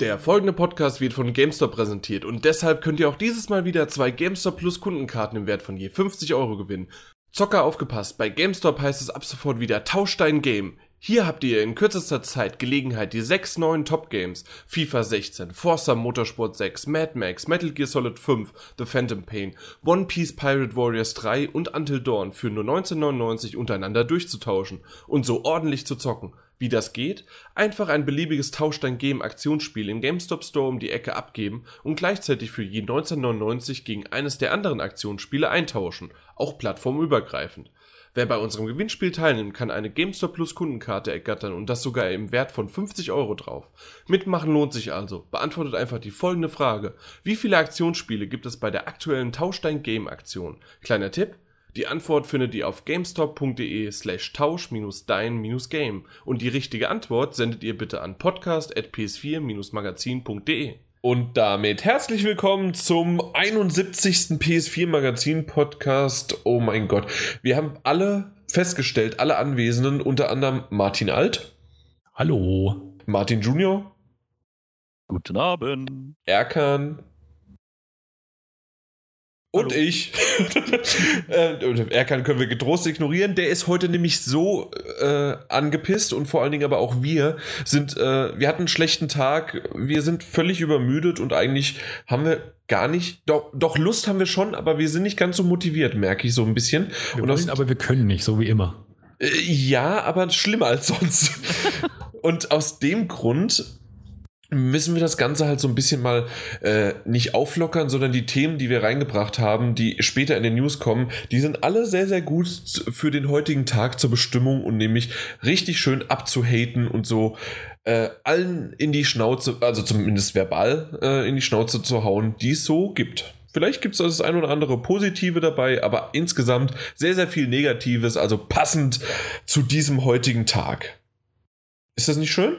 Der folgende Podcast wird von GameStop präsentiert und deshalb könnt ihr auch dieses Mal wieder zwei GameStop Plus Kundenkarten im Wert von je 50 Euro gewinnen. Zocker aufgepasst, bei GameStop heißt es ab sofort wieder Tausch dein Game. Hier habt ihr in kürzester Zeit Gelegenheit, die sechs neuen Top-Games FIFA 16, Forza Motorsport 6, Mad Max, Metal Gear Solid 5, The Phantom Pain, One Piece Pirate Warriors 3 und Until Dawn für nur 1999 untereinander durchzutauschen und so ordentlich zu zocken. Wie das geht? Einfach ein beliebiges Tausch dein Game Aktionsspiel im GameStop Store um die Ecke abgeben und gleichzeitig für je 1999 gegen eines der anderen Aktionsspiele eintauschen, auch plattformübergreifend. Wer bei unserem Gewinnspiel teilnimmt, kann eine GameStop Plus Kundenkarte ergattern und das sogar im Wert von 50 Euro drauf. Mitmachen lohnt sich also. Beantwortet einfach die folgende Frage. Wie viele Aktionsspiele gibt es bei der aktuellen Tausch dein Game Aktion? Kleiner Tipp. Die Antwort findet ihr auf gamestop.de slash tausch-dein-game und die richtige Antwort sendet ihr bitte an podcast.ps4-magazin.de. Und damit herzlich willkommen zum 71. PS4 Magazin Podcast. Oh mein Gott. Wir haben alle festgestellt, alle Anwesenden, unter anderem Martin Alt. Hallo. Martin Junior. Guten Abend. Erkan. Und Hallo. ich. Äh, Erkan können wir getrost ignorieren. Der ist heute nämlich so äh, angepisst und vor allen Dingen aber auch wir sind, äh, wir hatten einen schlechten Tag, wir sind völlig übermüdet und eigentlich haben wir gar nicht, doch, doch Lust haben wir schon, aber wir sind nicht ganz so motiviert, merke ich so ein bisschen. Wir wollen, aus, aber wir können nicht, so wie immer. Äh, ja, aber schlimmer als sonst. und aus dem Grund müssen wir das Ganze halt so ein bisschen mal äh, nicht auflockern, sondern die Themen, die wir reingebracht haben, die später in den News kommen, die sind alle sehr, sehr gut für den heutigen Tag zur Bestimmung und nämlich richtig schön abzuhaten und so äh, allen in die Schnauze, also zumindest verbal äh, in die Schnauze zu hauen, die es so gibt. Vielleicht gibt es das ein oder andere Positive dabei, aber insgesamt sehr, sehr viel Negatives, also passend zu diesem heutigen Tag. Ist das nicht schön?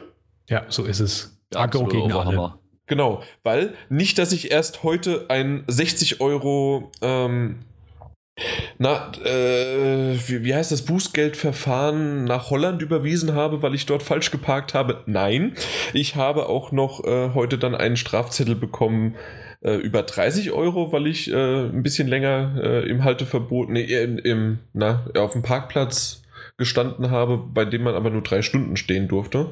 Ja, so ist es. Agro gegen alle. Genau, weil nicht, dass ich erst heute ein 60 Euro, ähm, na, äh, wie, wie, heißt das, Bußgeldverfahren nach Holland überwiesen habe, weil ich dort falsch geparkt habe. Nein, ich habe auch noch äh, heute dann einen Strafzettel bekommen, äh, über 30 Euro, weil ich äh, ein bisschen länger äh, im Halteverbot, nee, im, im, na, auf dem Parkplatz gestanden habe, bei dem man aber nur drei Stunden stehen durfte.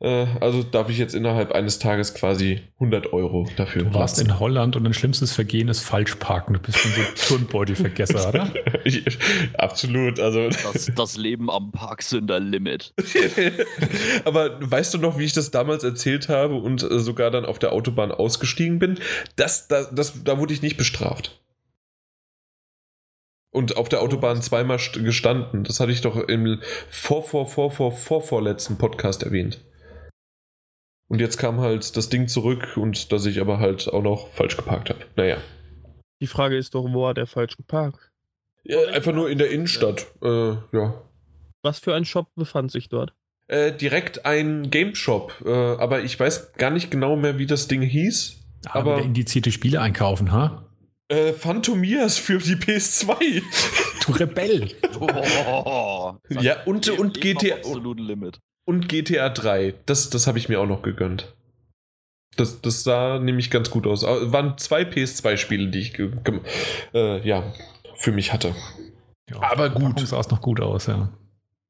Äh, also darf ich jetzt innerhalb eines Tages quasi 100 Euro dafür. Du warst in Holland und dein schlimmstes Vergehen ist Falschparken. Du bist schon so Turnbeutelvergesser, oder? ich, absolut. Also das, das Leben am Parksünder-Limit. Aber weißt du noch, wie ich das damals erzählt habe und äh, sogar dann auf der Autobahn ausgestiegen bin? Das, das, das, da wurde ich nicht bestraft. Und auf der Autobahn zweimal gestanden. Das hatte ich doch im vor, vor, vor, vor, vor, vorletzten Podcast erwähnt. Und jetzt kam halt das Ding zurück und dass ich aber halt auch noch falsch geparkt habe. Naja. Die Frage ist doch, wo hat er falsch geparkt? Ja, einfach nur in der Innenstadt. Äh, ja. Was für ein Shop befand sich dort? Äh, direkt ein Game Shop. Äh, aber ich weiß gar nicht genau mehr, wie das Ding hieß. Aber, aber indizierte Spiele einkaufen, ha? Äh, Phantomias für die PS2. du Rebell. Oh, ja, und, und GTA. Absoluten Limit und GTA 3. Das, das habe ich mir auch noch gegönnt. Das, das sah nämlich ganz gut aus. Waren zwei PS2-Spiele, die ich äh, ja, für mich hatte. Ja, Aber gut. Auf der Verpackung sah es noch gut aus, ja.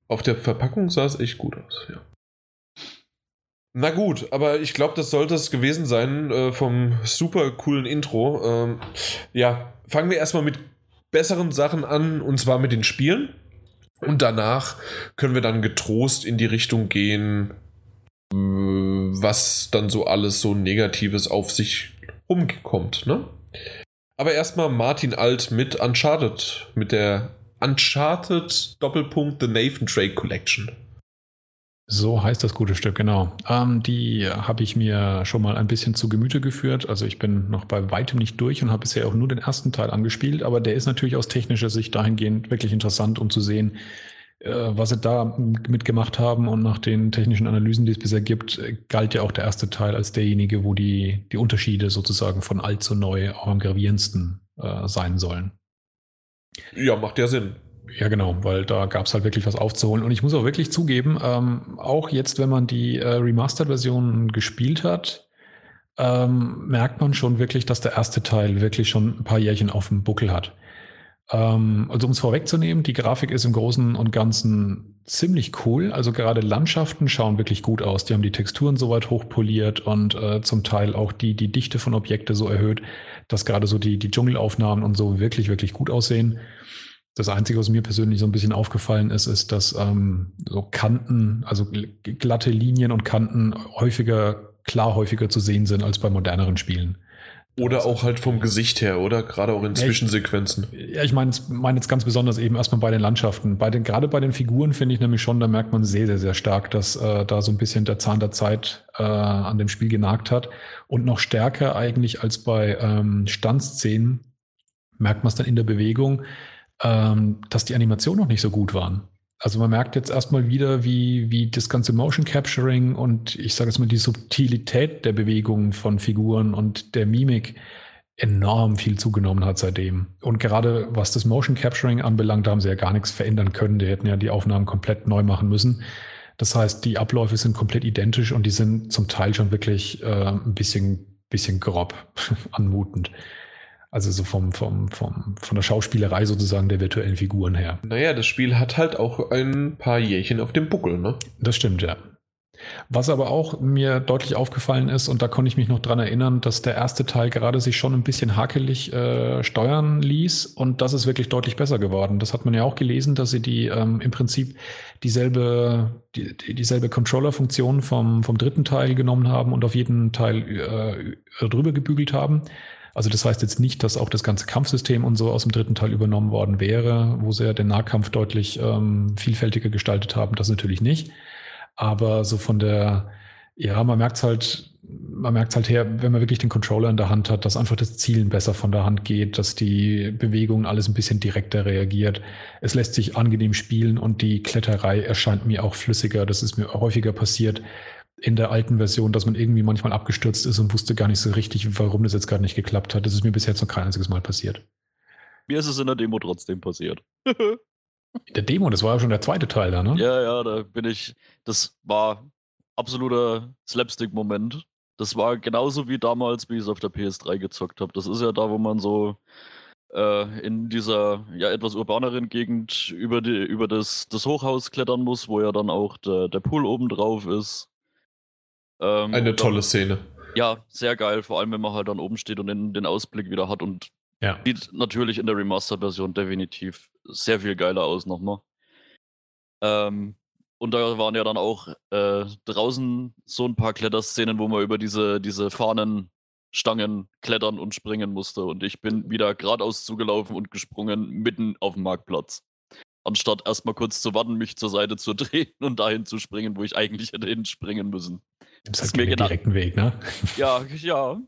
Auf der Verpackung sah es echt gut aus, ja. Na gut, aber ich glaube, das sollte es gewesen sein äh, vom super coolen Intro. Ähm, ja, fangen wir erstmal mit besseren Sachen an und zwar mit den Spielen. Und danach können wir dann getrost in die Richtung gehen, äh, was dann so alles so Negatives auf sich umkommt. Ne? Aber erstmal Martin Alt mit Uncharted, mit der Uncharted Doppelpunkt The Nathan Drake Collection. So heißt das gute Stück, genau. Ähm, die habe ich mir schon mal ein bisschen zu Gemüte geführt. Also ich bin noch bei weitem nicht durch und habe bisher auch nur den ersten Teil angespielt, aber der ist natürlich aus technischer Sicht dahingehend wirklich interessant, um zu sehen, äh, was sie da mitgemacht haben. Und nach den technischen Analysen, die es bisher gibt, galt ja auch der erste Teil als derjenige, wo die, die Unterschiede sozusagen von alt zu neu auch am gravierendsten äh, sein sollen. Ja, macht ja Sinn. Ja, genau, weil da gab es halt wirklich was aufzuholen. Und ich muss auch wirklich zugeben, ähm, auch jetzt, wenn man die äh, Remastered-Version gespielt hat, ähm, merkt man schon wirklich, dass der erste Teil wirklich schon ein paar Jährchen auf dem Buckel hat. Ähm, also um es vorwegzunehmen, die Grafik ist im Großen und Ganzen ziemlich cool. Also gerade Landschaften schauen wirklich gut aus. Die haben die Texturen soweit hochpoliert und äh, zum Teil auch die, die Dichte von Objekte so erhöht, dass gerade so die, die Dschungelaufnahmen und so wirklich, wirklich gut aussehen. Das Einzige, was mir persönlich so ein bisschen aufgefallen ist, ist, dass ähm, so Kanten, also glatte Linien und Kanten häufiger, klar häufiger zu sehen sind als bei moderneren Spielen. Oder auch halt vom Gesicht her, oder? Gerade auch in Zwischensequenzen. Ja, ich meine mein jetzt ganz besonders eben erstmal bei den Landschaften. Bei den, gerade bei den Figuren finde ich nämlich schon, da merkt man sehr, sehr, sehr stark, dass äh, da so ein bisschen der Zahn der Zeit äh, an dem Spiel genagt hat. Und noch stärker eigentlich als bei ähm, Standszenen merkt man es dann in der Bewegung ähm, dass die Animationen noch nicht so gut waren. Also man merkt jetzt erstmal wieder, wie, wie das ganze Motion Capturing und ich sage jetzt mal die Subtilität der Bewegungen von Figuren und der Mimik enorm viel zugenommen hat seitdem. Und gerade was das Motion Capturing anbelangt, da haben sie ja gar nichts verändern können. Die hätten ja die Aufnahmen komplett neu machen müssen. Das heißt, die Abläufe sind komplett identisch und die sind zum Teil schon wirklich äh, ein bisschen, bisschen grob anmutend. Also so vom, vom, vom, von der Schauspielerei sozusagen der virtuellen Figuren her. Naja, das Spiel hat halt auch ein paar Jährchen auf dem Buckel, ne? Das stimmt, ja. Was aber auch mir deutlich aufgefallen ist, und da konnte ich mich noch dran erinnern, dass der erste Teil gerade sich schon ein bisschen hakelig äh, steuern ließ und das ist wirklich deutlich besser geworden. Das hat man ja auch gelesen, dass sie die ähm, im Prinzip dieselbe, die, dieselbe Controller-Funktion vom, vom dritten Teil genommen haben und auf jeden Teil äh, drüber gebügelt haben. Also das heißt jetzt nicht, dass auch das ganze Kampfsystem und so aus dem dritten Teil übernommen worden wäre, wo sie ja den Nahkampf deutlich ähm, vielfältiger gestaltet haben, das natürlich nicht. Aber so von der, ja, man merkt es halt, man merkt halt her, wenn man wirklich den Controller in der Hand hat, dass einfach das Zielen besser von der Hand geht, dass die Bewegungen alles ein bisschen direkter reagiert. Es lässt sich angenehm spielen und die Kletterei erscheint mir auch flüssiger. Das ist mir häufiger passiert, in der alten Version, dass man irgendwie manchmal abgestürzt ist und wusste gar nicht so richtig, warum das jetzt gerade nicht geklappt hat. Das ist mir bis jetzt noch kein einziges Mal passiert. Mir ist es in der Demo trotzdem passiert. in der Demo, das war ja schon der zweite Teil da, ne? Ja, ja, da bin ich. Das war absoluter Slapstick-Moment. Das war genauso wie damals, wie ich es auf der PS3 gezockt habe. Das ist ja da, wo man so äh, in dieser ja etwas urbaneren Gegend über, die, über das, das Hochhaus klettern muss, wo ja dann auch der, der Pool oben drauf ist. Ähm, Eine tolle Szene. Ja, sehr geil, vor allem wenn man halt dann oben steht und den, den Ausblick wieder hat und ja. sieht natürlich in der Remastered-Version definitiv sehr viel geiler aus nochmal. Ähm, und da waren ja dann auch äh, draußen so ein paar Kletterszenen, wo man über diese, diese Fahnenstangen klettern und springen musste. Und ich bin wieder geradeaus zugelaufen und gesprungen mitten auf dem Marktplatz anstatt erstmal kurz zu warten, mich zur Seite zu drehen und dahin zu springen, wo ich eigentlich hätte hinspringen müssen. Das ist mir genau direkten Weg, ne? Ja, ja.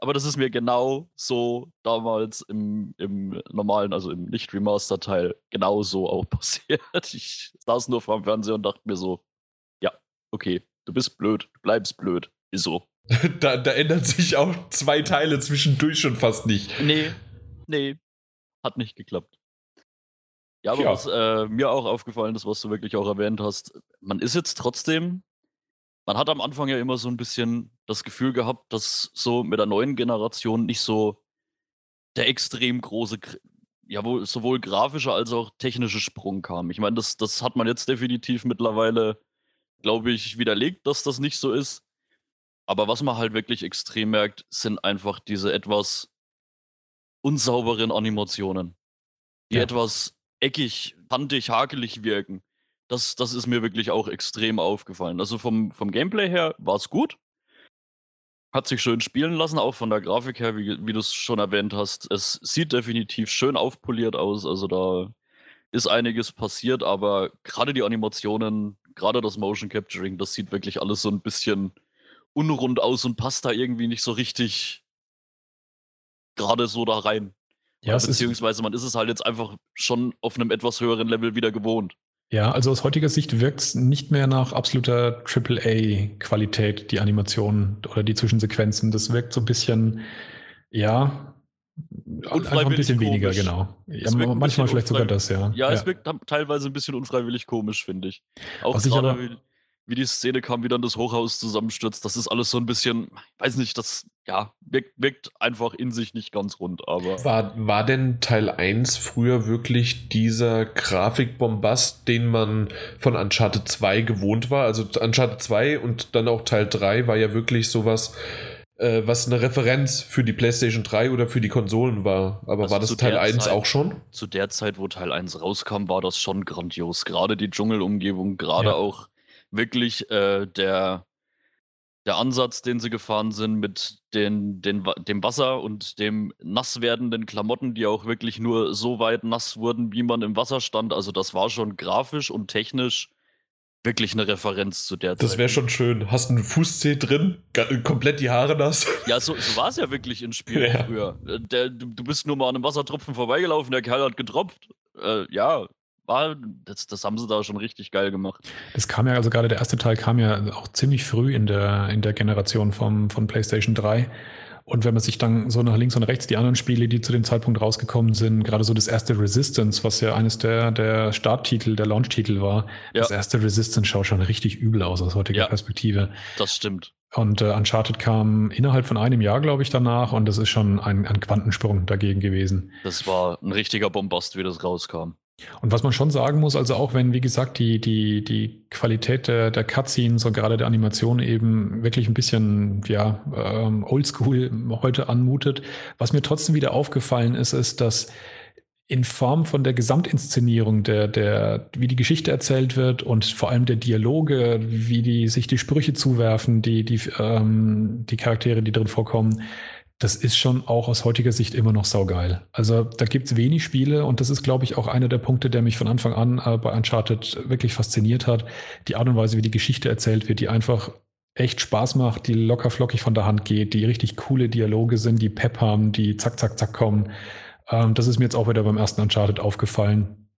Aber das ist mir genau so damals im, im normalen, also im Nicht-Remaster-Teil, genau so auch passiert. Ich saß nur vor dem Fernseher und dachte mir so, ja, okay, du bist blöd, du bleibst blöd, ist so. da, da ändern sich auch zwei Teile zwischendurch schon fast nicht. Nee, nee, hat nicht geklappt. Ja, aber ja. was äh, mir auch aufgefallen ist, was du wirklich auch erwähnt hast, man ist jetzt trotzdem, man hat am Anfang ja immer so ein bisschen das Gefühl gehabt, dass so mit der neuen Generation nicht so der extrem große, ja, wohl sowohl grafische als auch technische Sprung kam. Ich meine, das, das hat man jetzt definitiv mittlerweile, glaube ich, widerlegt, dass das nicht so ist. Aber was man halt wirklich extrem merkt, sind einfach diese etwas unsauberen Animationen. Die ja. etwas eckig, kantig, hakelig wirken. Das, das ist mir wirklich auch extrem aufgefallen. Also vom, vom Gameplay her war es gut. Hat sich schön spielen lassen, auch von der Grafik her, wie, wie du es schon erwähnt hast. Es sieht definitiv schön aufpoliert aus. Also da ist einiges passiert, aber gerade die Animationen, gerade das Motion Capturing, das sieht wirklich alles so ein bisschen unrund aus und passt da irgendwie nicht so richtig gerade so da rein. Ja, beziehungsweise man ist es halt jetzt einfach schon auf einem etwas höheren Level wieder gewohnt. Ja, also aus heutiger Sicht wirkt es nicht mehr nach absoluter AAA-Qualität, die Animation oder die Zwischensequenzen. Das wirkt so ein bisschen, ja, einfach ein bisschen komisch. weniger, genau. Ja, manchmal vielleicht sogar das, ja. Ja, es wirkt teilweise ein bisschen unfreiwillig komisch, finde ich. Auch Was ich aber, wie die Szene kam, wie dann das Hochhaus zusammenstürzt, das ist alles so ein bisschen, weiß nicht, das ja, wirkt, wirkt einfach in sich nicht ganz rund, aber. War, war denn Teil 1 früher wirklich dieser Grafikbombast, den man von Uncharted 2 gewohnt war? Also Uncharted 2 und dann auch Teil 3 war ja wirklich sowas, äh, was eine Referenz für die PlayStation 3 oder für die Konsolen war. Aber also war das Teil 1 Zeit, auch schon? Zu der Zeit, wo Teil 1 rauskam, war das schon grandios. Gerade die Dschungelumgebung, gerade ja. auch wirklich äh, der, der Ansatz, den sie gefahren sind mit den, den, dem Wasser und dem nass werdenden Klamotten, die auch wirklich nur so weit nass wurden, wie man im Wasser stand. Also das war schon grafisch und technisch wirklich eine Referenz zu der das Zeit. Das wäre schon schön. Hast einen Fußzeh drin, komplett die Haare nass. Ja, so, so war es ja wirklich in Spielen ja. früher. Äh, der, du, du, bist nur mal an einem Wassertropfen vorbeigelaufen, der Kerl hat getropft. Äh, ja, war, das, das haben sie da schon richtig geil gemacht. Es kam ja, also gerade der erste Teil kam ja auch ziemlich früh in der, in der Generation vom, von PlayStation 3. Und wenn man sich dann so nach links und rechts die anderen Spiele, die zu dem Zeitpunkt rausgekommen sind, gerade so das erste Resistance, was ja eines der, der Starttitel, der Launch-Titel war, ja. das erste Resistance schaut schon richtig übel aus aus heutiger ja, Perspektive. Das stimmt. Und äh, Uncharted kam innerhalb von einem Jahr, glaube ich, danach und das ist schon ein, ein Quantensprung dagegen gewesen. Das war ein richtiger Bombast, wie das rauskam. Und was man schon sagen muss, also auch wenn, wie gesagt, die, die, die Qualität der, der Cutscenes und gerade der Animation eben wirklich ein bisschen, ja, ähm, oldschool heute anmutet, was mir trotzdem wieder aufgefallen ist, ist, dass in Form von der Gesamtinszenierung, der, der, wie die Geschichte erzählt wird und vor allem der Dialoge, wie die sich die Sprüche zuwerfen, die, die, ähm, die Charaktere, die drin vorkommen, das ist schon auch aus heutiger Sicht immer noch saugeil. Also da gibt es wenig Spiele und das ist, glaube ich, auch einer der Punkte, der mich von Anfang an äh, bei Uncharted wirklich fasziniert hat. Die Art und Weise, wie die Geschichte erzählt wird, die einfach echt Spaß macht, die locker flockig von der Hand geht, die richtig coole Dialoge sind, die Pep haben, die zack, zack, zack kommen. Ähm, das ist mir jetzt auch wieder beim ersten Uncharted aufgefallen.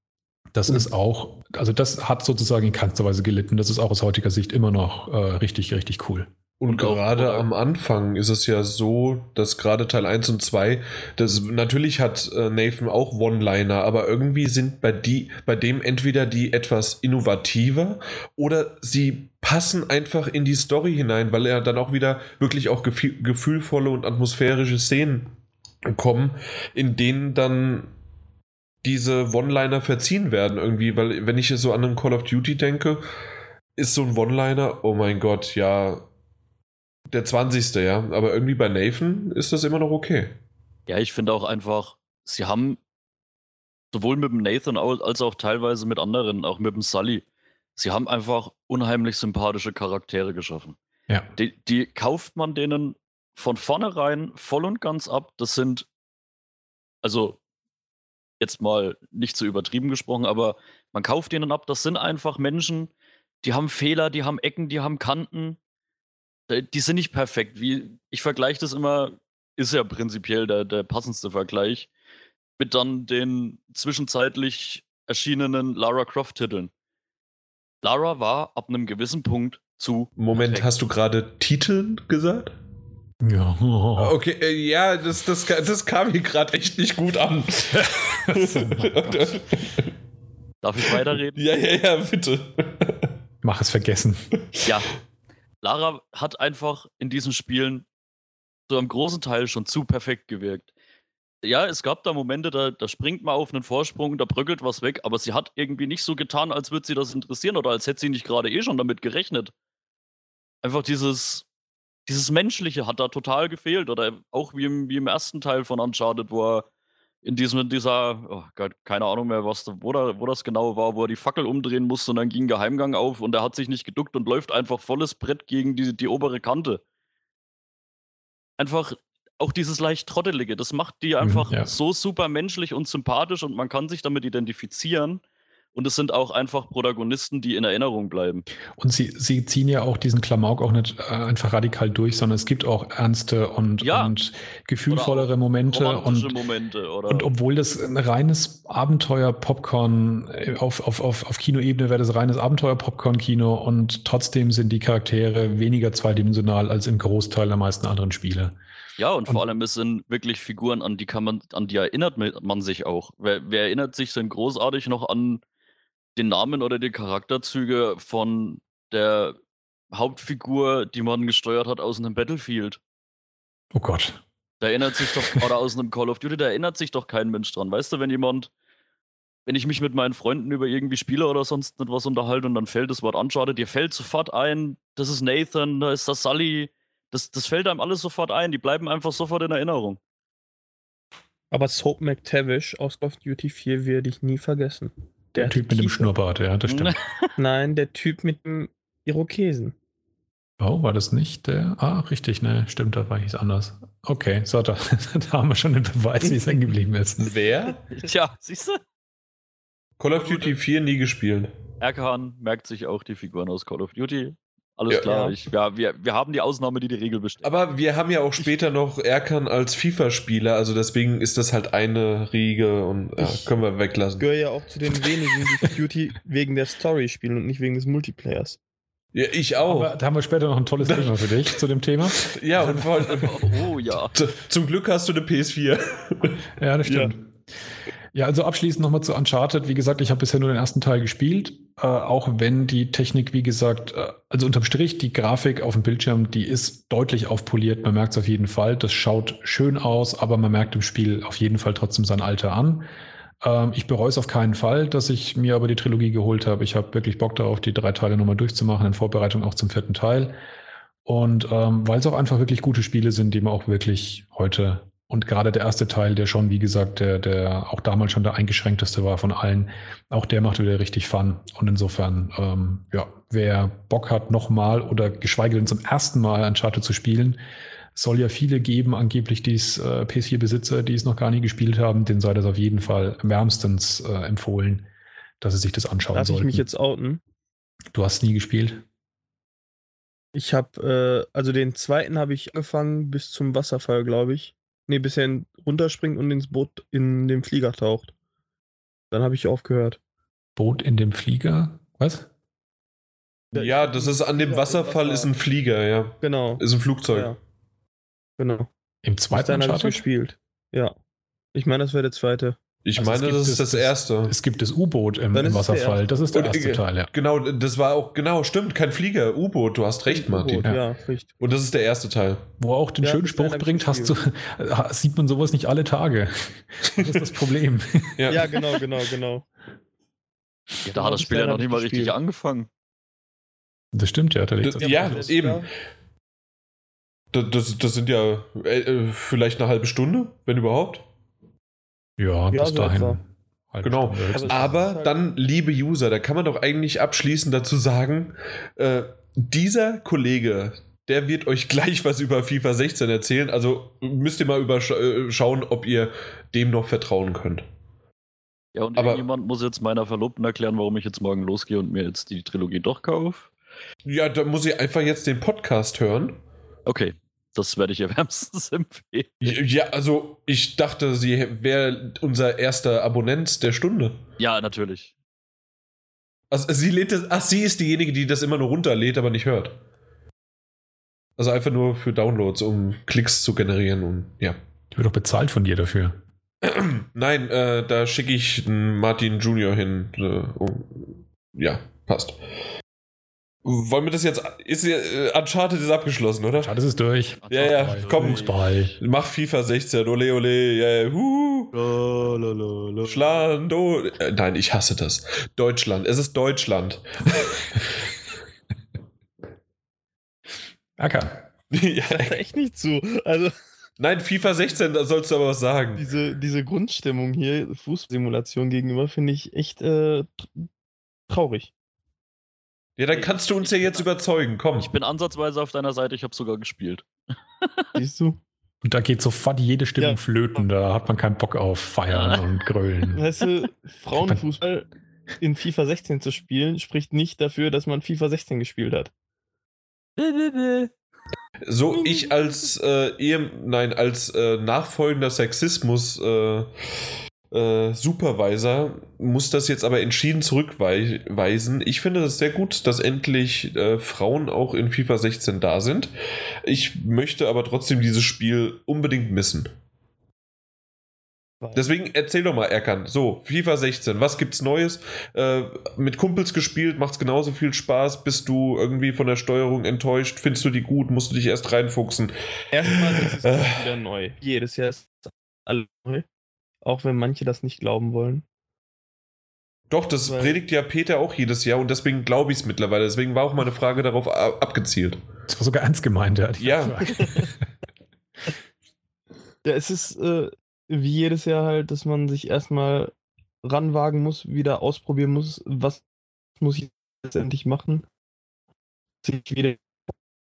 Das mhm. ist auch, also das hat sozusagen in keinster Weise gelitten. Das ist auch aus heutiger Sicht immer noch äh, richtig, richtig cool. Und, gerade am Anfang ist es ja so, dass gerade Teil 1 und 2, das, natürlich hat äh, Nathan auch One-Liner, aber irgendwie sind bei, die, bei dem entweder die etwas innovativer oder sie passen einfach in die Story hinein, weil er dann auch wieder wirklich auch gefühlvolle und atmosphärische Szenen kommen, in denen dann diese One-Liner verziehen werden irgendwie, weil wenn ich so an einen Call of Duty denke, ist so ein One-Liner, oh mein Gott, ja, der 20. ja. Aber irgendwie bei Nathan ist das immer noch okay. Ja, ich finde auch einfach, sie haben sowohl mit dem Nathan als auch teilweise mit anderen, auch mit dem Sully, sie haben einfach unheimlich sympathische Charaktere geschaffen. Ja. Die, die kauft man denen von vornherein voll und ganz ab. Das sind, also jetzt mal nicht zu übertrieben gesprochen, aber man kauft denen ab, das sind einfach Menschen, die haben Fehler, die haben Ecken, die haben Kanten, die sind nicht perfekt. Wie, ich vergleiche das immer, ist ja prinzipiell der, der passendste Vergleich, mit dann den zwischenzeitlich erschienenen Lara Croft-Titeln. Lara war ab einem gewissen Punkt zu. Moment, perfekt. hast du gerade Titeln gesagt? Ja. Okay, äh, ja, das, das, das kam hier gerade echt nicht gut an. Darf ich weiterreden? Ja, ja, ja, bitte. Mach es vergessen. Ja, Lara hat einfach in diesen Spielen so am großen Teil schon zu perfekt gewirkt. Ja, es gab da Momente, da, da springt man auf einen Vorsprung, da bröckelt was weg, aber sie hat irgendwie nicht so getan, als würde sie das interessieren oder als hätte sie nicht gerade eh schon damit gerechnet. Einfach dieses, dieses Menschliche hat da total gefehlt oder auch wie im, wie im ersten Teil von Uncharted, wo er in diesem, dieser, oh Gott, keine Ahnung mehr, was, wo, da, wo das genau war, wo er die Fackel umdrehen musste und dann ging Geheimgang auf und er hat sich nicht geduckt und läuft einfach volles Brett gegen die, die obere Kante. Einfach auch dieses leicht Trottelige, das macht die mhm, einfach ja. so super menschlich und sympathisch und man kann sich damit identifizieren. Und es sind auch einfach Protagonisten, die in Erinnerung bleiben. Und sie, sie ziehen ja auch diesen Klamauk auch nicht äh, einfach radikal durch, sondern es gibt auch ernste und, ja. und gefühlvollere Momente. Und, Momente und obwohl das ein reines Abenteuer-Popcorn äh, auf, auf, auf, auf Kinoebene wäre das reines Abenteuer-Popcorn-Kino und trotzdem sind die Charaktere weniger zweidimensional als im Großteil der meisten anderen Spiele. Ja, und, und, vor allem es sind wirklich Figuren, an die kann man, an die erinnert man sich auch. Wer, wer erinnert sich denn großartig noch an den Namen oder die Charakterzüge von der Hauptfigur, die man gesteuert hat aus einem Battlefield. Oh Gott. Da erinnert sich doch, oder aus einem Call of Duty, da erinnert sich doch kein Mensch dran. Weißt du, wenn jemand, wenn ich mich mit meinen Freunden über irgendwie Spiele oder sonst etwas unterhalte und dann fällt das Wort Uncharted, dir fällt sofort ein, das ist Nathan, da ist das Sully, das, das fällt einem alles sofort ein, die bleiben einfach sofort in Erinnerung. Aber Soap McTavish aus Call of Duty 4 werde ich nie vergessen. Der, der Typ mit dem Schnurrbart, ja, das stimmt. Nein, der Typ mit dem Irokesen. Oh, war das nicht der? Ah, richtig, ne, stimmt, da war ich anders. Okay, so, da, da haben wir schon den Beweis, wie es hängen geblieben ist. Wer? Tja, siehst du? Call of Duty 4 nie gespielt. Erkan merkt sich auch die Figuren aus Call of Duty. Alles ja, klar. Ja. Ich, ja, wir, wir haben die Ausnahme, die die Regel bestätigt. Aber wir haben ja auch später noch Erkan als FIFA-Spieler, also deswegen ist das halt eine Riege und ja, können wir weglassen. Ich gehöre ja auch zu den wenigen, die Duty wegen der Story spielen und nicht wegen des Multiplayers. Ja, ich auch. Aber da haben wir später noch ein tolles Thema für dich zu dem Thema. Ja, und vor, oh ja. Zum Glück hast du eine PS4. Ja, das stimmt. Ja. Ja, also abschließend nochmal zu Uncharted. Wie gesagt, ich habe bisher nur den ersten Teil gespielt, äh, auch wenn die Technik, wie gesagt, äh, also unterm Strich, die Grafik auf dem Bildschirm, die ist deutlich aufpoliert. Man merkt es auf jeden Fall. Das schaut schön aus, aber man merkt im Spiel auf jeden Fall trotzdem sein Alter an. Ähm, ich bereue es auf keinen Fall, dass ich mir aber die Trilogie geholt habe. Ich habe wirklich Bock darauf, die drei Teile nochmal durchzumachen, in Vorbereitung auch zum vierten Teil. Und ähm, weil es auch einfach wirklich gute Spiele sind, die man auch wirklich heute und gerade der erste Teil, der schon, wie gesagt, der, der auch damals schon der eingeschränkteste war von allen, auch der macht wieder richtig Fun. Und insofern, ähm, ja, wer Bock hat, nochmal oder geschweige denn zum ersten Mal Uncharted zu spielen, soll ja viele geben, angeblich die äh, PS4-Besitzer, die es noch gar nie gespielt haben, den sei das auf jeden Fall wärmstens äh, empfohlen, dass sie sich das anschauen Darf sollten. ich mich jetzt outen? Du hast nie gespielt? Ich habe, äh, also den zweiten habe ich angefangen bis zum Wasserfall, glaube ich. Nee, bis er runterspringt und ins Boot in den Flieger taucht. Dann habe ich aufgehört. Boot in dem Flieger? Was? Ja, das ist an dem Wasserfall Wasser. ist ein Flieger, ja. Genau. Ist ein Flugzeug. Ja. Genau. Im zweiten ich gespielt. Ja. Ich meine, das wäre der zweite. Ich also meine, das ist das, das, erste. Es gibt das U-Boot im, im Wasserfall. Das ist der und, erste Teil, ja. Genau, das war auch, genau, stimmt, kein Flieger, U-Boot. Du hast recht, Martin. Ja. ja, richtig. Und das ist der erste Teil. Wo er auch den ja, schönen Spruch bringt, hast du, sieht man sowas nicht alle Tage. Das ist das Problem. ja. ja, genau, genau, genau. Ja, da hat das Spiel ja noch nicht mal richtig angefangen. Das stimmt ja. Da das, ja, eben. Das, das, das, sind ja äh, äh, vielleicht eine halbe Stunde, wenn überhaupt. Ja, bis so dahin. Genau. Aber halt dann, liebe User, da kann man doch eigentlich abschließend dazu sagen, äh, dieser Kollege, der wird euch gleich was über FIFA 16 erzählen. Also müsst ihr mal überschauen, äh, ob ihr dem noch vertrauen könnt. Ja, und Aber, jemand muss jetzt meiner Verlobten erklären, warum ich jetzt morgen losgehe und mir jetzt die Trilogie doch kaufe. Ja, da muss ich einfach jetzt den Podcast hören. Okay. Das werde ich ihr wärmstens empfehlen. Ja, also ich dachte, sie wäre unser erster Abonnent der Stunde. Ja, natürlich. Also sie lädt das, ach, sie ist diejenige, die das immer nur runterlädt, aber nicht hört. Also einfach nur für Downloads, um Klicks zu generieren und ja. Die wird doch bezahlt von dir dafür. Nein, äh, da schicke ich Martin Junior hin. Äh, um, ja, passt. Wollen wir das jetzt. Ist äh, Uncharted ist abgeschlossen, oder? Uncharted ist durch. Ja, ja, komm. Fußball. Mach FIFA 16, ole ole, yeah, huh. Schlando. Äh, nein, ich hasse das. Deutschland, es ist Deutschland. Acker. ja, echt nicht zu. Also. Nein, FIFA 16, da sollst du aber was sagen. Diese, diese Grundstimmung hier, Fußsimulation gegenüber, finde ich echt äh, traurig. Ja, dann kannst du uns ja jetzt überzeugen, komm. Ich bin ansatzweise auf deiner Seite, ich habe sogar gespielt. Siehst du? Und da geht sofort jede Stimmung ja. flöten, da hat man keinen Bock auf Feiern und Grölen. Weißt du, Frauenfußball in FIFA 16 zu spielen, spricht nicht dafür, dass man FIFA 16 gespielt hat. So, ich als äh, Ehe, nein, als äh, nachfolgender Sexismus äh, äh, Supervisor muss das jetzt aber entschieden zurückweisen. Ich finde es sehr gut, dass endlich äh, Frauen auch in FIFA 16 da sind. Ich möchte aber trotzdem dieses Spiel unbedingt missen. Deswegen erzähl doch mal, Erkan. So, FIFA 16, was gibt's Neues? Äh, mit Kumpels gespielt, macht's genauso viel Spaß? Bist du irgendwie von der Steuerung enttäuscht? Findest du die gut? Musst du dich erst reinfuchsen? Erstmal ist es äh. wieder neu. Jedes Jahr ist alles neu. Auch wenn manche das nicht glauben wollen. Doch, das Weil predigt ja Peter auch jedes Jahr und deswegen glaube ich es mittlerweile. Deswegen war auch meine Frage darauf abgezielt. Das war sogar ernst gemeint, ja. Ja. ja, es ist, äh, wie jedes Jahr halt, dass man sich erstmal ranwagen muss, wieder ausprobieren muss, was muss ich letztendlich machen, dass ich wieder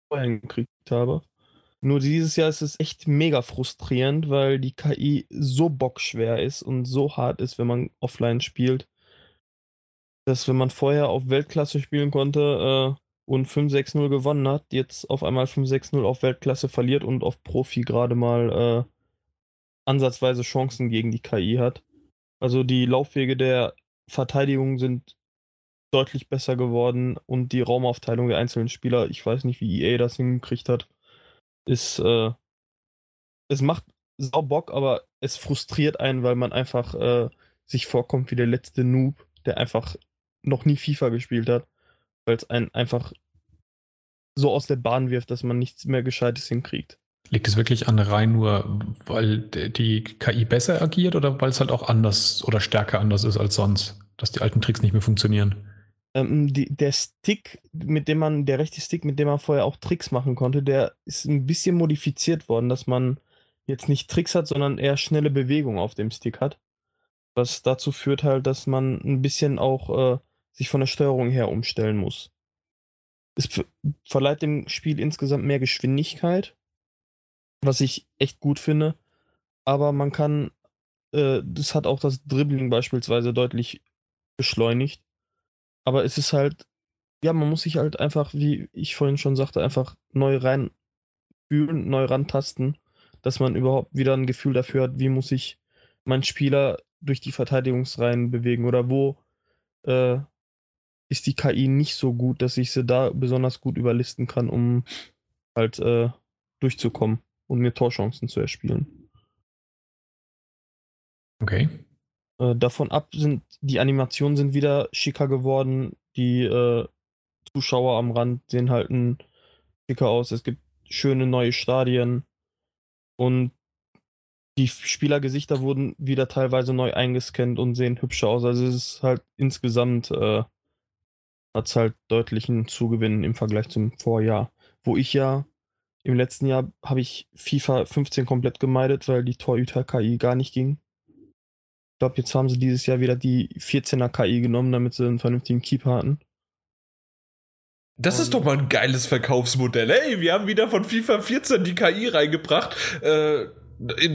vorher gekriegt habe. Nur dieses Jahr ist es echt mega frustrierend, weil die KI so bockschwer ist und so hart ist, wenn man offline spielt, dass wenn man vorher auf Weltklasse spielen konnte äh, und 5-6-0 gewonnen hat, jetzt auf einmal 5-6-0 auf Weltklasse verliert und auf Profi gerade mal äh, ansatzweise Chancen gegen die KI hat. Also die Laufwege der Verteidigung sind deutlich besser geworden und die Raumaufteilung der einzelnen Spieler, ich weiß nicht, wie EA das hingekriegt hat, ist, äh, es macht sau Bock, aber es frustriert einen, weil man einfach äh, sich vorkommt wie der letzte Noob, der einfach noch nie FIFA gespielt hat, weil es einen einfach so aus der Bahn wirft, dass man nichts mehr Gescheites hinkriegt. Liegt es wirklich an rein nur, weil die KI besser agiert oder weil es halt auch anders oder stärker anders ist als sonst, dass die alten Tricks nicht mehr funktionieren? Ähm, die, der Stick, mit dem man, der rechte Stick, mit dem man vorher auch Tricks machen konnte, der ist ein bisschen modifiziert worden, dass man jetzt nicht Tricks hat, sondern eher schnelle Bewegungen auf dem Stick hat. Was dazu führt halt, dass man ein bisschen auch äh, sich von der Steuerung her umstellen muss. Es verleiht dem Spiel insgesamt mehr Geschwindigkeit was ich echt gut finde. Aber man kann, äh, das hat auch das Dribbling beispielsweise deutlich beschleunigt. Aber es ist halt, ja, man muss sich halt einfach, wie ich vorhin schon sagte, einfach neu rein fühlen, neu rantasten, dass man überhaupt wieder ein Gefühl dafür hat, wie muss ich mein Spieler durch die Verteidigungsreihen bewegen oder wo äh, ist die KI nicht so gut, dass ich sie da besonders gut überlisten kann, um halt äh, durchzukommen und mir Torchancen zu erspielen. Okay. Äh, davon ab sind die Animationen sind wieder schicker geworden. Die äh, Zuschauer am Rand sehen halt schicker aus. Es gibt schöne neue Stadien und die Spielergesichter wurden wieder teilweise neu eingescannt und sehen hübscher aus. Also es ist halt insgesamt äh, hat es halt deutlichen Zugewinn im Vergleich zum Vorjahr, wo ich ja im letzten Jahr habe ich FIFA 15 komplett gemeidet, weil die Torhüter-KI gar nicht ging. Ich glaube, jetzt haben sie dieses Jahr wieder die 14er KI genommen, damit sie einen vernünftigen Keeper hatten. Das ist doch mal ein geiles Verkaufsmodell. Hey, wir haben wieder von FIFA 14 die KI reingebracht. Äh,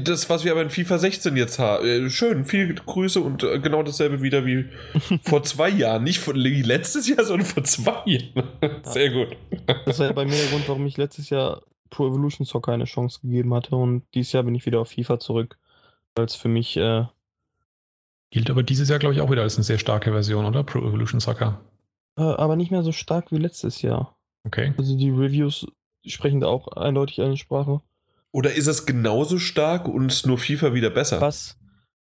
das, was wir aber in FIFA 16 jetzt haben. Äh, schön, viele Grüße und äh, genau dasselbe wieder wie vor zwei Jahren. Nicht von letztes Jahr, sondern vor zwei Jahren. Sehr gut. Das war ja bei mir der Grund, warum ich letztes Jahr Pro Evolution Soccer eine Chance gegeben hatte und dieses Jahr bin ich wieder auf FIFA zurück, weil es für mich äh, gilt aber dieses Jahr glaube ich auch wieder als eine sehr starke Version, oder Pro Evolution Soccer? Äh, aber nicht mehr so stark wie letztes Jahr. Okay. Also die Reviews sprechen da auch eindeutig eine Sprache. Oder ist es genauso stark und nur FIFA wieder besser? Was,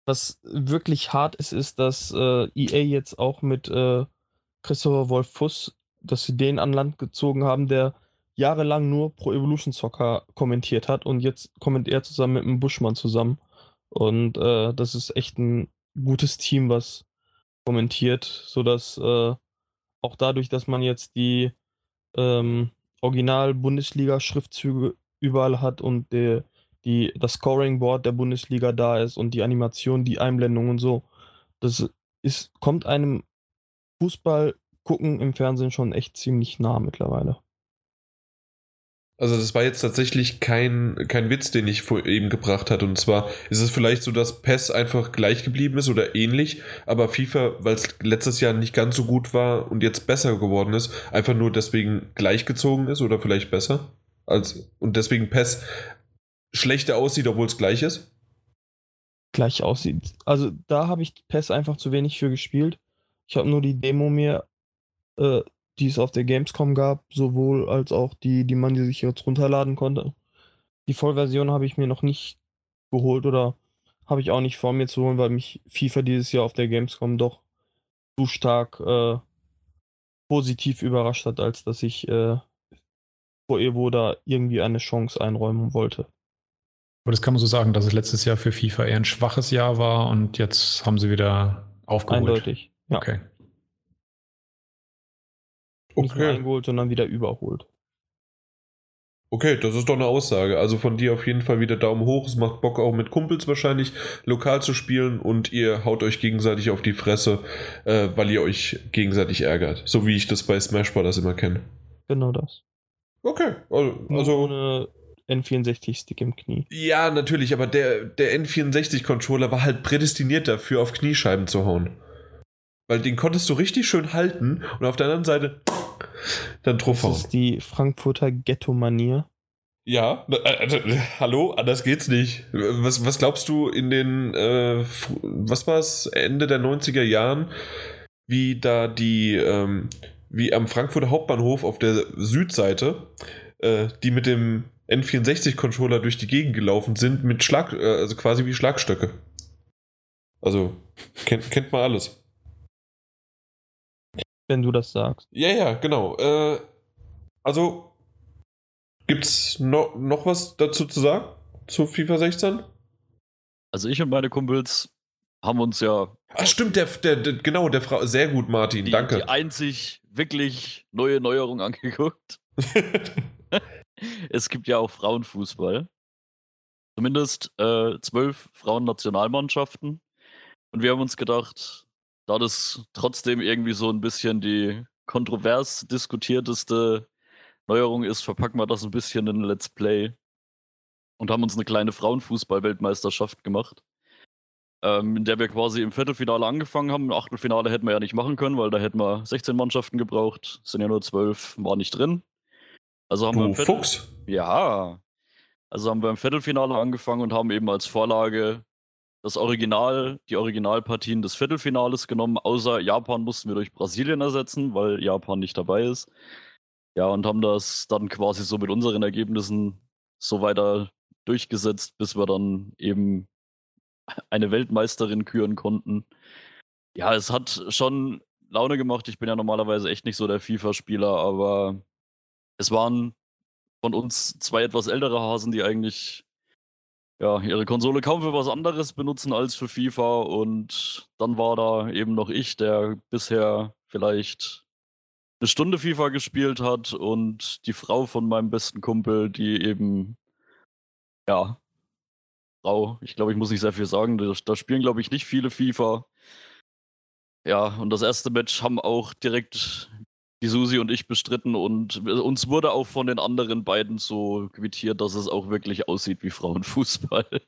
was wirklich hart ist, ist, dass äh, EA jetzt auch mit äh, Christopher Wolf Fuss, dass sie den an Land gezogen haben, der jahrelang nur Pro Evolution Soccer kommentiert hat und jetzt kommentiert er zusammen mit einem Buschmann zusammen. Und äh, das ist echt ein gutes Team, was kommentiert, sodass äh, auch dadurch, dass man jetzt die ähm, Original-Bundesliga-Schriftzüge überall hat und der, die, das Scoring-Board der Bundesliga da ist und die Animation, die Einblendung und so, das ist, kommt einem Fußball gucken im Fernsehen schon echt ziemlich nah mittlerweile. Also das war jetzt tatsächlich kein, kein Witz, den ich vor eben gebracht hatte. Und zwar ist es vielleicht so, dass PES einfach gleich geblieben ist oder ähnlich, aber FIFA, weil es letztes Jahr nicht ganz so gut war und jetzt besser geworden ist, einfach nur deswegen gleichgezogen ist oder vielleicht besser. Als, und deswegen PES schlechter aussieht, obwohl es gleich ist? Gleich aussieht. Also da habe ich PES einfach zu wenig für gespielt. Ich habe nur die Demo mir äh, die es auf der Gamescom gab, sowohl als auch die, die man sich jetzt runterladen konnte. Die Vollversion habe ich mir noch nicht geholt oder habe ich auch nicht vor mir zu holen, weil mich FIFA dieses Jahr auf der Gamescom doch zu stark äh, positiv überrascht hat, als dass ich äh, vor Evo da irgendwie eine Chance einräumen wollte. Aber das kann man so sagen, dass es letztes Jahr für FIFA eher ein schwaches Jahr war und jetzt haben sie wieder aufgeholt. Eindeutig. Ja. Okay. Nicht Okay. eingeholt, sondern wieder überholt. Okay, das ist doch eine Aussage. Also von dir auf jeden Fall wieder Daumen hoch. Es macht Bock auch mit Kumpels wahrscheinlich lokal zu spielen und ihr haut euch gegenseitig auf die Fresse, äh, weil ihr euch gegenseitig ärgert. So wie ich das bei Smash Bros. immer kenne. Genau das. Okay, also, also ohne N64-Stick im Knie. ja, natürlich, aber der, der N64-Controller war halt prädestiniert dafür, auf Kniescheiben zu hauen. Weil den konntest du richtig schön halten und auf der anderen Seite dann Das draufhauen. ist die Frankfurter Ghetto-Manier. Ja, äh, äh, hallo, anders geht's nicht. Was, was glaubst du in den, äh, was war's, Ende der 90er Jahren, wie da die, ähm, wie am Frankfurter Hauptbahnhof auf der Südseite, äh, die mit dem N64-Controller durch die Gegend gelaufen sind, mit Schlag, äh, also quasi wie Schlagstöcke. Also, kennt, kennt man alles. Wenn du das sagst. Ja, ja, genau. Äh, also, gibt's no, noch was dazu zu sagen? Zu FIFA 16? Also ich und meine Kumpels haben uns ja Ah, stimmt, der, der, der genau, der Frau. Sehr gut, Martin, die, danke. die einzig wirklich neue Neuerung angeguckt. es gibt ja auch Frauenfußball. Zumindest äh, zwölf Frauennationalmannschaften. Und wir haben uns gedacht, da das trotzdem irgendwie so ein bisschen die kontrovers diskutierteste Neuerung ist, verpacken wir das ein bisschen in Let's Play. Und haben uns eine kleine Frauenfußball-Weltmeisterschaft gemacht. Ähm, in der wir quasi im Viertelfinale angefangen haben. Im Achtelfinale hätten wir ja nicht machen können, weil da hätten wir 16 Mannschaften gebraucht. Sind ja nur 12, war nicht drin. Also haben wir du im Viertel Fuchs. ja. Also haben wir im Viertelfinale angefangen und haben eben als Vorlage das Original, die Originalpartien des Viertelfinales genommen. Außer Japan mussten wir durch Brasilien ersetzen, weil Japan nicht dabei ist. Ja, und haben das dann quasi so mit unseren Ergebnissen so weiter durchgesetzt, bis wir dann eben eine Weltmeisterin küren konnten. Ja, es hat schon Laune gemacht. Ich bin ja normalerweise echt nicht so der FIFA-Spieler, aber es waren von uns zwei etwas ältere Hasen, die eigentlich ja, ihre Konsole kaum für was anderes benutzen als für FIFA. Und dann war da eben noch ich, der bisher vielleicht eine Stunde FIFA gespielt hat und die Frau von meinem besten Kumpel, die eben, ja, Frau, ich glaube, ich muss nicht sehr viel sagen, da, spielen, glaube ich, nicht viele FIFA. Ja, und das erste Match haben auch direkt die Susi und ich bestritten und uns wurde auch von den anderen beiden so quittiert, dass es auch wirklich aussieht wie Frauenfußball.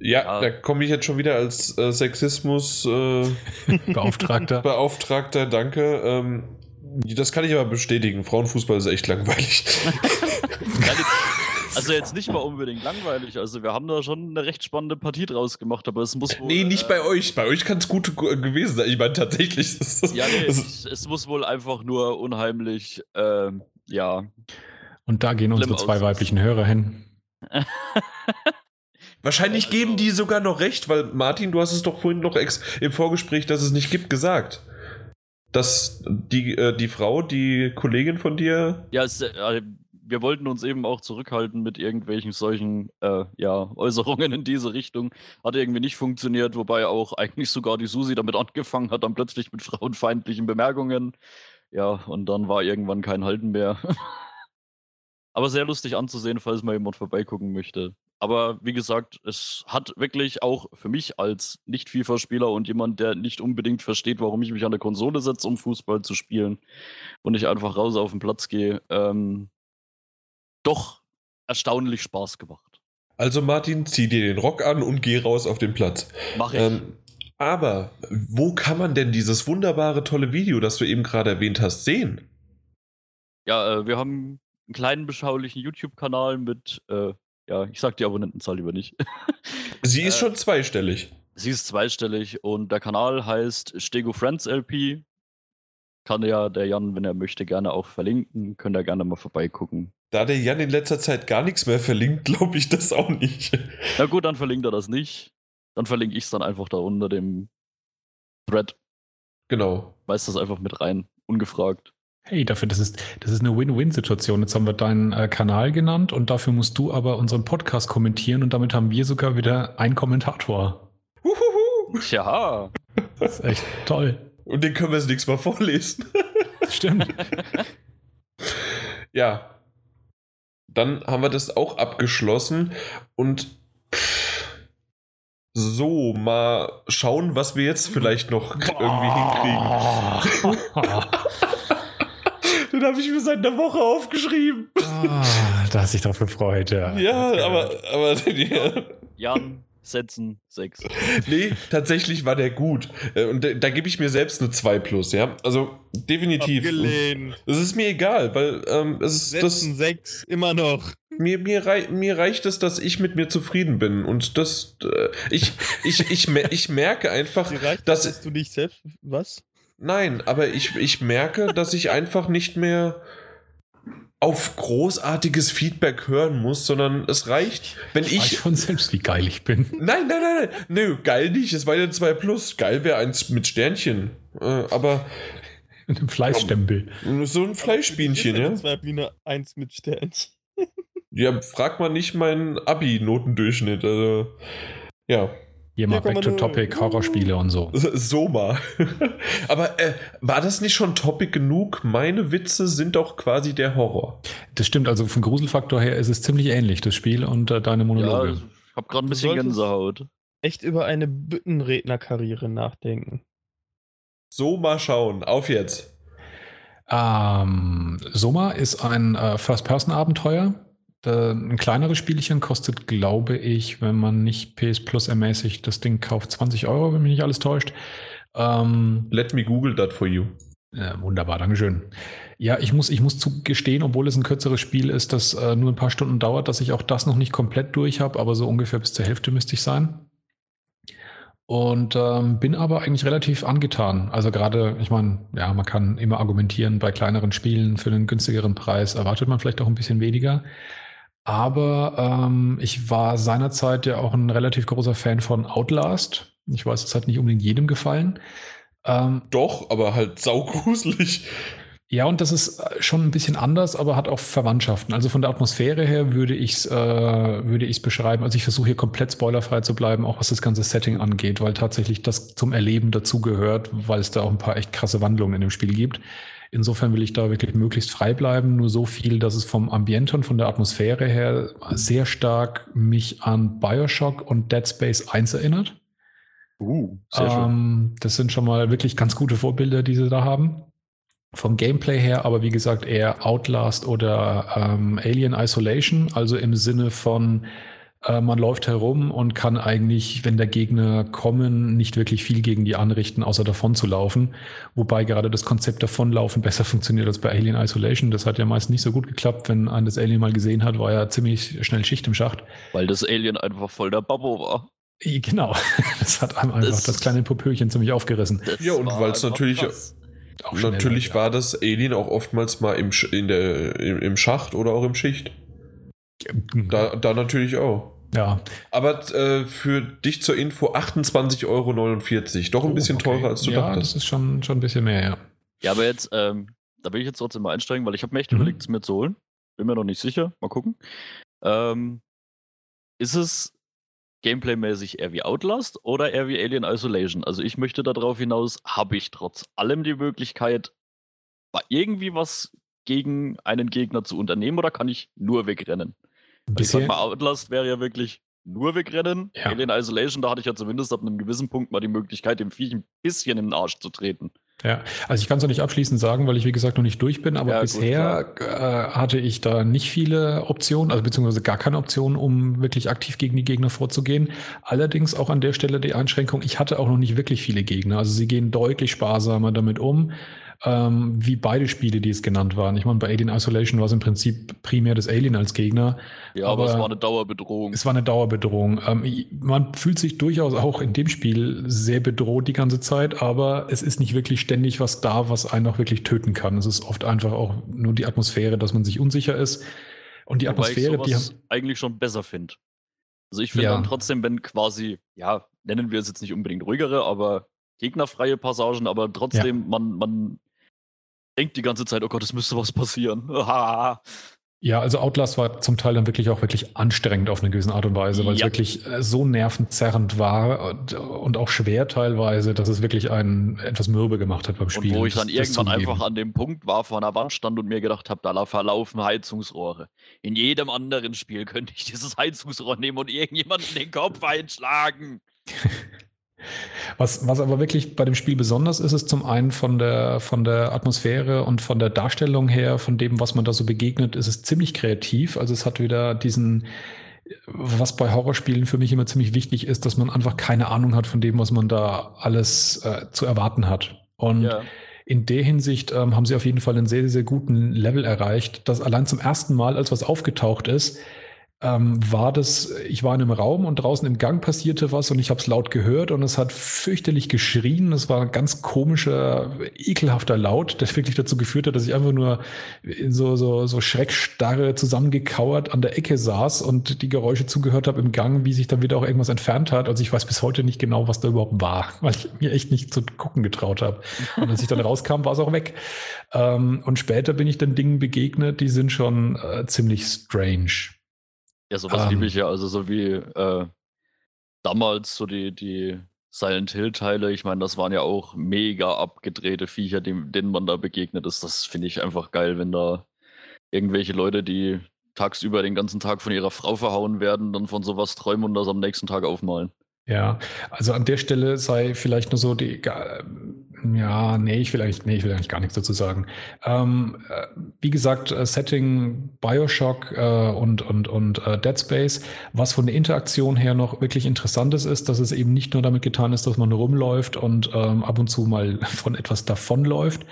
Ja, Ja. da komme ich jetzt schon wieder als äh, Sexismus-Beauftragter, Beauftragter. danke. Ähm, das kann ich aber bestätigen. Frauenfußball ist echt langweilig. Also jetzt nicht mal unbedingt langweilig, also wir haben da schon eine recht spannende Partie draus gemacht, aber es muss wohl... nee, nicht äh, bei euch. Bei euch kann es gut gu- gewesen sein. Ich meine, tatsächlich ist das. Ja, nee, es, es muss wohl einfach nur unheimlich, ähm, ja. Und da gehen unsere zwei weiblichen Hörer hin. wahrscheinlich geben die sogar noch recht, weil Martin, du hast es doch vorhin noch ex im Vorgespräch, dass es nicht gibt, gesagt. Dass die, äh, die Frau, die Kollegin von dir. Ja, es, äh, wir wollten uns eben auch zurückhalten mit irgendwelchen solchen äh, ja, Äußerungen in diese Richtung. Hat irgendwie nicht funktioniert, wobei auch eigentlich sogar die Susi damit angefangen hat, dann plötzlich mit frauenfeindlichen Bemerkungen. Ja, und dann war irgendwann kein Halten mehr. Aber sehr lustig anzusehen, falls mal jemand vorbeigucken möchte. Aber wie gesagt, es hat wirklich auch für mich als Nicht-FIFA-Spieler und jemand, der nicht unbedingt versteht, warum ich mich an der Konsole setze, um Fußball zu spielen und ich einfach raus auf den Platz gehe, ähm, doch erstaunlich Spaß gemacht. Also, Martin, zieh dir den Rock an und geh raus auf den Platz. Mach ich. Ähm, aber wo kann man denn dieses wunderbare, tolle Video, das du eben gerade erwähnt hast, sehen? ja, äh, wir haben einen kleinen, beschaulichen YouTube-Kanal mit, äh, ja, ich sag die Abonnentenzahl lieber nicht. Sie ist Äh, schon zweistellig. Sie ist zweistellig und der Kanal heißt Stego Friends LP. Kann ja der Jan, wenn er möchte, gerne auch verlinken. Könnt ihr gerne mal vorbeigucken. Da der Jan in letzter Zeit gar nichts mehr verlinkt, glaube ich das auch nicht. Na gut, dann verlinkt er das nicht. Dann verlinke ich es dann einfach da unter dem Thread. Genau. Weiß das einfach mit rein, ungefragt. Hey, dafür, das ist, das ist eine Win-Win-Situation. Jetzt haben wir deinen äh, Kanal genannt und dafür musst du aber unseren Podcast kommentieren und damit haben wir sogar wieder einen Kommentator. Uhuhu. Tja. Das ist echt toll. Und den können wir das nächste Mal vorlesen. Stimmt. ja. Dann haben wir das auch abgeschlossen und so, mal schauen, was wir jetzt vielleicht noch irgendwie hinkriegen. Den habe ich mir seit einer Woche aufgeschrieben. Ah, da hast du dich drauf gefreut, ja. Ja, aber, aber ja. Jan, setzen, 6. Nee, tatsächlich war der gut. Äh, Und da, da gebe ich mir selbst eine 2 plus, ja. Also definitiv. Abgelehnt. Es ist mir egal, weil ähm, es ist das, Setzen 6, immer noch. mir, mir, rei mir reicht es, dass ich mit mir zufrieden bin. Und das, äh, ich, ich, ich, mer ich merke einfach, reicht dass, dass du dich selbst. Was? Nein, aber ich, ich merke, dass ich einfach nicht mehr auf großartiges Feedback hören muss, sondern es reicht, wenn Ich weiß ich. schon selbst, wie geil ich bin. Nein, nein, nein, nein. Nö, geil nicht. Es war ja 2 Plus. Geil wäre eins mit Sternchen. Äh, aber Mit dem Fleischstempel. so ein Fleischbienchen, ja. Zwei Biene, eins mit Sternchen. Ja, frag mal nicht meinen Abi-Notendurchschnitt. Also, ja. Hier mal back to 4,0. topic, Horrorspiele und so. So mal. Aber äh, war das nicht schon Topic genug? Meine Witze sind doch quasi der Horror. Das stimmt, also vom Gruselfaktor her ist es ziemlich ähnlich, das Spiel und äh, deine Ja, Monologe. ich habe gerade ein bisschen Gänsehaut. Echt über eine Büttenrednerkarriere nachdenken. So mal schauen. Auf jetzt. Ähm, Soma ist ein äh, First-Person-Abenteuer. Äh, ein kleineres Spielchen kostet, glaube ich, wenn man nicht PS Plus ermäßigt das Ding kauft, 20 Euro, wenn mich nicht alles täuscht. Ähm, Let me Google that for you. ja, wunderbar, Dankeschön. Ja, ich muss, ich muss zugestehen, obwohl es ein kürzeres Spiel ist, das äh, nur ein paar Stunden dauert, dass ich auch das noch nicht komplett durch habe, aber so ungefähr bis zur Hälfte müsste ich sein. Und ähm, bin aber eigentlich relativ angetan. Also gerade, ich meine, ja, man kann immer argumentieren, bei kleineren Spielen für einen günstigeren Preis erwartet man vielleicht auch ein bisschen weniger. Aber ähm, ich war seinerzeit ja auch ein relativ großer Fan von Outlast. Ich weiß, es hat nicht unbedingt jedem gefallen. Ähm, Doch, aber halt saugruselig. ja, und das ist äh, schon ein bisschen anders, aber hat auch Verwandtschaften. Also von der Atmosphäre her würde ich es äh, würde ich's beschreiben. Also ich versuche hier komplett spoilerfrei zu bleiben, auch was das ganze Setting angeht, weil tatsächlich das zum Erleben dazugehört, weil es da auch ein paar echt krasse Wandlungen in dem Spiel gibt. Insofern will ich da wirklich möglichst frei bleiben. Nur so viel, dass es vom Ambiente und von der Atmosphäre her sehr stark mich an Bioshock und Dead Space 1 erinnert. Uh. Ähm, das sind schon mal wirklich ganz gute Vorbilder, die sie da haben. Vom Gameplay her, aber wie gesagt, eher Outlast oder ähm, Alien Isolation, also im Sinne von, äh, man läuft herum und kann eigentlich, wenn der Gegner kommen, nicht wirklich viel gegen die anrichten, außer davon zu laufen. Wobei gerade das Konzept davonlaufen besser funktioniert als bei Alien Isolation. Das hat ja meist nicht so gut geklappt. Wenn ein das Alien mal gesehen hat, war ja ziemlich schnell Schicht im Schacht. Weil das Alien einfach voll der Babbo war. Genau, das hat einem einfach Das- das, kleine Popöchen ziemlich aufgerissen. Ja, und weil's einfach natürlich- krass. Auch Natürlich ja. war das Alien auch oftmals mal im, Sch in der, im, im Schacht oder auch im Schicht. Da, da natürlich auch. Ja, Aber äh, für dich zur Info 28,49 Euro. Doch ein Oh, bisschen okay. teurer als du ja, das dachtest. ist schon, schon ein bisschen mehr, ja. Ja, aber jetzt, ähm, da will ich jetzt trotzdem mal einsteigen, weil ich habe mir echt Mhm. überlegt, es mir zu holen. Bin mir noch nicht sicher. Mal gucken. Ähm, ist es gameplaymäßig eher wie Outlast oder eher wie Alien Isolation? Also ich möchte darauf hinaus, habe ich trotz allem die Möglichkeit, irgendwie was gegen einen Gegner zu unternehmen oder kann ich nur wegrennen? Weil Ich sag Bisher, mal, Outlast wäre ja wirklich nur wegrennen. Ja. Alien Isolation, da hatte ich ja zumindest ab einem gewissen Punkt mal die Möglichkeit, dem Viech ein bisschen in den Arsch zu treten. ja. Also ich kann es noch nicht abschließend sagen, weil ich wie gesagt noch nicht durch bin, aber Ja, gut, bisher äh, hatte ich da nicht viele Optionen, also beziehungsweise gar keine Optionen, um wirklich aktiv gegen die Gegner vorzugehen. Allerdings auch an der Stelle die Einschränkung, ich hatte auch noch nicht wirklich viele Gegner. Also sie gehen deutlich sparsamer damit um. Ähm, wie beide Spiele, die es genannt waren. Ich meine, bei Alien Isolation war es im Prinzip primär das Alien als Gegner. Ja, aber, aber es war eine Dauerbedrohung. Es war eine Dauerbedrohung. Ähm, man fühlt sich durchaus auch in dem Spiel sehr bedroht die ganze Zeit, aber es ist nicht wirklich ständig was da, was einen auch wirklich töten kann. Es ist oft einfach auch nur die Atmosphäre, dass man sich unsicher ist. Und die Wobei Atmosphäre, ich die eigentlich schon besser finde. Also ich finde ja. dann trotzdem, wenn quasi, ja, nennen wir es jetzt nicht unbedingt ruhigere, aber gegnerfreie Passagen, aber trotzdem, ja. man, man denkt die ganze Zeit, oh Gott, es müsste was passieren. Ja, also Outlast war zum Teil dann wirklich auch wirklich anstrengend auf eine gewisse Art und Weise, weil ja. es wirklich äh, so nervenzerrend war und, und, auch schwer teilweise, dass es wirklich einen etwas mürbe gemacht hat beim Spiel. Und wo ich dann das, irgendwann einfach an dem Punkt war, vor einer Wand stand und mir gedacht habe, da verlaufen Heizungsrohre. In jedem anderen Spiel könnte ich dieses Heizungsrohr nehmen und irgendjemanden den Kopf einschlagen. Was, was aber wirklich bei dem Spiel besonders ist, ist zum einen von der, von der Atmosphäre und von der Darstellung her, von dem, was man da so begegnet, ist es ziemlich kreativ. Also es hat wieder diesen, was bei Horrorspielen für mich immer ziemlich wichtig ist, dass man einfach keine Ahnung hat von dem, was man da alles äh, zu erwarten hat. Und ja. in der Hinsicht ähm, haben sie auf jeden Fall einen sehr, sehr guten Level erreicht, dass allein zum ersten Mal, als was aufgetaucht ist, ähm, war das, ich war in einem Raum und draußen im Gang passierte was und ich habe es laut gehört und es hat fürchterlich geschrien. Es war ein ganz komischer, ekelhafter Laut, der wirklich dazu geführt hat, dass ich einfach nur in so, so, so Schreckstarre zusammengekauert an der Ecke saß und die Geräusche zugehört habe im Gang, wie sich dann wieder auch irgendwas entfernt hat. Also ich weiß bis heute nicht genau, was da überhaupt war, weil ich mir echt nicht zu gucken getraut habe. Und als ich dann rauskam, war es auch weg. Ähm, und später bin ich dann Dingen begegnet, die sind schon äh, ziemlich strange. Ja, sowas um, liebe ich ja. Also so wie äh, damals so die, die Silent Hill-Teile. Ich meine, das waren ja auch mega abgedrehte Viecher, dem, denen man da begegnet ist. Das finde ich einfach geil, wenn da irgendwelche Leute, die tagsüber den ganzen Tag von ihrer Frau verhauen werden, dann von sowas träumen und das am nächsten Tag aufmalen. Ja, also an der Stelle sei vielleicht nur so die, ja, nee, ich will eigentlich, nee, ich will eigentlich gar nichts dazu sagen. Ähm, äh, wie gesagt, äh, Setting Bioshock äh, und, und, und äh, Dead Space, was von der Interaktion her noch wirklich interessantes ist, dass es eben nicht nur damit getan ist, dass man rumläuft und ähm, ab und zu mal von etwas davonläuft.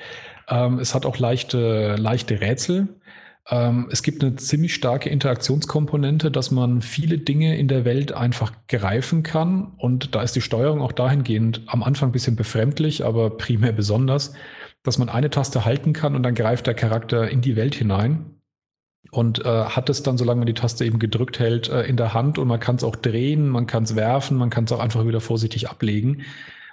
Ähm, es hat auch leichte, leichte Rätsel. Ähm, es gibt eine ziemlich starke Interaktionskomponente, dass man viele Dinge in der Welt einfach greifen kann. Und da ist die Steuerung auch dahingehend am Anfang ein bisschen befremdlich, aber primär besonders, dass man eine Taste halten kann und dann greift der Charakter in die Welt hinein und äh, hat es dann, solange man die Taste eben gedrückt hält, äh, in der Hand und man kann es auch drehen, man kann es werfen, man kann es auch einfach wieder vorsichtig ablegen.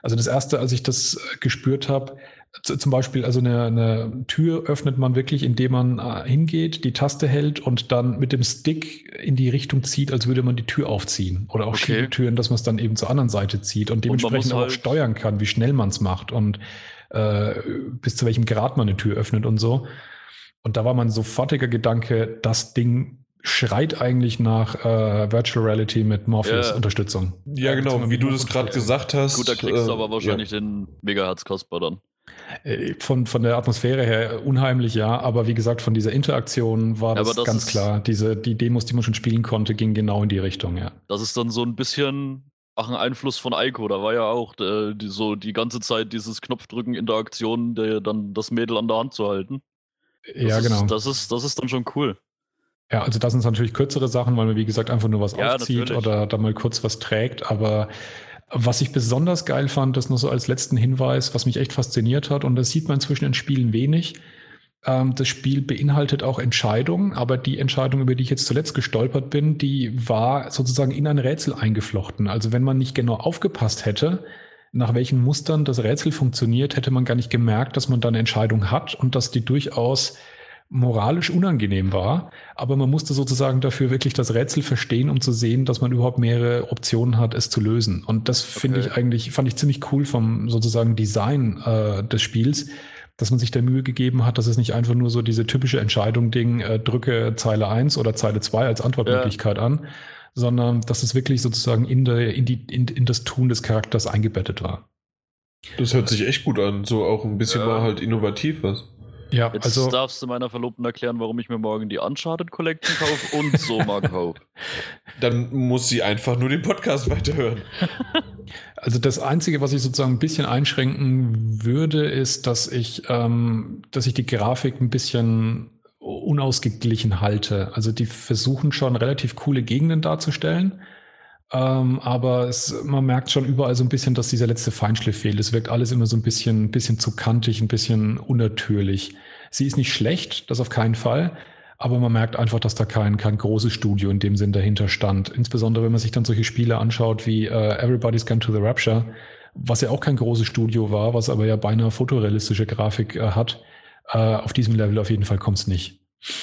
Also das erste, als ich das äh, gespürt habe, zum Beispiel, also eine, eine, Tür öffnet man wirklich, indem man äh, hingeht, die Taste hält und dann mit dem Stick in die Richtung zieht, als würde man die Tür aufziehen. Oder auch okay. Schiebetüren, dass man es dann eben zur anderen Seite zieht und dementsprechend und auch halt steuern kann, wie schnell man es macht und äh, bis zu welchem Grad man eine Tür öffnet und so. Und da war mein sofortiger Gedanke, das Ding schreit eigentlich nach äh, Virtual Reality mit Morpheus-Unterstützung. Ja, genau, wie du das gerade gesagt hast. Gut, da kriegst du äh, aber wahrscheinlich ja. den Megahertz kostbar dann. Äh, von, von der Atmosphäre her unheimlich, ja, aber wie gesagt, von dieser Interaktion war das, das ganz klar. Diese, die Demos, die man schon spielen konnte, gingen genau in die Richtung, ja. Das ist dann so ein bisschen ach, ein Einfluss von Eiko. Da war ja auch äh, die, so die ganze Zeit dieses Knopfdrücken, Interaktion, der, dann das Mädel an der Hand zu halten. Das ja, genau. das, ist, das ist dann schon cool. Ja, also das sind natürlich kürzere Sachen, weil man, wie gesagt, einfach nur was ja, aufzieht natürlich. oder da mal kurz was trägt, aber was ich besonders geil fand, das nur so als letzten Hinweis, was mich echt fasziniert hat, und das sieht man inzwischen in Spielen wenig. Ähm, das Spiel beinhaltet auch Entscheidungen, aber die Entscheidung, über die ich jetzt zuletzt gestolpert bin, die war sozusagen in ein Rätsel eingeflochten. Also wenn man nicht genau aufgepasst hätte, nach welchen Mustern das Rätsel funktioniert, hätte man gar nicht gemerkt, dass man da eine Entscheidung hat und dass die durchaus moralisch unangenehm war, aber man musste sozusagen dafür wirklich das Rätsel verstehen, um zu sehen, dass man überhaupt mehrere Optionen hat, es zu lösen. Und das okay. finde ich eigentlich, fand ich ziemlich cool vom sozusagen Design äh, des Spiels, dass man sich der Mühe gegeben hat, dass es nicht einfach nur so diese typische Entscheidung-Ding, äh, drücke Zeile 1 oder Zeile 2 als Antwortmöglichkeit ja. an, sondern dass es wirklich sozusagen in, der, in, die, in, in das Tun des Charakters eingebettet war. Das hört sich echt gut an, so auch ein bisschen ja. mal halt innovativ was. Ja, Jetzt also darfst du meiner Verlobten erklären, warum ich mir morgen die Uncharted Collection kaufe und Soma kaufe. Dann muss sie einfach nur den Podcast weiterhören. Also das Einzige, was ich sozusagen ein bisschen einschränken würde, ist, dass ich, ähm, dass ich die Grafik ein bisschen unausgeglichen halte. Also die versuchen schon relativ coole Gegenden darzustellen. Ähm, aber es, man merkt schon überall so ein bisschen, dass dieser letzte Feinschliff fehlt. Es wirkt alles immer so ein bisschen, bisschen zu kantig, ein bisschen unnatürlich. Sie ist nicht schlecht, das auf keinen Fall. Aber man merkt einfach, dass da kein, kein großes Studio in dem Sinn dahinter stand. Insbesondere, wenn man sich dann solche Spiele anschaut wie äh, Everybody's Gone to the Rapture, was ja auch kein großes Studio war, was aber ja beinahe fotorealistische Grafik äh, hat. Äh, auf diesem Level auf jeden Fall kommt es nicht.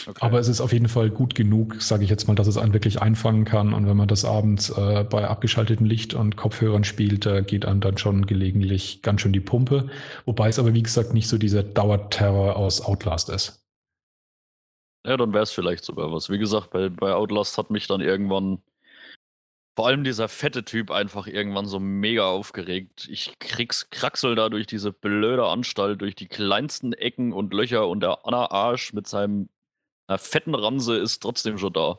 Okay. Aber es ist auf jeden Fall gut genug, sage ich jetzt mal, dass es einen wirklich einfangen kann. Und wenn man das abends äh, bei abgeschaltetem Licht und Kopfhörern spielt, äh, geht einem dann schon gelegentlich ganz schön die Pumpe. Wobei es aber, wie gesagt, nicht so dieser Dauerterror aus Outlast ist. Ja, dann wäre es vielleicht sogar was. Wie gesagt, bei, bei Outlast hat mich dann irgendwann vor allem dieser fette Typ einfach irgendwann so mega aufgeregt. Ich krieg's Kraxel da durch diese blöde Anstalt, durch die kleinsten Ecken und Löcher und der Anna Arsch mit seinem einer fetten Ranse ist trotzdem schon da.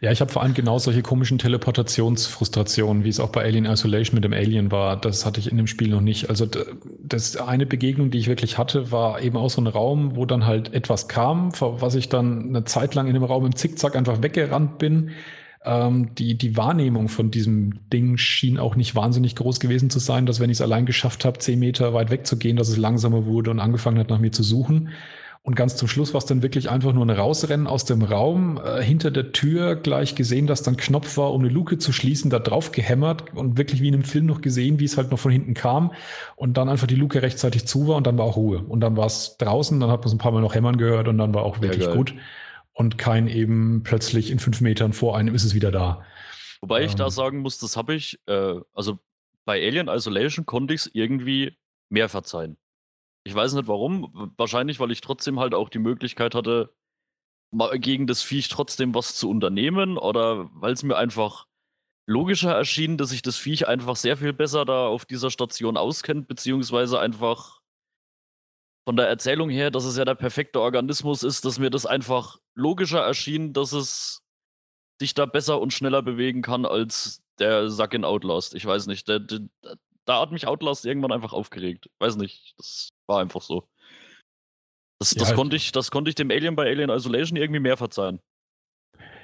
Ja, ich habe vor allem genau solche komischen Teleportationsfrustrationen, wie es auch bei Alien Isolation mit dem Alien war. Das hatte ich in dem Spiel noch nicht. Also das eine Begegnung, die ich wirklich hatte, war eben auch so ein Raum, wo dann halt etwas kam, was ich dann eine Zeit lang in dem Raum im Zickzack einfach weggerannt bin. Ähm, die, die Wahrnehmung von diesem Ding schien auch nicht wahnsinnig groß gewesen zu sein, dass wenn ich es allein geschafft habe, zehn Meter weit wegzugehen, dass es langsamer wurde und angefangen hat, nach mir zu suchen. Und ganz zum Schluss war es dann wirklich einfach nur ein Rausrennen aus dem Raum, äh, hinter der Tür gleich gesehen, dass dann Knopf war, um eine Luke zu schließen, da drauf gehämmert und wirklich wie in einem Film noch gesehen, wie es halt noch von hinten kam und dann einfach die Luke rechtzeitig zu war und dann war auch Ruhe. Und dann war es draußen, dann hat man es ein paar Mal noch hämmern gehört und dann war auch wirklich ja, gut. Und kein eben plötzlich in fünf Metern vor einem ist es wieder da. Wobei ähm, ich da ähm. sagen muss, das habe ich, äh, also bei Alien Isolation konnte ich es irgendwie mehr verzeihen. Ich weiß nicht warum. Wahrscheinlich, weil ich trotzdem halt auch die Möglichkeit hatte, gegen das Viech trotzdem was zu unternehmen oder weil es mir einfach logischer erschien, dass sich das Viech einfach sehr viel besser da auf dieser Station auskennt, beziehungsweise einfach von der Erzählung her, dass es ja der perfekte Organismus ist, dass mir das einfach logischer erschien, dass es sich da besser und schneller bewegen kann als der Sack in Outlast. Ich weiß nicht, der, der, da hat mich Outlast irgendwann einfach aufgeregt. Weiß nicht, das war einfach so. Das, das ja, konnte ich, das konnte ich dem Alien bei Alien Isolation irgendwie mehr verzeihen.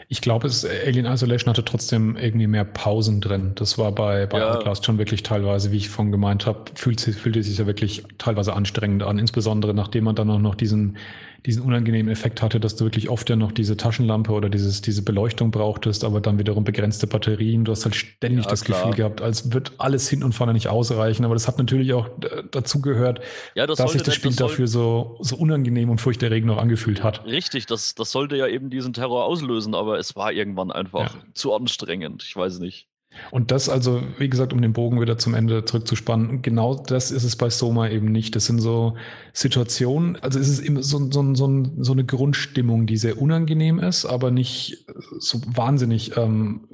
Ich glaube, Alien Isolation hatte trotzdem irgendwie mehr Pausen drin. Das war bei, bei ja. Outlast schon wirklich teilweise, wie ich vorhin gemeint habe, fühlte, fühlte sich ja wirklich teilweise anstrengend an. Insbesondere nachdem man dann auch noch diesen diesen unangenehmen Effekt hatte, dass du wirklich oft ja noch diese Taschenlampe oder dieses, diese Beleuchtung brauchtest, aber dann wiederum begrenzte Batterien. Du hast halt ständig ja, das klar. Gefühl gehabt, als wird alles hin und vorne nicht ausreichen. Aber das hat natürlich auch äh, dazu gehört, ja, das dass sich das Spiel das dafür so, so unangenehm und furchterregend noch angefühlt hat. Richtig, das, das sollte ja eben diesen Terror auslösen, aber es war irgendwann einfach ja. zu anstrengend. Ich weiß nicht. Und das also, wie gesagt, um den Bogen wieder zum Ende zurückzuspannen, genau das ist es bei Soma eben nicht. Das sind so Situationen, also es ist immer so, so, so, so eine Grundstimmung, die sehr unangenehm ist, aber nicht so wahnsinnig ähm,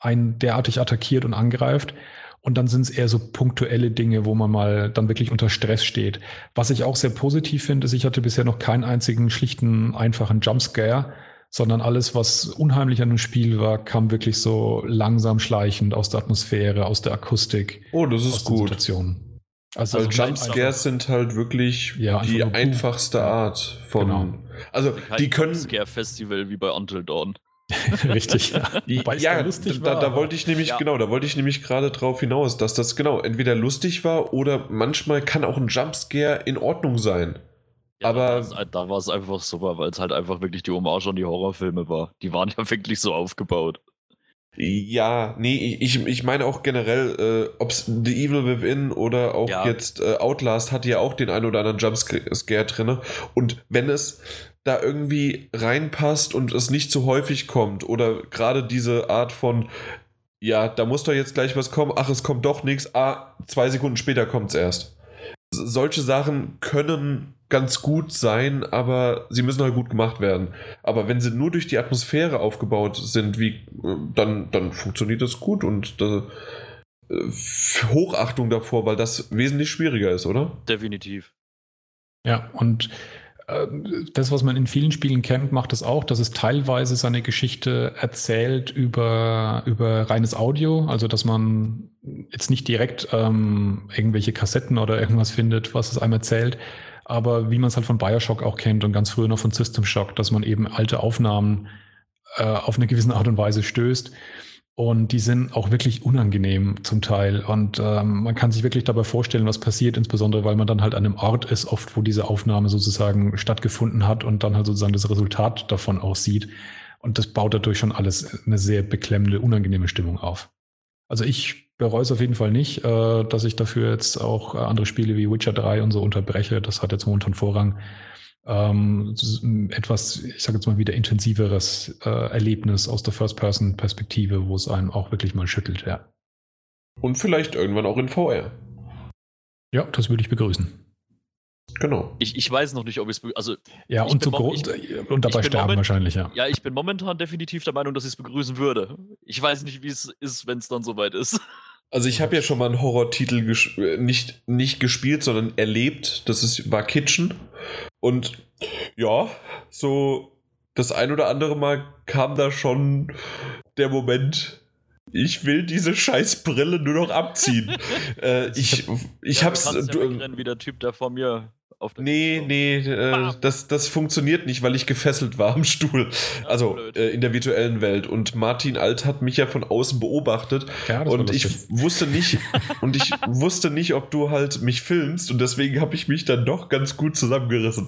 einen derartig attackiert und angreift. Und dann sind es eher so punktuelle Dinge, wo man mal dann wirklich unter Stress steht. Was ich auch sehr positiv finde, ist, ich hatte bisher noch keinen einzigen schlichten, einfachen Jumpscare sondern alles, was unheimlich an dem Spiel war, kam wirklich so langsam schleichend aus der Atmosphäre, aus der Akustik. Oh, das ist gut. Also, also Jumpscares sind halt wirklich ja, die einfachste Art von. Genau. Also die können. Jumpscare Festival wie bei Until Dawn. Richtig. Ja, ja lustig da, war, da, wollte ich nämlich, ja. genau, da wollte ich nämlich gerade drauf hinaus, dass das genau entweder lustig war oder manchmal kann auch ein Jumpscare in Ordnung sein. Ja, aber da war es einfach super, weil es halt einfach wirklich die Hommage an die Horrorfilme war. Die waren ja wirklich so aufgebaut. Ja, nee, ich, ich meine auch generell, äh, ob es The Evil Within oder auch ja. jetzt äh, Outlast hat ja auch den einen oder anderen Jumpscare drin. Und wenn es da irgendwie reinpasst und es nicht zu häufig kommt oder gerade diese Art von, ja, da muss doch jetzt gleich was kommen, ach, es kommt doch nichts, ah, zwei Sekunden später kommt es erst. Solche Sachen können ganz gut sein, aber sie müssen halt gut gemacht werden. Aber wenn sie nur durch die Atmosphäre aufgebaut sind, wie, dann, dann funktioniert das gut und äh, Hochachtung davor, weil das wesentlich schwieriger ist, oder? Definitiv. Ja, und das, was man in vielen Spielen kennt, macht es auch, dass es teilweise seine Geschichte erzählt über, über reines Audio, also dass man jetzt nicht direkt ähm, irgendwelche Kassetten oder irgendwas findet, was es einem erzählt, aber wie man es halt von Bioshock auch kennt und ganz früher noch von System Shock, dass man eben alte Aufnahmen äh, auf eine gewisse Art und Weise stößt. Und die sind auch wirklich unangenehm zum Teil. Und ähm, man kann sich wirklich dabei vorstellen, was passiert, insbesondere weil man dann halt an einem Ort ist, oft wo diese Aufnahme sozusagen stattgefunden hat und dann halt sozusagen das Resultat davon aussieht. Und das baut dadurch schon alles eine sehr beklemmende, unangenehme Stimmung auf. Also ich bereue es auf jeden Fall nicht, äh, dass ich dafür jetzt auch andere Spiele wie Witcher 3 und so unterbreche. Das hat jetzt momentan Vorrang ähm, etwas, ich sage jetzt mal wieder intensiveres äh, Erlebnis aus der First-Person-Perspektive, wo es einem auch wirklich mal schüttelt, ja. Und vielleicht irgendwann auch in VR. Ja, das würde ich begrüßen. Genau. Ich, ich weiß noch nicht, ob ich es also Ja, und, so groß, und dabei sterben wahrscheinlich, ja. Ja, ich bin momentan definitiv der Meinung, dass ich es begrüßen würde. Ich weiß nicht, wie es ist, wenn es dann soweit ist. Also ich habe ja schon mal einen Horrortitel ges nicht, nicht gespielt, sondern erlebt. Das ist, war Kitchen. Und ja, so das ein oder andere Mal kam da schon der Moment, ich will diese scheiß Brille nur noch abziehen. äh, ich, ich ja, hab's. Du kannst ja wie der Typ da vor mir auf der Nee, nee, äh, das, das funktioniert nicht, weil ich gefesselt war am Stuhl. Ja, also äh, in der virtuellen Welt. Und Martin Alt hat mich ja von außen beobachtet. Ja, und ich wusste nicht, und ich wusste nicht, ob du halt mich filmst. Und deswegen habe ich mich dann doch ganz gut zusammengerissen.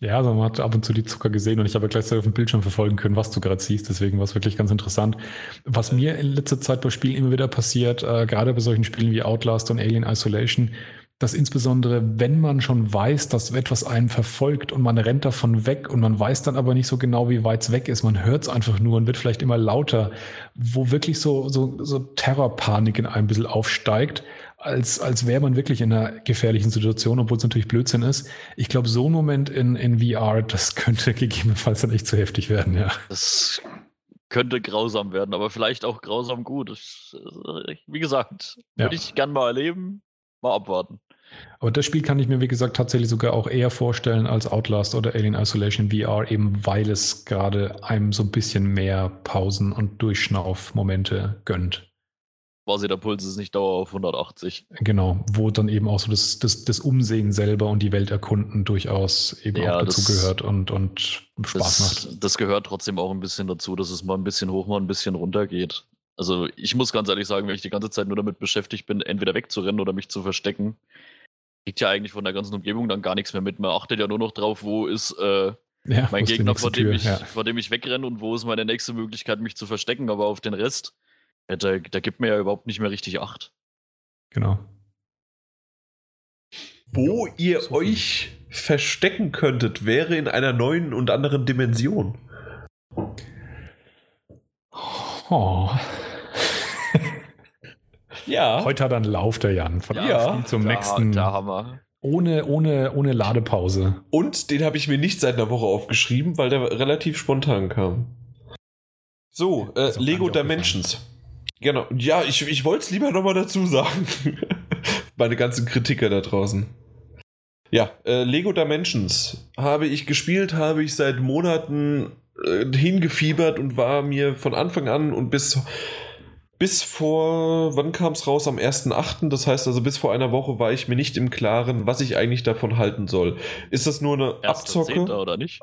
Ja, also man hat ab und zu die Zucker gesehen und ich habe gleichzeitig auf dem Bildschirm verfolgen können, was du gerade siehst. Deswegen war es wirklich ganz interessant. Was mir in letzter Zeit bei Spielen immer wieder passiert, äh, gerade bei solchen Spielen wie Outlast und Alien Isolation, dass insbesondere, wenn man schon weiß, dass etwas einen verfolgt und man rennt davon weg und man weiß dann aber nicht so genau, wie weit es weg ist, man hört es einfach nur und wird vielleicht immer lauter, wo wirklich so, so, so Terrorpanik in einem ein bisschen aufsteigt, als, als wäre man wirklich in einer gefährlichen Situation, obwohl es natürlich Blödsinn ist. Ich glaube, so ein Moment in, in VR, das könnte gegebenenfalls dann echt zu heftig werden, ja. Das könnte grausam werden, aber vielleicht auch grausam gut. wie gesagt, würde ja. ich gern mal erleben. Mal abwarten. Aber das Spiel kann ich mir, wie gesagt, tatsächlich sogar auch eher vorstellen als Outlast oder Alien Isolation VR, eben weil es gerade einem so ein bisschen mehr Pausen und Durchschnaufmomente gönnt. Quasi der Puls ist nicht Dauer auf 180. Genau, wo dann eben auch so das, das, das Umsehen selber und die Welt erkunden durchaus eben ja, auch dazu das, gehört und, und Spaß das, macht. Das gehört trotzdem auch ein bisschen dazu, dass es mal ein bisschen hoch, mal ein bisschen runter geht. Also ich muss ganz ehrlich sagen, wenn ich die ganze Zeit nur damit beschäftigt bin, entweder wegzurennen oder mich zu verstecken, kriegt ja eigentlich von der ganzen Umgebung dann gar nichts mehr mit. Man achtet ja nur noch drauf, wo ist äh, ja, mein Gegner, vor dem, Tür, ich, ja. vor dem ich wegrenne und wo ist meine nächste Möglichkeit, mich zu verstecken. Aber auf den Rest, ja, da, da gibt mir ja überhaupt nicht mehr richtig Acht. Genau. Wo ja, ihr so euch verstecken könntet, wäre in einer neuen und anderen Dimension. Oh. Ja. Heute hat er einen Lauf, der Jan. Von ja, zum da, nächsten. Da haben wir. Ohne, ohne, ohne Ladepause. Und den habe ich mir nicht seit einer Woche aufgeschrieben, weil der relativ spontan kam. So, äh, Lego Dimensions. Genau. Ja, ich, ich wollte es lieber nochmal dazu sagen. Meine ganzen Kritiker da draußen. Ja, äh, Lego Dimensions habe ich gespielt, habe ich seit Monaten äh, hingefiebert und war mir von Anfang an und bis bis vor, wann kam es raus? Am 1.8. Das heißt also, bis vor einer Woche war ich mir nicht im Klaren, was ich eigentlich davon halten soll. Ist das nur eine Abzocke? oder nicht?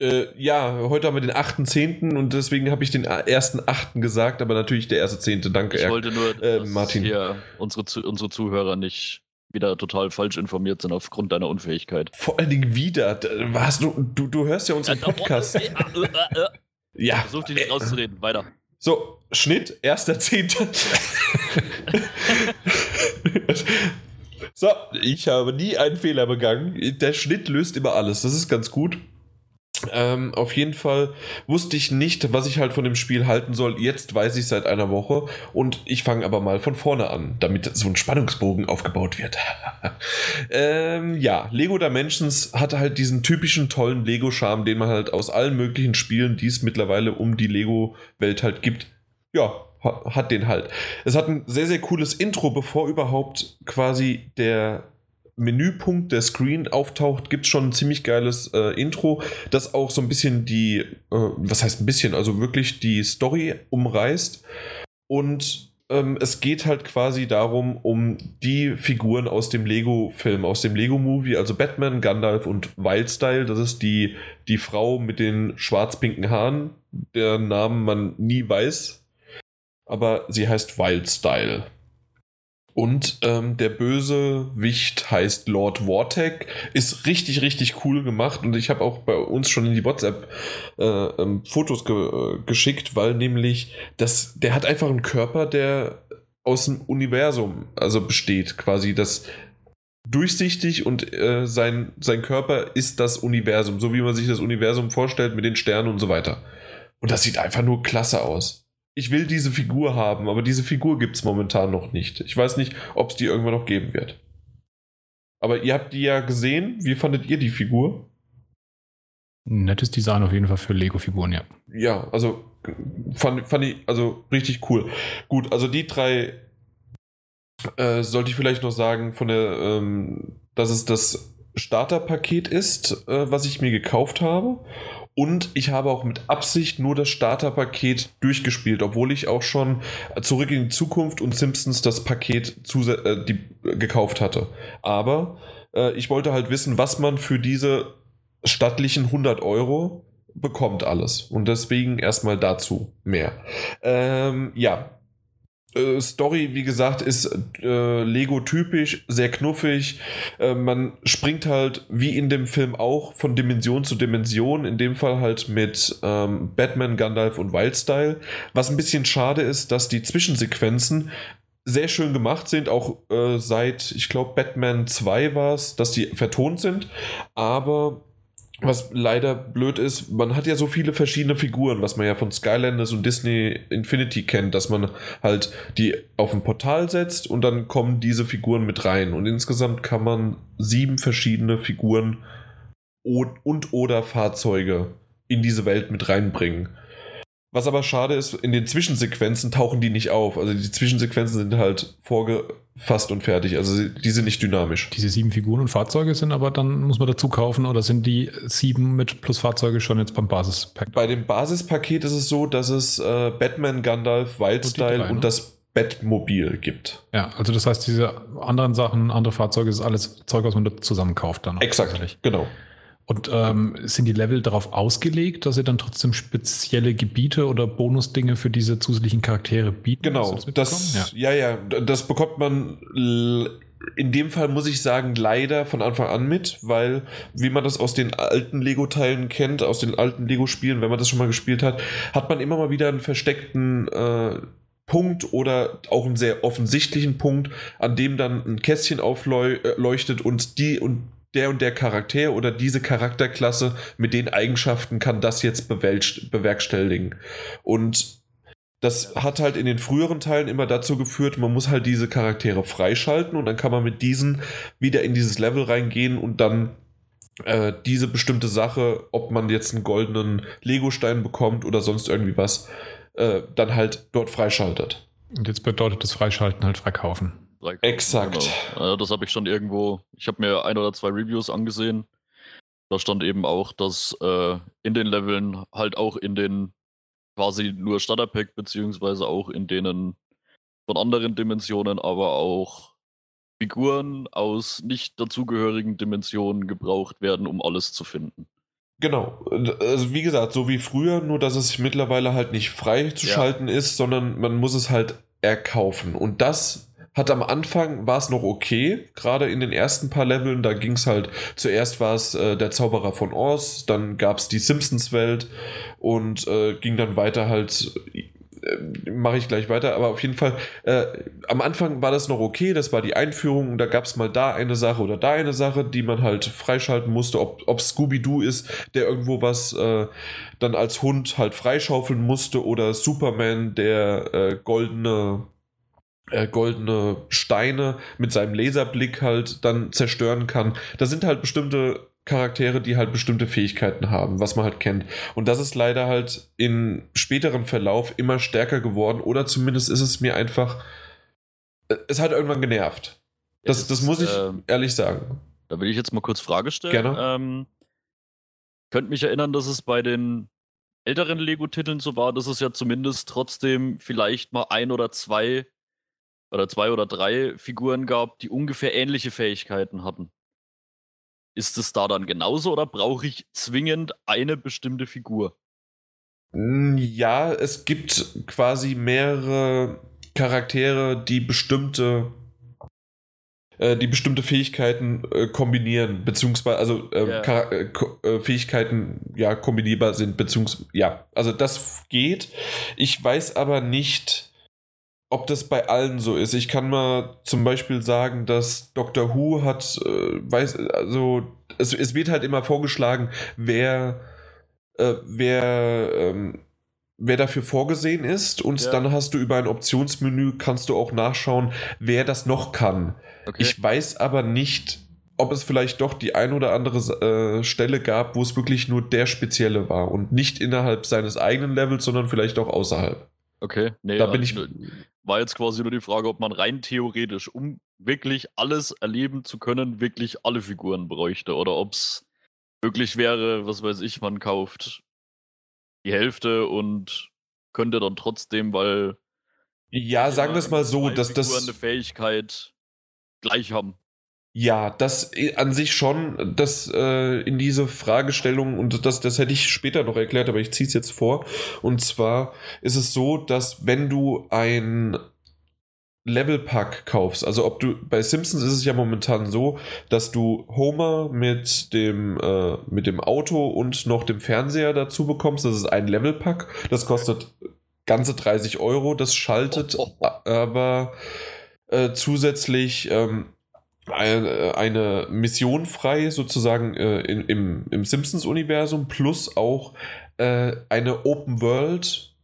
Äh, ja, heute haben wir den 8.10. und deswegen habe ich den 1.8. gesagt, aber natürlich der 1.10. Danke, Ich wollte nur, äh, Martin. hier unsere, unsere Zuhörer nicht wieder total falsch informiert sind aufgrund deiner Unfähigkeit. Vor allen Dingen wieder. Was, du, du, du hörst ja unseren Podcast. Äh, äh, äh, ja. Versuch dich nicht rauszureden. Weiter. So, Schnitt, erster Zehnte. so, ich habe nie einen Fehler begangen. Der Schnitt löst immer alles. Das ist ganz gut. Ähm, auf jeden Fall wusste ich nicht, was ich halt von dem Spiel halten soll. Jetzt weiß ich seit einer Woche und ich fange aber mal von vorne an, damit so ein Spannungsbogen aufgebaut wird. ähm, ja, Lego Dimensions hatte halt diesen typischen tollen Lego-Charme, den man halt aus allen möglichen Spielen, die es mittlerweile um die Lego-Welt halt gibt, ja, hat den halt. Es hat ein sehr, sehr cooles Intro, bevor überhaupt quasi der Menüpunkt der Screen auftaucht, gibt es schon ein ziemlich geiles äh, Intro, das auch so ein bisschen die, äh, was heißt ein bisschen, also wirklich die Story umreißt. Und ähm, es geht halt quasi darum, um die Figuren aus dem Lego-Film, aus dem Lego-Movie, also Batman, Gandalf und Wildstyle. Das ist die, die Frau mit den schwarz-pinken Haaren, der Namen man nie weiß. Aber sie heißt Wildstyle. Und ähm, der Bösewicht heißt Lord Vortek. Ist richtig, richtig cool gemacht. Und ich habe auch bei uns schon in die WhatsApp äh, ähm, Fotos ge äh, geschickt, weil nämlich das, der hat einfach einen Körper, der aus dem Universum also besteht. Quasi das durchsichtig und äh, sein, sein Körper ist das Universum, so wie man sich das Universum vorstellt mit den Sternen und so weiter. Und das sieht einfach nur klasse aus ich will diese Figur haben, aber diese Figur gibt es momentan noch nicht. Ich weiß nicht, ob es die irgendwann noch geben wird. Aber ihr habt die ja gesehen. Wie fandet ihr die Figur? Nettes Design auf jeden Fall für Lego-Figuren, ja. Ja, also fand, fand ich also richtig cool. Gut, also die drei äh, sollte ich vielleicht noch sagen, von der, ähm, dass es das Starterpaket ist, äh, was ich mir gekauft habe. Und ich habe auch mit Absicht nur das Starterpaket durchgespielt, obwohl ich auch schon zurück in die Zukunft und Simpsons das Paket äh, die, äh, gekauft hatte. Aber äh, ich wollte halt wissen, was man für diese stattlichen 100 Euro bekommt alles. Und deswegen erstmal dazu mehr. Ähm, ja, äh, Story, wie gesagt, ist äh, Lego-typisch, sehr knuffig. Äh, man springt halt, wie in dem Film auch, von Dimension zu Dimension. In dem Fall halt mit ähm, Batman, Gandalf und Wildstyle. Was ein bisschen schade ist, dass die Zwischensequenzen sehr schön gemacht sind, auch äh, seit, ich glaube, Batman 2 war es, dass die vertont sind. Aber was leider blöd ist, man hat ja so viele verschiedene Figuren, was man ja von Skylanders und Disney Infinity kennt, dass man halt die auf ein Portal setzt und dann kommen diese Figuren mit rein. Und insgesamt kann man sieben verschiedene Figuren und oder Fahrzeuge in diese Welt mit reinbringen. Was aber schade ist, in den Zwischensequenzen tauchen die nicht auf. Also die Zwischensequenzen sind halt vorgefasst und fertig. Also die sind nicht dynamisch. Diese sieben Figuren und Fahrzeuge sind aber dann, muss man dazu kaufen, oder sind die sieben mit plus Fahrzeuge schon jetzt beim Basispaket? Bei dem Basispaket ist es so, dass es äh, Batman, Gandalf, Wildstyle und, und ne? das Bettmobil gibt. Ja, also das heißt, diese anderen Sachen, andere Fahrzeuge, ist alles Zeug, was man zusammen kauft dann. Exakt, genau. Und ähm, sind die Level darauf ausgelegt, dass sie dann trotzdem spezielle Gebiete oder Bonusdinge für diese zusätzlichen Charaktere bieten? Genau, das, das ja. ja, ja, das bekommt man in dem Fall muss ich sagen, leider von Anfang an mit, weil, wie man das aus den alten Lego-Teilen kennt, aus den alten Lego-Spielen, wenn man das schon mal gespielt hat, hat man immer mal wieder einen versteckten äh, Punkt oder auch einen sehr offensichtlichen Punkt, an dem dann ein Kästchen aufleuchtet und die und der und der Charakter oder diese Charakterklasse mit den Eigenschaften kann das jetzt bewerkstelligen. Und das hat halt in den früheren Teilen immer dazu geführt, man muss halt diese Charaktere freischalten und dann kann man mit diesen wieder in dieses Level reingehen und dann äh, diese bestimmte Sache, ob man jetzt einen goldenen Lego-Stein bekommt oder sonst irgendwie was, äh, dann halt dort freischaltet. Und jetzt bedeutet das Freischalten halt freikaufen. Exakt. Genau. Das habe ich schon irgendwo, ich habe mir ein oder zwei Reviews angesehen. Da stand eben auch, dass äh, in den Leveln halt auch in den quasi nur Starterpack, beziehungsweise auch in denen von anderen Dimensionen, aber auch Figuren aus nicht dazugehörigen Dimensionen gebraucht werden, um alles zu finden. Genau. Also wie gesagt, so wie früher, nur dass es mittlerweile halt nicht frei zu ja. schalten ist, sondern man muss es halt erkaufen. Und das hat am Anfang war es noch okay, gerade in den ersten paar Leveln, da ging es halt, zuerst war es äh, der Zauberer von Oz, dann gab es die Simpsons-Welt und äh, ging dann weiter halt, äh, mache ich gleich weiter, aber auf jeden Fall, äh, am Anfang war das noch okay, das war die Einführung, da gab es mal da eine Sache oder da eine Sache, die man halt freischalten musste, ob, ob Scooby-Doo ist, der irgendwo was äh, dann als Hund halt freischaufeln musste oder Superman, der äh, goldene äh, goldene Steine mit seinem Laserblick halt dann zerstören kann. Da sind halt bestimmte Charaktere, die halt bestimmte Fähigkeiten haben, was man halt kennt. Und das ist leider halt in späterem Verlauf immer stärker geworden oder zumindest ist es mir einfach, äh, es hat irgendwann genervt. Das, das muss ich äh, ehrlich sagen. Da will ich jetzt mal kurz Frage stellen. Gerne. Ähm, könnt mich erinnern, dass es bei den älteren Lego-Titeln so war, dass es ja zumindest trotzdem vielleicht mal ein oder zwei oder zwei oder drei Figuren gab, die ungefähr ähnliche Fähigkeiten hatten. Ist es da dann genauso oder brauche ich zwingend eine bestimmte Figur? Hm, ja, es gibt quasi mehrere Charaktere, die bestimmte äh, die bestimmte Fähigkeiten äh, kombinieren, beziehungsweise also äh, yeah. Äh, Fähigkeiten ja kombinierbar sind, beziehungsweise ja, also das geht. Ich weiß aber nicht, ob das bei allen so ist. Ich kann mal zum Beispiel sagen, dass Doctor Who hat, äh, weiß, also es, es wird halt immer vorgeschlagen, wer äh, wer ähm, wer dafür vorgesehen ist und ja. dann hast du über ein Optionsmenü kannst du auch nachschauen, wer das noch kann. Okay. Ich weiß aber nicht, ob es vielleicht doch die ein oder andere äh, Stelle gab, wo es wirklich nur der Spezielle war und nicht innerhalb seines eigenen Levels, sondern vielleicht auch außerhalb. Okay, nee, da bin ich. War jetzt quasi nur die Frage, ob man rein theoretisch, um wirklich alles erleben zu können, wirklich alle Figuren bräuchte oder ob es möglich wäre, was weiß ich, man kauft die Hälfte und könnte dann trotzdem, weil. Ja, sagen wir es mal so, dass das. eine Fähigkeit gleich haben. Ja, das äh, an sich schon, das äh, in diese Fragestellung, und das, das hätte ich später noch erklärt, aber ich ziehe es jetzt vor. Und zwar ist es so, dass wenn du ein Level-Pack kaufst, also ob du bei Simpsons ist es ja momentan so, dass du Homer mit dem, äh, mit dem Auto und noch dem Fernseher dazu bekommst. Das ist ein Level-Pack. Das kostet ganze 30 Euro. Das schaltet oh, oh, oh. aber äh, zusätzlich ähm, eine, eine, Mission frei, sozusagen äh, in, im, im Simpsons-Universum, plus auch äh, eine Open World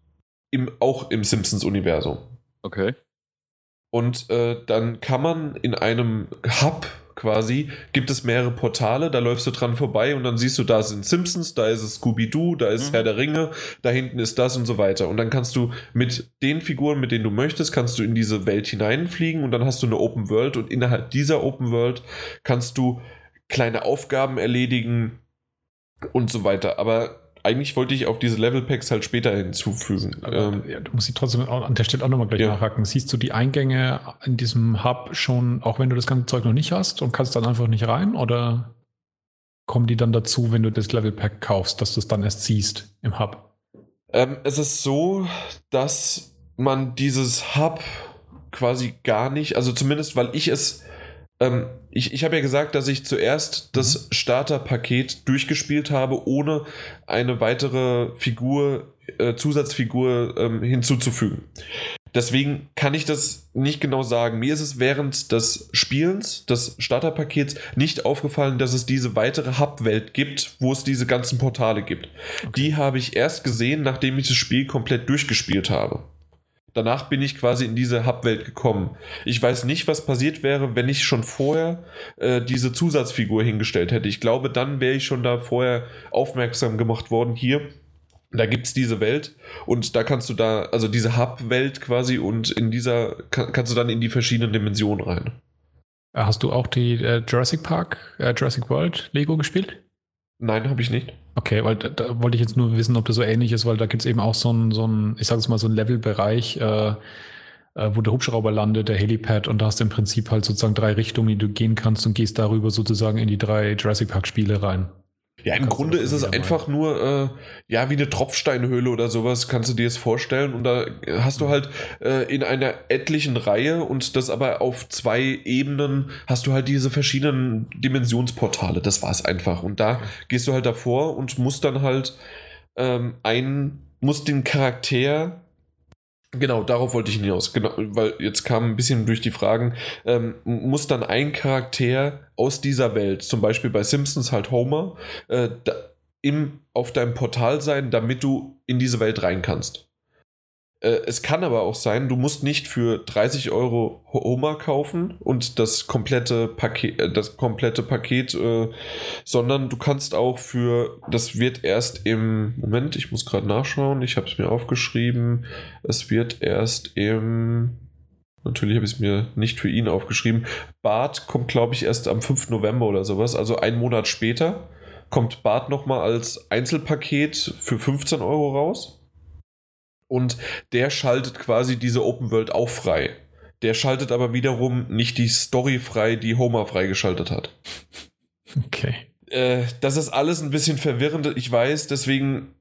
im, auch im Simpsons-Universum. Okay. Und äh, dann kann man in einem Hub quasi, gibt es mehrere Portale, da läufst du dran vorbei und dann siehst du, da sind Simpsons, da ist es Scooby-Doo, da ist mhm. Herr der Ringe, da hinten ist das und so weiter. Und dann kannst du mit den Figuren, mit denen du möchtest, kannst du in diese Welt hineinfliegen und dann hast du eine Open World und innerhalb dieser Open World kannst du kleine Aufgaben erledigen und so weiter. Aber eigentlich wollte ich auf diese Level Packs halt später hinzufügen. Aber, ähm, ja, du musst sie trotzdem an der Stelle auch nochmal gleich ja. nachhaken. Siehst du die Eingänge in diesem Hub schon, auch wenn du das ganze Zeug noch nicht hast und kannst dann einfach nicht rein? Oder kommen die dann dazu, wenn du das Level Pack kaufst, dass du es dann erst siehst im Hub? Ähm, es ist so, dass man dieses Hub quasi gar nicht, also zumindest weil ich es ähm, ich, ich habe ja gesagt, dass ich zuerst das mhm. Starterpaket durchgespielt habe, ohne eine weitere Figur, äh, Zusatzfigur ähm, hinzuzufügen. Deswegen kann ich das nicht genau sagen. Mir ist es während des Spielens des Starterpakets nicht aufgefallen, dass es diese weitere Hub-Welt gibt, wo es diese ganzen Portale gibt. Okay. Die habe ich erst gesehen, nachdem ich das Spiel komplett durchgespielt habe. Danach bin ich quasi in diese Hub-Welt gekommen. Ich weiß nicht, was passiert wäre, wenn ich schon vorher äh, diese Zusatzfigur hingestellt hätte. Ich glaube, dann wäre ich schon da vorher aufmerksam gemacht worden. Hier, da gibt es diese Welt und da kannst du da, also diese Hub-Welt quasi und in dieser kann, kannst du dann in die verschiedenen Dimensionen rein. Hast du auch die äh, Jurassic Park, äh, Jurassic World Lego gespielt? Nein, habe ich nicht. Okay, weil da, da, wollte ich jetzt nur wissen, ob das so ähnlich ist, weil da gibt es eben auch so ein, so ich sage es mal, so ein Levelbereich, äh, äh, wo der Hubschrauber landet, der Helipad, und da hast du im Prinzip halt sozusagen drei Richtungen, die du gehen kannst und gehst darüber sozusagen in die drei Jurassic Park Spiele rein. Ja, im Grunde ist es einfach nur, äh, ja, wie eine Tropfsteinhöhle oder sowas, kannst du dir es vorstellen. Und da hast du halt äh, in einer etlichen Reihe und das aber auf zwei Ebenen hast du halt diese verschiedenen Dimensionsportale. Das war es einfach. Und da gehst du halt davor und musst dann halt ähm, ein, musst den Charakter Genau, darauf wollte ich hinaus. Genau, weil jetzt kam ein bisschen durch die Fragen, ähm, muss dann ein Charakter aus dieser Welt, zum Beispiel bei Simpsons halt Homer, äh, da, im, auf deinem Portal sein, damit du in diese Welt rein kannst. Äh, es kann aber auch sein, du musst nicht für 30 Euro Homer kaufen und das komplette Paket, äh, das komplette Paket, äh, sondern du kannst auch für, das wird erst im, Moment, ich muss gerade nachschauen, ich habe es mir aufgeschrieben, es wird erst im Natürlich habe ich es mir nicht für ihn aufgeschrieben. Bart kommt, glaube ich, erst am 5. November oder sowas, also einen Monat später. Kommt Bart nochmal als Einzelpaket für 15 Euro raus. Und der schaltet quasi diese Open World auch frei. Der schaltet aber wiederum nicht die Story frei, die Homer freigeschaltet hat. Okay. Äh, das ist alles ein bisschen verwirrend, ich weiß, deswegen.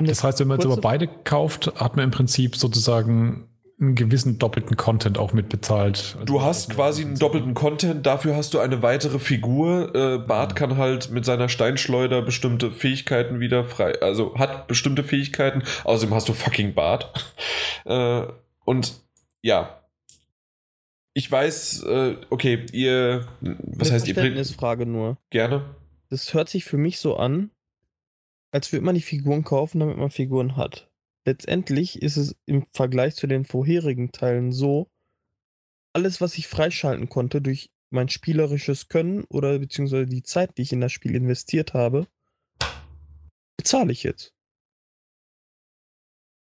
Das heißt, wenn man jetzt aber beide kauft, hat man im Prinzip sozusagen einen gewissen doppelten Content auch mitbezahlt. Also du hast quasi einen doppelten Content, dafür hast du eine weitere Figur. Äh, Bart mhm. kann halt mit seiner Steinschleuder bestimmte Fähigkeiten wieder frei, also hat bestimmte Fähigkeiten. Außerdem hast du fucking Bart. äh, und ja. Ich weiß, äh, okay, ihr, was heißt ihr? Verständnisfrage nur. Gerne. Das hört sich für mich so an, als würde man die Figuren kaufen, damit man Figuren hat letztendlich ist es im Vergleich zu den vorherigen Teilen so, alles, was ich freischalten konnte durch mein spielerisches Können oder beziehungsweise die Zeit, die ich in das Spiel investiert habe, bezahle ich jetzt.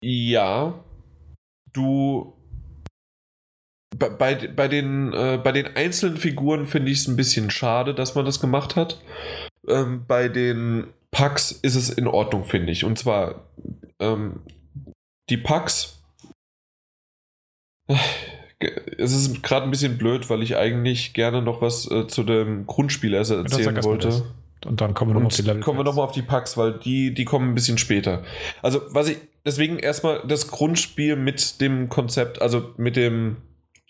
Ja, du. Bei, bei, den, äh, bei den einzelnen Figuren finde ich es ein bisschen schade, dass man das gemacht hat. Ähm, bei den Packs ist es in Ordnung, finde ich. Und zwar ähm, die Packs. Es ist gerade ein bisschen blöd, weil ich eigentlich gerne noch was äh, zu dem Grundspiel erst erzählen wollte. Und dann kommen wir nochmal auf die Level. Kommen wir nochmal auf die Packs, weil die, die kommen ein bisschen später. Also, was ich, deswegen erstmal das Grundspiel mit dem Konzept, also mit dem,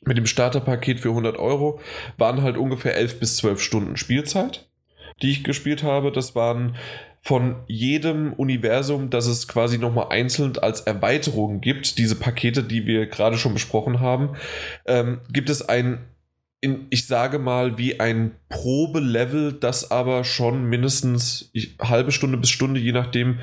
mit dem Starterpaket für 100 Euro, waren halt ungefähr 11 bis 12 Stunden Spielzeit, die ich gespielt habe. Das waren von jedem Universum, das es quasi nochmal einzeln als Erweiterung gibt, diese Pakete, die wir gerade schon besprochen haben, ähm, gibt es ein, in, ich sage mal, wie ein Probelevel, das aber schon mindestens ich, halbe Stunde bis Stunde, je nachdem,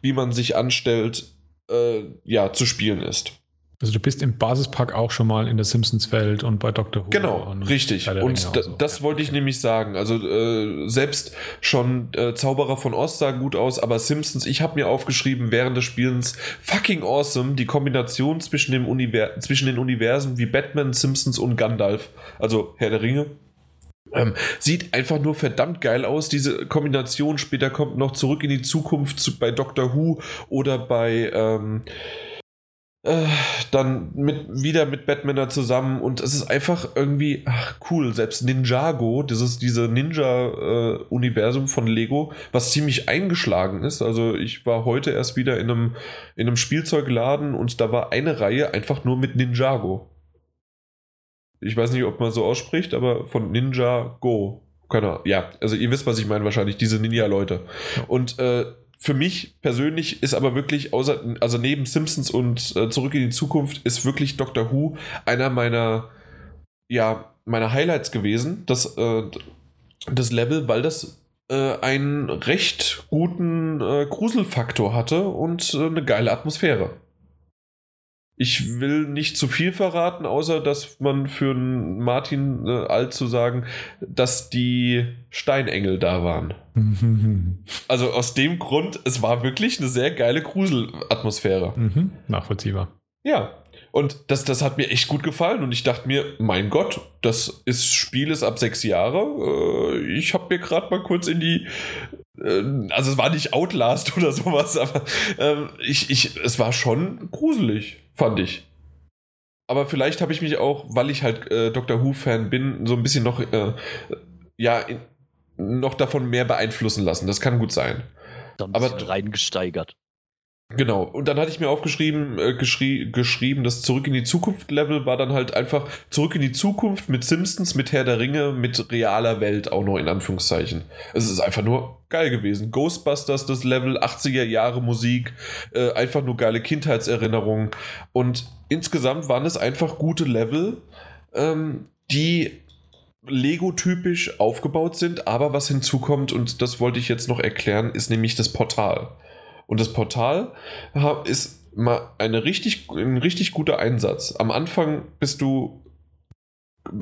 wie man sich anstellt, äh, ja, zu spielen ist. Also du bist im Basispack auch schon mal in der Simpsons-Welt und bei Dr. Who. Genau, richtig. Und so. das wollte ich nämlich sagen. Also äh, selbst schon äh, Zauberer von Ost sah gut aus, aber Simpsons, ich habe mir aufgeschrieben während des Spielens, fucking awesome, die Kombination zwischen, dem Univer zwischen den Universen wie Batman, Simpsons und Gandalf, also Herr der Ringe. Ähm, sieht einfach nur verdammt geil aus. Diese Kombination später kommt noch zurück in die Zukunft zu, bei Doctor Who oder bei... Ähm, äh, dann mit, wieder mit Batman zusammen und es ist einfach irgendwie ach, cool. Selbst Ninjago, dieses diese Ninja-Universum äh, von Lego, was ziemlich eingeschlagen ist. Also ich war heute erst wieder in einem, in einem Spielzeugladen und da war eine Reihe einfach nur mit Ninjago. Ich weiß nicht, ob man so ausspricht, aber von Ninja Go. Keine Ahnung. Ja, also ihr wisst, was ich meine wahrscheinlich, diese Ninja-Leute. Und äh, für mich persönlich ist aber wirklich, außer, also neben Simpsons und äh, Zurück in die Zukunft, ist wirklich Doctor Who einer meiner, ja, meiner Highlights gewesen. Das, äh, das Level, weil das äh, einen recht guten äh, Gruselfaktor hatte und äh, eine geile Atmosphäre. Ich will nicht zu viel verraten, außer dass man für Martin äh, alt zu sagen, dass die Steinengel da waren. also aus dem Grund, es war wirklich eine sehr geile Gruselatmosphäre. Mhm. Nachvollziehbar. Ja, und das, das hat mir echt gut gefallen und ich dachte mir, mein Gott, das ist Spiel ist ab sechs Jahre. Äh, ich habe mir gerade mal kurz in die äh, also es war nicht Outlast oder sowas, aber äh, ich, ich, es war schon gruselig fand ich. Aber vielleicht habe ich mich auch, weil ich halt äh, Doctor Who-Fan bin, so ein bisschen noch, äh, ja, in, noch davon mehr beeinflussen lassen. Das kann gut sein. Dann Aber reingesteigert. Genau, und dann hatte ich mir aufgeschrieben, äh, geschrie geschrieben, das Zurück in die Zukunft-Level war dann halt einfach Zurück in die Zukunft mit Simpsons, mit Herr der Ringe, mit realer Welt auch noch in Anführungszeichen. Es ist einfach nur geil gewesen. Ghostbusters, das Level, 80er Jahre Musik, äh, einfach nur geile Kindheitserinnerungen. Und insgesamt waren es einfach gute Level, ähm, die Lego-typisch aufgebaut sind, aber was hinzukommt, und das wollte ich jetzt noch erklären, ist nämlich das Portal. Und das Portal ist mal eine richtig, ein richtig guter Einsatz. Am Anfang bist du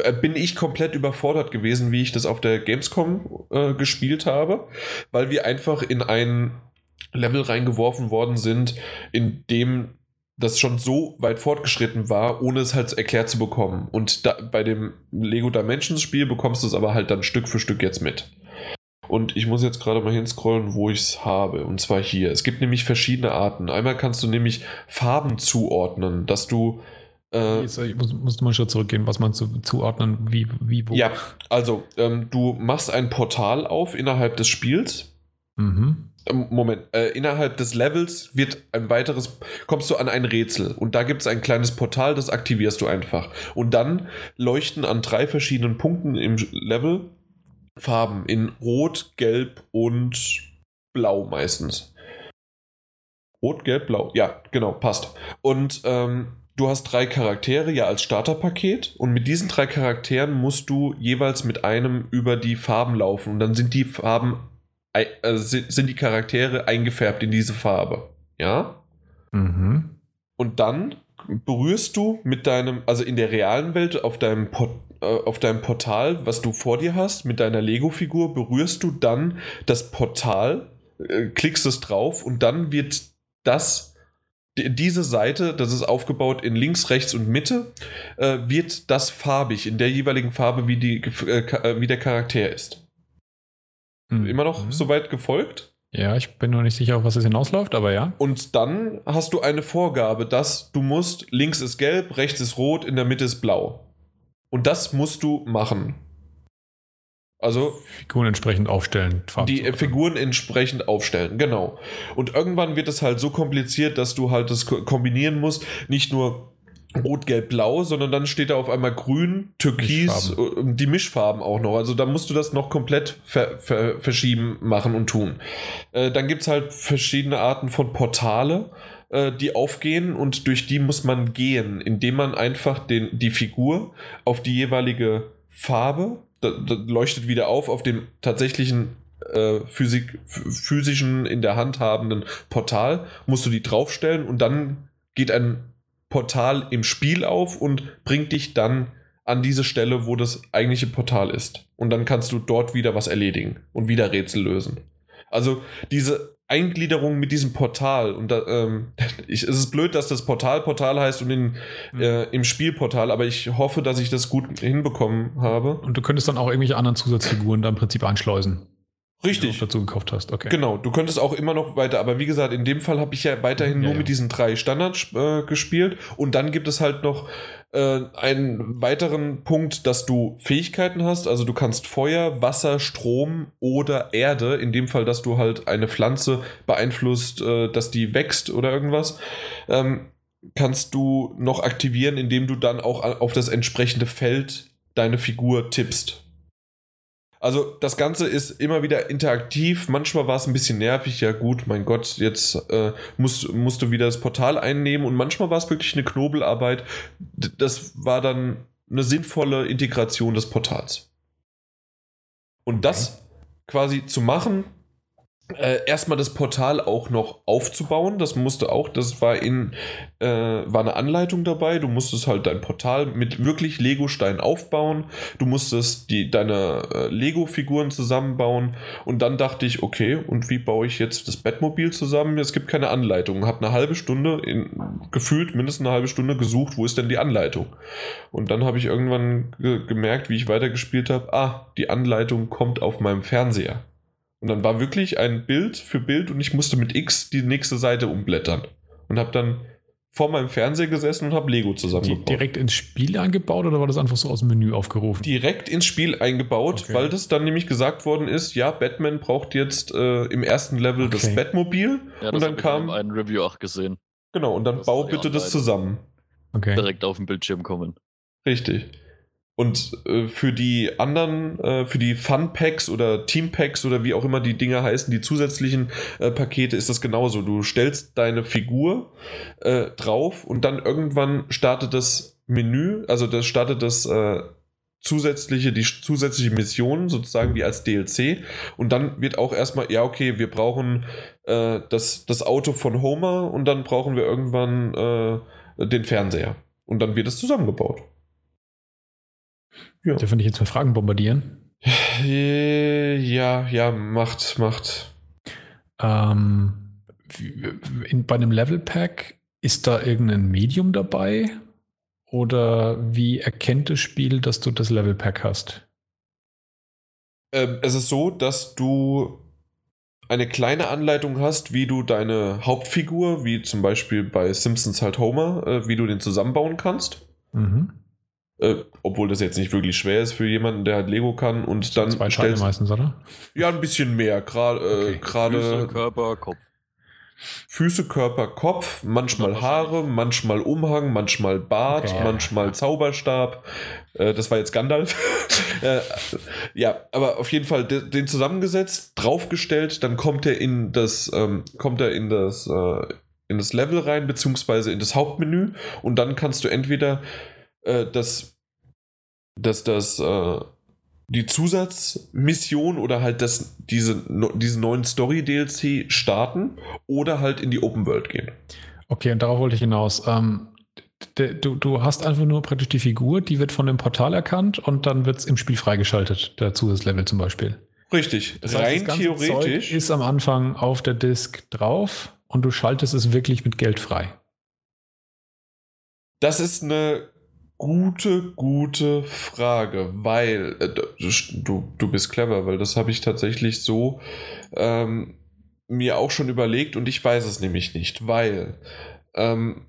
äh, bin ich komplett überfordert gewesen, wie ich das auf der Gamescom äh, gespielt habe, weil wir einfach in ein Level reingeworfen worden sind, in dem das schon so weit fortgeschritten war, ohne es halt erklärt zu bekommen. Und da, bei dem Lego Dimensions Spiel bekommst du es aber halt dann Stück für Stück jetzt mit. Und ich muss jetzt gerade mal hinscrollen, wo ich es habe. Und zwar hier. Es gibt nämlich verschiedene Arten. Einmal kannst du nämlich Farben zuordnen, dass du. Äh, ich muss, muss mal schon zurückgehen, was man zu, zuordnen, wie, wie, wo. Ja, also ähm, du machst ein Portal auf innerhalb des Spiels. Mhm. Ähm, Moment, äh, innerhalb des Levels wird ein weiteres, kommst du an ein Rätsel und da gibt es ein kleines Portal, das aktivierst du einfach. Und dann leuchten an drei verschiedenen Punkten im Level Farben in Rot, Gelb und Blau meistens. Rot, Gelb, Blau. Ja, genau, passt. Und ähm, du hast drei Charaktere ja als Starterpaket und mit diesen drei Charakteren musst du jeweils mit einem über die Farben laufen und dann sind die Farben, äh, sind die Charaktere eingefärbt in diese Farbe. Ja? Mhm. Und dann berührst du mit deinem, also in der realen Welt auf deinem äh, auf deinem Portal, was du vor dir hast, mit deiner Lego-Figur, berührst du dann das Portal, äh, klickst es drauf und dann wird das, diese Seite, das ist aufgebaut in links, rechts und Mitte, äh, wird das farbig, in der jeweiligen Farbe, wie, die, wie der Charakter ist. Mhm. Immer noch mhm. soweit gefolgt? Ja, ich bin noch nicht sicher, auf was es hinausläuft, aber ja. Und dann hast du eine Vorgabe, dass du musst, links ist gelb, rechts ist rot, in der Mitte ist blau. Und das musst du machen. Also Figuren entsprechend aufstellen. Die Figuren entsprechend aufstellen, genau. Und irgendwann wird es halt so kompliziert, dass du halt das kombinieren musst. Nicht nur Rot, Gelb, Blau, sondern dann steht da auf einmal Grün, Türkis, Mischfarben. Äh, die Mischfarben auch noch. Also da musst du das noch komplett ver ver verschieben, machen und tun. Äh, dann gibt es halt verschiedene Arten von Portale äh, die aufgehen und durch die muss man gehen, indem man einfach den, die Figur auf die jeweilige Farbe, da, da leuchtet wieder auf, auf dem tatsächlichen äh, Physik, physischen in der Hand habenden Portal, musst du die draufstellen und dann geht ein Portal im Spiel auf und bringt dich dann an diese Stelle, wo das eigentliche Portal ist. Und dann kannst du dort wieder was erledigen und wieder Rätsel lösen. Also diese Eingliederung mit diesem Portal. Und da, ähm, ich, es ist blöd, dass das Portal Portal heißt und in, mhm. äh, im Spielportal, aber ich hoffe, dass ich das gut hinbekommen habe. Und du könntest dann auch irgendwelche anderen Zusatzfiguren da im Prinzip einschleusen. Richtig. Dazu gekauft hast, okay. Genau, du könntest auch immer noch weiter, aber wie gesagt, in dem Fall habe ich ja weiterhin ja, nur ja. mit diesen drei Standards äh, gespielt und dann gibt es halt noch äh, einen weiteren Punkt, dass du Fähigkeiten hast, also du kannst Feuer, Wasser, Strom oder Erde, in dem Fall, dass du halt eine Pflanze beeinflusst, äh, dass die wächst oder irgendwas, ähm, kannst du noch aktivieren, indem du dann auch auf das entsprechende Feld deine Figur tippst. Also das Ganze ist immer wieder interaktiv. Manchmal war es ein bisschen nervig. Ja gut, mein Gott, jetzt äh, musst, musst du wieder das Portal einnehmen. Und manchmal war es wirklich eine Knobelarbeit. Das war dann eine sinnvolle Integration des Portals. Und das quasi zu machen, äh, erstmal das Portal auch noch aufzubauen. Das musste auch, das war in, äh, war eine Anleitung dabei. Du musstest halt dein Portal mit wirklich Lego-Steinen aufbauen. Du musstest die, deine äh, Lego-Figuren zusammenbauen. Und dann dachte ich, okay, und wie baue ich jetzt das Bettmobil zusammen? Es gibt keine Anleitung. Hab eine halbe Stunde, in, gefühlt mindestens eine halbe Stunde gesucht, wo ist denn die Anleitung? Und dann habe ich irgendwann ge gemerkt, wie ich weitergespielt habe, ah, die Anleitung kommt auf meinem Fernseher. Und dann war wirklich ein Bild für Bild und ich musste mit X die nächste Seite umblättern. Und habe dann vor meinem Fernseher gesessen und habe Lego zusammengebaut. Direkt ins Spiel eingebaut oder war das einfach so aus dem Menü aufgerufen? Direkt ins Spiel eingebaut, okay. weil das dann nämlich gesagt worden ist, ja, Batman braucht jetzt äh, im ersten Level okay. das Batmobil. Ja, das und dann kam einen Review auch gesehen. Genau, und dann das bau bitte das zusammen. Okay. Direkt auf den Bildschirm kommen. Richtig. Und äh, für die anderen, äh, für die Fun-Packs oder Team-Packs oder wie auch immer die Dinge heißen, die zusätzlichen äh, Pakete, ist das genauso. Du stellst deine Figur äh, drauf und dann irgendwann startet das Menü, also das startet das äh, zusätzliche, die zusätzliche Mission sozusagen wie als DLC und dann wird auch erstmal, ja okay, wir brauchen äh, das, das Auto von Homer und dann brauchen wir irgendwann den Fernseher und dann wird es zusammengebaut. Ja. Dürfen ich jetzt mal Fragen bombardieren? Äh, ja, ja, macht, macht. Ähm, in, bei einem Level Pack Ist da irgendein Medium dabei? Oder wie erkennt das Spiel, dass du das Level Pack hast? Ähm, es ist so, dass du eine kleine Anleitung hast, wie du deine Hauptfigur, wie zum Beispiel bei Simpsons halt Homer, äh, wie du den zusammenbauen kannst. Mhm. Äh, obwohl das jetzt nicht wirklich schwer ist für jemanden, der halt Lego kann und dann. Zwei Teile meistens, oder? Ja, ein bisschen mehr. Gerade. Äh, okay. Körper, Kopf. Füße, Körper, Kopf, manchmal Haare, manchmal Umhang, manchmal Bart, okay. manchmal Zauberstab. Äh, das war jetzt Gandalf. äh, ja, aber auf jeden Fall den zusammengesetzt, draufgestellt, dann kommt er in das, ähm, kommt er in das, in das Level rein, beziehungsweise in das Hauptmenü und dann kannst du entweder äh, das, das, das, äh, die Zusatzmission oder halt das, diese, diesen neuen Story-DLC starten oder halt in die Open World gehen. Okay, und darauf wollte ich hinaus. Ähm, du, du hast einfach nur praktisch die Figur, die wird von dem Portal erkannt und dann wird es im Spiel freigeschaltet, der Zusatzlevel zum Beispiel. Richtig, das heißt, rein das theoretisch. Zeug ist am Anfang auf der Disk drauf und du schaltest es wirklich mit Geld frei. Das ist eine gute, gute Frage, weil äh, du, du bist clever, weil das habe ich tatsächlich so ähm, mir auch schon überlegt und ich weiß es nämlich nicht, weil ähm,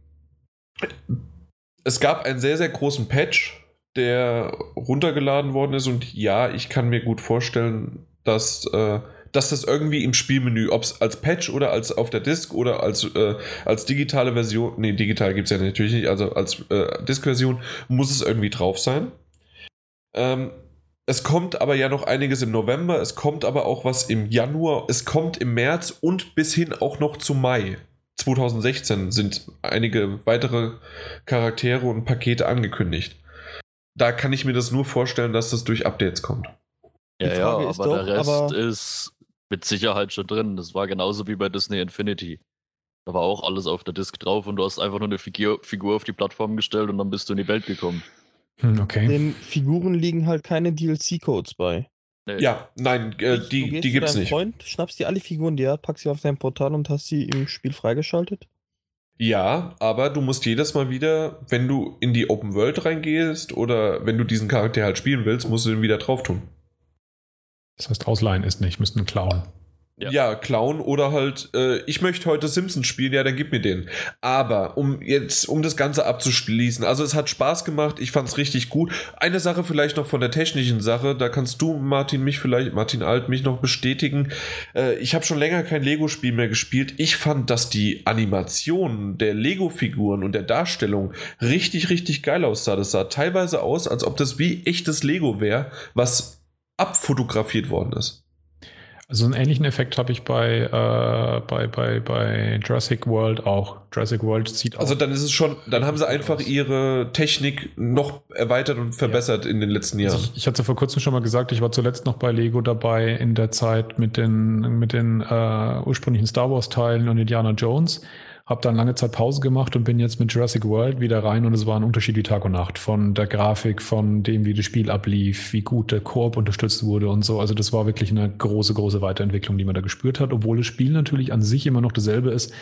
es gab einen sehr, sehr großen Patch, der runtergeladen worden ist und ja, ich kann mir gut vorstellen, dass äh, dass das irgendwie im Spielmenü, ob es als Patch oder als auf der Disk oder als, äh, als digitale Version, nee, digital gibt es ja natürlich nicht, also als äh, Disk-Version muss es irgendwie drauf sein. Ähm, es kommt aber ja noch einiges im November, es kommt aber auch was im Januar, es kommt im März und bis hin auch noch zu Mai 2016 sind einige weitere Charaktere und Pakete angekündigt. Da kann ich mir das nur vorstellen, dass das durch Updates kommt. Ja, ja, aber doch, der Rest aber ist mit Sicherheit schon drin. Das war genauso wie bei Disney Infinity. Da war auch alles auf der Disk drauf und du hast einfach nur eine Figur, Figur auf die Plattform gestellt und dann bist du in die Welt gekommen. Hm, okay. Den Figuren liegen halt keine DLC-Codes bei. Nee. Ja, nein, äh, die, du die gibt's nicht. Freund, schnappst dir alle Figuren, die er hat, packst sie auf dein Portal und hast sie im Spiel freigeschaltet? Ja, aber du musst jedes Mal wieder, wenn du in die Open World reingehst oder wenn du diesen Charakter halt spielen willst, musst du den wieder drauf tun. Das heißt, ausleihen ist nicht, müssten klauen. Ja. ja, klauen oder halt, äh, ich möchte heute Simpsons spielen, ja, dann gib mir den. Aber um jetzt, um das Ganze abzuschließen, also es hat Spaß gemacht, ich fand es richtig gut. Eine Sache vielleicht noch von der technischen Sache, da kannst du, Martin, mich vielleicht, Martin Alt, mich noch bestätigen. Äh, ich habe schon länger kein Lego-Spiel mehr gespielt. Ich fand, dass die Animation der Lego-Figuren und der Darstellung richtig, richtig geil aussah. Das sah teilweise aus, als ob das wie echtes Lego wäre, was abfotografiert worden ist. Also einen ähnlichen Effekt habe ich bei, äh, bei, bei, bei Jurassic World auch. Jurassic World sieht also auch. Also dann ist es schon, dann haben sie einfach ihre Technik noch erweitert und verbessert ja. in den letzten Jahren. Also ich, ich, hatte vor kurzem schon mal gesagt, ich war zuletzt noch bei Lego dabei in der Zeit mit den, mit den äh, ursprünglichen Star Wars Teilen und Indiana Jones. Habe dann lange Zeit Pause gemacht und bin jetzt mit Jurassic World wieder rein und es war ein Unterschied wie Tag und Nacht von der Grafik, von dem, wie das Spiel ablief, wie gut der Koop unterstützt wurde und so. Also das war wirklich eine große, große Weiterentwicklung, die man da gespürt hat, obwohl das Spiel natürlich an sich immer noch dasselbe ist.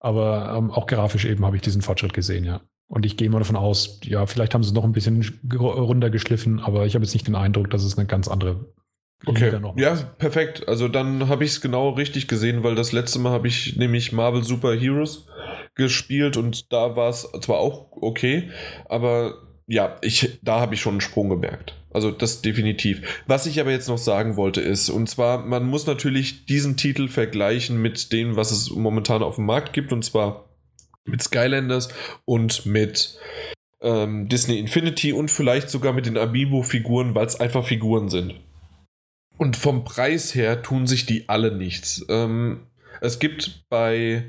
Aber ähm, auch grafisch eben habe ich diesen Fortschritt gesehen, ja. Und ich gehe mal davon aus, ja, vielleicht haben sie es noch ein bisschen runtergeschliffen, aber ich habe jetzt nicht den Eindruck, dass es eine ganz andere Okay, ja, perfekt. Also dann habe ich es genau richtig gesehen, weil das letzte Mal habe ich nämlich Marvel Super Heroes gespielt und da war es zwar auch okay, aber ja, ich, da habe ich schon einen Sprung gemerkt. Also das definitiv. Was ich aber jetzt noch sagen wollte ist, und zwar, man muss natürlich diesen Titel vergleichen mit dem, was es momentan auf dem Markt gibt, und zwar mit Skylanders und mit ähm, Disney Infinity und vielleicht sogar mit den Amiibo-Figuren, weil es einfach Figuren sind. Und vom Preis her tun sich die alle nichts. Ähm, es gibt bei,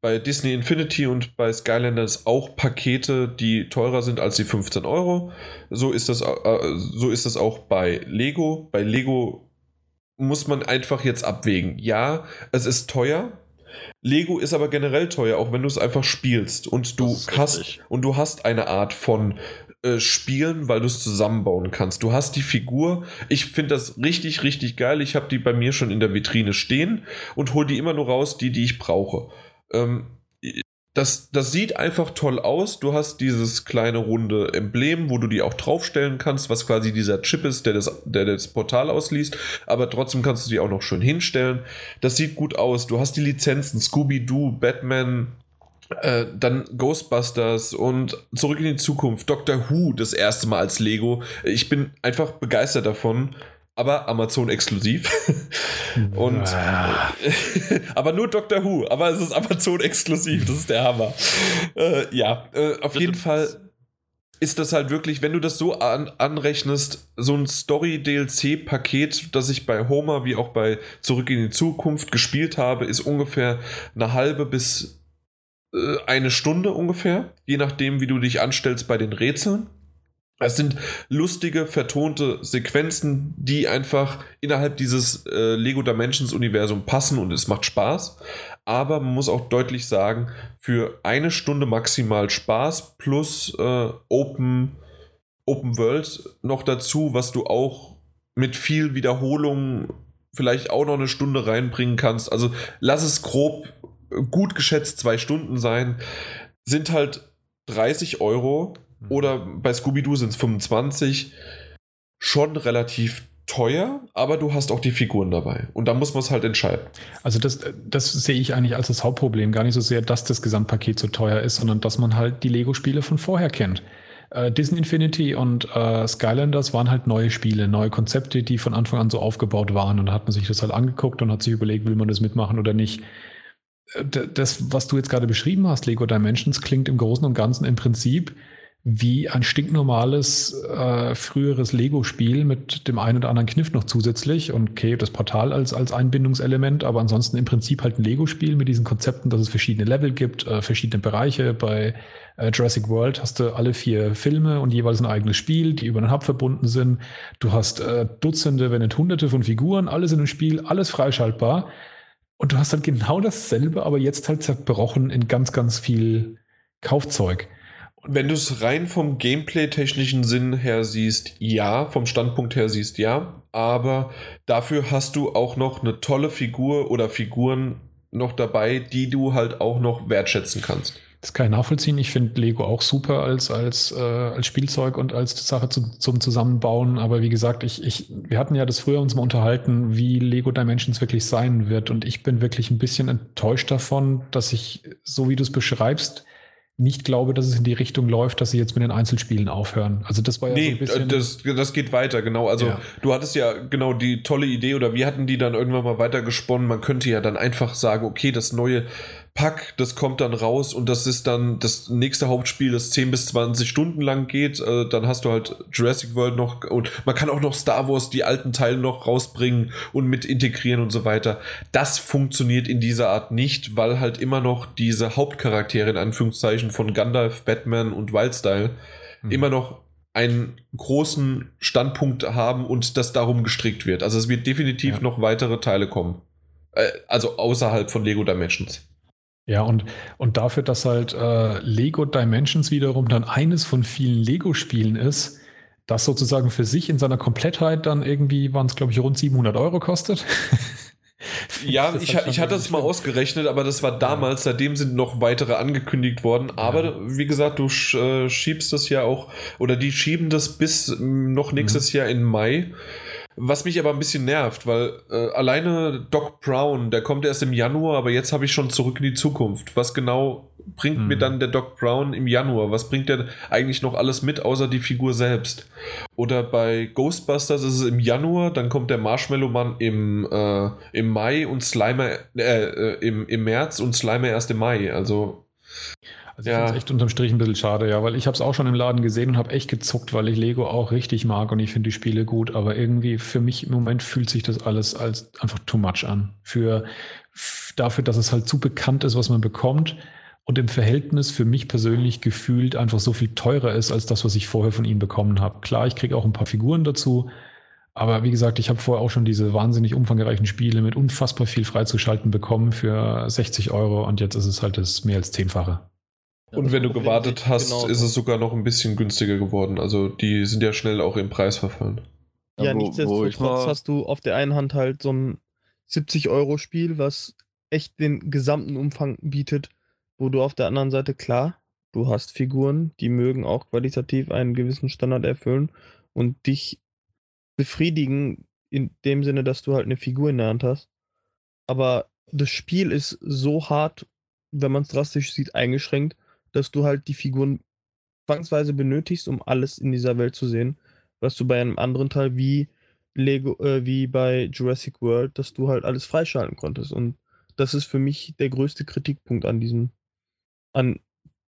bei Disney Infinity und bei Skylanders auch Pakete, die teurer sind als die 15 Euro. So ist das, äh, so ist das auch bei Lego. Bei Lego muss man einfach jetzt abwägen. Ja, es ist teuer, Lego ist aber generell teuer, auch wenn du es einfach spielst und du hast und du hast eine Art von äh, spielen, weil du es zusammenbauen kannst. Du hast die Figur. Ich finde das richtig, richtig geil. Ich habe die bei mir schon in der Vitrine stehen und hole die immer nur raus, die, die ich brauche. Ähm, das, das sieht einfach toll aus. Du hast dieses kleine runde Emblem, wo du die auch draufstellen kannst, was quasi dieser Chip ist, der das, der das Portal ausliest. Aber trotzdem kannst du die auch noch schön hinstellen. Das sieht gut aus. Du hast die Lizenzen Scooby-Doo, Batman, äh, dann Ghostbusters und Zurück in die Zukunft, Doctor Who das erste Mal als Lego. Ich bin einfach begeistert davon aber Amazon exklusiv. und aber nur Doctor Who, aber es ist Amazon exklusiv, das ist der Hammer. Äh, ja, äh, auf jeden Fall ist das halt wirklich, wenn du das so an, anrechnest, so ein Story-DLC-Paket, das ich bei Homer wie auch bei Zurück in die Zukunft gespielt habe, ist ungefähr eine halbe bis äh, eine Stunde ungefähr, je nachdem, wie du dich anstellst bei den Rätseln. Es sind lustige, vertonte Sequenzen, die einfach innerhalb dieses äh, Lego Dimensions Universum passen und es macht Spaß. Aber man muss auch deutlich sagen, für eine Stunde maximal Spaß plus äh, Open, Open World noch dazu, was du auch mit viel Wiederholung vielleicht auch noch eine Stunde reinbringen kannst. Also lass es grob gut geschätzt zwei Stunden sein. Sind halt 30 Euro Mhm. Oder bei Scooby-Doo sind es 25. Schon relativ teuer, aber du hast auch die Figuren dabei. Und da muss man es halt entscheiden. Also das, das sehe ich eigentlich als das Hauptproblem. Gar nicht so sehr, dass das Gesamtpaket so teuer ist, sondern dass man halt die Lego-Spiele von vorher kennt. Äh, Disney Infinity und äh, Skylanders waren halt neue Spiele, neue Konzepte, die von Anfang an so aufgebaut waren. Und da hat man sich das halt angeguckt und hat sich überlegt, will man das mitmachen oder nicht. Äh, das, was du jetzt gerade beschrieben hast, Lego Dimensions, klingt im Großen und Ganzen im Prinzip wie ein stinknormales äh, früheres Lego-Spiel mit dem einen oder anderen Kniff noch zusätzlich und okay, das Portal als, als Einbindungselement, aber ansonsten im Prinzip halt ein Lego-Spiel mit diesen Konzepten, dass es verschiedene Level gibt, äh, verschiedene Bereiche. Bei äh, Jurassic World hast du alle vier Filme und jeweils ein eigenes Spiel, die über den Hub verbunden sind. Du hast äh, Dutzende, wenn nicht Hunderte von Figuren, alles in einem Spiel, alles freischaltbar. Und du hast halt genau dasselbe, aber jetzt halt zerbrochen in ganz, ganz viel Kaufzeug. Wenn du es rein vom Gameplay-technischen Sinn her siehst, ja, vom Standpunkt her siehst, ja, aber dafür hast du auch noch eine tolle Figur oder Figuren noch dabei, die du halt auch noch wertschätzen kannst. Das kann ich nachvollziehen. Ich finde Lego auch super als, als, äh, als Spielzeug und als Sache zu, zum Zusammenbauen. Aber wie gesagt, ich, ich, wir hatten ja das früher uns mal unterhalten, wie Lego Dimensions wirklich sein wird. Und ich bin wirklich ein bisschen enttäuscht davon, dass ich, so wie du es beschreibst, nicht glaube, dass es in die Richtung läuft, dass sie jetzt mit den Einzelspielen aufhören. Also das war ja nee, so ein bisschen. Das, das geht weiter, genau. Also ja. du hattest ja genau die tolle Idee oder wir hatten die dann irgendwann mal weitergesponnen. Man könnte ja dann einfach sagen, okay, das neue Pack, das kommt dann raus und das ist dann das nächste Hauptspiel, das 10 bis 20 Stunden lang geht. Äh, dann hast du halt Jurassic World noch und man kann auch noch Star Wars, die alten Teile noch rausbringen und mit integrieren und so weiter. Das funktioniert in dieser Art nicht, weil halt immer noch diese Hauptcharaktere in Anführungszeichen von Gandalf, Batman und Wildstyle mhm. immer noch einen großen Standpunkt haben und das darum gestrickt wird. Also es wird definitiv ja. noch weitere Teile kommen. Äh, also außerhalb von Lego Dimensions. Ja, und, und dafür, dass halt äh, Lego Dimensions wiederum dann eines von vielen Lego-Spielen ist, das sozusagen für sich in seiner Komplettheit dann irgendwie, waren es glaube ich rund 700 Euro kostet. ja, ich, ich hatte das mal ausgerechnet, aber das war damals, seitdem sind noch weitere angekündigt worden. Aber ja. wie gesagt, du äh, schiebst das ja auch, oder die schieben das bis noch nächstes mhm. Jahr in Mai. Was mich aber ein bisschen nervt, weil äh, alleine Doc Brown, der kommt erst im Januar, aber jetzt habe ich schon zurück in die Zukunft. Was genau bringt hm. mir dann der Doc Brown im Januar? Was bringt der eigentlich noch alles mit, außer die Figur selbst? Oder bei Ghostbusters ist es im Januar, dann kommt der Marshmallow Mann im, äh, im Mai und Slimer äh, äh im, im März und Slimer erst im Mai. Also also ich ja. finde es echt unterm Strich ein bisschen schade, ja, weil ich habe es auch schon im Laden gesehen und habe echt gezuckt, weil ich Lego auch richtig mag und ich finde die Spiele gut, aber irgendwie für mich im Moment fühlt sich das alles als einfach too much an. Für dafür, dass es halt zu bekannt ist, was man bekommt und im Verhältnis für mich persönlich gefühlt einfach so viel teurer ist als das, was ich vorher von ihnen bekommen habe. Klar, ich kriege auch ein paar Figuren dazu, aber wie gesagt, ich habe vorher auch schon diese wahnsinnig umfangreichen Spiele mit unfassbar viel freizuschalten bekommen für 60 Euro und jetzt ist es halt das mehr als zehnfache. Und wenn du gewartet hast, genau ist es sogar noch ein bisschen günstiger geworden. Also die sind ja schnell auch im Preis verfallen. Ja, ja nichtsdestotrotz hast du auf der einen Hand halt so ein 70-Euro-Spiel, was echt den gesamten Umfang bietet. wo du auf der anderen Seite, klar, du hast Figuren, die mögen auch qualitativ einen gewissen Standard erfüllen und dich befriedigen in dem Sinne, dass du halt eine Figur in der Hand hast. Aber das Spiel ist so hart, wenn man es drastisch sieht, eingeschränkt, dass du halt die Figuren zwangsweise benötigst, um alles in dieser Welt zu sehen. Was du bei einem anderen Teil wie Lego, äh, wie bei Jurassic World, dass du halt alles freischalten konntest. Und das ist für mich der größte Kritikpunkt an diesem, an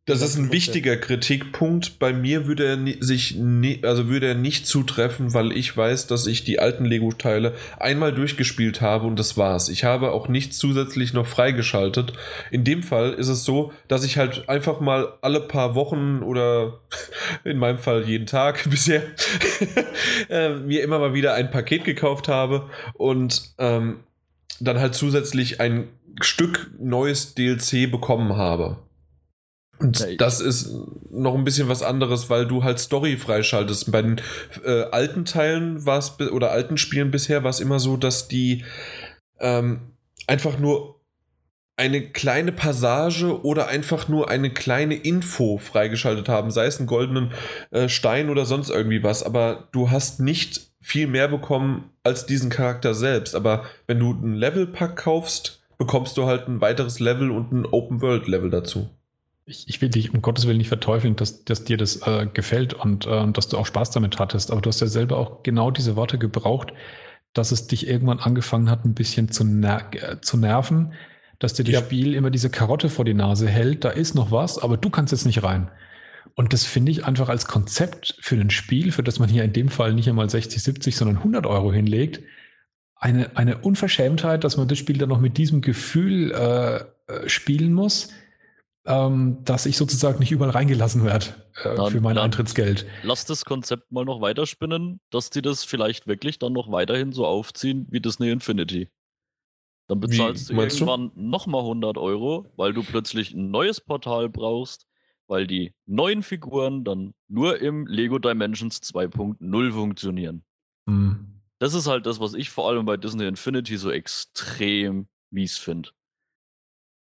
das ist ein wichtiger Kritikpunkt. Bei mir würde er sich nie, also würde er nicht zutreffen, weil ich weiß, dass ich die alten Lego-Teile einmal durchgespielt habe und das war's. Ich habe auch nichts zusätzlich noch freigeschaltet. In dem Fall ist es so, dass ich halt einfach mal alle paar Wochen oder in meinem Fall jeden Tag bisher äh, mir immer mal wieder ein Paket gekauft habe und ähm, dann halt zusätzlich ein Stück neues DLC bekommen habe. Und das ist noch ein bisschen was anderes, weil du halt Story freischaltest. Bei den äh, alten Teilen war es, oder alten Spielen bisher war es immer so, dass die ähm, einfach nur eine kleine Passage oder einfach nur eine kleine Info freigeschaltet haben, sei es einen goldenen äh, Stein oder sonst irgendwie was, aber du hast nicht viel mehr bekommen als diesen Charakter selbst. Aber wenn du einen Levelpack kaufst, bekommst du halt ein weiteres Level und ein Open-World-Level dazu ich, ich, will dich um Gottes Willen nicht verteufeln, dass, dass dir das äh, gefällt und äh, dass du auch Spaß damit hattest, aber du hast ja selber auch genau diese Worte gebraucht, dass es dich irgendwann angefangen hat, ein bisschen zu, ner äh, zu nerven, dass dir das ja. Spiel immer diese Karotte vor die Nase hält, da ist noch was, aber du kannst jetzt nicht rein. Und das finde ich einfach als Konzept für ein Spiel, für das man hier in dem Fall nicht einmal 60, 70, sondern 100 Euro hinlegt, eine, eine Unverschämtheit, dass man das Spiel dann noch mit diesem Gefühl äh, äh spielen muss ähm, dass ich sozusagen nicht überall reingelassen werde äh, dann, für mein Eintrittsgeld. Lass das Konzept mal noch weiterspinnen, dass die das vielleicht wirklich dann noch weiterhin so aufziehen wie Disney Infinity. Dann bezahlst wie, du irgendwann nochmal 100 Euro, weil du plötzlich ein neues Portal brauchst, weil die neuen Figuren dann nur im Lego Dimensions 2.0 funktionieren. Mhm. Das ist halt das, was ich vor allem bei Disney Infinity so extrem mies finde.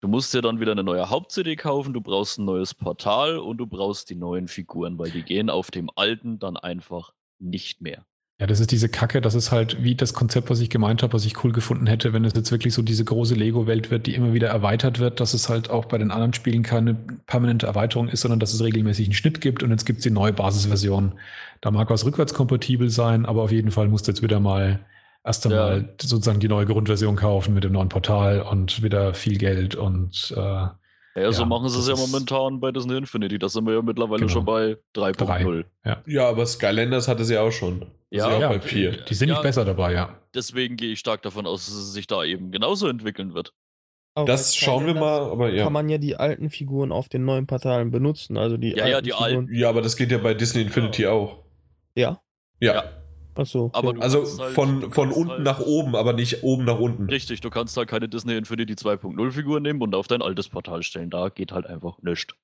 Du musst dir dann wieder eine neue Haupt-CD kaufen, du brauchst ein neues Portal und du brauchst die neuen Figuren, weil die gehen auf dem alten dann einfach nicht mehr. Ja, das ist diese Kacke, das ist halt wie das Konzept, was ich gemeint habe, was ich cool gefunden hätte, wenn es jetzt wirklich so diese große Lego-Welt wird, die immer wieder erweitert wird, dass es halt auch bei den anderen Spielen keine permanente Erweiterung ist, sondern dass es regelmäßig einen Schnitt gibt und jetzt gibt es die neue Basisversion. Da mag was rückwärtskompatibel sein, aber auf jeden Fall musst du jetzt wieder mal erst einmal ja. sozusagen die neue Grundversion kaufen mit dem neuen Portal und wieder viel Geld und äh, ja, so ja, machen sie es ja momentan bei Disney Infinity. Da sind wir ja mittlerweile genau. schon bei 3.0. Ja. ja, aber Skylanders hatte sie auch schon. Ja, ja, bei 4. Die sind nicht besser dabei, ja. Deswegen gehe ich stark davon aus, dass es sich da eben genauso entwickeln wird. Aber das schauen wir mal, aber ja. Kann man ja die alten Figuren auf den neuen Portalen benutzen. Also die ja, ja, die alten. Ja, aber das geht ja bei Disney Infinity auch. Ja. Ja. Achso. Aber also halt, von, von unten halt nach oben, aber nicht oben nach unten. Richtig, du kannst da keine Disney Infinity 2.0 Figur nehmen und auf dein altes Portal stellen. Da geht halt einfach nichts.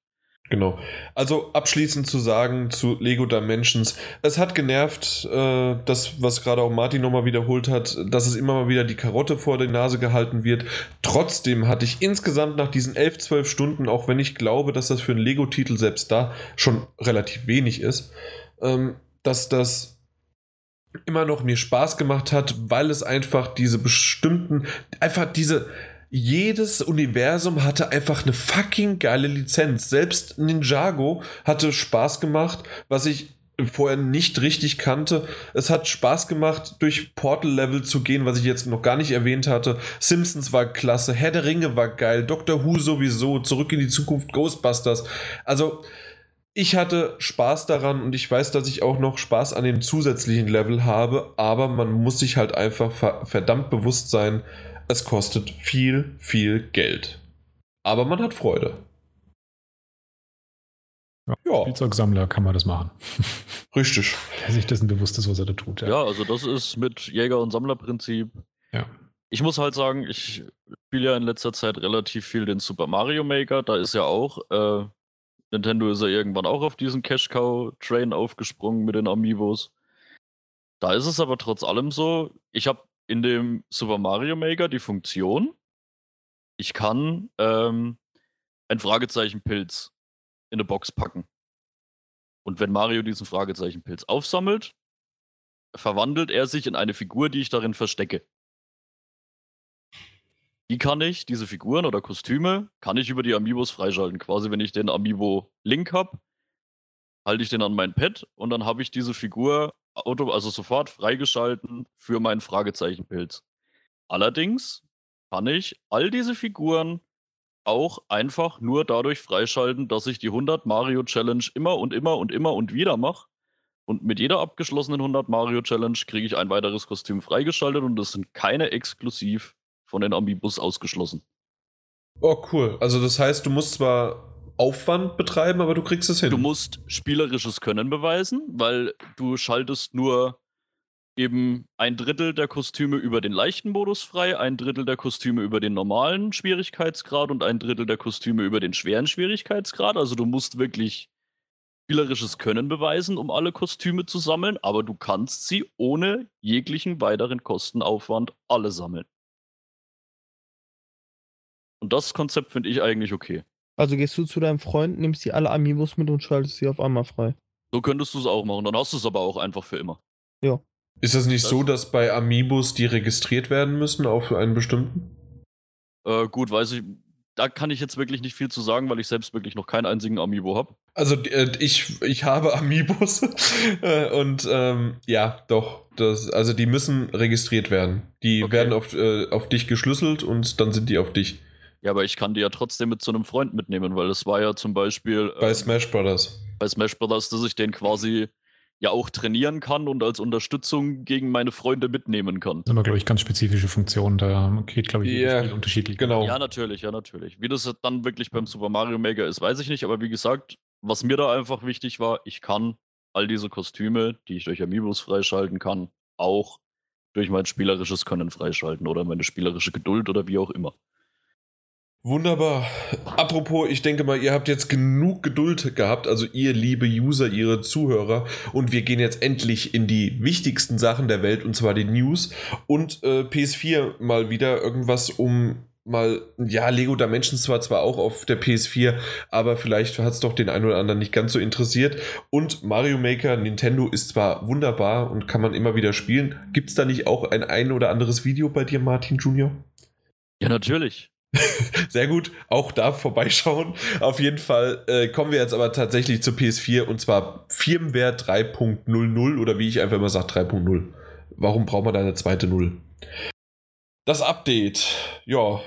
Genau. Also abschließend zu sagen zu Lego Dimensions, es hat genervt, äh, das, was gerade auch Martin nochmal wiederholt hat, dass es immer mal wieder die Karotte vor der Nase gehalten wird. Trotzdem hatte ich insgesamt nach diesen 11, 12 Stunden, auch wenn ich glaube, dass das für einen Lego-Titel selbst da schon relativ wenig ist, ähm, dass das immer noch mir Spaß gemacht hat, weil es einfach diese bestimmten, einfach diese, jedes Universum hatte einfach eine fucking geile Lizenz. Selbst Ninjago hatte Spaß gemacht, was ich vorher nicht richtig kannte. Es hat Spaß gemacht, durch Portal-Level zu gehen, was ich jetzt noch gar nicht erwähnt hatte. Simpsons war klasse, Herr der Ringe war geil, Doctor Who sowieso, Zurück in die Zukunft, Ghostbusters. Also, ich hatte Spaß daran und ich weiß, dass ich auch noch Spaß an dem zusätzlichen Level habe, aber man muss sich halt einfach verdammt bewusst sein, es kostet viel, viel Geld. Aber man hat Freude. Ja, ja. Spielzeugsammler kann man das machen. Richtig. Der sich dessen bewusst ist, was er da tut. Ja, ja also das ist mit Jäger- und Sammlerprinzip. Ja. Ich muss halt sagen, ich spiele ja in letzter Zeit relativ viel den Super Mario Maker. Da ist ja auch äh, Nintendo ist ja irgendwann auch auf diesen Cash Cow Train aufgesprungen mit den Amiibos. Da ist es aber trotz allem so, ich habe in dem Super Mario Maker die Funktion, ich kann ähm, ein Fragezeichenpilz in eine Box packen. Und wenn Mario diesen Fragezeichenpilz aufsammelt, verwandelt er sich in eine Figur, die ich darin verstecke. Die kann ich, diese Figuren oder Kostüme, kann ich über die Amiibos freischalten. Quasi, wenn ich den Amiibo-Link habe, halte ich den an mein Pad und dann habe ich diese Figur auto, also sofort freigeschalten für meinen Fragezeichenpilz. Allerdings kann ich all diese Figuren auch einfach nur dadurch freischalten, dass ich die 100 Mario Challenge immer und immer und immer und wieder mache. Und mit jeder abgeschlossenen 100 Mario Challenge kriege ich ein weiteres Kostüm freigeschaltet und es sind keine exklusiv von den Amiibus ausgeschlossen. Oh, cool. Also das heißt, du musst zwar Aufwand betreiben, aber du kriegst es hin. Du musst spielerisches Können beweisen, weil du schaltest nur eben ein Drittel der Kostüme über den leichten Modus frei, ein Drittel der Kostüme über den normalen Schwierigkeitsgrad und ein Drittel der Kostüme über den schweren Schwierigkeitsgrad. Also du musst wirklich spielerisches Können beweisen, um alle Kostüme zu sammeln, aber du kannst sie ohne jeglichen weiteren Kostenaufwand alle sammeln. Und das Konzept finde ich eigentlich okay. Also gehst du zu deinem Freund, nimmst die alle Amiibos mit und schaltest sie auf einmal frei. So könntest du es auch machen. Dann hast du es aber auch einfach für immer. Ja. Ist das nicht das so, dass bei Amiibos die registriert werden müssen, auch für einen bestimmten? Äh, gut, weiß ich. Da kann ich jetzt wirklich nicht viel zu sagen, weil ich selbst wirklich noch keinen einzigen Amiibo habe. Also äh, ich, ich habe Amiibos äh, und ähm, ja, doch. Das, also die müssen registriert werden. Die okay. werden auf, äh, auf dich geschlüsselt und dann sind die auf dich. Ja, aber ich kann die ja trotzdem mit zu einem Freund mitnehmen, weil es war ja zum Beispiel. Bei ähm, Smash Brothers. Bei Smash Brothers, dass ich den quasi ja auch trainieren kann und als Unterstützung gegen meine Freunde mitnehmen kann. Das sind aber, glaube ich, ganz spezifische Funktionen. Da geht, glaube ich, yeah, Spiel unterschiedlich. Genau. Ja, natürlich, ja, natürlich. Wie das dann wirklich beim Super Mario Maker ist, weiß ich nicht. Aber wie gesagt, was mir da einfach wichtig war, ich kann all diese Kostüme, die ich durch Amiibos freischalten kann, auch durch mein spielerisches Können freischalten oder meine spielerische Geduld oder wie auch immer. Wunderbar. Apropos, ich denke mal, ihr habt jetzt genug Geduld gehabt, also ihr liebe User, ihre Zuhörer, und wir gehen jetzt endlich in die wichtigsten Sachen der Welt, und zwar die News und äh, PS4 mal wieder irgendwas um mal, ja, Lego Dimensions zwar zwar auch auf der PS4, aber vielleicht hat es doch den einen oder anderen nicht ganz so interessiert. Und Mario Maker Nintendo ist zwar wunderbar und kann man immer wieder spielen. Gibt es da nicht auch ein ein oder anderes Video bei dir, Martin Junior? Ja, natürlich. Sehr gut, auch da vorbeischauen. Auf jeden Fall äh, kommen wir jetzt aber tatsächlich zur PS4 und zwar Firmware 3.00 oder wie ich einfach immer sage 3.0. Warum braucht man da eine zweite Null? Das Update, ja.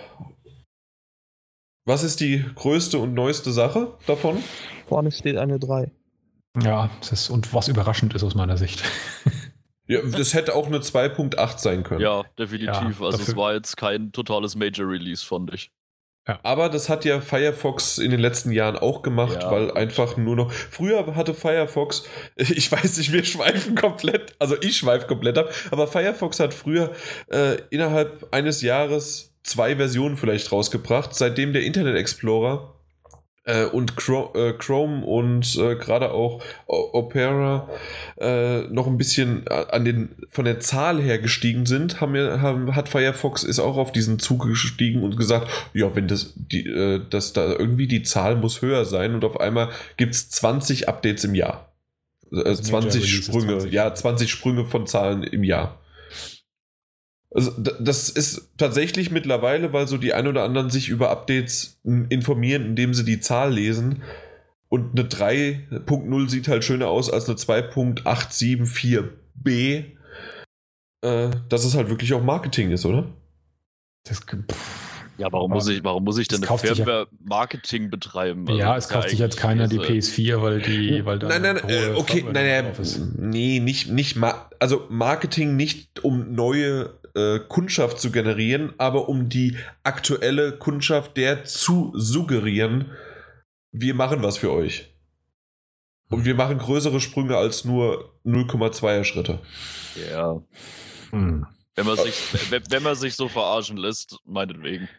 Was ist die größte und neueste Sache davon? Vorne steht eine 3. Ja, das ist, und was überraschend ist aus meiner Sicht. Ja, das hätte auch eine 2.8 sein können. Ja, definitiv. Ja, also es war jetzt kein totales Major Release, fand ich. Ja. Aber das hat ja Firefox in den letzten Jahren auch gemacht, ja. weil einfach nur noch. Früher hatte Firefox, ich weiß nicht, wir schweifen komplett, also ich schweife komplett ab, aber Firefox hat früher äh, innerhalb eines Jahres zwei Versionen vielleicht rausgebracht, seitdem der Internet Explorer äh, und äh, Chrome und äh, gerade auch Opera äh, noch ein bisschen äh, an den von der Zahl her gestiegen sind, haben wir, haben, hat Firefox ist auch auf diesen Zug gestiegen und gesagt, ja, wenn das, die, äh, dass da irgendwie die Zahl muss höher sein und auf einmal gibt es 20 Updates im Jahr. 20 Sprünge, 20. ja, 20 Sprünge von Zahlen im Jahr. Also das ist tatsächlich mittlerweile, weil so die ein oder anderen sich über Updates informieren, indem sie die Zahl lesen. Und eine 3.0 sieht halt schöner aus als eine 2.874b. Äh, dass es halt wirklich auch Marketing ist, oder? Das, ja, warum muss ich, warum muss ich denn Firmware Marketing betreiben? Also ja, es kauft sich jetzt keiner die PS4, weil die, weil da Nein, nein, äh, okay, nein, nein, nee, nicht, nicht, also Marketing nicht um neue äh, Kundschaft zu generieren, aber um die aktuelle Kundschaft der zu suggerieren, wir machen was für euch. Und wir machen größere Sprünge als nur 0,2er Schritte. Ja. Hm. Wenn, man sich, wenn, wenn man sich so verarschen lässt, meinetwegen.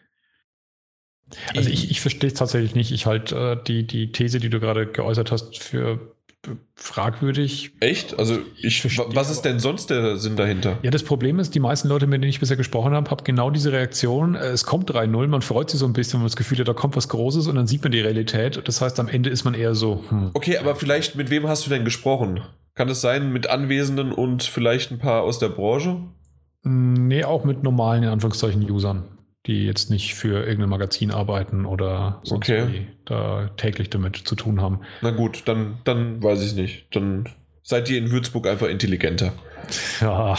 Also ich, ich verstehe es tatsächlich nicht. Ich halte äh, die, die These, die du gerade geäußert hast, für fragwürdig. Echt? Also ich, verstehe, was ist denn sonst der Sinn dahinter? Ja, das Problem ist, die meisten Leute, mit denen ich bisher gesprochen habe, haben genau diese Reaktion. Äh, es kommt 3-0, man freut sich so ein bisschen, wenn man das Gefühl hat, da kommt was Großes und dann sieht man die Realität. Das heißt, am Ende ist man eher so. Hm. Okay, aber vielleicht mit wem hast du denn gesprochen? Kann es sein, mit Anwesenden und vielleicht ein paar aus der Branche? Nee, auch mit normalen, in Anführungszeichen, Usern die jetzt nicht für irgendein Magazin arbeiten oder sonst okay. da täglich damit zu tun haben. Na gut, dann, dann weiß ich es nicht. Dann seid ihr in Würzburg einfach intelligenter. Ja,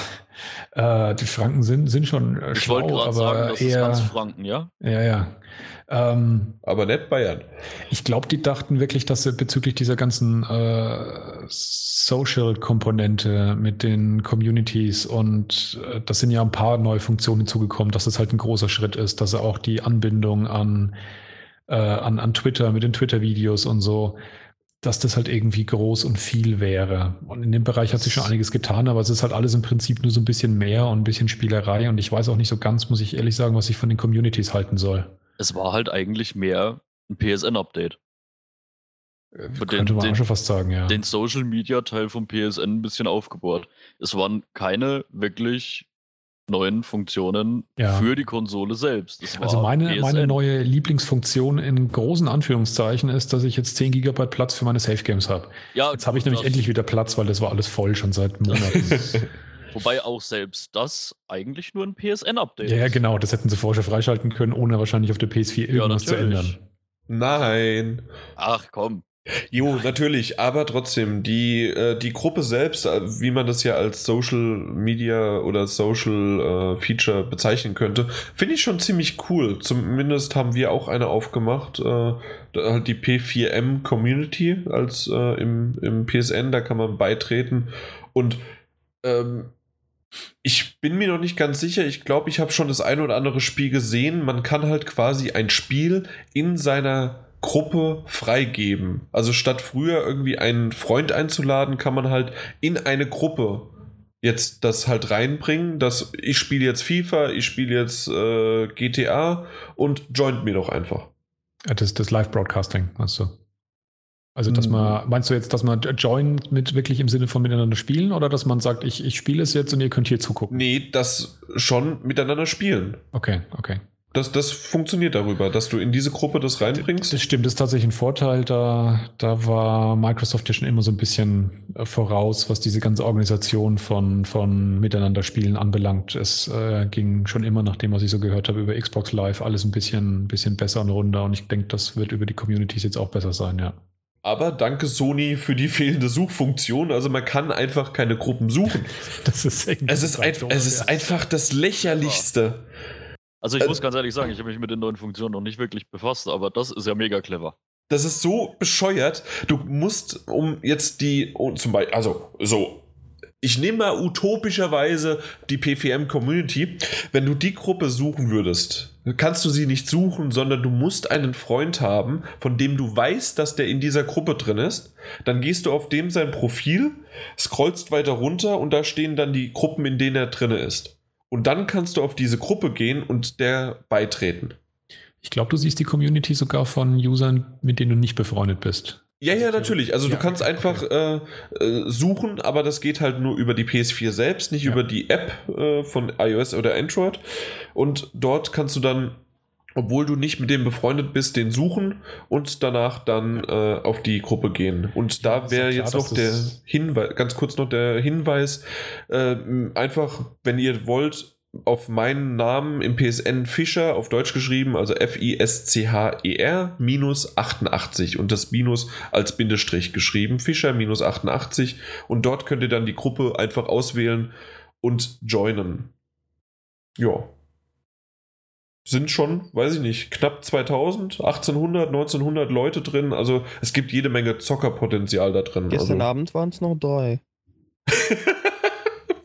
äh, die Franken sind, sind schon äh, Ich wollte gerade sagen, das eher, ist ganz Franken, ja? Ja, ja. Ähm, aber nicht Bayern. Ich glaube, die dachten wirklich, dass sie bezüglich dieser ganzen äh, Social-Komponente mit den Communities und äh, das sind ja ein paar neue Funktionen hinzugekommen, dass es halt ein großer Schritt ist, dass er auch die Anbindung an, äh, an, an Twitter mit den Twitter-Videos und so, dass das halt irgendwie groß und viel wäre. Und in dem Bereich hat sich schon einiges getan, aber es ist halt alles im Prinzip nur so ein bisschen mehr und ein bisschen Spielerei und ich weiß auch nicht so ganz, muss ich ehrlich sagen, was ich von den Communities halten soll. Es war halt eigentlich mehr ein PSN-Update. Äh, könnte man den, schon fast sagen, ja. Den Social Media Teil vom PSN ein bisschen aufgebohrt. Es waren keine wirklich neuen Funktionen ja. für die Konsole selbst. also meine, meine neue Lieblingsfunktion in großen Anführungszeichen ist, dass ich jetzt 10 GB Platz für meine Safe Games habe. Ja, jetzt habe ich nämlich endlich wieder Platz, weil das war alles voll schon seit Monaten. Wobei auch selbst das eigentlich nur ein PSN-Update ja, ist. Ja, genau, das hätten sie vorher schon freischalten können, ohne wahrscheinlich auf der PS4 irgendwas ja, zu ändern. Nein. Ach komm. Jo, natürlich, aber trotzdem, die, äh, die Gruppe selbst, äh, wie man das ja als Social Media oder Social äh, Feature bezeichnen könnte, finde ich schon ziemlich cool. Zumindest haben wir auch eine aufgemacht, äh, halt die P4M Community als äh, im, im PSN, da kann man beitreten und ähm, ich bin mir noch nicht ganz sicher. Ich glaube, ich habe schon das ein oder andere Spiel gesehen. Man kann halt quasi ein Spiel in seiner Gruppe freigeben. Also statt früher irgendwie einen Freund einzuladen, kann man halt in eine Gruppe jetzt das halt reinbringen, dass ich spiele jetzt FIFA, ich spiele jetzt äh, GTA und joint mir doch einfach. Das ist das Live-Broadcasting, meinst du? Also, dass man, meinst du jetzt, dass man join mit wirklich im Sinne von miteinander spielen oder dass man sagt, ich, ich spiele es jetzt und ihr könnt hier zugucken? Nee, das schon miteinander spielen. Okay, okay das, das funktioniert darüber, dass du in diese Gruppe das reinbringst. Das stimmt, das ist tatsächlich ein Vorteil. Da, da war Microsoft ja schon immer so ein bisschen äh, voraus, was diese ganze Organisation von, von Miteinander-Spielen anbelangt. Es äh, ging schon immer, nach dem, was ich so gehört habe, über Xbox Live alles ein bisschen, bisschen besser und runder. Und ich denke, das wird über die Communities jetzt auch besser sein, ja. Aber danke Sony für die fehlende Suchfunktion. Also man kann einfach keine Gruppen suchen. das ist es ist, ein, es ist einfach das Lächerlichste. Also ich äh, muss ganz ehrlich sagen, ich habe mich mit den neuen Funktionen noch nicht wirklich befasst, aber das ist ja mega clever. Das ist so bescheuert. Du musst, um jetzt die, zum Beispiel, also so, ich nehme mal utopischerweise die PVM-Community. Wenn du die Gruppe suchen würdest, kannst du sie nicht suchen, sondern du musst einen Freund haben, von dem du weißt, dass der in dieser Gruppe drin ist. Dann gehst du auf dem sein Profil, scrollst weiter runter und da stehen dann die Gruppen, in denen er drin ist. Und dann kannst du auf diese Gruppe gehen und der beitreten. Ich glaube, du siehst die Community sogar von Usern, mit denen du nicht befreundet bist. Ja, ja, natürlich. Also ja, du kannst okay. einfach äh, äh, suchen, aber das geht halt nur über die PS4 selbst, nicht ja. über die App äh, von iOS oder Android. Und dort kannst du dann obwohl du nicht mit dem befreundet bist, den suchen und danach dann äh, auf die Gruppe gehen. Und da wäre ja jetzt noch der Hinweis, ganz kurz noch der Hinweis, äh, einfach, wenn ihr wollt, auf meinen Namen im PSN Fischer auf Deutsch geschrieben, also F-I-S-C-H-E-R minus 88 und das Minus als Bindestrich geschrieben, Fischer minus 88 und dort könnt ihr dann die Gruppe einfach auswählen und joinen. Ja, sind schon, weiß ich nicht, knapp 2000, 1800, 1900 Leute drin. Also es gibt jede Menge Zockerpotenzial da drin. Gestern also. Abend waren es noch drei.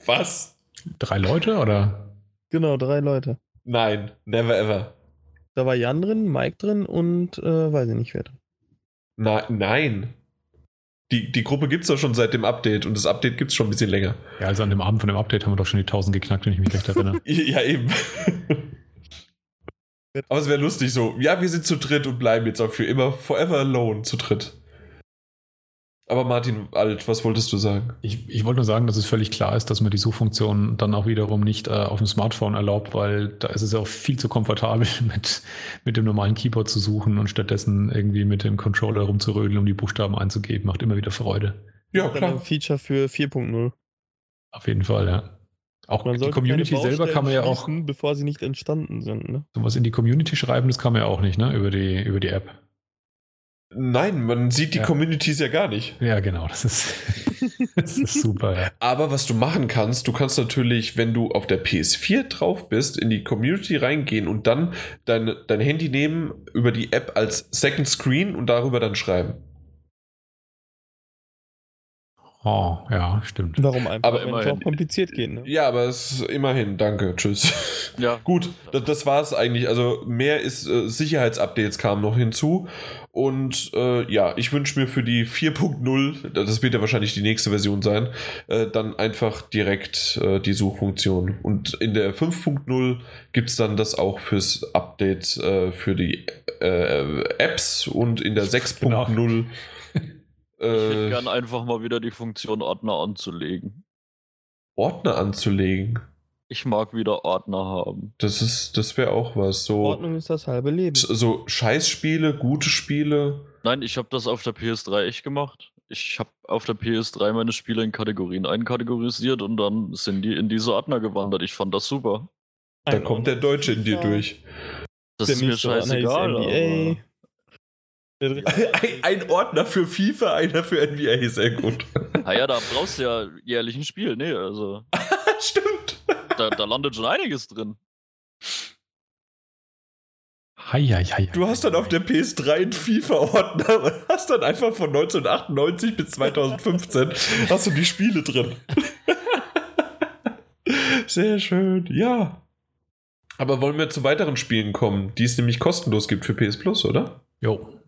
Was? Drei Leute oder? Genau, drei Leute. Nein, never ever. Da war Jan drin, Mike drin und äh, weiß ich nicht wer drin. Na, nein. Die, die Gruppe gibt es doch schon seit dem Update und das Update gibt es schon ein bisschen länger. Ja, also an dem Abend von dem Update haben wir doch schon die 1000 geknackt, wenn ich mich recht erinnere. ja, eben. Aber es wäre lustig so, ja, wir sind zu dritt und bleiben jetzt auch für immer forever alone zu dritt. Aber Martin Alt, was wolltest du sagen? Ich, ich wollte nur sagen, dass es völlig klar ist, dass man die Suchfunktion dann auch wiederum nicht äh, auf dem Smartphone erlaubt, weil da ist es auch viel zu komfortabel, mit, mit dem normalen Keyboard zu suchen und stattdessen irgendwie mit dem Controller rumzurödeln, um die Buchstaben einzugeben. Macht immer wieder Freude. Ja, klar. Ein Feature für 4.0. Auf jeden Fall, ja. Auch man die Community selber kann man ja auch. Bevor sie nicht entstanden sind, ne? Sowas in die Community schreiben, das kann man ja auch nicht, ne? Über die, über die App. Nein, man sieht die ja. Communities ja gar nicht. Ja, genau, das ist, das ist super. Ja. Aber was du machen kannst, du kannst natürlich, wenn du auf der PS4 drauf bist, in die Community reingehen und dann dein, dein Handy nehmen, über die App als Second Screen und darüber dann schreiben. Oh, ja, stimmt. Warum einfach aber immerhin. auch kompliziert gehen? Ne? Ja, aber es ist immerhin, danke, tschüss. Ja. Gut, das, das war es eigentlich. Also mehr ist äh, Sicherheitsupdates kamen noch hinzu. Und äh, ja, ich wünsche mir für die 4.0, das wird ja wahrscheinlich die nächste Version sein, äh, dann einfach direkt äh, die Suchfunktion. Und in der 5.0 gibt es dann das auch fürs Update äh, für die äh, Apps und in der 6.0 genau. Ich hätte äh, gern einfach mal wieder die Funktion Ordner anzulegen. Ordner anzulegen? Ich mag wieder Ordner haben. Das ist, das wäre auch was. So, Ordnung ist das halbe Leben. So Scheißspiele, gute Spiele. Nein, ich habe das auf der PS3 echt gemacht. Ich habe auf der PS3 meine Spiele in Kategorien einkategorisiert und dann sind die in diese Ordner gewandert. Ich fand das super. Da Ein kommt der Deutsche in dir durch. Das ist mir scheißegal. Ein, ein, Ordner für FIFA, einer für NBA, sehr gut. Naja, da brauchst du ja jährlich ein Spiel, ne? Also. Stimmt. Da, da, landet schon einiges drin. Hei, hei, hei, du hast dann auf der PS3 einen FIFA-Ordner und hast dann einfach von 1998 bis 2015 hast du die Spiele drin. Sehr schön, ja. Aber wollen wir zu weiteren Spielen kommen, die es nämlich kostenlos gibt für PS Plus, oder? Jo.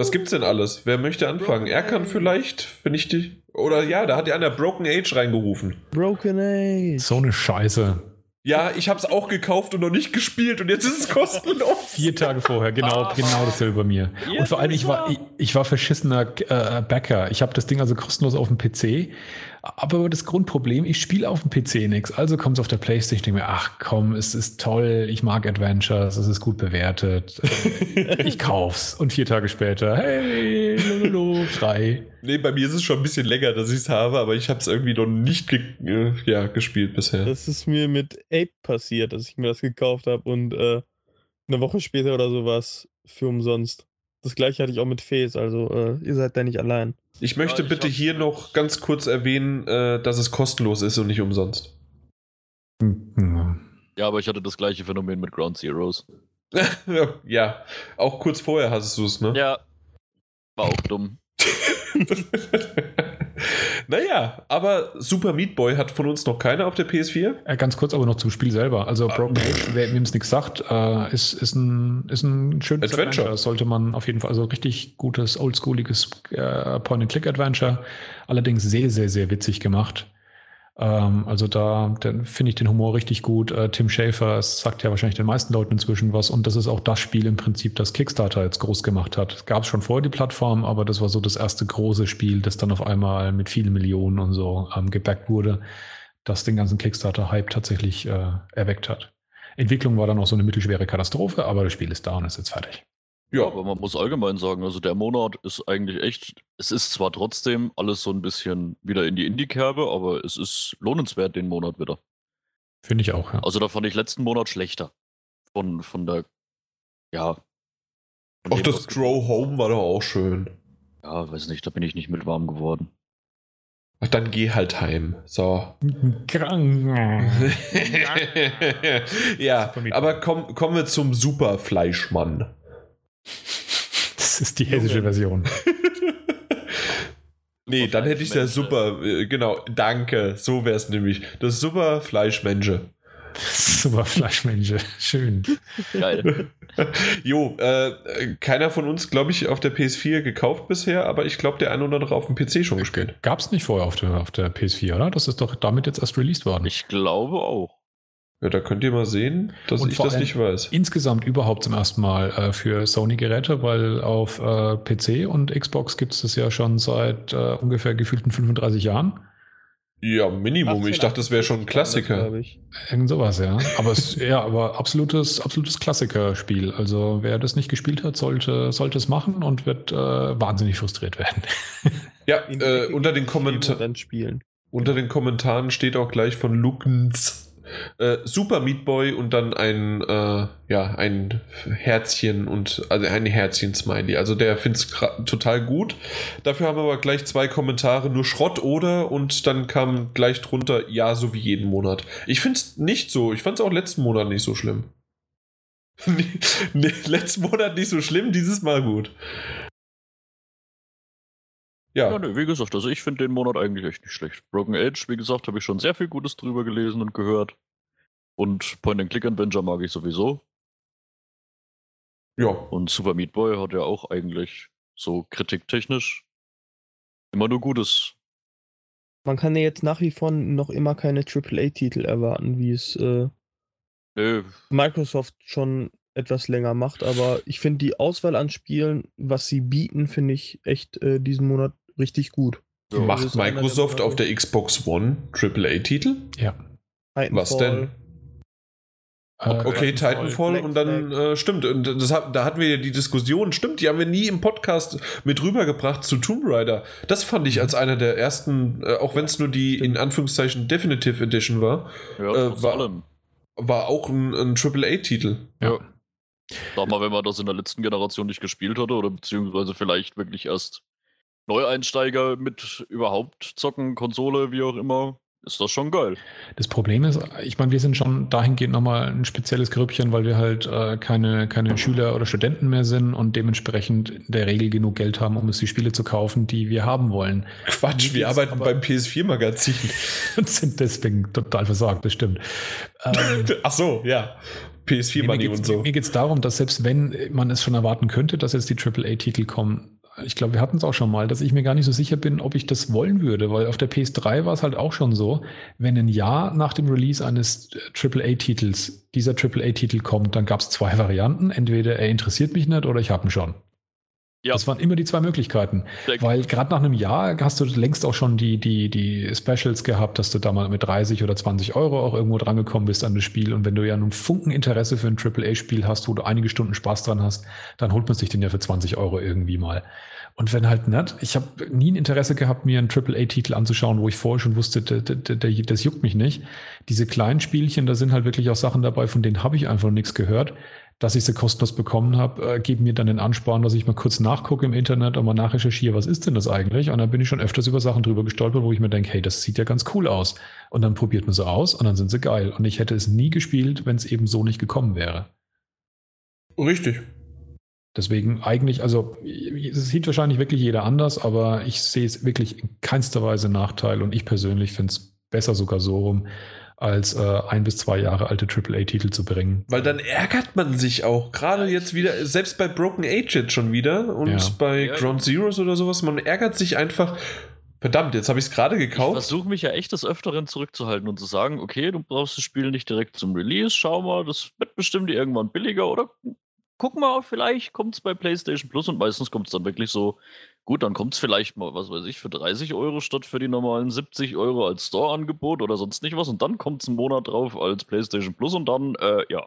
Was gibt's denn alles? Wer möchte anfangen? Er kann vielleicht, wenn ich die. Oder ja, da hat ja einer Broken Age reingerufen. Broken Age. So eine Scheiße. Ja, ich hab's auch gekauft und noch nicht gespielt und jetzt ist es kostenlos. Vier Tage vorher, genau, ah. genau dasselbe bei mir. und vor allem, ich war, ich, ich war verschissener äh, Bäcker. Ich habe das Ding also kostenlos auf dem PC aber das Grundproblem, ich spiele auf dem PC nichts. Also kommt es auf der Playstation, ich denke mir, ach komm, es ist toll, ich mag Adventures, es ist gut bewertet. ich kauf's. Und vier Tage später, hey, lololo, frei. Nee, bei mir ist es schon ein bisschen länger, dass ich es habe, aber ich habe es irgendwie noch nicht ge äh, ja, gespielt bisher. Das ist mir mit Ape passiert, dass ich mir das gekauft habe und äh, eine Woche später oder sowas für umsonst. Das gleiche hatte ich auch mit Face, also äh, ihr seid da nicht allein. Ich möchte ja, ich bitte hier noch ganz kurz erwähnen, äh, dass es kostenlos ist und nicht umsonst. Ja, aber ich hatte das gleiche Phänomen mit Ground Zeroes. ja, auch kurz vorher hast du es, ne? Ja. War auch dumm. naja, aber Super Meat Boy hat von uns noch keiner auf der PS4. Äh, ganz kurz aber noch zum Spiel selber. Also ah. Broken Age, wer mir es nichts sagt, äh, ist, ist, ein, ist ein schönes Adventure. Adventure. Sollte man auf jeden Fall, also richtig gutes, oldschooliges äh, Point-and-Click-Adventure. Allerdings sehr, sehr, sehr witzig gemacht. Ähm, also da finde ich den Humor richtig gut. Äh, Tim Schafer sagt ja wahrscheinlich den meisten Leuten inzwischen was und das ist auch das Spiel im Prinzip, das Kickstarter jetzt groß gemacht hat. Es gab schon vorher die Plattform, aber das war so das erste große Spiel, das dann auf einmal mit vielen Millionen und so ähm, gebackt wurde, das den ganzen Kickstarter-Hype tatsächlich äh, erweckt hat. Entwicklung war dann auch so eine mittelschwere Katastrophe, aber das Spiel ist da und ist jetzt fertig. Ja, aber man muss allgemein sagen, also der Monat ist eigentlich echt, es ist zwar trotzdem alles so ein bisschen wieder in die Indie-Kerbe, aber es ist lohnenswert den Monat wieder. Finde ich auch, ja. Also da fand ich letzten Monat schlechter. Von, von der, ja. Von auch das Grow Home war doch auch schön. Ja, weiß nicht, da bin ich nicht mit warm geworden. Ach, dann geh halt heim. So. ja, aber komm, kommen wir zum Superfleischmann. Das ist die hessische Version. nee, dann hätte ich ja super, äh, genau, danke, so wäre es nämlich. Das super Fleischmensch. Super Fleischmensch, schön. Geil. jo, äh, keiner von uns, glaube ich, auf der PS4 gekauft bisher, aber ich glaube, der eine oder andere auf dem PC schon gespielt. Gab es nicht vorher auf der, auf der PS4, oder? Das ist doch damit jetzt erst released worden. Ich glaube auch. Ja, da könnt ihr mal sehen, dass Und ich das nicht weiß. Insgesamt überhaupt zum ersten Mal äh, für Sony-Geräte, weil auf äh, PC und Xbox gibt es das ja schon seit äh, ungefähr gefühlten 35 Jahren. Ja, Minimum. Ich dachte, das wäre schon ein Klassiker. Irgend sowas, ja. Aber es, ja, aber absolutes, absolutes Klassikerspiel. Also wer das nicht gespielt hat, sollte, sollte es machen und wird äh, wahnsinnig frustriert werden. Ja, äh, unter, den schieben Kommentar und dann spielen. unter den Kommentaren steht auch gleich von Lukens äh, Super Meat Boy und dann ein, äh, ja, ein Herzchen und also ein Herzchen-Smiley. Also der findet es total gut. Dafür haben wir aber gleich zwei Kommentare, nur Schrott oder und dann kam gleich drunter, ja, so wie jeden Monat. Ich finde es nicht so. Ich fand es auch letzten Monat nicht so schlimm. nee, letzten Monat nicht so schlimm, dieses Mal gut. Ja, Ja, nee, wie gesagt, also ich finde den Monat eigentlich echt nicht schlecht. Broken Age, wie gesagt, habe ich schon sehr viel Gutes drüber gelesen und gehört. Und Point-and-Click-Adventure mag ich sowieso. ja. Und Super Meat Boy hat ja auch eigentlich so kritiktechnisch immer nur Gutes. Man kann ja jetzt nach wie vor noch immer keine AAA-Titel erwarten, wie es äh, Nee, Microsoft schon etwas länger macht. Aber ich finde die Auswahl an Spielen, was sie bieten, finde ich echt äh, diesen Monat richtig gut. ja, Macht Microsoft auf der Xbox One AAA-Titel? Ja. Was Titanfall. denn? Äh, Okay, Titanfall Black und dann äh, stimmt. Und das, hat- da hatten wir ja die Diskussion, stimmt, die haben wir nie im Podcast mit rübergebracht zu Tomb Raider. Das fand ich als einer der ersten, äh, auch wenn es nur die in Anführungszeichen Definitive Edition war, ja äh, war- allem. war auch ein, ein AAA-Titel. Ja. Sag mal, wenn man das in der letzten Generation nicht gespielt hatte oder beziehungsweise vielleicht wirklich erst Neueinsteiger mit überhaupt zocken, Konsole, wie auch immer, ist das schon geil. Das Problem ist, ich meine, wir sind schon dahingehend nochmal ein spezielles Grüppchen, weil wir halt äh, keine, keine Schüler oder Studenten mehr sind und dementsprechend in der Regel genug Geld haben, um uns die Spiele zu kaufen, die wir haben wollen. Quatsch, wir arbeiten aber- beim PS4-Magazin. Und sind deswegen total versorgt, das stimmt. Ähm, Ach so, ja. PS4-Money mir und so. Mir geht es darum, dass selbst wenn man es schon erwarten könnte, dass jetzt die AAA-Titel kommen, ich glaube, wir hatten es auch schon mal, dass ich mir gar nicht so sicher bin, ob ich das wollen würde, weil auf der PS3 war es halt auch schon so, wenn ein Jahr nach dem Release eines AAA-Titels dieser AAA-Titel kommt, dann gab es zwei Varianten. Entweder er interessiert mich nicht oder ich habe ihn schon. Ja. Das waren immer die zwei Möglichkeiten. Der- Weil gerade nach einem Jahr hast du längst auch schon die, die, die Specials gehabt, dass du da mal mit 30 oder 20 Euro auch irgendwo drangekommen bist an das Spiel. Und wenn du ja nun Funken Interesse für ein AAA-Spiel hast, wo du einige Stunden Spaß dran hast, dann holt man sich den ja für 20 Euro irgendwie mal. Und wenn halt nicht, ich habe nie ein Interesse gehabt, mir einen AAA-Titel anzuschauen, wo ich vorher schon wusste, das juckt mich nicht. Diese kleinen Spielchen, da sind halt wirklich auch Sachen dabei, von denen habe ich einfach nichts gehört. Dass ich sie kostenlos bekommen habe, äh, geben mir dann den Ansporn, dass ich mal kurz nachgucke im Internet und mal nachrecherchiere, was ist denn das eigentlich? Und dann bin ich schon öfters über Sachen drüber gestolpert, wo ich mir denke, hey, das sieht ja ganz cool aus. Und dann probiert man sie aus und dann sind sie geil. Und ich hätte es nie gespielt, wenn es eben so nicht gekommen wäre. Richtig. Deswegen eigentlich, also es sieht wahrscheinlich wirklich jeder anders, aber ich sehe es wirklich in keinster Weise Nachteil und ich persönlich finde es besser sogar so rum, als äh, ein bis zwei Jahre alte AAA-Titel zu bringen. Weil dann ärgert man sich auch. Gerade jetzt wieder, selbst bei Broken Age jetzt schon wieder und Ja. bei Ja, Ground Zeroes oder sowas, man ärgert sich einfach. Verdammt, jetzt habe ich es gerade Ich gekauft. versuche mich ja echt des Öfteren zurückzuhalten und zu sagen, okay, du brauchst das Spiel nicht direkt zum Release, schau mal, das wird bestimmt irgendwann billiger oder guck mal, vielleicht kommt es bei PlayStation Plus und meistens kommt es dann wirklich so, gut, dann kommt es vielleicht mal, was weiß ich, für 30 Euro statt für die normalen 70 Euro als Store-Angebot oder sonst nicht was und dann kommt es einen Monat drauf als PlayStation Plus und dann, äh, ja.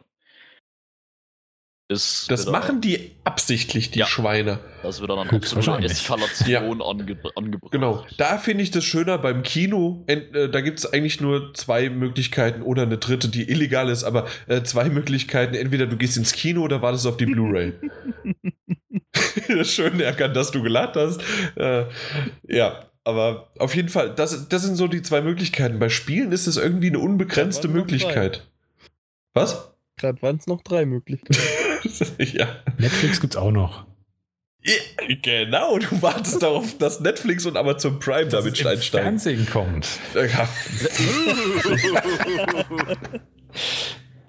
Ist das machen die absichtlich, die Ja. Schweine. Das wird dann absolute Höchstwahrscheinlich. Eskalation ange angebracht. Genau. Da finde ich das schöner beim Kino. Äh, da gibt es eigentlich nur zwei Möglichkeiten oder eine dritte, die illegal ist, aber äh, zwei Möglichkeiten. Entweder du gehst ins Kino oder wartest auf die Blu-ray. Schön erkannt, dass du gelacht hast. Äh, ja. Aber auf jeden Fall, das, das sind so die zwei Möglichkeiten. Bei Spielen ist es irgendwie eine unbegrenzte Ja, Möglichkeit. Was? Gerade waren es noch drei Möglichkeiten. ja. Netflix gibt's auch noch. Ja, Genau, du wartest darauf, dass Netflix und Amazon Prime damit im einsteigen. Fernsehen kommt.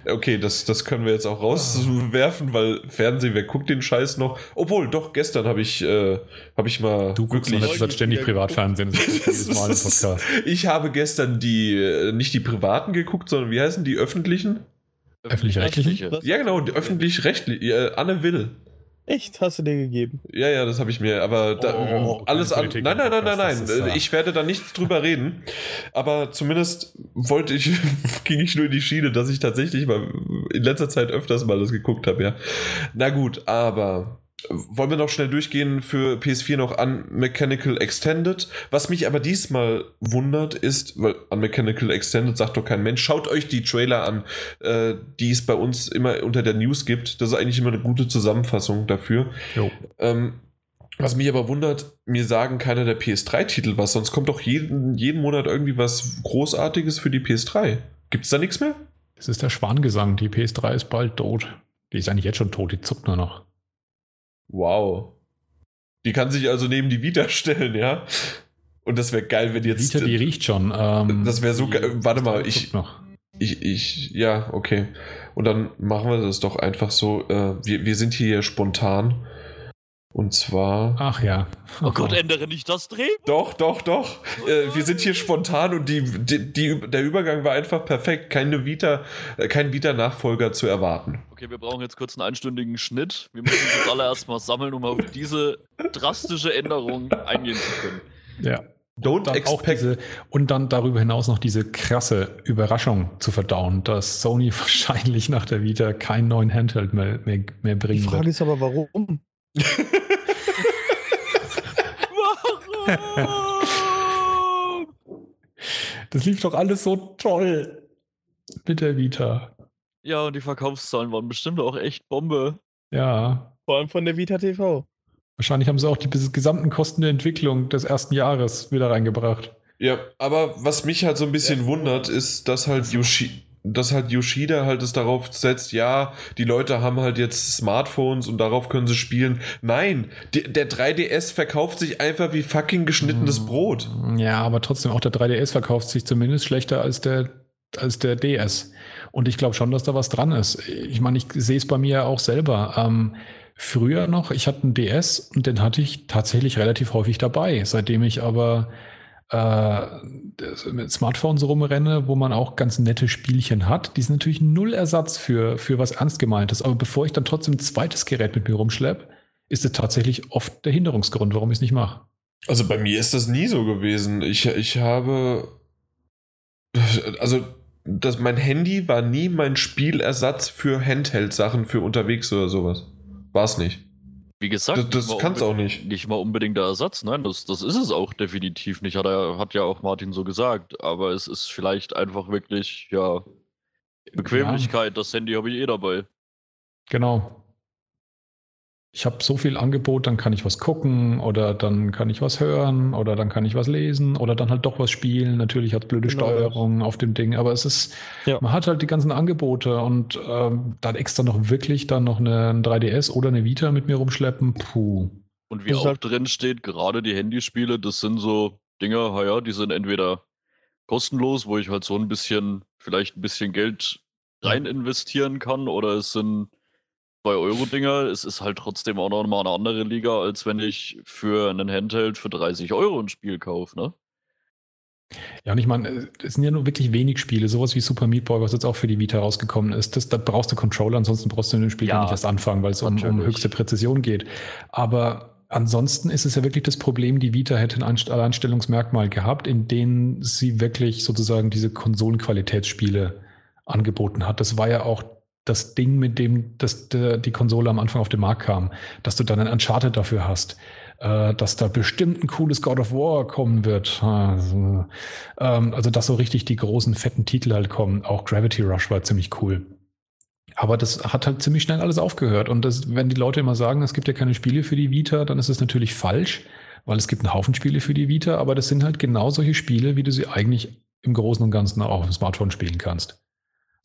Okay, das, das können wir jetzt auch rauswerfen, weil Fernsehen, wer guckt den Scheiß noch? Obwohl, doch, gestern habe ich, äh, hab ich mal. Du guckst wirklich. Du ständig Privatfernsehen. Das im Podcast. ich habe gestern die, äh, nicht die privaten geguckt, sondern wie heißen die öffentlichen? Öffentlich-rechtliche? Ja, genau, öffentlich-rechtliche. Äh, Anne Will. Echt? Hast du dir gegeben? Ja, ja, das habe ich mir. Aber da, oh, alles an. Nein, nein, nein, nein, nein. Ist, ich werde da nichts drüber reden. Aber zumindest wollte ich, ging ich nur in die Schiene, dass ich tatsächlich mal in letzter Zeit öfters mal das geguckt habe, ja. Na gut, aber wollen wir noch schnell durchgehen für PS4 noch an Mechanical Extended. Was mich aber diesmal wundert ist, weil an Mechanical Extended sagt doch kein Mensch, schaut euch die Trailer an, äh, die es bei uns immer unter der News gibt. Das ist eigentlich immer eine gute Zusammenfassung dafür. Ähm, was mich aber wundert, mir sagen keiner der PS3-Titel was, sonst kommt doch jeden, jeden Monat irgendwie was Großartiges für die PS3. Gibt es da nichts mehr? Es ist der Schwangesang, die PS3 ist bald tot. Die ist eigentlich jetzt schon tot, die zuckt nur noch. Wow. Die kann sich also neben die Vita stellen, ja? Und das wäre geil, wenn jetzt. Vita, die riecht schon. Ähm, das wäre so geil. Warte mal, ich, ich. Ich, ja, okay. Und dann machen wir das doch einfach so. Äh, wir, wir sind hier spontan. Und zwar. Ach ja. Oh, oh Gott, ändere nicht das Dreh. Doch, doch, doch. Äh, wir sind hier spontan und die, die, die, der Übergang war einfach perfekt. Keine Vita, äh, kein Vita-Nachfolger zu erwarten. Okay, wir brauchen jetzt kurz einen einstündigen Schnitt. Wir müssen uns jetzt alle erstmal sammeln, um auf diese drastische Änderung eingehen zu können. Ja. Don't und expect. Diese, und dann darüber hinaus noch diese krasse Überraschung zu verdauen, dass Sony wahrscheinlich nach der Vita keinen neuen Handheld mehr, mehr, mehr bringen wird. Die Frage wird. ist aber, warum? Warum? Das lief doch alles so toll mit der Vita. Ja, und die Verkaufszahlen waren bestimmt auch echt Bombe. Ja. Vor allem von der Vita TV. Wahrscheinlich haben sie auch die gesamten Kosten der Entwicklung des ersten Jahres wieder reingebracht. Ja, aber was mich halt so ein bisschen ja. wundert, ist, dass halt Yoshi, dass halt Yoshida halt es darauf setzt, ja, die Leute haben halt jetzt Smartphones und darauf können sie spielen. Nein, die, der 3DS verkauft sich einfach wie fucking geschnittenes hm. Brot. Ja, aber trotzdem auch der 3DS verkauft sich zumindest schlechter als der, als der DS. Und ich glaube schon, dass da was dran ist. Ich meine, ich sehe es bei mir auch selber. Ähm, früher noch, ich hatte einen DS und den hatte ich tatsächlich relativ häufig dabei. Seitdem ich aber äh, mit Smartphones rumrenne, wo man auch ganz nette Spielchen hat. Die sind natürlich null Ersatz für, für was ernst gemeintes. Aber bevor ich dann trotzdem ein zweites Gerät mit mir rumschleppe, ist es tatsächlich oft der Hinderungsgrund, warum ich es nicht mache. Also bei mir ist das nie so gewesen. Ich, ich habe. Also, das, mein Handy war nie mein Spielersatz für Handheld-Sachen für unterwegs oder sowas. War es nicht. Wie gesagt, das, das kann es auch nicht. Nicht mal unbedingt der Ersatz, nein, das, das ist es auch definitiv nicht, hat, er, hat ja auch Martin so gesagt. Aber es ist vielleicht einfach wirklich, ja, Bequemlichkeit. Ja. Das Handy habe ich eh dabei. Genau ich habe so viel Angebot, dann kann ich was gucken oder dann kann ich was hören oder dann kann ich was lesen oder dann halt doch was spielen. Natürlich hat blöde genau. Steuerung auf dem Ding, aber es ist, ja. man hat halt die ganzen Angebote und ähm, dann extra noch wirklich dann noch eine, ein 3DS oder eine Vita mit mir rumschleppen, puh. Und wie das auch halt drin steht, gerade die Handyspiele, das sind so Dinge, ja, die sind entweder kostenlos, wo ich halt so ein bisschen, vielleicht ein bisschen Geld rein investieren kann, oder es sind 2-Euro-Dinger, es ist halt trotzdem auch noch mal eine andere Liga, als wenn ich für einen Handheld für 30 Euro ein Spiel kaufe, ne? Ja, und ich meine, es sind ja nur wirklich wenig Spiele, sowas wie Super Meat Boy, was jetzt auch für die Vita rausgekommen ist. Das, da brauchst du Controller, ansonsten brauchst du in dem Spiel ja, nicht erst anfangen, weil es um, um, höchste Präzision geht. Aber ansonsten ist es ja wirklich das Problem, die Vita hätte ein Alleinstellungsmerkmal gehabt, in denen sie wirklich sozusagen diese Konsolenqualitätsspiele angeboten hat. Das war ja auch das Ding, mit dem das, die Konsole am Anfang auf den Markt kam, dass du dann ein Uncharted dafür hast, äh, dass da bestimmt ein cooles God of War kommen wird. Also, ähm, also, dass so richtig die großen, fetten Titel halt kommen. Auch Gravity Rush war ziemlich cool. Aber das hat halt ziemlich schnell alles aufgehört. Und das, wenn die Leute immer sagen, es gibt ja keine Spiele für die Vita, dann ist es natürlich falsch, weil es gibt einen Haufen Spiele für die Vita, aber das sind halt genau solche Spiele, wie du sie eigentlich im Großen und Ganzen auch auf dem Smartphone spielen kannst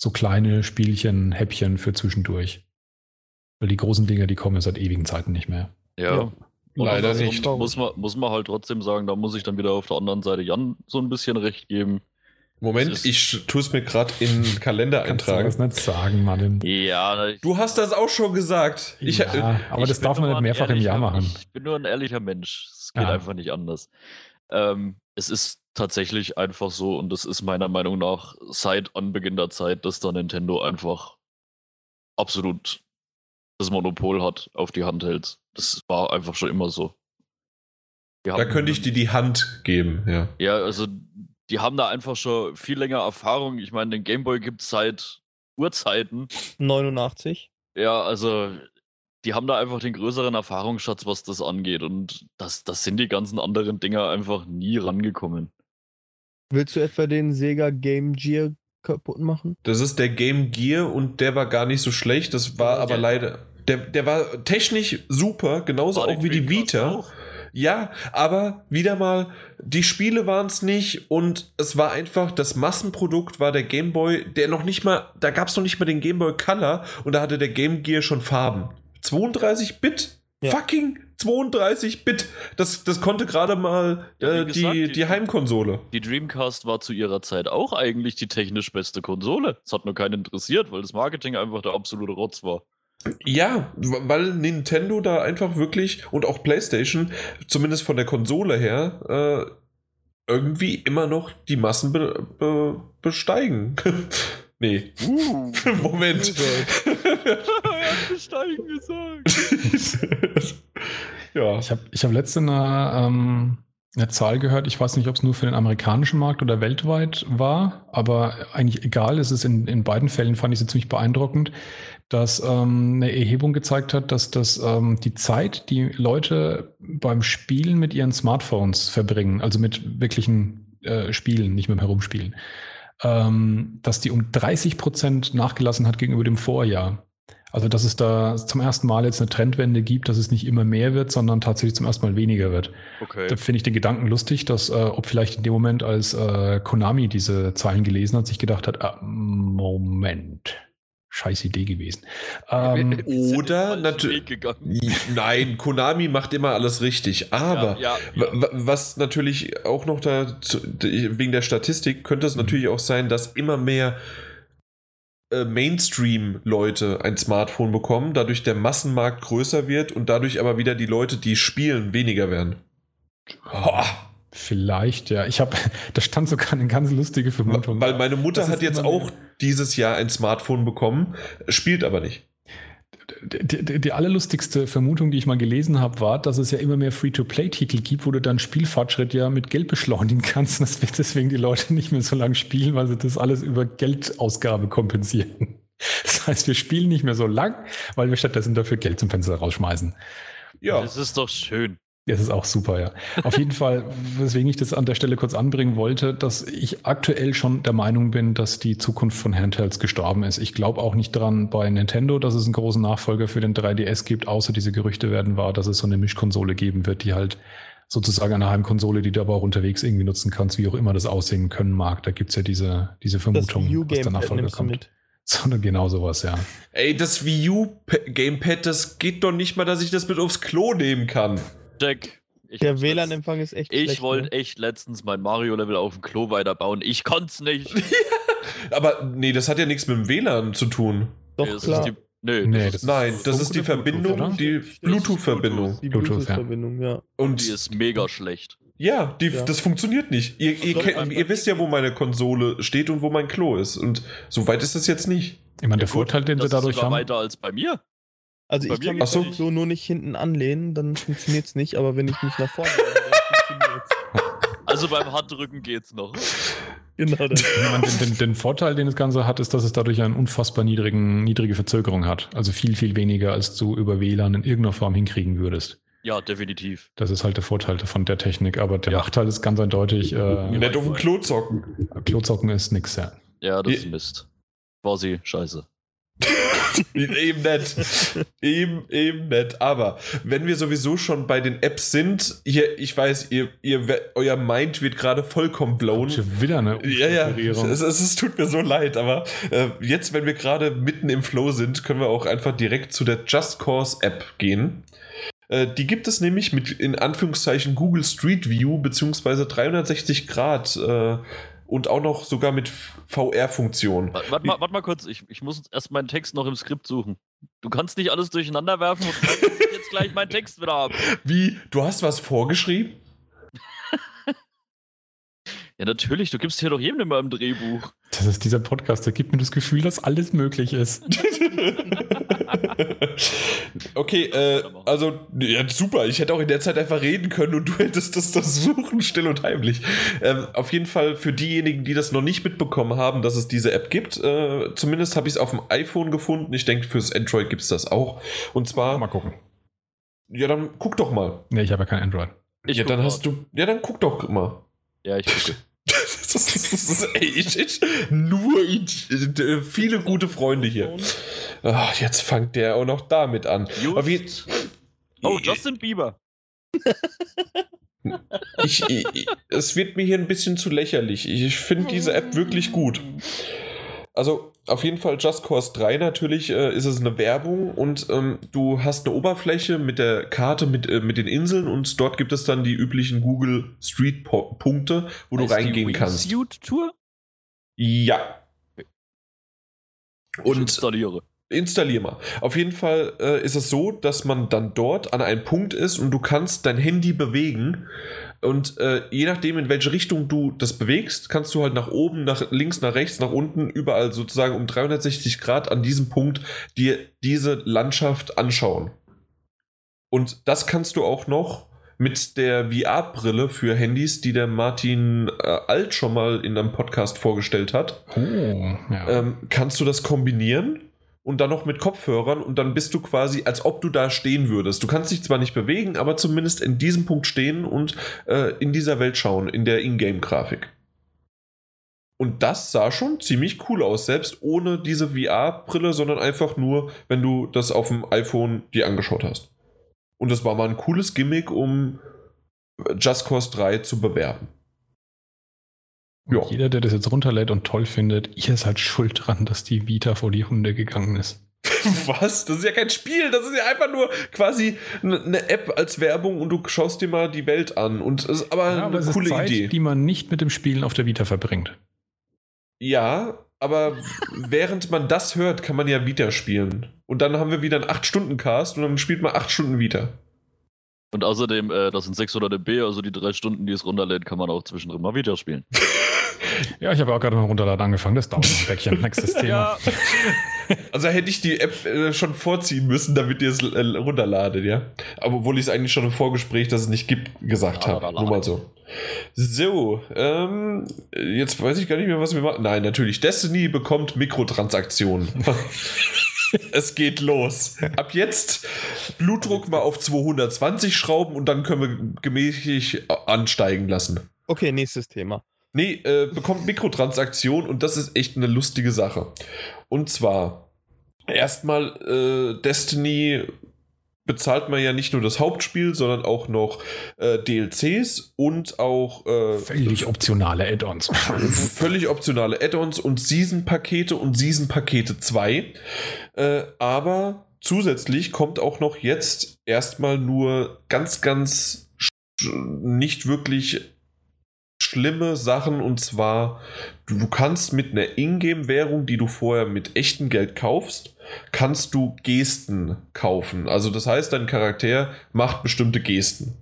so kleine Spielchen, Häppchen für zwischendurch. Weil die großen Dinge, die kommen ja seit ewigen Zeiten nicht mehr. Ja. ja. Leider nicht. Muss man, muss man halt trotzdem sagen, da muss ich dann wieder auf der anderen Seite Jan so ein bisschen recht geben. Moment, ich tue es mir gerade in den Kalender eintragen. Kannst du das nicht sagen, Martin. Ja, du hast das auch schon gesagt. Ich, ja, äh, aber das darf man nicht mehrfach im Jahr machen. Ich bin nur ein ehrlicher Mensch. Es geht ja. einfach nicht anders. Ähm, es ist tatsächlich einfach so und das ist meiner Meinung nach seit Anbeginn der Zeit, dass da Nintendo einfach absolut das Monopol hat auf die Handhelds. Das war einfach schon immer so. da könnte ich dir die Hand geben, ja. Ja, also die haben da einfach schon viel länger Erfahrung. Ich meine, den Gameboy gibt es seit Urzeiten. 89. Ja, also die haben da einfach den größeren Erfahrungsschatz, was das angeht. Und das, das sind die ganzen anderen Dinger einfach nie rangekommen. Willst du etwa den Sega Game Gear kaputt machen? Das ist der Game Gear und der war gar nicht so schlecht. Das war aber ja. leider. Der, der war technisch super, genauso war auch wie die Vita. Auch. Ja, aber wieder mal, die Spiele waren es nicht und es war einfach, das Massenprodukt war der Game Boy, der noch nicht mal, da gab es noch nicht mal den Game Boy Color und da hatte der Game Gear schon Farben. 32 Bit? Ja. Fucking 32 Bit. Das, das konnte gerade mal äh, gesagt, die, die, die, Heimkonsole. Die Dreamcast war zu ihrer Zeit auch eigentlich die technisch beste Konsole. Es hat nur keinen interessiert, weil das Marketing einfach der absolute Rotz war. Ja, weil Nintendo da einfach wirklich und auch PlayStation, zumindest von der Konsole her, äh, irgendwie immer noch die Massen be be besteigen. nee. Uh, Moment. besteigen gesagt. ja. Ich habe ich hab letzte eine, ähm, eine Zahl gehört. Ich weiß nicht, ob es nur für den amerikanischen Markt oder weltweit war, aber eigentlich egal. Es ist in, in beiden Fällen, fand ich sie ziemlich beeindruckend dass ähm, eine Erhebung gezeigt hat, dass das ähm, die Zeit, die Leute beim Spielen mit ihren Smartphones verbringen, also mit wirklichen äh, Spielen, nicht mit dem Herumspielen, ähm, dass die um 30 Prozent nachgelassen hat gegenüber dem Vorjahr. Also dass es da zum ersten Mal jetzt eine Trendwende gibt, dass es nicht immer mehr wird, sondern tatsächlich zum ersten Mal weniger wird. Okay. Da finde ich den Gedanken lustig, dass äh, ob vielleicht in dem Moment, als äh, Konami diese Zahlen gelesen hat, sich gedacht hat, ah, Moment scheiß Idee gewesen. Ähm, oder natürlich. Nein, Konami macht immer alles richtig. Aber ja, ja, ja. was natürlich auch noch da wegen der Statistik könnte es mhm. natürlich auch sein, dass immer mehr äh, Mainstream-Leute ein Smartphone bekommen, dadurch der Massenmarkt größer wird und dadurch aber wieder die Leute, die spielen, weniger werden. Oh. Vielleicht, ja. Ich habe, da stand sogar eine ganz lustige Vermutung. Weil meine Mutter hat jetzt auch dieses Jahr ein Smartphone bekommen, spielt aber nicht. Die, die, die, allerlustigste Vermutung, die ich mal gelesen habe, war, dass es ja immer mehr Free-to-Play-Titel gibt, wo du dann Spielfortschritt ja mit Geld beschleunigen kannst. Und das wird deswegen die Leute nicht mehr so lange spielen, weil sie das alles über Geldausgabe kompensieren. Das heißt, wir spielen nicht mehr so lang, weil wir stattdessen dafür Geld zum Fenster rausschmeißen. Ja. Das ist doch schön. Das ist auch super, ja. Auf jeden Fall, weswegen ich das an der Stelle kurz anbringen wollte, dass ich aktuell schon der Meinung bin, dass die Zukunft von Handhelds gestorben ist. Ich glaube auch nicht dran bei Nintendo, dass es einen großen Nachfolger für den 3DS gibt, außer diese Gerüchte werden wahr, dass es so eine Mischkonsole geben wird, die halt sozusagen eine Heimkonsole, die du aber auch unterwegs irgendwie nutzen kannst, wie auch immer das aussehen können mag. Da gibt es ja diese, diese Vermutung, dass der Nachfolger kommt. Mit. Sondern genau sowas, ja. Ey, das Wii U Gamepad, das geht doch nicht mal, dass ich das mit aufs Klo nehmen kann. Deck. Ich der WLAN-Empfang ist echt Ich wollte ne? echt letztens mein Mario-Level auf dem Klo weiterbauen. Ich konnte es nicht. Aber nee, das hat ja nichts mit dem WLAN zu tun. Doch, nee, klar. Die, nee, nee, das nein, das ist die Verbindung, die Bluetooth-Verbindung. Die Bluetooth-Verbindung, ja. Und die ist mega schlecht. Ja, die, ja. das funktioniert nicht. Ihr, ihr, kennt, ihr, wisst ja, wo meine Konsole steht und wo mein Klo ist. Und so weit ist das jetzt nicht. Ich meine, der ja, Vorteil, den sie dadurch haben. weiter als bei mir. Also Bei ich kann mich so. so nur nicht hinten anlehnen, dann funktioniert es nicht, aber wenn ich mich nach vorne lehne, dann funktioniert Also beim Handrücken geht's noch. Genau das. Den, den, den, Vorteil, den das Ganze hat, ist, dass es dadurch eine unfassbar niedrigen, niedrige Verzögerung hat. Also viel, viel weniger, als du über WLAN in irgendeiner Form hinkriegen würdest. Ja, definitiv. Das ist halt der Vorteil von der Technik, aber der ja. Nachteil ist ganz eindeutig. Äh, Nicht auf dem Klo zocken. Klozocken ist nix, ja. Ja, das ist Mist. War sie scheiße. Eben nett. Eben, eben nett. Aber wenn wir sowieso schon bei den Apps sind, hier, ich weiß, ihr, ihr, euer Mind wird gerade vollkommen blown. Schon wieder eine Ja, ja. Es, es, es, tut mir so leid, aber äh, jetzt, wenn wir gerade mitten im Flow sind, können wir auch einfach direkt zu der Just Cause App gehen. Äh, die gibt es nämlich mit in Anführungszeichen Google Street View beziehungsweise 360 Grad äh, und auch noch sogar mit VR-Funktion. Warte mal, wart mal kurz, ich, ich muss erst meinen Text noch im Skript suchen. Du kannst nicht alles durcheinander werfen und jetzt gleich meinen Text wieder haben. Wie? Du hast was vorgeschrieben? Ja, natürlich, du gibst hier doch jedem immer im Drehbuch. Das ist dieser Podcast, der gibt mir das Gefühl, dass alles möglich ist. okay, äh, also, ja, super. Ich hätte auch in der Zeit einfach reden können und du hättest das, das suchen, still und heimlich. Ähm, auf jeden Fall für diejenigen, die das noch nicht mitbekommen haben, dass es diese App gibt, äh, zumindest habe ich es auf dem iPhone gefunden. Ich denke, fürs Android gibt es das auch. Und zwar. Mal gucken. Ja, dann guck doch mal. Nee, ich habe ja kein Android. Ich ja, dann hast du. Ja, dann guck doch mal. Ja, ich gucke. Das ist, das ist, ey, ich, ich, nur ich, viele gute Freunde hier. Ach, jetzt fängt der auch noch damit an. Just. oh, Justin Bieber. ich, ich, es wird mir hier ein bisschen zu lächerlich. Ich finde diese App wirklich gut. Also auf jeden Fall Just Cause 3 natürlich äh, ist es eine Werbung und ähm, du hast eine Oberfläche mit der Karte mit, äh, mit den Inseln und dort gibt es dann die üblichen Google Street Punkte, wo heißt du reingehen die kannst. Suit Tour? Ja. Und ich installiere. Installier mal. Auf jeden Fall äh, ist es so, dass man dann dort an einem Punkt ist und du kannst dein Handy bewegen und äh, je nachdem, in welche Richtung du das bewegst, kannst du halt nach oben, nach links, nach rechts, nach unten, überall sozusagen um 360 Grad an diesem Punkt dir diese Landschaft anschauen. Und das kannst du auch noch mit der VR-Brille für Handys, die der Martin äh, Alt schon mal in einem Podcast vorgestellt hat. Oh, ja. ähm, kannst du das kombinieren? Und dann noch mit Kopfhörern und dann bist du quasi, als ob du da stehen würdest. Du kannst dich zwar nicht bewegen, aber zumindest in diesem Punkt stehen und äh, in dieser Welt schauen, in der Ingame-Grafik. Und das sah schon ziemlich cool aus, selbst ohne diese VR-Brille, sondern einfach nur, wenn du das auf dem iPhone dir angeschaut hast. Und das war mal ein cooles Gimmick, um Just Cause 3 zu bewerben. Ja. Jeder, der das jetzt runterlädt und toll findet, ihr seid schuld dran, dass die Vita vor die Hunde gegangen ist. Was? Das ist ja kein Spiel, das ist ja einfach nur quasi eine App als Werbung und du schaust dir mal die Welt an. Und das ist aber ja, eine aber coole Zeit, Idee. Die man nicht mit dem Spielen auf der Vita verbringt. Ja, aber während man das hört, kann man ja Vita spielen. Und dann haben wir wieder einen 8-Stunden-Cast und dann spielt man 8 Stunden Vita. Und außerdem, äh, das sind 600 MB, also die drei Stunden, die es runterlädt, kann man auch zwischendrin mal Vita spielen. Ja, ich habe auch gerade mal runterladen angefangen. Das dauert noch ein Bäckchen. Nächstes Thema. Ja. Also hätte ich die App äh, schon vorziehen müssen, damit ihr es äh, runterladet, ja. Aber obwohl ich es eigentlich schon im Vorgespräch, dass es nicht gibt, gesagt ja, habe. Nur mal so. So, ähm, jetzt weiß ich gar nicht mehr, was wir machen. Nein, natürlich. Destiny bekommt Mikrotransaktionen. Es geht los. Ab jetzt Blutdruck mal auf 220 schrauben und dann können wir gemächlich ansteigen lassen. Okay, nächstes Thema. Nee, äh, bekommt Mikrotransaktion und das ist echt eine lustige Sache. Und zwar, erstmal, äh, Destiny bezahlt man ja nicht nur das Hauptspiel, sondern auch noch äh, DLCs und auch äh, völlig optionale Add-ons. völlig optionale Add-ons und Season-Pakete und Season-Pakete 2. Äh, aber zusätzlich kommt auch noch jetzt erstmal nur ganz, ganz nicht wirklich schlimme Sachen und zwar, du kannst mit einer Ingame-Währung, die du vorher mit echtem Geld kaufst, kannst du Gesten kaufen. Also das heißt, dein Charakter macht bestimmte Gesten.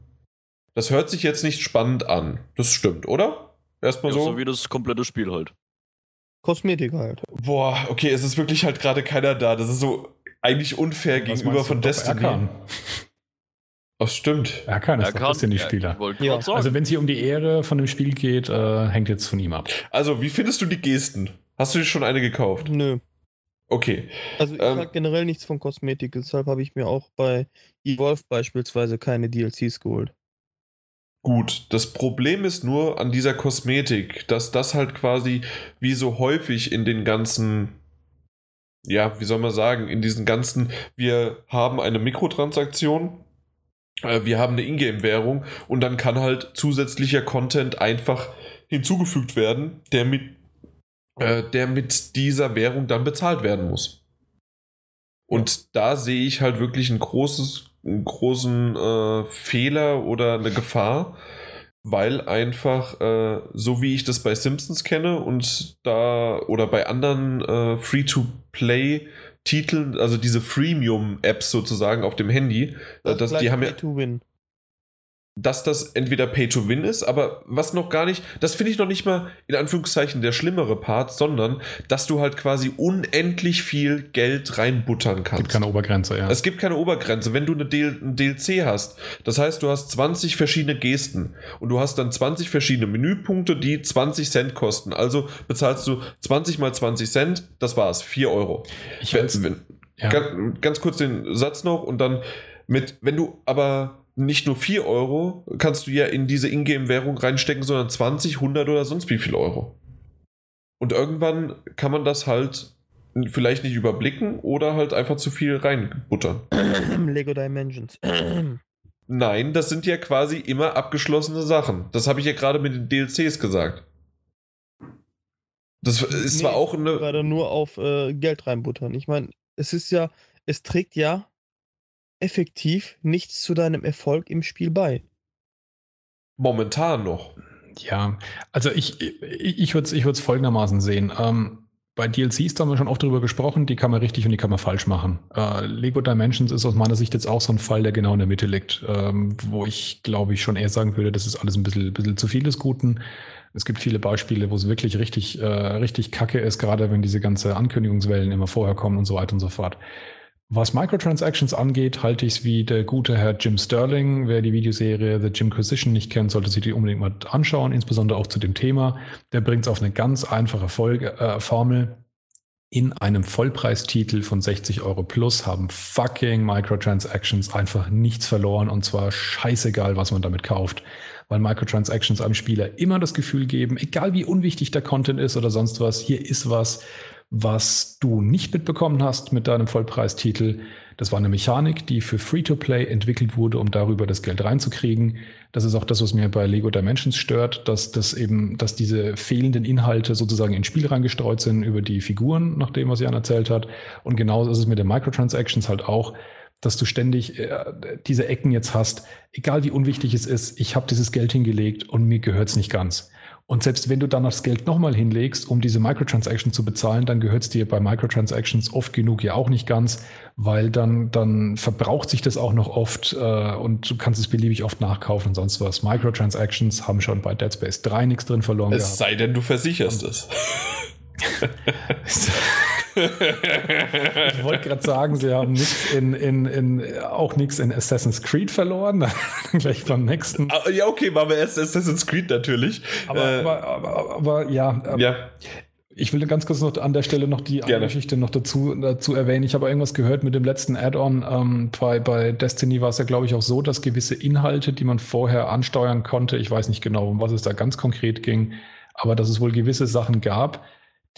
Das hört sich jetzt nicht spannend an. Das stimmt, oder? Erstmal ja, so. So wie das komplette Spiel halt. Kosmetik halt. Boah, okay, es ist wirklich halt gerade keiner da. Das ist so eigentlich unfair Was gegenüber von Destiny. Ach, stimmt. Er kann es doch, ist Spieler. Ja. Also wenn es hier um die Ehre von dem Spiel geht, äh, hängt jetzt von ihm ab. Also, wie findest du die Gesten? Hast du dir schon eine gekauft? Nö. Okay. Also ich ähm, generell nichts von Kosmetik, deshalb habe ich mir auch bei Evolve beispielsweise keine DLCs geholt. Gut, das Problem ist nur an dieser Kosmetik, dass das halt quasi wie so häufig in den ganzen, ja, wie soll man sagen, in diesen ganzen, wir haben eine Mikrotransaktion, äh, wir haben eine Ingame-Währung und dann kann halt zusätzlicher Content einfach hinzugefügt werden, der mit, äh, der mit dieser Währung dann bezahlt werden muss. Und da sehe ich halt wirklich ein großes, einen großen äh, Fehler oder eine Gefahr, weil einfach, äh, so wie ich das bei Simpsons kenne und da oder bei anderen äh, Free-to-Play-Titeln, also diese Freemium-Apps sozusagen auf dem Handy, äh, das, die haben ja. To win dass das entweder Pay to Win ist, aber was noch gar nicht, das finde ich noch nicht mal in Anführungszeichen der schlimmere Part, sondern dass du halt quasi unendlich viel Geld reinbuttern kannst. Es gibt keine Obergrenze, ja. Es gibt keine Obergrenze. Wenn du eine ein DLC hast, das heißt, du hast 20 verschiedene Gesten und du hast dann 20 verschiedene Menüpunkte, die 20 Cent kosten. Also bezahlst du 20 mal 20 Cent, das war's, 4 Euro. Ich wenn, wenn, ja. ganz, ganz kurz den Satz noch und dann mit, wenn du aber nicht nur 4 Euro kannst du ja in diese Ingame-Währung reinstecken, sondern 20, 100 oder sonst wie viel Euro. Und irgendwann kann man das halt vielleicht nicht überblicken oder halt einfach zu viel reinbuttern. Lego Dimensions. Nein, das sind ja quasi immer abgeschlossene Sachen. Das habe ich ja gerade mit den DLCs gesagt. Das ist nee, zwar auch eine. Gerade nur auf äh, Geld reinbuttern. Ich meine, es ist ja, es trägt ja effektiv nichts zu deinem Erfolg im Spiel bei. Momentan noch. Ja, also ich, ich, ich würde es ich folgendermaßen sehen. Ähm, bei DLCs da haben wir schon oft darüber gesprochen, die kann man richtig und die kann man falsch machen. Äh, Lego Dimensions ist aus meiner Sicht jetzt auch so ein Fall, der genau in der Mitte liegt, ähm, wo ich glaube ich schon eher sagen würde, das ist alles ein bisschen, bisschen zu viel des Guten. Es gibt viele Beispiele, wo es wirklich richtig, äh, richtig kacke ist, gerade wenn diese ganze Ankündigungswellen immer vorher kommen und so weiter und so fort. Was Microtransactions angeht, halte ich es wie der gute Herr Jim Sterling. Wer die Videoserie The Jimquisition nicht kennt, sollte sich die unbedingt mal anschauen, insbesondere auch zu dem Thema. Der bringt es auf eine ganz einfache Folge, äh, Formel. In einem Vollpreistitel von 60 Euro plus haben fucking Microtransactions einfach nichts verloren und zwar scheißegal, was man damit kauft. Weil Microtransactions einem Spieler immer das Gefühl geben, egal wie unwichtig der Content ist oder sonst was, hier ist was, was du nicht mitbekommen hast mit deinem Vollpreistitel, das war eine Mechanik, die für Free-to-Play entwickelt wurde, um darüber das Geld reinzukriegen. Das ist auch das, was mir bei Lego Dimensions stört, dass das eben, dass diese fehlenden Inhalte sozusagen ins Spiel reingestreut sind über die Figuren, nach dem, was Jan erzählt hat. Und genauso ist es mit den Microtransactions halt auch, dass du ständig äh, diese Ecken jetzt hast, egal wie unwichtig es ist, ich habe dieses Geld hingelegt und mir gehört es nicht ganz. Und selbst wenn du dann das Geld nochmal hinlegst, um diese Microtransaction zu bezahlen, dann gehört es dir bei Microtransactions oft genug ja auch nicht ganz, weil dann, dann verbraucht sich das auch noch oft äh, und du kannst es beliebig oft nachkaufen und sonst was. Microtransactions haben schon bei Dead Space 3 nichts drin verloren. Es gehabt. sei denn, du versicherst es. ich wollte gerade sagen, sie haben nix in, in, in, auch nichts in Assassin's Creed verloren. Gleich beim nächsten. Ah, ja, okay, machen wir erst Assassin's Creed natürlich. Aber, äh, aber, aber, aber, ja. ja. Ich will ganz kurz noch an der Stelle noch die Gerne. Geschichte noch dazu, dazu erwähnen. Ich habe irgendwas gehört mit dem letzten Add-on. Ähm, bei, bei Destiny war es ja, glaube ich, auch so, dass gewisse Inhalte, die man vorher ansteuern konnte, ich weiß nicht genau, um was es da ganz konkret ging, aber dass es wohl gewisse Sachen gab,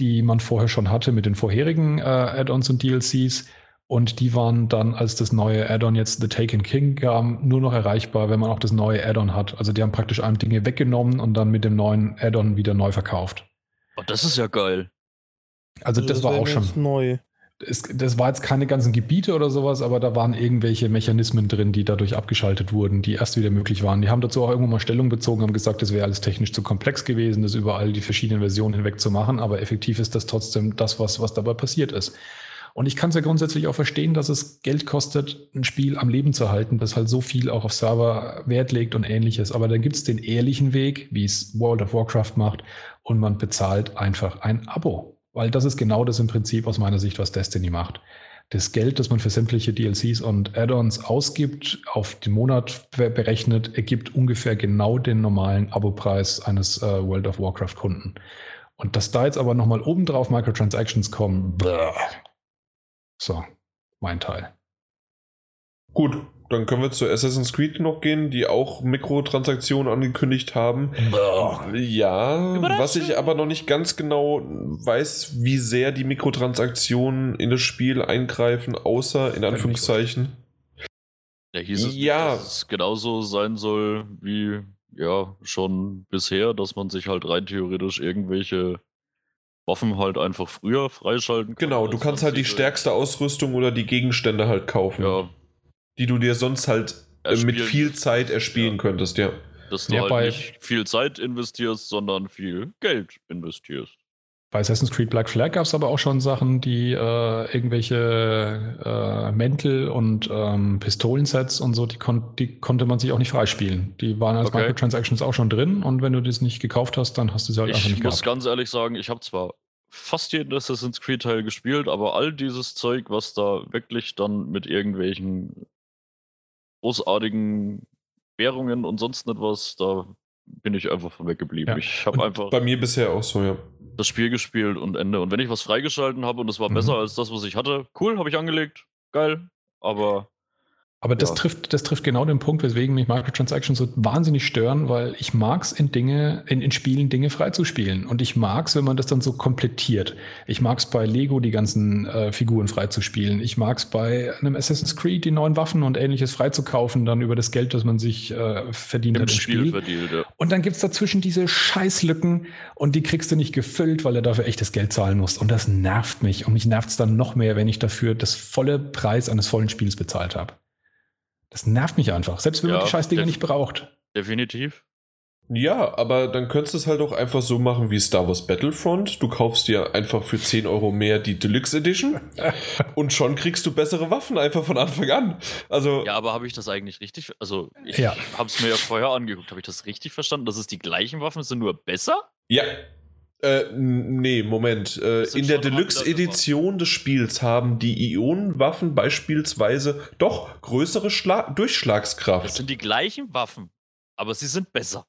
die man vorher schon hatte mit den vorherigen äh, Add-ons und DLCs. Und die waren dann, als das neue Add-on jetzt The Taken King kam, nur noch erreichbar, wenn man auch das neue Add-on hat. Also die haben praktisch einem Dinge weggenommen und dann mit dem neuen Add-on wieder neu verkauft. Oh, das ist ja geil. Also, das, das war auch schon neu es, das war jetzt keine ganzen Gebiete oder sowas, aber da waren irgendwelche Mechanismen drin, die dadurch abgeschaltet wurden, die erst wieder möglich waren. Die haben dazu auch irgendwann mal Stellung bezogen, haben gesagt, es wäre alles technisch zu komplex gewesen, das überall die verschiedenen Versionen hinweg zu machen, aber effektiv ist das trotzdem das, was, was dabei passiert ist. Und ich kann es ja grundsätzlich auch verstehen, dass es Geld kostet, ein Spiel am Leben zu halten, das halt so viel auch auf Server Wert legt und ähnliches. Aber dann gibt es den ehrlichen Weg, wie es World of Warcraft macht, und man bezahlt einfach ein Abo. Weil das ist genau das im Prinzip aus meiner Sicht, was Destiny macht. Das Geld, das man für sämtliche DLCs und Add-ons ausgibt, auf den Monat berechnet, ergibt ungefähr genau den normalen Abopreis eines äh, World of Warcraft-Kunden. Und dass da jetzt aber nochmal obendrauf Microtransactions kommen, bläh. so, mein Teil. Gut, dann können wir zu Assassin's Creed noch gehen, die auch Mikrotransaktionen angekündigt haben. Boah. Ja, was ich aber noch nicht ganz genau weiß, wie sehr die Mikrotransaktionen in das Spiel eingreifen, außer in Anführungszeichen. Ja, hieß es, ja. dass es genauso sein soll wie ja schon bisher, dass man sich halt rein theoretisch irgendwelche Waffen halt einfach früher freischalten kann. Genau, du kannst halt die stärkste Ausrüstung oder die Gegenstände halt kaufen. Ja, die du dir sonst halt äh, mit viel Zeit erspielen ja. könntest, ja. Dass du Ja, halt bei- nicht viel Zeit investierst, sondern viel Geld investierst. Bei Assassin's Creed Black Flag gab es aber auch schon Sachen, die äh, irgendwelche äh, Mäntel und ähm, Pistolensets und so, die, kon die konnte man sich auch nicht freispielen. Die waren als Okay. Microtransactions auch schon drin und wenn du das nicht gekauft hast, dann hast du sie halt einfach Ich nicht muss gehabt. ganz ehrlich sagen, ich habe zwar fast jeden Assassin's Creed Teil gespielt, aber all dieses Zeug, was da wirklich dann mit irgendwelchen großartigen Währungen und sonst nicht was, da bin ich einfach von weggeblieben. Ja. Ich habe einfach Bei mir bisher auch so, ja. das Spiel gespielt und Ende. Und wenn ich was freigeschalten habe und es war Mhm. besser als das, was ich hatte, cool, habe ich angelegt, geil. Aber Aber das, Ja. trifft, das trifft genau den Punkt, weswegen mich Microtransactions so wahnsinnig stören, weil ich mag es in Dinge, in, in Spielen Dinge freizuspielen. Und ich mag es, wenn man das dann so komplettiert. Ich mag es bei Lego, die ganzen äh, Figuren freizuspielen. Ich mag es bei einem Assassin's Creed, die neuen Waffen und ähnliches freizukaufen, dann über das Geld, das man sich äh, verdient im hat im Spiel, Spiel. verdient, ja. Und dann gibt's dazwischen diese Scheißlücken und die kriegst du nicht gefüllt, weil du dafür echtes Geld zahlen musst. Und das nervt mich. Und mich nervt's dann noch mehr, wenn ich dafür das volle Preis eines vollen Spiels bezahlt habe. Das nervt mich einfach, selbst wenn man Ja, die Scheißdinger nicht braucht. definitiv. Ja, aber dann könntest du es halt auch einfach so machen wie Star Wars Battlefront. Du kaufst dir einfach für 10 Euro mehr die Deluxe Edition und schon kriegst du bessere Waffen einfach von Anfang an. Also, Ja, aber habe ich das eigentlich richtig? Also, ich Ja. habe es mir ja vorher angeguckt. Habe ich das richtig verstanden? Dass es die gleichen Waffen sind, nur besser? ja. Äh, nee, Moment. Äh, Das in der Deluxe-Edition des Spiels haben die Ionenwaffen beispielsweise doch größere Schla Das Durchschlagskraft. sind die gleichen Waffen, aber sie sind besser.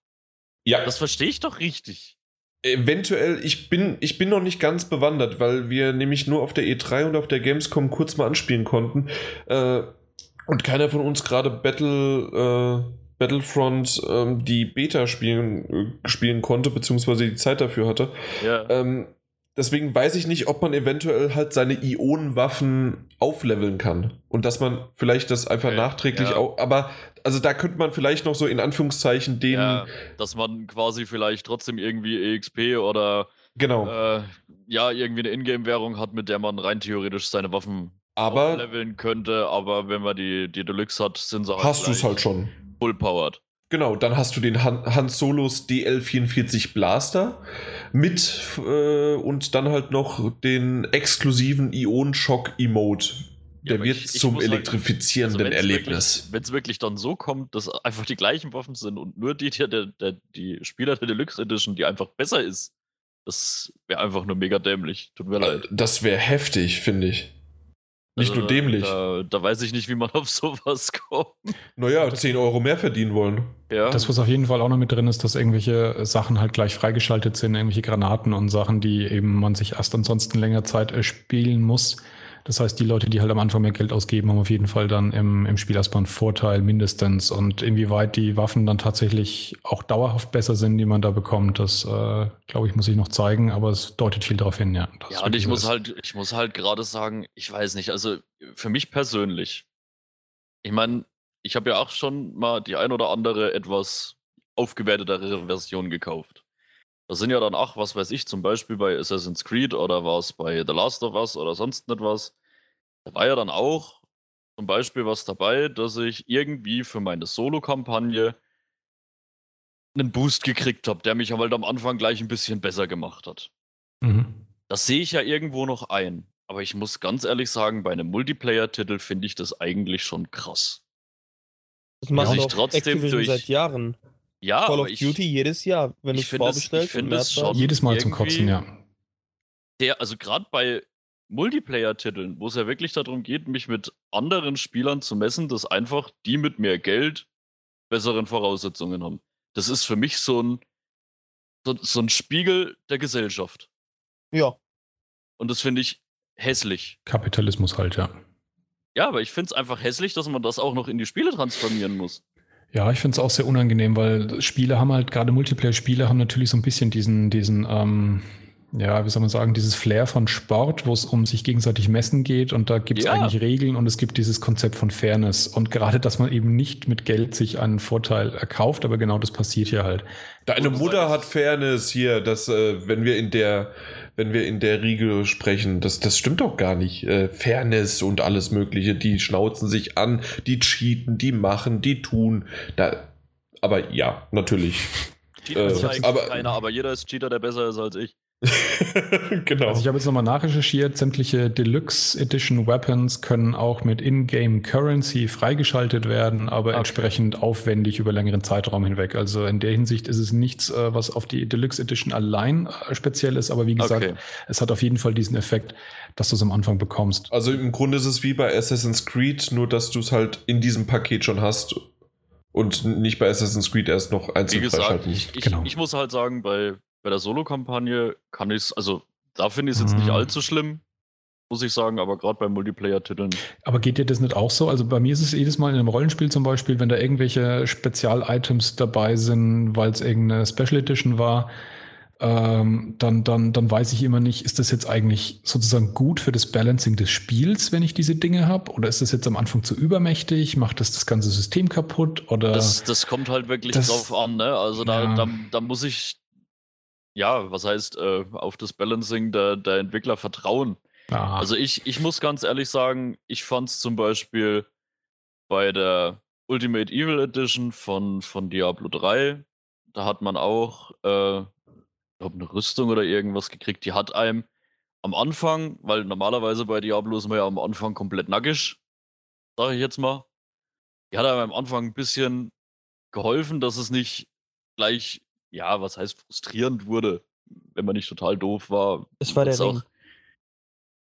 Ja, Das verstehe ich doch richtig. Eventuell, ich bin, ich bin noch nicht ganz bewandert, weil wir nämlich nur auf der E3 und auf der Gamescom kurz mal anspielen konnten. Äh, und keiner von uns gerade Battle, äh, Battlefront ähm, die Beta spielen, äh, spielen konnte, beziehungsweise die Zeit dafür hatte. Ja. Ähm, deswegen weiß ich nicht, ob man eventuell halt seine Ionenwaffen aufleveln kann. Und dass man vielleicht das einfach Okay, nachträglich ja. auch. Aber, also da könnte man vielleicht noch so in Anführungszeichen den. ja, dass man quasi vielleicht trotzdem irgendwie EXP oder Genau. äh, ja, irgendwie eine Ingame-Währung hat, mit der man rein theoretisch seine Waffen aber leveln könnte, aber wenn man die, die Deluxe hat, sind sie halt hast du es halt schon. Full-powered. Genau, dann hast du den Han, Han Solos DL44 Blaster mit äh, und dann halt noch den exklusiven Ion-Shock Emote. Ja, Der aber wird ich- ich zum muss halt- elektrifizierenden wenn's Erlebnis. Wenn es wirklich dann so kommt, dass einfach die gleichen Waffen sind und nur die, der, der, die Spieler der Deluxe Edition, die einfach besser ist, das wäre einfach nur mega dämlich. Tut mir leid. Das wäre heftig, finde ich. Nicht Also, nur dämlich. Da, da weiß ich nicht, wie man auf sowas kommt. Naja, 10 Euro mehr verdienen wollen. Ja. Das, was auf jeden Fall auch noch mit drin ist, dass irgendwelche Sachen halt gleich freigeschaltet sind, irgendwelche Granaten und Sachen, die eben man sich erst ansonsten länger Zeit äh, spielen muss. Das heißt, die Leute, die halt am Anfang mehr Geld ausgeben, haben auf jeden Fall dann im, im Spiel erstmal einen Vorteil mindestens. Und inwieweit die Waffen dann tatsächlich auch dauerhaft besser sind, die man da bekommt, das, äh, glaube ich, muss ich noch zeigen, aber es deutet viel darauf hin, ja. Ja, und ich muss halt, ich muss halt gerade sagen, ich weiß nicht, also für mich persönlich, ich meine, ich habe ja auch schon mal die ein oder andere etwas aufgewertetere Version gekauft. Das sind ja dann auch, was weiß ich, zum Beispiel bei Assassin's Creed oder was bei The Last of Us oder sonst etwas. Da war ja dann auch zum Beispiel was dabei, dass ich irgendwie für meine Solo-Kampagne einen Boost gekriegt habe, der mich halt am Anfang gleich ein bisschen besser gemacht hat. Mhm. Das sehe ich ja irgendwo noch ein. Aber ich muss ganz ehrlich sagen, bei einem Multiplayer-Titel finde ich das eigentlich schon krass. Das macht ich trotzdem Activision durch- seit Jahren. Ja, Call of ich, Duty jedes Jahr, wenn du ich es vorbestellst. Jedes Mal zum Kotzen, ja. der, also gerade bei Multiplayer-Titeln, wo es ja wirklich darum geht, mich mit anderen Spielern zu messen, dass einfach die mit mehr Geld besseren Voraussetzungen haben. Das ist für mich so ein, so, so ein Spiegel der Gesellschaft. Ja, Und das finde ich hässlich. Kapitalismus halt, ja. Ja, aber ich finde es einfach hässlich, dass man das auch noch in die Spiele transformieren muss. Ja, ich finde es auch sehr unangenehm, weil Spiele haben halt, gerade Multiplayer-Spiele haben natürlich so ein bisschen diesen, diesen, ähm, ja, wie soll man sagen, dieses Flair von Sport, wo es um sich gegenseitig messen geht und da gibt es Ja. eigentlich Regeln und es gibt dieses Konzept von Fairness und gerade, dass man eben nicht mit Geld sich einen Vorteil erkauft, aber genau das passiert hier halt. Deine Mutter hat Fairness hier, dass äh, wenn wir in der wenn wir in der Riege sprechen, das, das stimmt doch gar nicht. Äh, Fairness und alles Mögliche, die schnauzen sich an, die cheaten, die machen, die tun. Da, aber ja, natürlich. Cheater Äh, aber- keiner, aber jeder ist Cheater, der besser ist als ich. genau. Also ich habe jetzt nochmal nachrecherchiert, sämtliche Deluxe Edition Weapons können auch mit Ingame Currency freigeschaltet werden, aber Okay. entsprechend aufwendig über längeren Zeitraum hinweg. Also in der Hinsicht ist es nichts, äh, was auf die Deluxe Edition allein äh, speziell ist, aber wie gesagt, Okay. es hat auf jeden Fall diesen Effekt, dass du es am Anfang bekommst. Also im Grunde ist es wie bei Assassin's Creed, nur dass du es halt in diesem Paket schon hast und nicht bei Assassin's Creed erst noch Wie einzeln gesagt, freischalten. ich, ich, Genau. ich muss halt sagen, bei, bei der Solo-Kampagne kann ich es, also da finde ich es jetzt nicht Mhm. allzu schlimm, muss ich sagen, aber gerade bei Multiplayer-Titeln. Aber geht dir das nicht auch so? Also bei mir ist es jedes Mal in einem Rollenspiel zum Beispiel, wenn da irgendwelche Spezial-Items dabei sind, weil es irgendeine Special Edition war, ähm, dann, dann, dann weiß ich immer nicht, ist das jetzt eigentlich sozusagen gut für das Balancing des Spiels, wenn ich diese Dinge habe? Oder ist das jetzt am Anfang zu übermächtig? Macht das das ganze System kaputt? Oder Das, das kommt halt wirklich das- drauf an, ne? Also da, ja. da, da muss ich, ja, was heißt, äh, auf das Balancing der, der Entwickler vertrauen. Ah, Also ich, ich muss ganz ehrlich sagen, ich fand es zum Beispiel bei der Ultimate Evil Edition von, von Diablo 3, da hat man auch, äh, ich glaube, eine Rüstung oder irgendwas gekriegt, die hat einem am Anfang, weil normalerweise bei Diablo ist man ja am Anfang komplett nackig, sage ich jetzt mal. Die hat einem am Anfang ein bisschen geholfen, dass es nicht gleich, ja, was heißt frustrierend wurde, wenn man nicht total doof war. Es war der Ring. auch-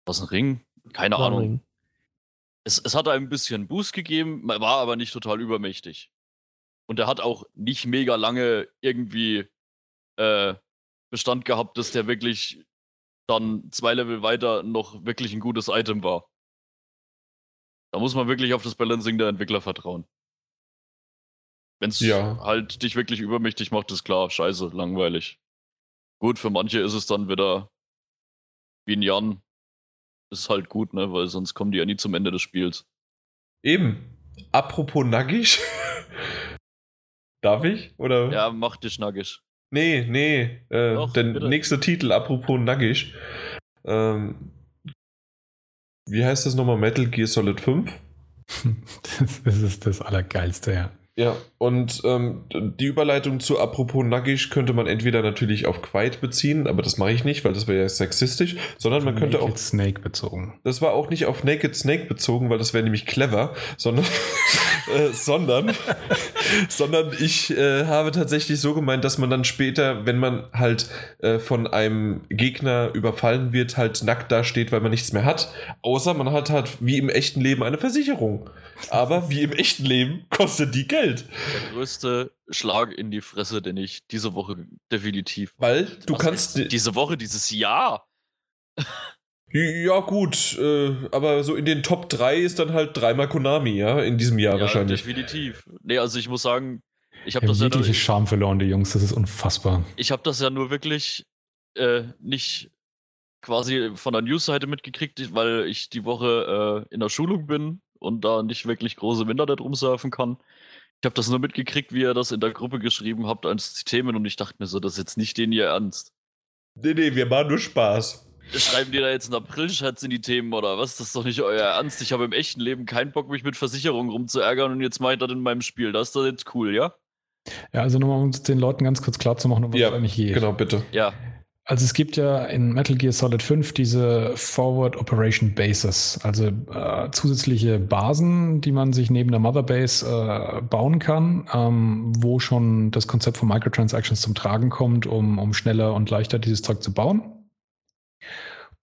Was ein Ring? Keine War Ahnung. Ring. Es, es hat einem ein bisschen Boost gegeben, war aber nicht total übermächtig. Und er hat auch nicht mega lange irgendwie äh, Bestand gehabt, dass der wirklich dann zwei Level weiter noch wirklich ein gutes Item war. Da muss man wirklich auf das Balancing der Entwickler vertrauen. Wenn es Ja. halt dich wirklich übermächtig macht, ist klar, scheiße, langweilig. Gut, für manche ist es dann wieder wie ein Jan. Ist halt gut, ne? Weil sonst kommen die ja nie zum Ende des Spiels. Eben. Apropos nackig. Darf ich? Oder? Ja, mach dich nackig. Nee, nee. Äh, Doch, der bitte. nächste Titel, apropos nackig. Ähm, wie heißt das nochmal? Metal Gear Solid 5? das, das ist das Allergeilste, ja. Ja, und ähm, die Überleitung zu apropos nackig könnte man entweder natürlich auf Quiet beziehen, aber das mache ich nicht, weil das wäre ja sexistisch, sondern man könnte auch Naked Snake bezogen. Das war auch nicht auf Naked Snake bezogen, weil das wäre nämlich clever, sondern, äh, sondern, sondern ich äh, habe tatsächlich so gemeint, dass man dann später, wenn man halt äh, von einem Gegner überfallen wird, halt nackt dasteht, weil man nichts mehr hat. Außer man hat halt wie im echten Leben eine Versicherung. Aber wie im echten Leben kostet die Geld. Der größte Schlag in die Fresse, den ich diese Woche definitiv. Weil du Was kannst. heißt Diese Woche, dieses Jahr. Ja, gut, äh, aber so in den Top 3 ist dann halt dreimal Konami, ja, in diesem Jahr Ja, wahrscheinlich. definitiv. Nee, also ich muss sagen, ich habe das, ja jegliche Charme verloren, die Jungs. Das ist unfassbar. ich hab das ja nur wirklich äh, nicht quasi von der News-Seite mitgekriegt, weil ich die Woche äh, in der Schulung bin und da nicht wirklich große Winter da drum surfen kann. Ich habe das nur mitgekriegt, wie ihr das in der Gruppe geschrieben habt als die Themen und ich dachte mir so, das ist jetzt nicht den ihr ernst. Nee, nee, wir machen nur Spaß. Schreiben die da jetzt einen April-Schatz in die Themen oder was? Das ist doch nicht euer Ernst. Ich habe im echten Leben keinen Bock, mich mit Versicherungen rumzuärgern und jetzt meint das in meinem Spiel. Das ist doch jetzt cool, ja? Ja, also nochmal, um es den Leuten ganz kurz klar zu machen, um was Ja, es eigentlich geht. Genau, bitte. Ja. Also es gibt ja in Metal Gear Solid 5 diese Forward Operation Bases, also äh, zusätzliche Basen, die man sich neben der Mother Base äh, bauen kann, ähm, wo schon das Konzept von Microtransactions zum Tragen kommt, um, um schneller und leichter dieses Zeug zu bauen.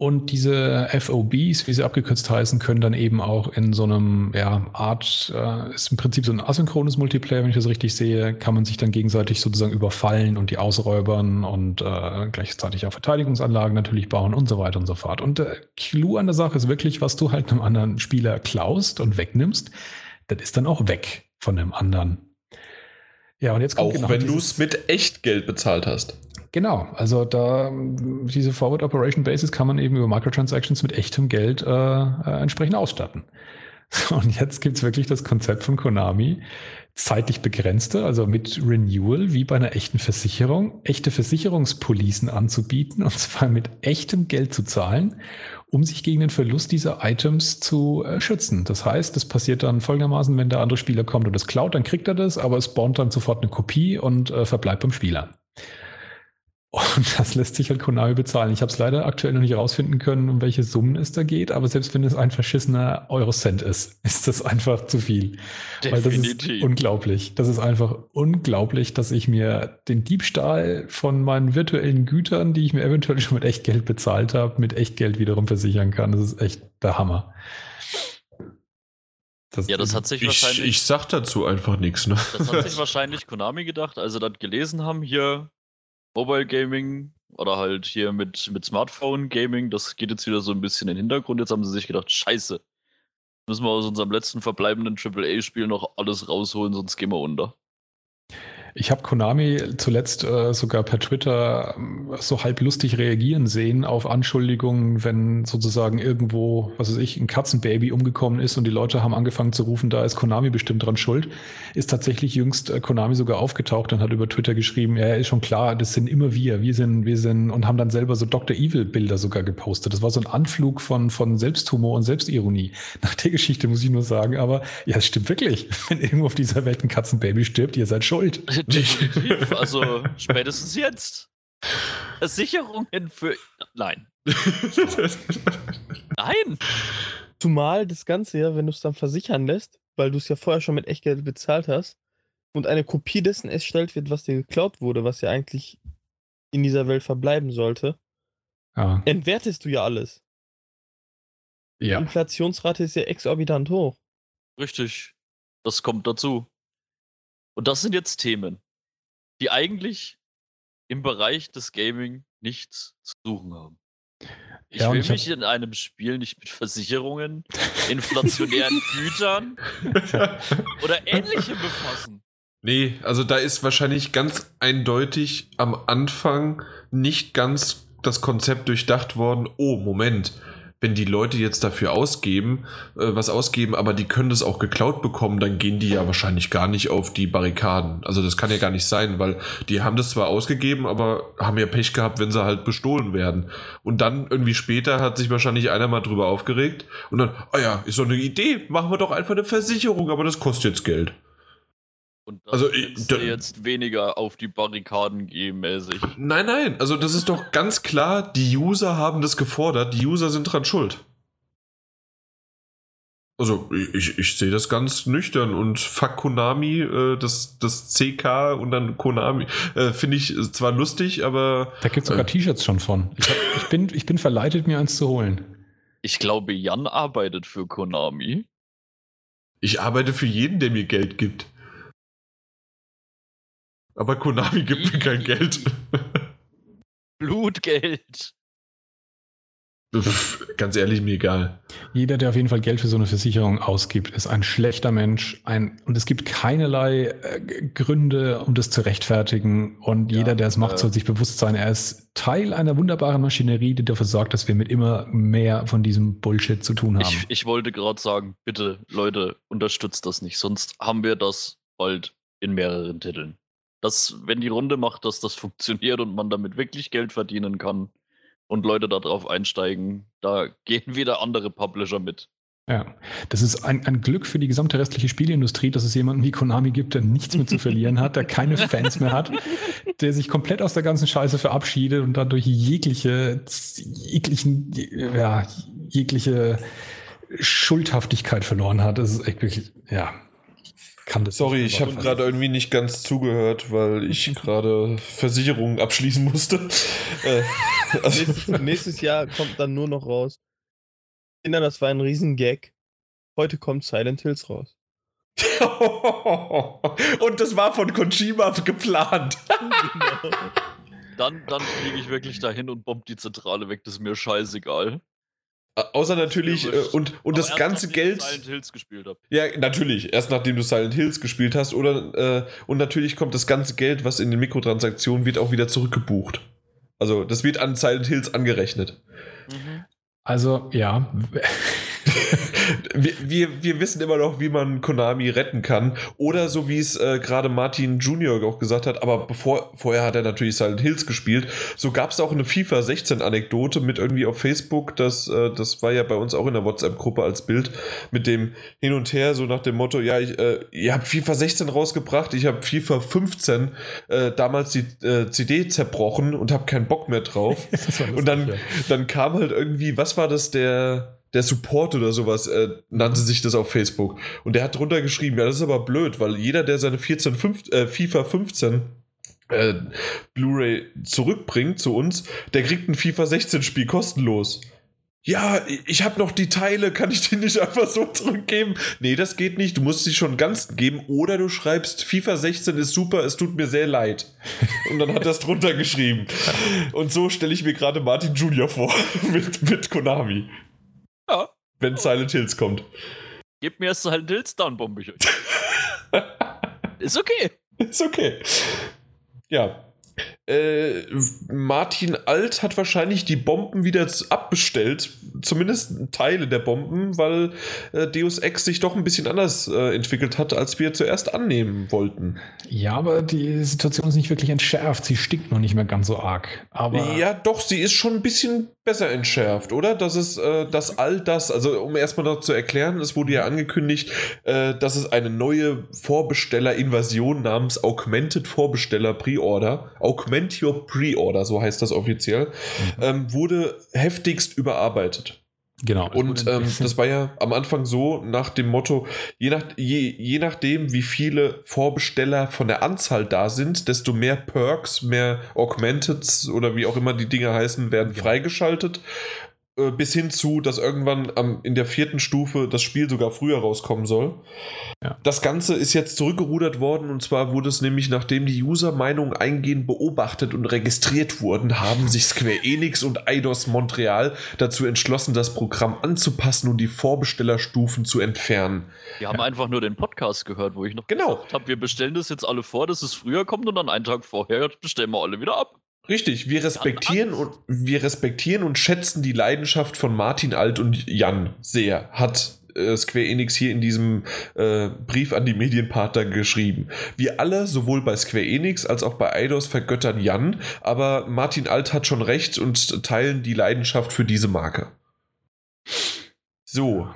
Und diese FOBs, wie sie abgekürzt heißen, können dann eben auch in so einem ja, Art, äh, ist im Prinzip so ein asynchrones Multiplayer, wenn ich das richtig sehe, kann man sich dann gegenseitig sozusagen überfallen und die ausräubern und äh, gleichzeitig auch Verteidigungsanlagen natürlich bauen und so weiter und so fort. Und der Clou an der Sache ist wirklich, was du halt einem anderen Spieler klaust und wegnimmst, das ist dann auch weg von dem anderen. Ja, und jetzt kommt Auch genau wenn du es mit Echtgeld bezahlt hast. Genau, also da diese Forward Operation Basis kann man eben über Microtransactions mit echtem Geld äh, äh, entsprechend ausstatten. Und jetzt gibt es wirklich das Konzept von Konami, zeitlich begrenzte, also mit Renewal, wie bei einer echten Versicherung, echte Versicherungspolicen anzubieten und zwar mit echtem Geld zu zahlen, um sich gegen den Verlust dieser Items zu äh, schützen. Das heißt, das passiert dann folgendermaßen, wenn der andere Spieler kommt und das klaut, dann kriegt er das, aber es spawnt dann sofort eine Kopie und äh, verbleibt beim Spieler. Und das lässt sich halt Konami bezahlen. Ich habe es leider aktuell noch nicht herausfinden können, um welche Summen es da geht, aber selbst wenn es ein verschissener Eurocent ist, ist das einfach zu viel. Definitiv. Weil das ist unglaublich. Das ist einfach unglaublich, dass ich mir den Diebstahl von meinen virtuellen Gütern, die ich mir eventuell schon mit Echtgeld bezahlt habe, mit Echtgeld wiederum versichern kann. Das ist echt der Hammer. Das ja, das hat sich ich, wahrscheinlich. Ich sag dazu einfach nichts, ne? Das hat sich wahrscheinlich Konami gedacht, als sie das gelesen haben, hier Mobile Gaming oder halt hier mit, mit Smartphone Gaming, das geht jetzt wieder so ein bisschen in den Hintergrund. Jetzt haben sie sich gedacht, scheiße, müssen wir aus unserem letzten verbleibenden AAA-Spiel noch alles rausholen, sonst gehen wir unter. Ich habe Konami zuletzt äh, sogar per Twitter äh, so halb lustig reagieren sehen auf Anschuldigungen, wenn sozusagen irgendwo, was weiß ich, ein Katzenbaby umgekommen ist und die Leute haben angefangen zu rufen, da ist Konami bestimmt dran schuld. Ist tatsächlich jüngst äh, Konami sogar aufgetaucht und hat über Twitter geschrieben, ja, ist schon klar, das sind immer wir, wir sind, wir sind und haben dann selber so Dr. Evil Bilder sogar gepostet. Das war so ein Anflug von, von Selbsthumor und Selbstironie. Nach der Geschichte muss ich nur sagen, aber ja, es stimmt wirklich. Wenn irgendwo auf dieser Welt ein Katzenbaby stirbt, ihr seid schuld. Definitiv. Also spätestens jetzt. Versicherungen für. Nein. Nein. Zumal das Ganze ja, wenn du es dann versichern lässt, weil du es ja vorher schon mit Echtgeld bezahlt hast und eine Kopie dessen erstellt wird, was dir geklaut wurde, was ja eigentlich in dieser Welt verbleiben sollte, ja. entwertest du ja alles. Ja. Die Inflationsrate ist ja exorbitant hoch. Richtig. Das kommt dazu. Und das sind jetzt Themen, die eigentlich im Bereich des Gaming nichts zu suchen haben. Ich ja, will ich mich in einem Spiel nicht mit Versicherungen, inflationären Gütern oder ähnlichem befassen. Nee, also da ist wahrscheinlich ganz eindeutig am Anfang nicht ganz das Konzept durchdacht worden. Oh, Moment wenn die Leute jetzt dafür ausgeben, äh, was ausgeben, aber die können das auch geklaut bekommen, dann gehen die ja wahrscheinlich gar nicht auf die Barrikaden. Also das kann ja gar nicht sein, weil die haben das zwar ausgegeben, aber haben ja Pech gehabt, wenn sie halt bestohlen werden. Und dann irgendwie später hat sich wahrscheinlich einer mal drüber aufgeregt und dann, ah ja, ist so eine Idee, machen wir doch einfach eine Versicherung, aber das kostet jetzt Geld. Und das also ich, da, jetzt weniger auf die Barrikaden gehen mäßig. Nein, nein, also das ist doch ganz klar, die User haben das gefordert, die User sind dran schuld. Also ich, ich sehe das ganz nüchtern und fuck Konami, äh, das, das CK und dann Konami, äh, finde ich zwar lustig, aber... Da gibt es sogar äh, T-Shirts schon von. Ich, hab, ich, bin, ich bin verleitet, mir eins zu holen. Ich glaube, Jan arbeitet für Konami. Ich arbeite für jeden, der mir Geld gibt. Aber Konami gibt mir kein Geld. Blutgeld. Pff, ganz ehrlich, mir egal. Jeder, der auf jeden Fall Geld für so eine Versicherung ausgibt, ist ein schlechter Mensch. Ein, und es gibt keinerlei äh, Gründe, um das zu rechtfertigen. Und ja, jeder, der es macht, äh, soll sich bewusst sein, er ist Teil einer wunderbaren Maschinerie, die dafür sorgt, dass wir mit immer mehr von diesem Bullshit zu tun haben. Ich, ich wollte gerade sagen, bitte, Leute, unterstützt das nicht. Sonst haben wir das bald in mehreren Titeln dass, wenn die Runde macht, dass das funktioniert und man damit wirklich Geld verdienen kann und Leute darauf einsteigen, da gehen wieder andere Publisher mit. Ja, das ist ein, ein, Glück für die gesamte restliche Spieleindustrie, dass es jemanden wie Konami gibt, der nichts mehr zu verlieren hat, der keine Fans mehr hat, der sich komplett aus der ganzen Scheiße verabschiedet und dadurch jegliche, jeglichen, ja, jegliche Schuldhaftigkeit verloren hat. Das ist echt wirklich, ja, kann das Sorry, ich habe gerade irgendwie nicht ganz zugehört, weil ich gerade Versicherungen abschließen musste. Äh, also nächstes, nächstes, Jahr kommt dann nur noch raus. Kinder, das war ein Riesengag. Heute kommt Silent Hills raus. Und das war von Kojima geplant. genau. Dann, dann fliege ich wirklich dahin und bomb die Zentrale weg. Das ist mir scheißegal. Außer natürlich, äh, und, und das ganze Geld. Silent Hills gespielt habe. Ja, natürlich. Erst nachdem du Silent Hills gespielt hast. Oder, äh, und natürlich kommt das ganze Geld, was in den Mikrotransaktionen wird, auch wieder zurückgebucht. Also, das wird an Silent Hills angerechnet. Mhm. Also, ja. Wir, wir, wir, wissen immer noch, wie man Konami retten kann. Oder so wie es äh, gerade Martin Junior auch gesagt hat, aber bevor, vorher hat er natürlich Silent Hills gespielt. So gab es auch eine FIFA 16 Anekdote mit irgendwie auf Facebook, das, äh, das war ja bei uns auch in der WhatsApp-Gruppe als Bild, mit dem Hin und Her, so nach dem Motto, ja, ich, äh, ihr habt FIFA 16 rausgebracht, ich habe FIFA 15 äh, damals die äh, CD zerbrochen und habe keinen Bock mehr drauf. und dann, ja. dann kam halt irgendwie, was war das, der der Support oder sowas äh, nannte sich das auf Facebook. Und der hat drunter geschrieben, ja, das ist aber blöd, weil jeder, der seine 14, 5, äh, FIFA 15 äh, Blu-ray zurückbringt zu uns, der kriegt ein FIFA 16 Spiel kostenlos. Ja, ich habe noch die Teile, kann ich die nicht einfach so zurückgeben? Nee, das geht nicht. Du musst sie schon ganz geben oder du schreibst, FIFA 16 ist super, es tut mir sehr leid. Und dann hat er es drunter geschrieben. Und so stelle ich mir gerade Martin Junior vor mit, mit Konami. Ja. Wenn Silent Hills kommt. Gib mir erst Silent Hills, dann bombe ich euch. ist okay. Ist okay. Ja, äh, Martin Alt hat wahrscheinlich die Bomben wieder abbestellt, zumindest Teile der Bomben, weil äh, Deus Ex sich doch ein bisschen anders äh, entwickelt hat, als wir zuerst annehmen wollten. Ja, aber die Situation ist nicht wirklich entschärft. Sie stinkt noch nicht mehr ganz so arg. Aber ja, doch, sie ist schon ein bisschen besser entschärft, oder? Das ist, äh, dass all das, also um erstmal noch zu erklären, es wurde ja angekündigt, äh, dass es eine neue Vorbesteller-Invasion namens Augmented Vorbesteller Pre-Order, Augment Your Pre-Order, so heißt das offiziell, mhm. ähm, wurde heftigst überarbeitet. Genau. Und ähm, das war ja am Anfang so nach dem Motto, je, nach, je, je nachdem, wie viele Vorbesteller von der Anzahl da sind, desto mehr Perks, mehr Augmenteds oder wie auch immer die Dinge heißen, werden ja. freigeschaltet. Äh, bis hin zu, dass irgendwann am, in der vierten Stufe das Spiel sogar früher rauskommen soll. Ja. Das Ganze ist jetzt zurückgerudert worden und zwar wurde es nämlich, nachdem die User-Meinungen eingehend beobachtet und registriert wurden, haben sich Square Enix und Eidos Montreal dazu entschlossen, das Programm anzupassen und die Vorbestellerstufen zu entfernen. Wir haben ja. einfach nur den Podcast gehört, wo ich noch genau. gesagt habe, wir bestellen das jetzt alle vor, dass es früher kommt und dann einen Tag vorher bestellen wir alle wieder ab. Richtig, wir respektieren und wir respektieren und schätzen die Leidenschaft von Martin Alt und Jan sehr. Hat äh, Square Enix hier in diesem äh, Brief an die Medienpartner geschrieben. Wir alle, sowohl bei Square Enix als auch bei Eidos, vergöttern Jan, aber Martin Alt hat schon recht und teilen die Leidenschaft für diese Marke. So.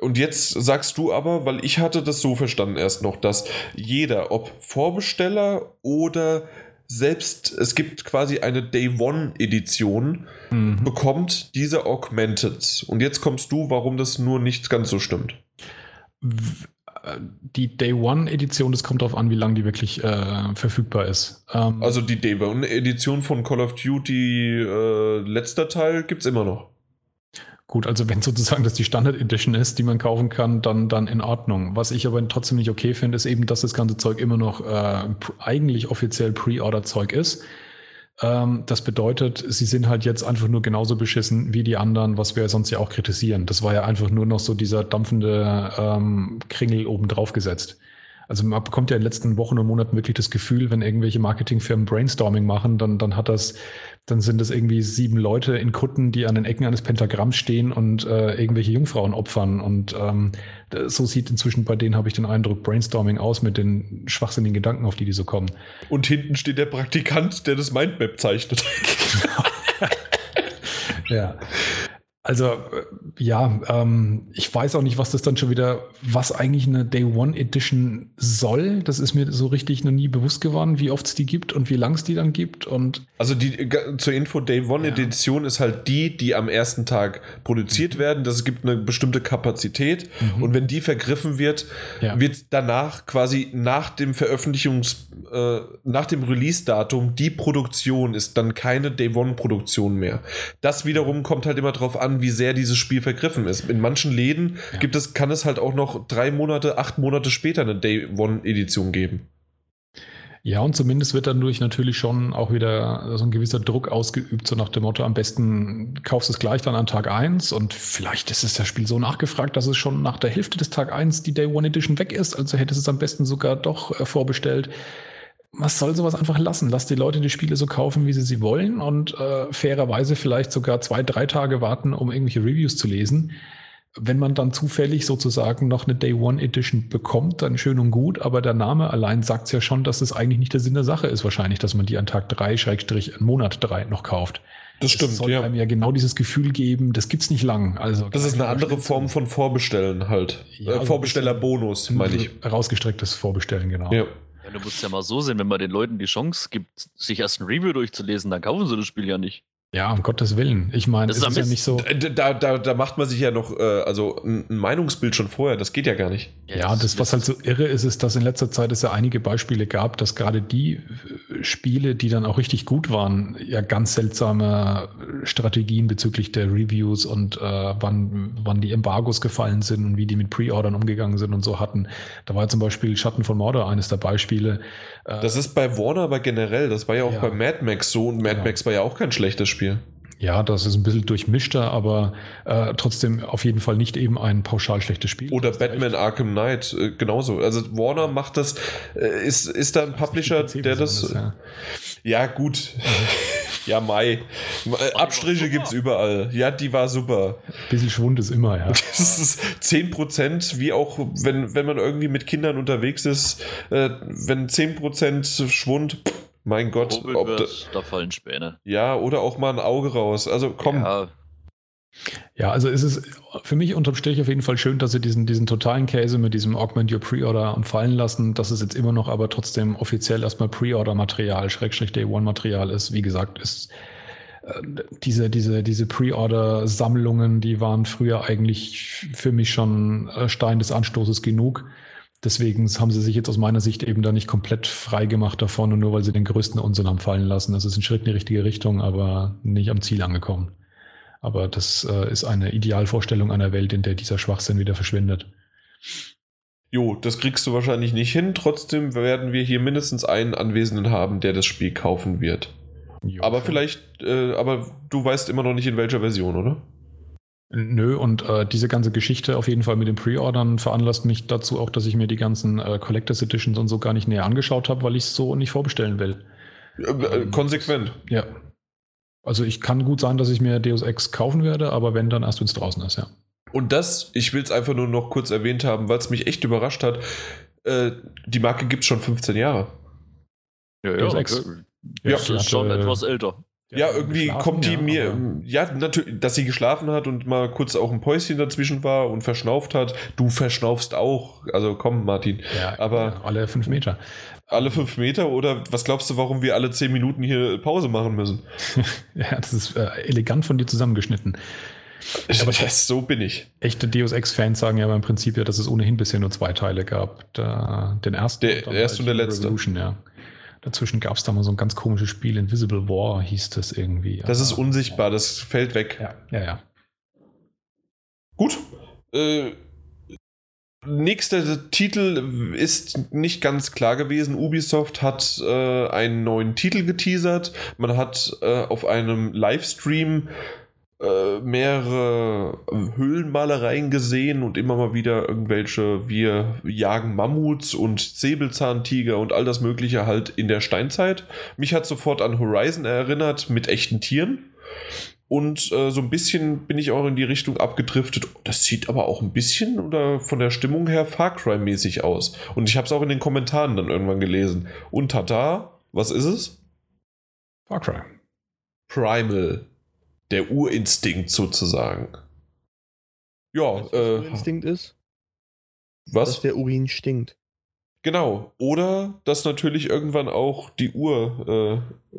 Und jetzt sagst du aber, weil ich hatte das so verstanden erst noch, dass jeder, ob Vorbesteller oder selbst es gibt quasi eine Day One Edition, mhm. bekommt diese Augmented. Und jetzt kommst du, warum das nur nicht ganz so stimmt. Die Day One Edition, das kommt darauf an, wie lange die wirklich äh, verfügbar ist. Ähm also die Day One Edition von Call of Duty äh, letzter Teil gibt es immer noch. Gut, also wenn sozusagen das die Standard Edition ist, die man kaufen kann, dann, dann in Ordnung. Was ich aber trotzdem nicht okay finde, ist eben, dass das ganze Zeug immer noch äh, eigentlich offiziell Pre-Order-Zeug ist. Ähm, das bedeutet, sie sind halt jetzt einfach nur genauso beschissen wie die anderen, was wir sonst ja auch kritisieren. Das war ja einfach nur noch so dieser dampfende ähm, Kringel oben drauf gesetzt. Also man bekommt ja in den letzten Wochen und Monaten wirklich das Gefühl, wenn irgendwelche Marketingfirmen Brainstorming machen, dann, dann hat das, dann sind das irgendwie sieben Leute in Kutten, die an den Ecken eines Pentagramms stehen und äh, irgendwelche Jungfrauen opfern. Und ähm, so sieht inzwischen bei denen, habe ich den Eindruck, Brainstorming aus mit den schwachsinnigen Gedanken, auf die die so kommen. Und hinten steht der Praktikant, der das Mindmap zeichnet. genau. ja. Also äh, ja, ähm, ich weiß auch nicht, was das dann schon wieder, was eigentlich eine Day One Edition soll. Das ist mir so richtig noch nie bewusst geworden, wie oft es die gibt und wie lang es die dann gibt. Und also die zur Info, Day One ja. Edition ist halt die, die am ersten Tag produziert mhm. werden. Das gibt eine bestimmte Kapazität mhm. und wenn die vergriffen wird, ja. wird danach quasi nach dem Veröffentlichungs, äh, nach dem Release-Datum die Produktion ist dann keine Day One Produktion mehr. Das wiederum kommt halt immer drauf an an, wie sehr dieses Spiel vergriffen ist. In manchen Läden ja. gibt es, kann es halt auch noch drei Monate, acht Monate später eine Day One Edition geben. Ja, und zumindest wird dadurch natürlich schon auch wieder so ein gewisser Druck ausgeübt, so nach dem Motto, am besten kaufst du es gleich dann an Tag 1 und vielleicht ist es das Spiel so nachgefragt, dass es schon nach der Hälfte des Tag 1 die Day One Edition weg ist, also hättest du es am besten sogar doch äh, vorbestellt was soll sowas einfach lassen? Lass die Leute die Spiele so kaufen, wie sie sie wollen und äh, fairerweise vielleicht sogar zwei, drei Tage warten, um irgendwelche Reviews zu lesen. wenn man dann zufällig sozusagen noch eine Day One Edition bekommt, dann schön und gut, aber der Name allein sagt es ja schon, dass es eigentlich nicht der Sinn der Sache ist, wahrscheinlich, dass man die an Tag 3, Schrägstrich, Monat 3 noch kauft. Das stimmt, das soll ja. einem ja genau dieses Gefühl geben, das gibt's nicht lang. Also das ist eine andere Form von Vorbestellen halt. Ja, äh, also Vorbestellerbonus, meine ich. Rausgestrecktes Vorbestellen, genau. Ja. Ja. Du musst ja mal so sehen, wenn man den Leuten die Chance gibt, sich erst ein Review durchzulesen, dann kaufen sie das Spiel ja nicht. Ja, um Gottes Willen. Ich meine, das ist, ist ja nicht so. Da, da, da macht man sich ja noch, äh, also ein Meinungsbild schon vorher, das geht ja gar nicht. Ja, das, was halt so irre ist, ist, dass in letzter Zeit es ja einige Beispiele gab, dass gerade die äh, Spiele, die dann auch richtig gut waren, ja ganz seltsame Strategien bezüglich der Reviews und äh, wann, wann die Embargos gefallen sind und wie die mit Pre-Ordern umgegangen sind und so hatten. Da war zum Beispiel Schatten von Mordor eines der Beispiele. Äh, das ist bei Warner aber generell, das war ja auch ja. bei Mad Max so und Mad ja. Max war ja auch kein schlechtes Spiel. Ja, das ist ein bisschen durchmischter, aber äh, trotzdem auf jeden Fall nicht eben ein pauschal schlechtes Spiel. Oder Batman Arkham Knight, äh, genauso. Also Warner macht das, äh, ist, ist da ein Publisher, der das. Ja. ja. gut. Ja, Mai. Abstriche gibt es überall. Ja, die war super. Ein bisschen Schwund ist immer, ja. Das ist 10%, wie auch, wenn, wenn man irgendwie mit Kindern unterwegs ist, äh, wenn 10% Schwund. Pff, mein Gott, ob da, da fallen Späne. Ja, oder auch mal ein Auge raus. Also komm. Ja. Ja, also ist es für mich unterm Strich auf jeden Fall schön, dass sie diesen, diesen totalen Käse mit diesem Augment Your Pre-Order fallen lassen, dass es jetzt immer noch aber trotzdem offiziell erstmal Pre-Order-Material, Schrägstrich Day One-Material ist. Wie gesagt, ist äh, diese, diese, diese Pre-Order-Sammlungen, die waren früher eigentlich für mich schon äh, Stein des Anstoßes genug. Deswegen haben sie sich jetzt aus meiner Sicht eben da nicht komplett frei gemacht davon und nur weil sie den größten Unsinn haben fallen lassen. Das ist ein Schritt in die richtige Richtung, aber nicht am Ziel angekommen. Aber das äh, ist eine Idealvorstellung einer Welt, in der dieser Schwachsinn wieder verschwindet. Jo, das kriegst du wahrscheinlich nicht hin. Trotzdem werden wir hier mindestens einen Anwesenden haben, der das Spiel kaufen wird. Jo, aber vielleicht, äh, aber du weißt immer noch nicht in welcher Version, oder? Nö, und äh, diese ganze Geschichte auf jeden Fall mit den Pre-Ordern veranlasst mich dazu auch, dass ich mir die ganzen äh, Collectors Editions und so gar nicht näher angeschaut habe, weil ich es so nicht vorbestellen will. Äh, ähm, konsequent. Ja. Also ich kann gut sein, dass ich mir Deus Ex kaufen werde, aber wenn, dann erst, wenn es draußen ist, ja. Und das, ich will es einfach nur noch kurz erwähnt haben, weil es mich echt überrascht hat. Äh, die Marke gibt es schon 15 Jahre. Ja, ja, Deus Ex. Ja, ja, ist schon etwas älter. Ja, irgendwie kommt die ja, mir, ja, natürlich, dass sie geschlafen hat und mal kurz auch ein Päuschen dazwischen war und verschnauft hat. Du verschnaufst auch. Also komm, Martin. Ja, aber alle fünf Meter. Alle fünf Meter oder was glaubst du, warum wir alle zehn Minuten hier Pause machen müssen? ja, das ist äh, elegant von dir zusammengeschnitten. Aber das, so bin ich. Echte Deus Ex-Fans sagen ja aber im Prinzip ja, dass es ohnehin bisher nur zwei Teile gab. Da, den ersten. Der erste und der letzte. Revolution, ja. Dazwischen gab es da mal so ein ganz komisches Spiel, Invisible War hieß das irgendwie. Das ist unsichtbar, das fällt weg. Ja, ja, ja. Gut. Äh, nächster Titel ist nicht ganz klar gewesen. Ubisoft hat äh, einen neuen Titel geteasert. Man hat äh, auf einem Livestream äh, mehrere Höhlenmalereien gesehen und immer mal wieder irgendwelche, wir jagen Mammuts und Säbelzahntiger und all das Mögliche halt in der Steinzeit. Mich hat sofort an Horizon erinnert mit echten Tieren. Und äh, so ein bisschen bin ich auch in die Richtung abgedriftet. Das sieht aber auch ein bisschen oder von der Stimmung her Far Cry-mäßig aus. Und ich habe es auch in den Kommentaren dann irgendwann gelesen. Und tada, was ist es? Far Cry. Primal der Urinstinkt sozusagen. Ja, weißt, äh, Urinstinkt ist? Was? Dass der Urin stinkt. Genau. Oder dass natürlich irgendwann auch die Uhr. Äh,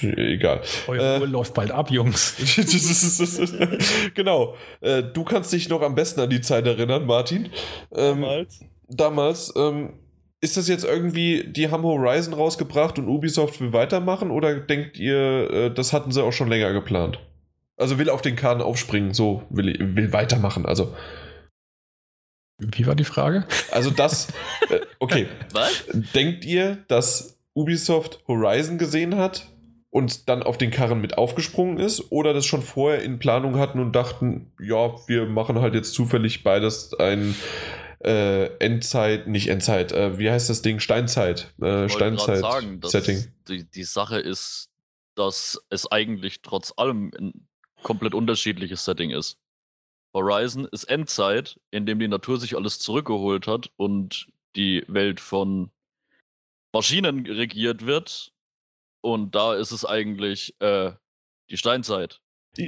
egal. Eure äh, Uhr läuft bald ab, Jungs. genau. Äh, du kannst dich noch am besten an die Zeit erinnern, Martin. Ähm, damals. Damals. Ähm, ist das jetzt irgendwie, die haben Horizon rausgebracht und Ubisoft will weitermachen oder denkt ihr, äh, das hatten sie auch schon länger geplant? Also will auf den Kahn aufspringen, so will, will weitermachen, also. Wie war die Frage? Also das, äh, okay. Was? Denkt ihr, dass Ubisoft Horizon gesehen hat und dann auf den Karren mit aufgesprungen ist oder das schon vorher in Planung hatten und dachten, ja, wir machen halt jetzt zufällig beides ein äh, Endzeit, nicht Endzeit, äh, wie heißt das Ding? Steinzeit. Äh, Steinzeit-Setting. Die, die Sache ist, dass es eigentlich trotz allem ein komplett unterschiedliches Setting ist. Horizon ist Endzeit, in dem die Natur sich alles zurückgeholt hat und die Welt von Maschinen regiert wird. Und da ist es eigentlich äh, die Steinzeit.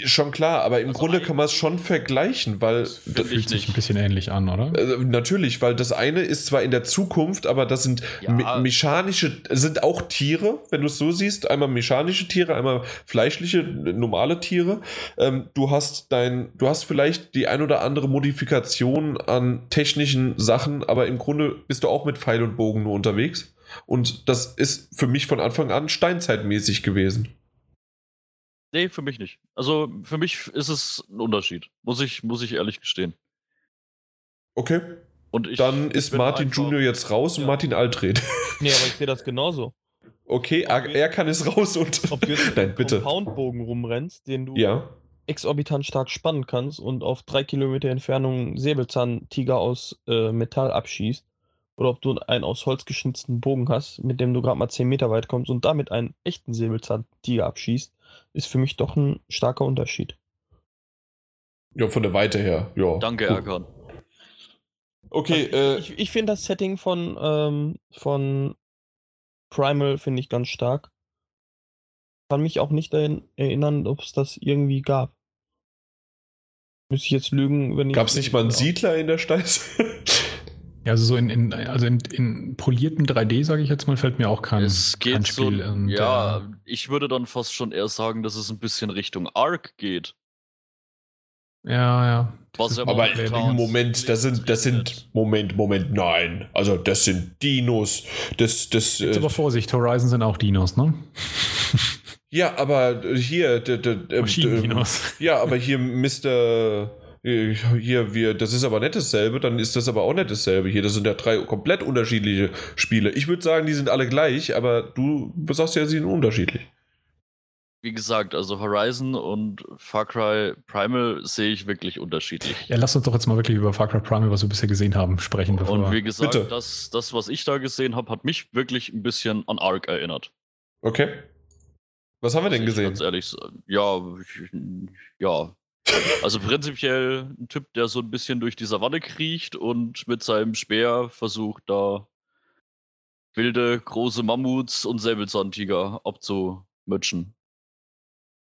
Schon klar, aber im also Grunde kann man es schon vergleichen, weil das fühlt sich ein bisschen ähnlich an, oder? Äh, natürlich, weil das eine ist zwar in der Zukunft, aber das sind ja. me mechanische, sind auch Tiere, wenn du es so siehst, einmal mechanische Tiere, einmal fleischliche, normale Tiere. Ähm, du hast dein, du hast vielleicht die ein oder andere Modifikation an technischen Sachen, aber im Grunde bist du auch mit Pfeil und Bogen nur unterwegs. Und das ist für mich von Anfang an steinzeitmäßig gewesen. Nee, für mich nicht. Also für mich ist es ein Unterschied. Muss ich, muss ich ehrlich gestehen. Okay. Und ich, Dann ist Martin einfach, Junior jetzt raus ja. und Martin Altred. Nee, aber ich sehe das genauso. Okay, er, er, kann es raus und. Ob du jetzt Nein, bitte. Poundbogen rumrennst, den du ja. exorbitant stark spannen kannst und auf drei Kilometer Entfernung Säbelzahntiger aus äh, Metall abschießt, oder ob du einen aus Holz geschnitzten Bogen hast, mit dem du gerade mal 10 Meter weit kommst und damit einen echten Säbelzahntiger abschießt, ist für mich doch ein starker Unterschied. Ja, von der Weite her, ja. Danke, Erkan. Okay, also äh, ich, ich finde das Setting von, ähm, von Primal finde ich ganz stark. Kann mich auch nicht dahin erinnern, ob es das irgendwie gab. Müsste ich jetzt lügen, wenn ich. Gab es nicht mal einen Siedler in der Steiß? Ja, also so in, in also in, in polierten 3D, sage ich jetzt mal, fällt mir auch kein, es geht kein Spiel. So, und, ja, äh, ich würde dann fast schon eher sagen, dass es ein bisschen Richtung Arc geht. Ja, ja. Was aber im Moment, das sind, das sind, Moment, Moment, nein. Also das sind Dinos. Das, das, Jetzt äh, aber Vorsicht, Horizon sind auch Dinos, ne? ja, aber hier, ähm, ja, aber hier Mr. Äh, hier, wir, das ist aber nicht dasselbe, dann ist das aber auch nicht dasselbe hier. Das sind ja drei komplett unterschiedliche Spiele. Ich würde sagen, die sind alle gleich, aber du sagst ja, sie sind unterschiedlich. Wie gesagt, also Horizon und Far Cry Primal sehe ich wirklich unterschiedlich. Ja, lass uns doch jetzt mal wirklich über Far Cry Primal, was wir bisher gesehen haben, sprechen. Und wie gesagt, das, das, was ich da gesehen habe, hat mich wirklich ein bisschen an Ark erinnert. Okay. Was haben wir denn gesehen? Ganz ehrlich, ja, ja, also prinzipiell ein Typ, der so ein bisschen durch die Savanne kriecht und mit seinem Speer versucht, da wilde, große Mammuts und Säbelzahntiger abzumutschen.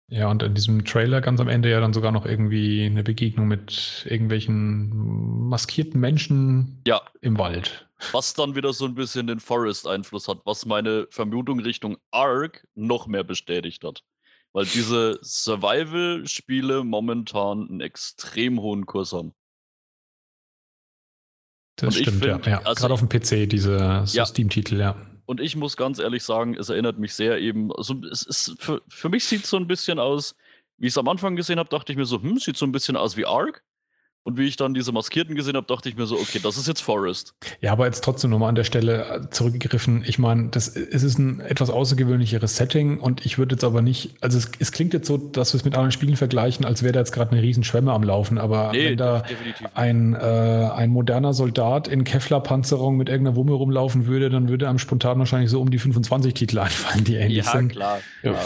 Ja, und in diesem Trailer ganz am Ende ja dann sogar noch irgendwie eine Begegnung mit irgendwelchen maskierten Menschen ja. im Wald. Was dann wieder so ein bisschen den Forest-Einfluss hat, was meine Vermutung Richtung Ark noch mehr bestätigt hat weil diese Survival-Spiele momentan einen extrem hohen Kurs haben. Das und stimmt, find, ja. ja. Also Gerade auf dem PC, diese so ja. Steam-Titel, ja. Und ich muss ganz ehrlich sagen, es erinnert mich sehr eben, also es ist für, für mich sieht es so ein bisschen aus, wie ich es am Anfang gesehen habe, dachte ich mir so, hm, sieht so ein bisschen aus wie Ark. Und wie ich dann diese Maskierten gesehen habe, dachte ich mir so, okay, das ist jetzt Forest. Ja, aber jetzt trotzdem nochmal an der Stelle äh, zurückgegriffen. Ich meine, das es ist ein etwas außergewöhnlicheres Setting und ich würde jetzt aber nicht, also es, es klingt jetzt so, dass wir es mit anderen Spielen vergleichen, als wäre da jetzt gerade eine Riesenschwemme am Laufen. Aber nee, wenn da ein, äh, ein moderner Soldat in Kevlar-Panzerung mit irgendeiner Wumme rumlaufen würde, dann würde einem spontan wahrscheinlich so um die 25 Titel einfallen, die ähnlich ja, sind. Klar, ja, klar.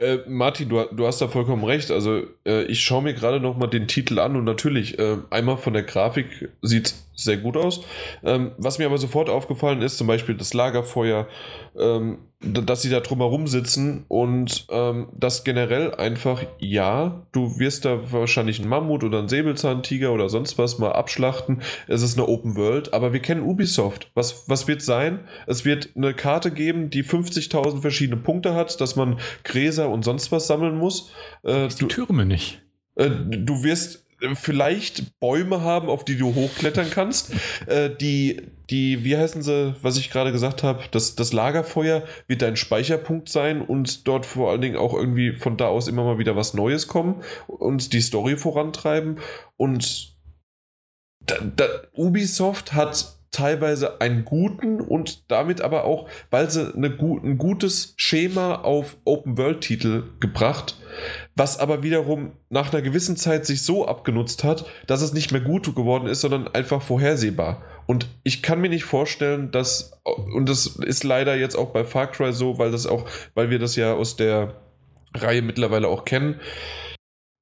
Äh, Martin, du, du hast da vollkommen recht. Also äh, ich schaue mir gerade nochmal den Titel an und natürlich äh, einmal von der Grafik sieht sehr gut aus. Ähm, was mir aber sofort aufgefallen ist, zum Beispiel das Lagerfeuer, ähm, dass sie da drumherum sitzen und ähm, das generell einfach, ja, du wirst da wahrscheinlich einen Mammut oder einen Säbelzahntiger oder sonst was mal abschlachten. Es ist eine Open World, aber wir kennen Ubisoft. Was, was wird sein? Es wird eine Karte geben, die 50.000 verschiedene Punkte hat, dass man Gräser und sonst was sammeln muss. Äh, die Türme nicht. Äh, du wirst vielleicht Bäume haben, auf die du hochklettern kannst. äh, die, die, wie heißen sie, was ich gerade gesagt habe, das, das Lagerfeuer wird dein Speicherpunkt sein und dort vor allen Dingen auch irgendwie von da aus immer mal wieder was Neues kommen und die Story vorantreiben. Und da, da, Ubisoft hat teilweise einen guten und damit aber auch, weil sie eine, ein gutes Schema auf Open-World-Titel gebracht, was aber wiederum nach einer gewissen Zeit sich so abgenutzt hat, dass es nicht mehr gut geworden ist, sondern einfach vorhersehbar. Und ich kann mir nicht vorstellen, dass, und das ist leider jetzt auch bei Far Cry so, weil das auch, weil wir das ja aus der Reihe mittlerweile auch kennen,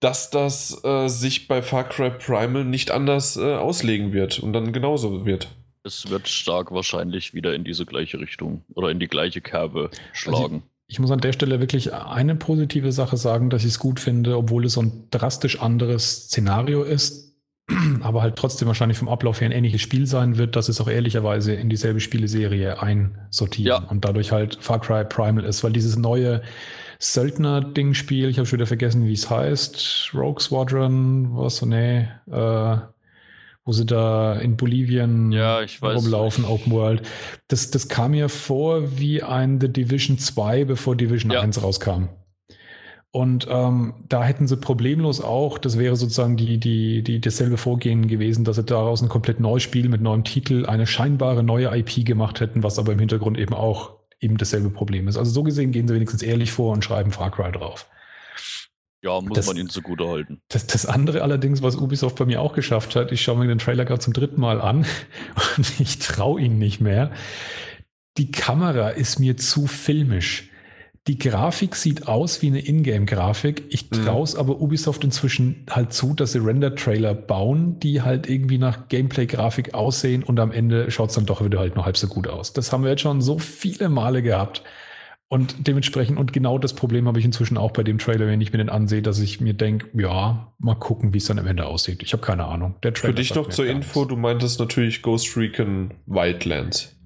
dass das äh, sich bei Far Cry Primal nicht anders äh, auslegen wird und dann genauso wird. Es wird stark wahrscheinlich wieder in diese gleiche Richtung oder in die gleiche Kerbe schlagen. Also ich muss an der Stelle wirklich eine positive Sache sagen, dass ich es gut finde, obwohl es so ein drastisch anderes Szenario ist, aber halt trotzdem wahrscheinlich vom Ablauf her ein ähnliches Spiel sein wird, dass es auch ehrlicherweise in dieselbe Spieleserie einsortieren ja. und dadurch halt Far Cry Primal ist, weil dieses neue Söldner-Ding-Spiel, ich habe schon wieder vergessen, wie es heißt, Rogue Squadron, was so, nee, äh, wo sie da in Bolivien ja, rumlaufen, Open World. Das, das kam mir vor wie ein The Division 2, bevor Division ja. 1 rauskam. Und ähm, da hätten sie problemlos auch, das wäre sozusagen die, die, die, dasselbe Vorgehen gewesen, dass sie daraus ein komplett neues Spiel mit neuem Titel, eine scheinbare neue IP gemacht hätten, was aber im Hintergrund eben auch eben dasselbe Problem ist. Also so gesehen gehen sie wenigstens ehrlich vor und schreiben Far Cry drauf. Ja, muss das, man ihnen zugute halten. Das, das andere allerdings, was Ubisoft bei mir auch geschafft hat, ich schaue mir den Trailer gerade zum dritten Mal an und ich traue ihnen nicht mehr. Die Kamera ist mir zu filmisch. Die Grafik sieht aus wie eine Ingame-Grafik. Ich traue es mhm. aber Ubisoft inzwischen halt zu, dass sie Render-Trailer bauen, die halt irgendwie nach Gameplay-Grafik aussehen und am Ende schaut es dann doch wieder halt nur halb so gut aus. Das haben wir jetzt schon so viele Male gehabt. Und dementsprechend, und genau das Problem habe ich inzwischen auch bei dem Trailer, wenn ich mir den ansehe, dass ich mir denke, ja, mal gucken, wie es dann am Ende aussieht. Ich habe keine Ahnung. Der Trailer Für dich noch zur Info, du meintest natürlich Ghost Recon Wildlands.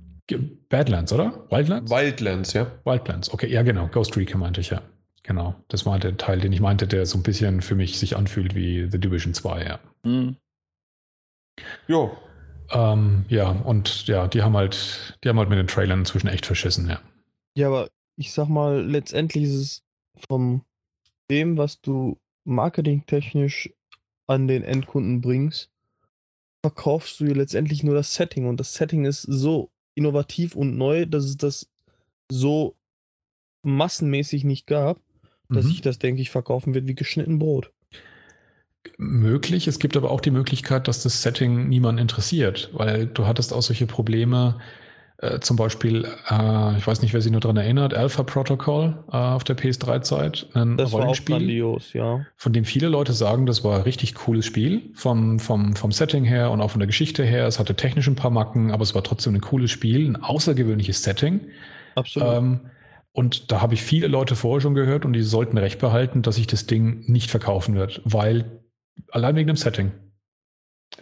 Badlands, oder? Wildlands? Wildlands, ja. Wildlands, okay, ja genau. Ghost Recon meinte ich, ja. Genau. Das war der Teil, den ich meinte, der so ein bisschen für mich sich anfühlt wie The Division 2, ja. Mhm. Jo. Ähm, ja, und ja, die haben halt, die haben halt mit den Trailern inzwischen echt verschissen, ja. Ja, aber ich sag mal, letztendlich ist es von dem, was du marketingtechnisch an den Endkunden bringst, verkaufst du dir letztendlich nur das Setting und das Setting ist so innovativ und neu, dass es das so massenmäßig nicht gab, dass mhm. ich das, denke ich, verkaufen wird wie geschnitten Brot. Möglich. Es gibt aber auch die Möglichkeit, dass das Setting niemand interessiert, weil du hattest auch solche Probleme, äh, zum Beispiel, äh, ich weiß nicht, wer sich nur daran erinnert, Alpha Protocol äh, auf der PS3-Zeit. Ein das Rollenspiel, war auch grandios, ja. Von dem viele Leute sagen, das war ein richtig cooles Spiel, vom, vom, vom Setting her und auch von der Geschichte her. Es hatte technisch ein paar Macken, aber es war trotzdem ein cooles Spiel, ein außergewöhnliches Setting. Absolut. Ähm, und da habe ich viele Leute vorher schon gehört und die sollten recht behalten, dass sich das Ding nicht verkaufen wird, weil allein wegen dem Setting.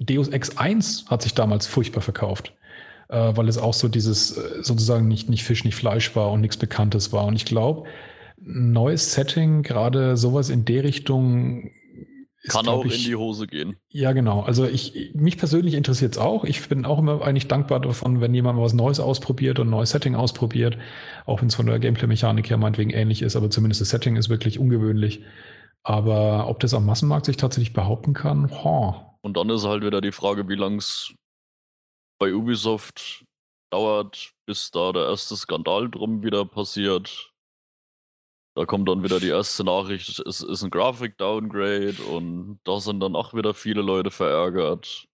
Deus Ex 1 hat sich damals furchtbar verkauft äh, weil es auch so dieses äh, sozusagen nicht, nicht Fisch, nicht Fleisch war und nichts Bekanntes war. Und ich glaube, neues Setting, gerade sowas in der Richtung. Ist, Kann auch ich, in die Hose gehen. Ja, genau. Also ich, mich persönlich interessiert es auch. Ich bin auch immer eigentlich dankbar davon, wenn jemand mal was Neues ausprobiert und ein neues Setting ausprobiert. Auch wenn es von der Gameplay-Mechanik her meinetwegen ähnlich ist, aber zumindest das Setting ist wirklich ungewöhnlich. Aber ob das am Massenmarkt sich tatsächlich behaupten kann, oh. Und dann ist halt wieder die Frage, wie lang es bei Ubisoft dauert, bis da der erste Skandal drum wieder passiert. Da kommt dann wieder die erste Nachricht, es ist ein Grafik-Downgrade und da sind dann auch wieder viele Leute verärgert.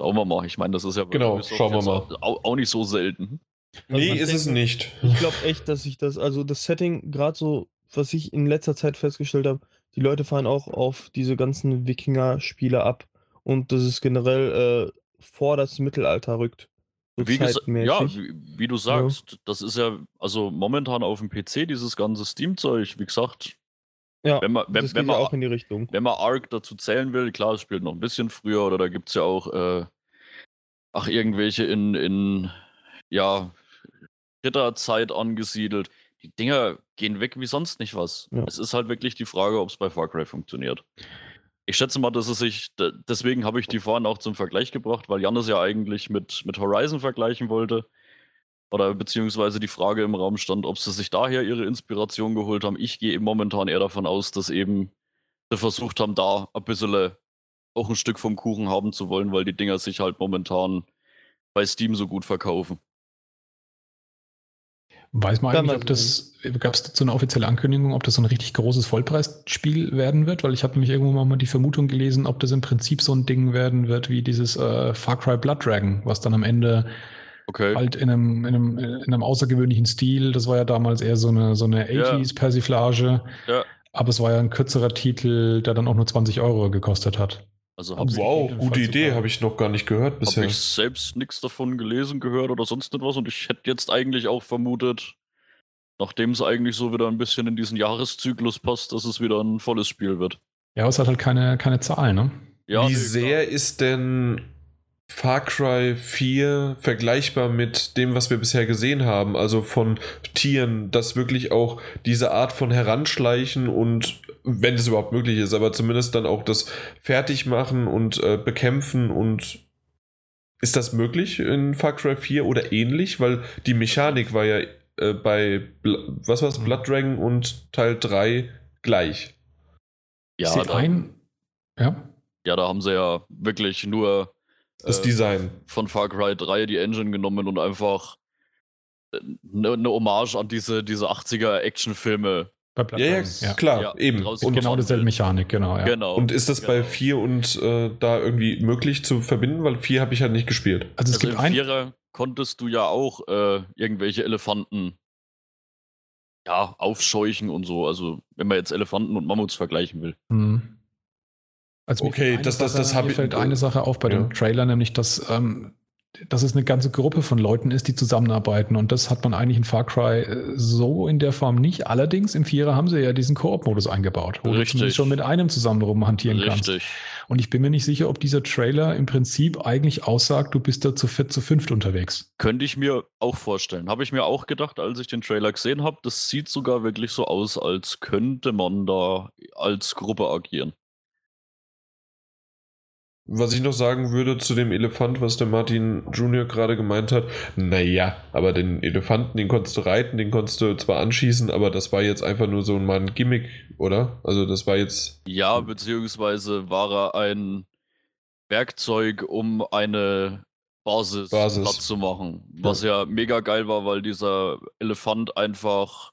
Schauen wir mal, ich meine, das ist ja genau, schauen wir mal. Auch, auch nicht so selten. Nee, also ist denkt, es nicht. Ich glaube echt, dass ich das, also das Setting, gerade so, was ich in letzter Zeit festgestellt habe, die Leute fahren auch auf diese ganzen Wikinger-Spiele ab. Und das ist generell äh, vor das Mittelalter rückt. So wie ja, wie, wie, du sagst, ja. das ist ja, also momentan auf dem PC dieses ganze Steam-Zeug, wie gesagt. Ja, wenn man, wenn, das wenn man, auch in die Richtung. Wenn man Ark dazu zählen will, klar, es spielt noch ein bisschen früher oder da gibt es ja auch, äh, ach, irgendwelche in, in, ja, Ritterzeit angesiedelt. Die Dinger gehen weg wie sonst nicht was. Ja. Es ist halt wirklich die Frage, ob es bei Far Cry funktioniert. Ich schätze mal, dass es sich, deswegen habe ich die vorhin auch zum Vergleich gebracht, weil Jan es ja eigentlich mit, mit Horizon vergleichen wollte. Oder beziehungsweise die Frage im Raum stand, ob sie sich daher ihre Inspiration geholt haben. Ich gehe momentan eher davon aus, dass eben sie versucht haben, da ein bisschen auch ein Stück vom Kuchen haben zu wollen, weil die Dinger sich halt momentan bei Steam so gut verkaufen. Weiß man eigentlich, ob das, gab es dazu eine offizielle Ankündigung, ob das so ein richtig großes Vollpreisspiel werden wird? Weil ich habe nämlich irgendwo mal die Vermutung gelesen, ob das im Prinzip so ein Ding werden wird wie dieses äh, Far Cry Blood Dragon, was dann am Ende okay. halt in einem, in, einem, in einem außergewöhnlichen Stil, das war ja damals eher so eine, so eine 80s-Persiflage. Ja. Aber es war ja ein kürzerer Titel, der dann auch nur 20 Euro gekostet hat. Also habe Wow, gute Idee, habe ich noch gar nicht gehört bisher. ich selbst nichts davon gelesen, gehört oder sonst etwas. Und ich hätte jetzt eigentlich auch vermutet, nachdem es eigentlich so wieder ein bisschen in diesen Jahreszyklus passt, dass es wieder ein volles Spiel wird. Ja, aber es hat halt keine, keine Zahlen, ne? Ja, Wie nee, sehr ist denn Far Cry 4 vergleichbar mit dem, was wir bisher gesehen haben? Also von Tieren, dass wirklich auch diese Art von Heranschleichen und, wenn es überhaupt möglich ist, aber zumindest dann auch das Fertigmachen und äh, Bekämpfen und. Ist das möglich in Far Cry 4 oder ähnlich? Weil die Mechanik war ja äh, bei, Bl was war's, Mhm. Blood Dragon und Teil 3 gleich. Ich Ja, da, ein. Ja. ja, da haben sie ja wirklich nur Das äh, Design. von Far Cry 3 die Engine genommen und einfach eine ne Hommage an diese, diese 80er Actionfilme. Bei Blood Ja, ja, klar, Ja, eben. Und, Genau dieselbe Mechanik, genau. Ja. Genau. und ist das bei genau. 4 und äh, da irgendwie möglich zu verbinden? Weil 4 habe ich halt nicht gespielt. Also es Also gibt ein. Vierer konntest du ja auch äh, irgendwelche Elefanten ja, aufscheuchen und so. Also wenn man jetzt Elefanten und Mammuts vergleichen will. Mhm. Also Okay, das- das- das hab mir ich- fällt eine Sache auf bei Ja. dem Trailer, nämlich dass, ähm, dass es eine ganze Gruppe von Leuten ist, die zusammenarbeiten. Und das hat man eigentlich in Far Cry äh, so in der Form nicht. Allerdings im Vierer haben sie ja diesen Koop-Modus eingebaut, wo du Richtig. zumindest schon mit einem zusammen rumhantieren kannst. Richtig. Und ich bin mir nicht sicher, ob dieser Trailer im Prinzip eigentlich aussagt, du bist da zu viert, zu fünft unterwegs. Könnte ich mir auch vorstellen. Habe ich mir auch gedacht, als ich den Trailer gesehen habe. Das sieht sogar wirklich so aus, als könnte man da als Gruppe agieren. Was ich noch sagen würde zu dem Elefant, was der Martin Junior gerade gemeint hat, naja, aber den Elefanten, den konntest du reiten, den konntest du zwar anschießen, aber das war jetzt einfach nur so mal ein Gimmick, oder? Also das war jetzt. Ja, beziehungsweise war er ein Werkzeug, um eine Basis, Basis. platt zu machen. Was ja. mega geil war, weil dieser Elefant einfach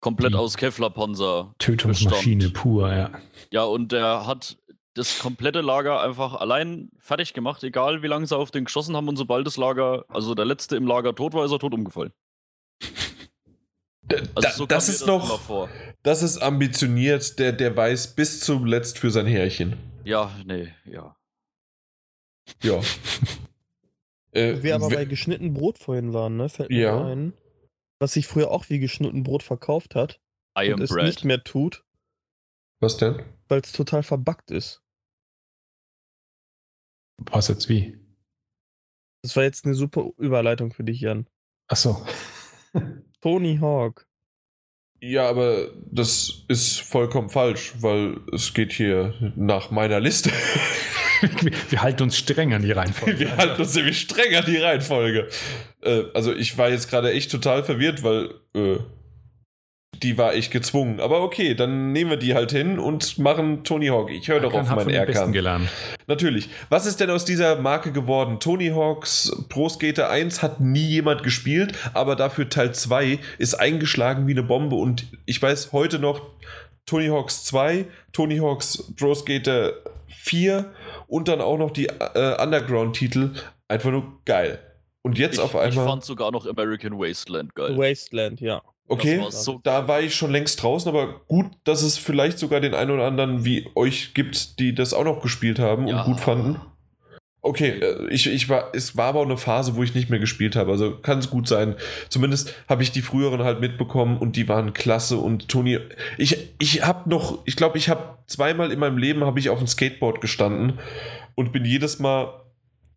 komplett Die aus Kevlarpanzer Tötungsmaschine bestand. pur, ja. Ja, und der hat das komplette Lager einfach allein fertig gemacht, egal wie lange sie auf den geschossen haben. Und sobald das Lager, also der letzte im Lager tot war, ist er tot umgefallen. Da, Also so das mir ist immer noch, vor. das ist ambitioniert, der, der weiß bis zuletzt für sein Härchen. Ja, nee, ja. Ja. äh, Wir aber bei geschnitten Brot vorhin waren, ne? Fällt mir Ja. ein. Was sich früher auch wie geschnitten Brot verkauft hat I und am es Brad. nicht mehr tut, was denn? weil es total verbuggt ist. Was jetzt wie? Das war jetzt eine super Überleitung für dich, Jan. Achso. Tony Hawk. Ja, aber das ist vollkommen falsch, weil es geht hier nach meiner Liste. wir, wir halten uns streng an die Reihenfolge. Wir halten uns nämlich streng an die Reihenfolge. Äh, also ich war jetzt gerade echt total verwirrt, weil äh, die war echt gezwungen. Aber okay, dann nehmen wir die halt hin und machen Tony Hawk. Ich höre doch auf meinen Erkan. gelernt. Natürlich. Was ist denn aus dieser Marke geworden? Tony Hawks Pro Skater 1 hat nie jemand gespielt, aber dafür Teil 2 ist eingeschlagen wie eine Bombe und ich weiß heute noch Tony Hawks 2, Tony Hawks Pro Skater 4 und dann auch noch die äh, Underground-Titel. Einfach nur geil. Und jetzt Ich, auf ich einmal. fand sogar noch American Wasteland geil. Wasteland, ja. Okay, so da war ich schon längst draußen, aber gut, dass es vielleicht sogar den einen oder anderen wie euch gibt, die das auch noch gespielt haben Ja. und gut fanden. Okay, äh, ich, ich war, es war aber auch eine Phase, wo ich nicht mehr gespielt habe. Also kann es gut sein. Zumindest habe ich die früheren halt mitbekommen und die waren klasse. Und Toni, ich, ich habe noch, ich glaube, ich habe zweimal in meinem Leben habe ich auf dem Skateboard gestanden und bin jedes Mal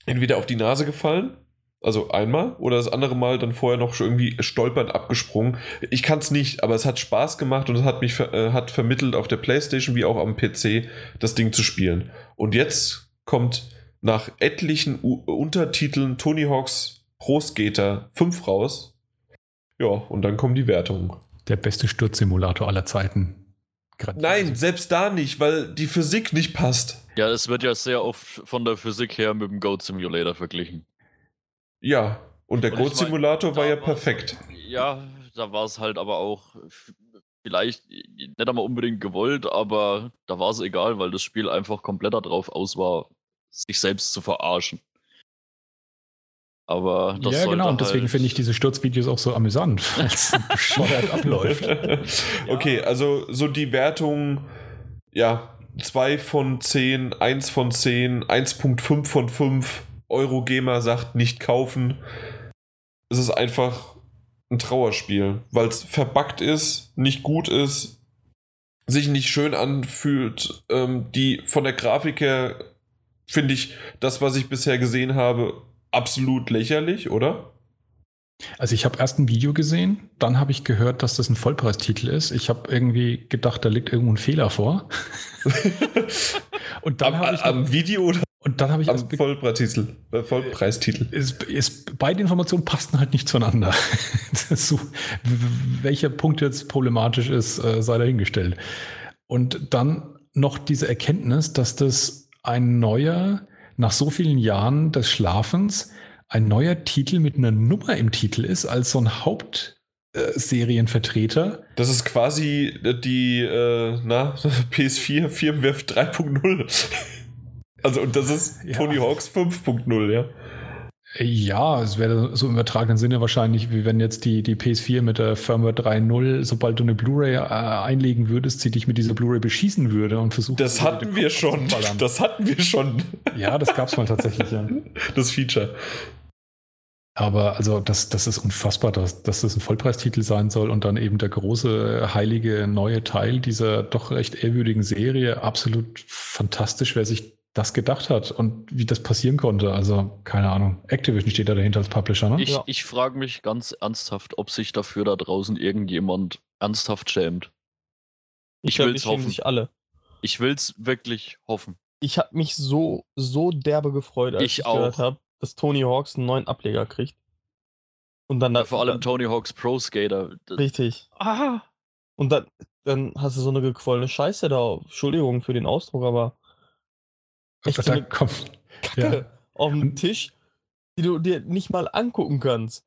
entweder auf die Nase gefallen, also einmal, oder das andere Mal dann vorher noch schon irgendwie stolpernd abgesprungen. Ich kann es nicht, aber es hat Spaß gemacht und es hat mich ver äh, hat vermittelt, auf der Playstation wie auch am PC das Ding zu spielen. Und jetzt kommt nach etlichen U Untertiteln Tony Hawks Pro Skater 5 raus. Ja, und dann kommen die Wertungen. Der beste Sturzsimulator aller Zeiten. Grandios. Nein, selbst da nicht, weil die Physik nicht passt. Ja, es wird ja sehr oft von der Physik her mit dem Goat Simulator verglichen. Ja, und der Und ich Code Simulator Da war ja perfekt. Ja, da war es halt aber auch vielleicht nicht einmal unbedingt gewollt, aber da war es egal, weil das Spiel einfach komplett darauf aus war, sich selbst zu verarschen. Aber das ja, genau, und deswegen halt finde ich diese Sturzvideos auch so amüsant, weil es bescheuert abläuft. Okay, also so die Wertung, ja, 2 von 10, 1 von 10, 1.5 von 5. Eurogamer sagt nicht kaufen. Es ist einfach ein Trauerspiel, weil es verbuggt ist, nicht gut ist, sich nicht schön anfühlt. Ähm, die von der Grafik her finde ich das, was ich bisher gesehen habe, absolut lächerlich, oder? Also ich habe erst ein Video gesehen, dann habe ich gehört, dass das ein Vollpreistitel ist. Ich habe irgendwie gedacht, da liegt irgendwo ein Fehler vor. und dann habe ich am Video oder und dann habe ich am Vollpreistitel, äh, Vollpreistitel. Ist, ist, beide Informationen passten halt nicht zueinander. so, welcher Punkt jetzt problematisch ist, äh, sei dahingestellt. Und dann noch diese Erkenntnis, dass das ein neuer nach so vielen Jahren des Schlafens ein neuer Titel mit einer Nummer im Titel ist, als so ein Hauptserienvertreter. Das ist quasi die äh, na, PS4 Firmware 3.0. also und das ist ja. Tony Hawks 5.0, ja. Ja, es wäre so im übertragenen Sinne wahrscheinlich, wie wenn jetzt die, die PS4 mit der Firmware 3.0, sobald du eine Blu-ray äh, einlegen würdest, sie dich mit dieser Blu-ray beschießen würde und versuchen. Das hatten wir schon. Das hatten wir schon. Ja, das gab es mal tatsächlich, ja. Das Feature. Aber also das, das ist unfassbar, dass, dass das ein Vollpreistitel sein soll und dann eben der große, heilige neue Teil dieser doch recht ehrwürdigen Serie. Absolut fantastisch, wer sich das gedacht hat und wie das passieren konnte. Also, keine Ahnung. Activision steht da dahinter als Publisher, ne? Ich, ja. ich frage mich ganz ernsthaft, ob sich dafür da draußen irgendjemand ernsthaft schämt. Ich, ich will es hoffen. Sich alle. Ich will es wirklich hoffen. Ich habe mich so, so derbe gefreut, als ich, ich gehört habe, dass Tony Hawks einen neuen Ableger kriegt. Und dann ja, vor allem Tony Hawks Pro Skater. Richtig. Aha. Und dann, dann hast du so eine gequollene Scheiße da. Entschuldigung für den Ausdruck, aber echt so eine kommt, Kacke ja. auf dem Tisch, die du dir nicht mal angucken kannst.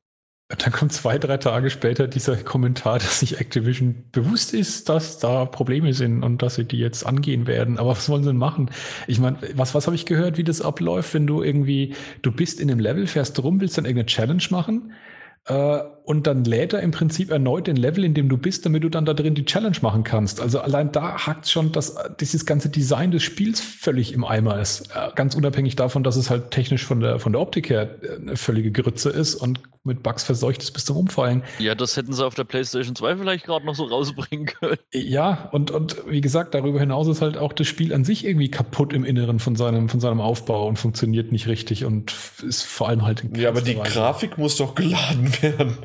Dann kommt zwei, drei Tage später dieser Kommentar, dass sich Activision bewusst ist, dass da Probleme sind und dass sie die jetzt angehen werden. Aber was wollen sie denn machen? Ich meine, was, was habe ich gehört, wie das abläuft, wenn du irgendwie, du bist in einem Level, fährst rum, willst dann irgendeine Challenge machen äh, und dann lädt er im Prinzip erneut den Level, in dem du bist, damit du dann da drin die Challenge machen kannst. Also allein da hakt schon, dass dieses ganze Design des Spiels völlig im Eimer ist. Ganz unabhängig davon, dass es halt technisch von der, von der Optik her äh, eine völlige Grütze ist und mit Bugs verseucht ist bis zum Umfallen. Ja, das hätten sie auf der PlayStation 2 vielleicht gerade noch so rausbringen können. Ja, und, und wie gesagt, darüber hinaus ist halt auch das Spiel an sich irgendwie kaputt im Inneren von seinem, von seinem Aufbau und funktioniert nicht richtig und ist vor allem halt. Ja, aber die Weise. Grafik muss doch geladen werden.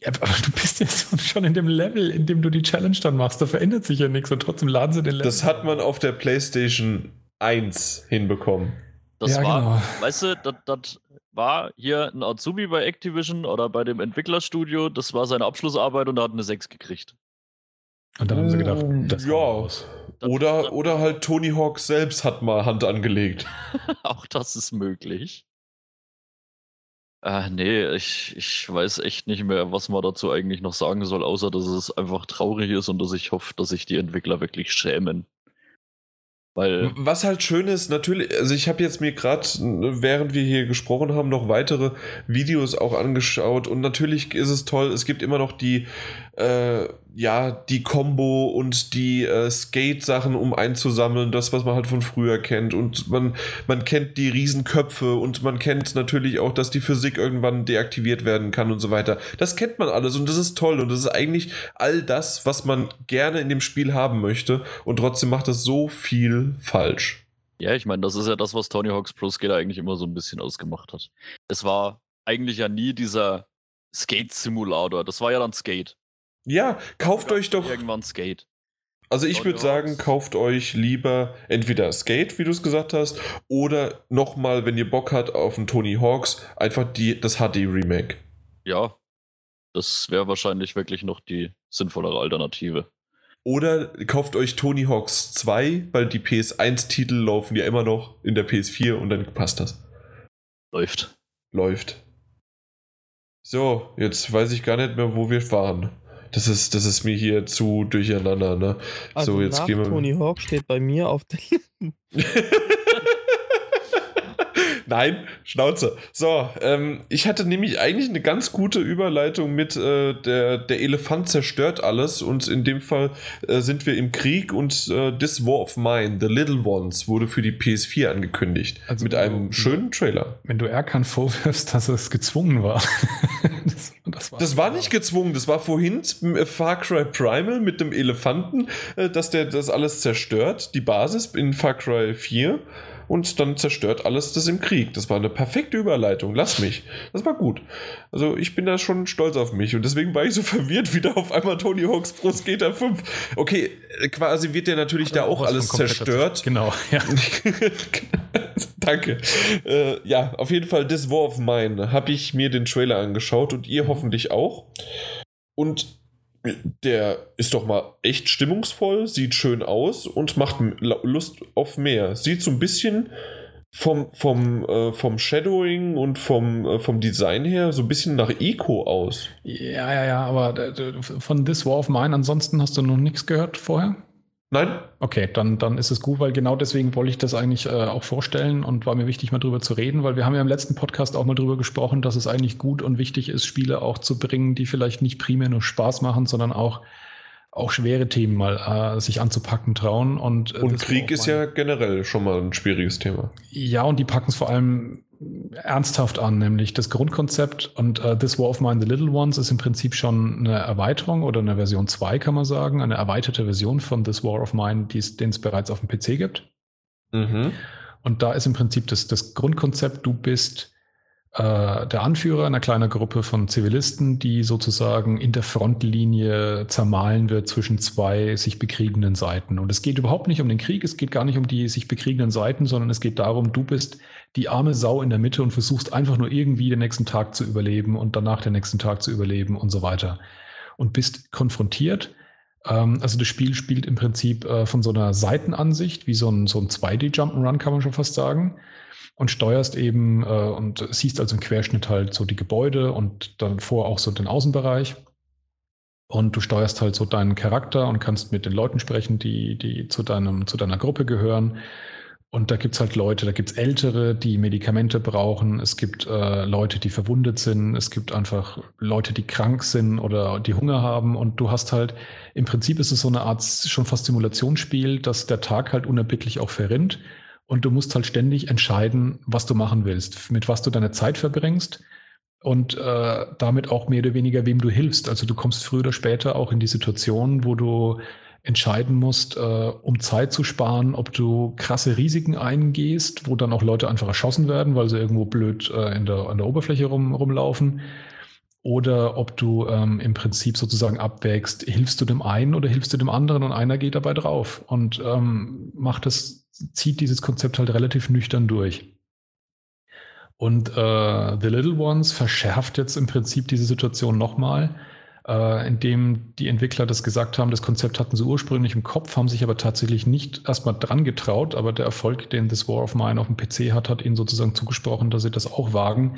Ja, aber du bist jetzt schon in dem Level, in dem du die Challenge dann machst. Da verändert sich ja nichts und trotzdem laden sie den Level. Das hat man auf der PlayStation 1 hinbekommen. Das ja, war, genau. weißt du, das war hier ein Azubi bei Activision oder bei dem Entwicklerstudio. Das war seine Abschlussarbeit und er hat eine 6 gekriegt. Und dann haben sie gedacht, das ja. Oder, oder halt Tony Hawk selbst hat mal Hand angelegt. Auch das ist möglich. Äh, nee, ich, ich weiß echt nicht mehr, was man dazu eigentlich noch sagen soll, außer dass es einfach traurig ist und dass ich hoffe, dass sich die Entwickler wirklich schämen. Weil Was halt schön ist, natürlich, also ich habe jetzt mir gerade, während wir hier gesprochen haben, noch weitere Videos auch angeschaut und natürlich ist es toll, es gibt immer noch die äh, ja, die Combo und die äh, Skate-Sachen, um einzusammeln, das, was man halt von früher kennt. Und man, man kennt die Riesenköpfe und man kennt natürlich auch, dass die Physik irgendwann deaktiviert werden kann und so weiter. Das kennt man alles und das ist toll und das ist eigentlich all das, was man gerne in dem Spiel haben möchte und trotzdem macht es so viel falsch. Ja, ich meine, das ist ja das, was Tony Hawk's Pro Skater eigentlich immer so ein bisschen ausgemacht hat. Es war eigentlich ja nie dieser Skate-Simulator. Das war ja dann Skate. Ja, kauft euch doch. Irgendwann Skate. Also ich würde sagen, kauft euch lieber entweder Skate, wie du es gesagt hast, oder nochmal, wenn ihr Bock habt auf einen Tony Hawks, einfach die, das HD-Remake. Ja, das wäre wahrscheinlich wirklich noch die sinnvollere Alternative. Oder kauft euch Tony Hawks 2, weil die PS1-Titel laufen ja immer noch in der PS4 und dann passt das. Läuft. Läuft. So, jetzt weiß ich gar nicht mehr, wo wir waren. Das ist, das ist mir hier zu durcheinander, ne? Also so, jetzt nach gehen wir. Tony Hawk steht bei mir auf der Nein, Schnauze. So, ähm, ich hatte nämlich eigentlich eine ganz gute Überleitung mit äh, der, der Elefant zerstört alles und in dem Fall äh, sind wir im Krieg und äh, This War of Mine, The Little Ones, wurde für die PS4 angekündigt. Also mit einem schönen Trailer. Wenn du Erkan vorwirfst, dass es gezwungen war. das, das, war, das war nicht gezwungen, das war vorhin äh, Far Cry Primal mit dem Elefanten, äh, dass der das alles zerstört, die Basis in Far Cry 4 und dann zerstört alles das im Krieg. Das war eine perfekte Überleitung. Lass mich. Das war gut. Also ich bin da schon stolz auf mich und deswegen war ich so verwirrt, wie da auf einmal Tony Hawk's Pro Skater 5. Okay, äh, quasi wird der natürlich da auch alles zerstört. Genau, ja. Danke. Äh, ja, auf jeden Fall This War of Mine habe ich mir den Trailer angeschaut und ihr hoffentlich auch. Und der ist doch mal echt stimmungsvoll, sieht schön aus und macht Lust auf mehr. Sieht so ein bisschen vom, vom, äh, vom Shadowing und vom, äh, vom Design her so ein bisschen nach Eco aus. Ja, ja, ja, aber äh, von This War of Mine ansonsten hast du noch nichts gehört vorher? Nein. Okay, dann, dann ist es gut, weil genau deswegen wollte ich das eigentlich äh, auch vorstellen und war mir wichtig, mal drüber zu reden, weil wir haben ja im letzten Podcast auch mal drüber gesprochen, dass es eigentlich gut und wichtig ist, Spiele auch zu bringen, die vielleicht nicht primär nur Spaß machen, sondern auch, auch schwere Themen mal äh, sich anzupacken trauen. Und, äh, und Krieg ist ja generell schon mal ein schwieriges Thema. Ja, und die packen es vor allem ernsthaft an, nämlich das Grundkonzept und uh, This War of Mine, The Little Ones ist im Prinzip schon eine Erweiterung oder eine Version 2, kann man sagen, eine erweiterte Version von This War of Mine, den es bereits auf dem PC gibt. Mhm. Und da ist im Prinzip das, das Grundkonzept, du bist äh, der Anführer einer kleinen Gruppe von Zivilisten, die sozusagen in der Frontlinie zermahlen wird zwischen zwei sich bekriegenden Seiten. Und es geht überhaupt nicht um den Krieg, es geht gar nicht um die sich bekriegenden Seiten, sondern es geht darum, du bist die arme Sau in der Mitte und versuchst einfach nur irgendwie den nächsten Tag zu überleben und danach den nächsten Tag zu überleben und so weiter. Und bist konfrontiert. Ähm, also das Spiel spielt im Prinzip äh, von so einer Seitenansicht, wie so ein, so ein 2D-Jump'n'Run, kann man schon fast sagen. Und steuerst eben äh, und siehst also im Querschnitt halt so die Gebäude und dann vor auch so den Außenbereich. Und du steuerst halt so deinen Charakter und kannst mit den Leuten sprechen, die, die zu, deinem, zu deiner Gruppe gehören. Und da gibt es halt Leute, da gibt es Ältere, die Medikamente brauchen, es gibt äh, Leute, die verwundet sind, es gibt einfach Leute, die krank sind oder die Hunger haben. Und du hast halt, im Prinzip ist es so eine Art schon fast Simulationsspiel, dass der Tag halt unerbittlich auch verrinnt. Und du musst halt ständig entscheiden, was du machen willst, mit was du deine Zeit verbringst und äh, damit auch mehr oder weniger, wem du hilfst. Also du kommst früher oder später auch in die Situation, wo du entscheiden musst, äh, um Zeit zu sparen, ob du krasse Risiken eingehst, wo dann auch Leute einfach erschossen werden, weil sie irgendwo blöd äh, in der, an der Oberfläche rum, rumlaufen. Oder ob du ähm, im Prinzip sozusagen abwägst, hilfst du dem einen oder hilfst du dem anderen und einer geht dabei drauf und ähm, macht das, zieht dieses Konzept halt relativ nüchtern durch. Und äh, The Little Ones verschärft jetzt im Prinzip diese Situation nochmal äh, in dem die Entwickler das gesagt haben, das Konzept hatten sie ursprünglich im Kopf, haben sich aber tatsächlich nicht erstmal dran getraut, aber der Erfolg, den This War of Mine auf dem PC hat, hat ihnen sozusagen zugesprochen, dass sie das auch wagen,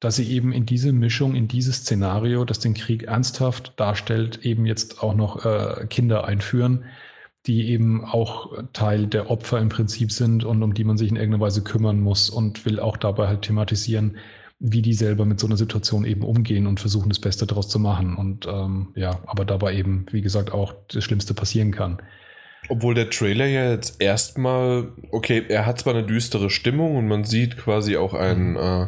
dass sie eben in diese Mischung, in dieses Szenario, das den Krieg ernsthaft darstellt, eben jetzt auch noch äh, Kinder einführen, die eben auch Teil der Opfer im Prinzip sind und um die man sich in irgendeiner Weise kümmern muss und will auch dabei halt thematisieren, wie die selber mit so einer Situation eben umgehen und versuchen, das Beste daraus zu machen. Und ähm, ja, aber dabei eben, wie gesagt, auch das Schlimmste passieren kann. Obwohl der Trailer ja jetzt erstmal, okay, er hat zwar eine düstere Stimmung und man sieht quasi auch einen, äh,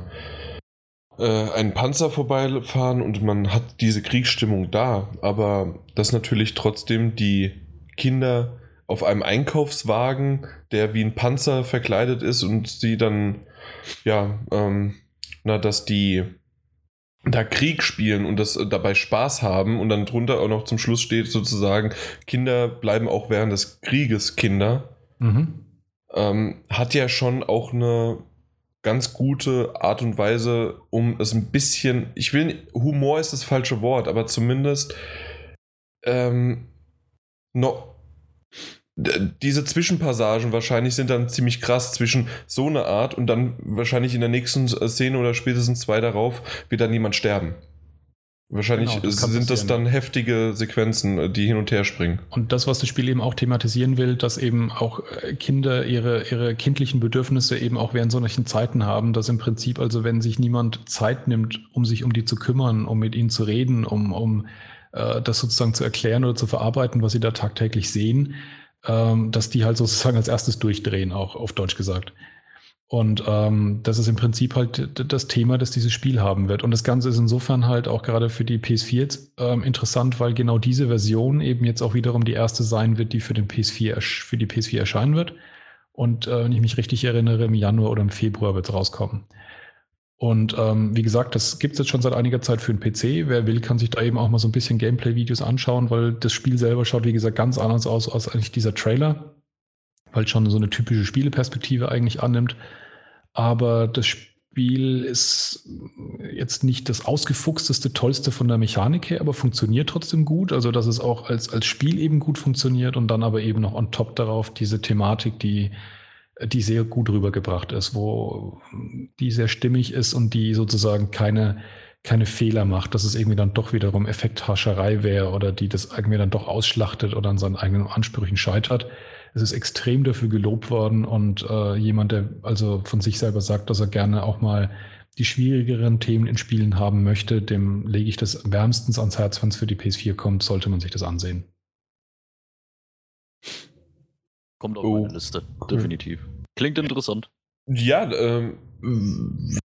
äh, einen Panzer vorbeifahren und man hat diese Kriegsstimmung da, aber dass natürlich trotzdem die Kinder auf einem Einkaufswagen, der wie ein Panzer verkleidet ist und sie dann ja ähm, na, dass die da Krieg spielen und das dabei Spaß haben und dann drunter auch noch zum Schluss steht sozusagen, Kinder bleiben auch während des Krieges Kinder, mhm. ähm, hat ja schon auch eine ganz gute Art und Weise, um es ein bisschen, ich will, Humor ist das falsche Wort, aber zumindest ähm, noch diese Zwischenpassagen wahrscheinlich sind dann ziemlich krass zwischen so einer Art und dann wahrscheinlich in der nächsten Szene oder spätestens zwei darauf wird dann jemand sterben. Wahrscheinlich genau, das sind das dann heftige Sequenzen, die hin und her springen. Und das, was das Spiel eben auch thematisieren will, dass eben auch äh, Kinder ihre, ihre kindlichen Bedürfnisse eben auch während solchen Zeiten haben, dass im Prinzip also, wenn sich niemand Zeit nimmt, um sich um die zu kümmern, um mit ihnen zu reden, um, um äh, das sozusagen zu erklären oder zu verarbeiten, was sie da tagtäglich sehen, ähm, dass die halt sozusagen als erstes durchdrehen, auch auf Deutsch gesagt. Und ähm, das ist im Prinzip halt das Thema, das dieses Spiel haben wird. Und das Ganze ist insofern halt auch gerade für die PS4 jetzt ähm, interessant, weil genau diese Version eben jetzt auch wiederum die erste sein wird, die für den PS4 für die PS4 erscheinen wird. Und äh, wenn ich mich richtig erinnere, im Januar oder im Februar wird es rauskommen. Und ähm, wie gesagt, das gibt es jetzt schon seit einiger Zeit für den PC. Wer will, kann sich da eben auch mal so ein bisschen Gameplay-Videos anschauen, weil das Spiel selber schaut, wie gesagt, ganz anders aus als eigentlich dieser Trailer, weil es schon so eine typische Spieleperspektive eigentlich annimmt. Aber das Spiel ist jetzt nicht das ausgefuchsteste, tollste von der Mechanik her, aber funktioniert trotzdem gut. Also, dass es auch als, als Spiel eben gut funktioniert und dann aber eben noch on top darauf diese Thematik, die, die sehr gut rübergebracht ist, wo die sehr stimmig ist und die sozusagen keine, keine Fehler macht, dass es irgendwie dann doch wiederum Effekthascherei wäre oder die das irgendwie dann doch ausschlachtet oder an seinen eigenen Ansprüchen scheitert. Es ist extrem dafür gelobt worden und äh, jemand, der also von sich selber sagt, dass er gerne auch mal die schwierigeren Themen in Spielen haben möchte, dem lege ich das wärmstens ans Herz, wenn es für die PS4 kommt, sollte man sich das ansehen. Kommt auf oh. meine Liste, definitiv. Klingt interessant. Ja, ähm,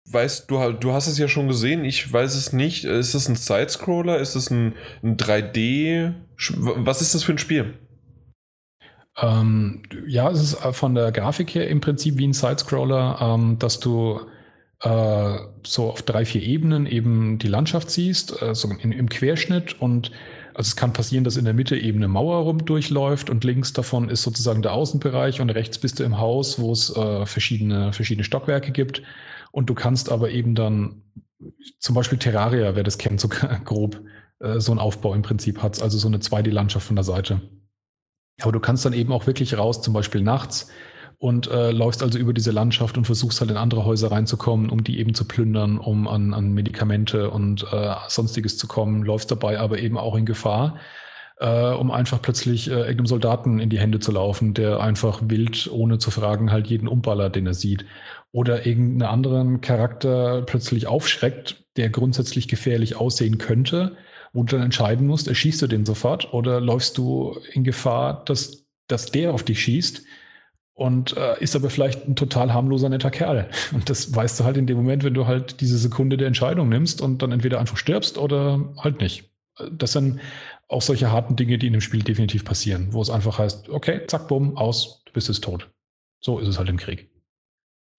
weißt du, du hast es ja schon gesehen, ich weiß es nicht. Ist es ein Sidescroller? Ist es ein, ein 3D? Was ist das für ein Spiel? Ähm, ja, es ist äh, von der Grafik her im Prinzip wie ein Sidescroller, ähm, dass du äh, so auf drei, vier Ebenen eben die Landschaft siehst, äh, so in, im Querschnitt und also es kann passieren, dass in der Mitte eben eine Mauer rum durchläuft und links davon ist sozusagen der Außenbereich und rechts bist du im Haus, wo es äh, verschiedene, verschiedene Stockwerke gibt. Und du kannst aber eben dann, zum Beispiel Terraria, wer das kennt, so grob, äh, so ein Aufbau im Prinzip hat, also so eine 2D-Landschaft von der Seite. Aber du kannst dann eben auch wirklich raus, zum Beispiel nachts, und äh, läufst also über diese Landschaft und versuchst halt in andere Häuser reinzukommen, um die eben zu plündern, um an, an Medikamente und äh, sonstiges zu kommen, läufst dabei aber eben auch in Gefahr, äh, um einfach plötzlich äh, irgendeinem Soldaten in die Hände zu laufen, der einfach wild, ohne zu fragen, halt jeden Umballer, den er sieht. Oder irgendeinen anderen Charakter plötzlich aufschreckt, der grundsätzlich gefährlich aussehen könnte wo du dann entscheiden musst, erschießt du den sofort oder läufst du in Gefahr, dass, dass der auf dich schießt und äh, ist aber vielleicht ein total harmloser, netter Kerl. Und das weißt du halt in dem Moment, wenn du halt diese Sekunde der Entscheidung nimmst und dann entweder einfach stirbst oder halt nicht. Das sind auch solche harten Dinge, die in dem Spiel definitiv passieren, wo es einfach heißt, okay, zack, bumm, aus, du bist jetzt tot. So ist es halt im Krieg.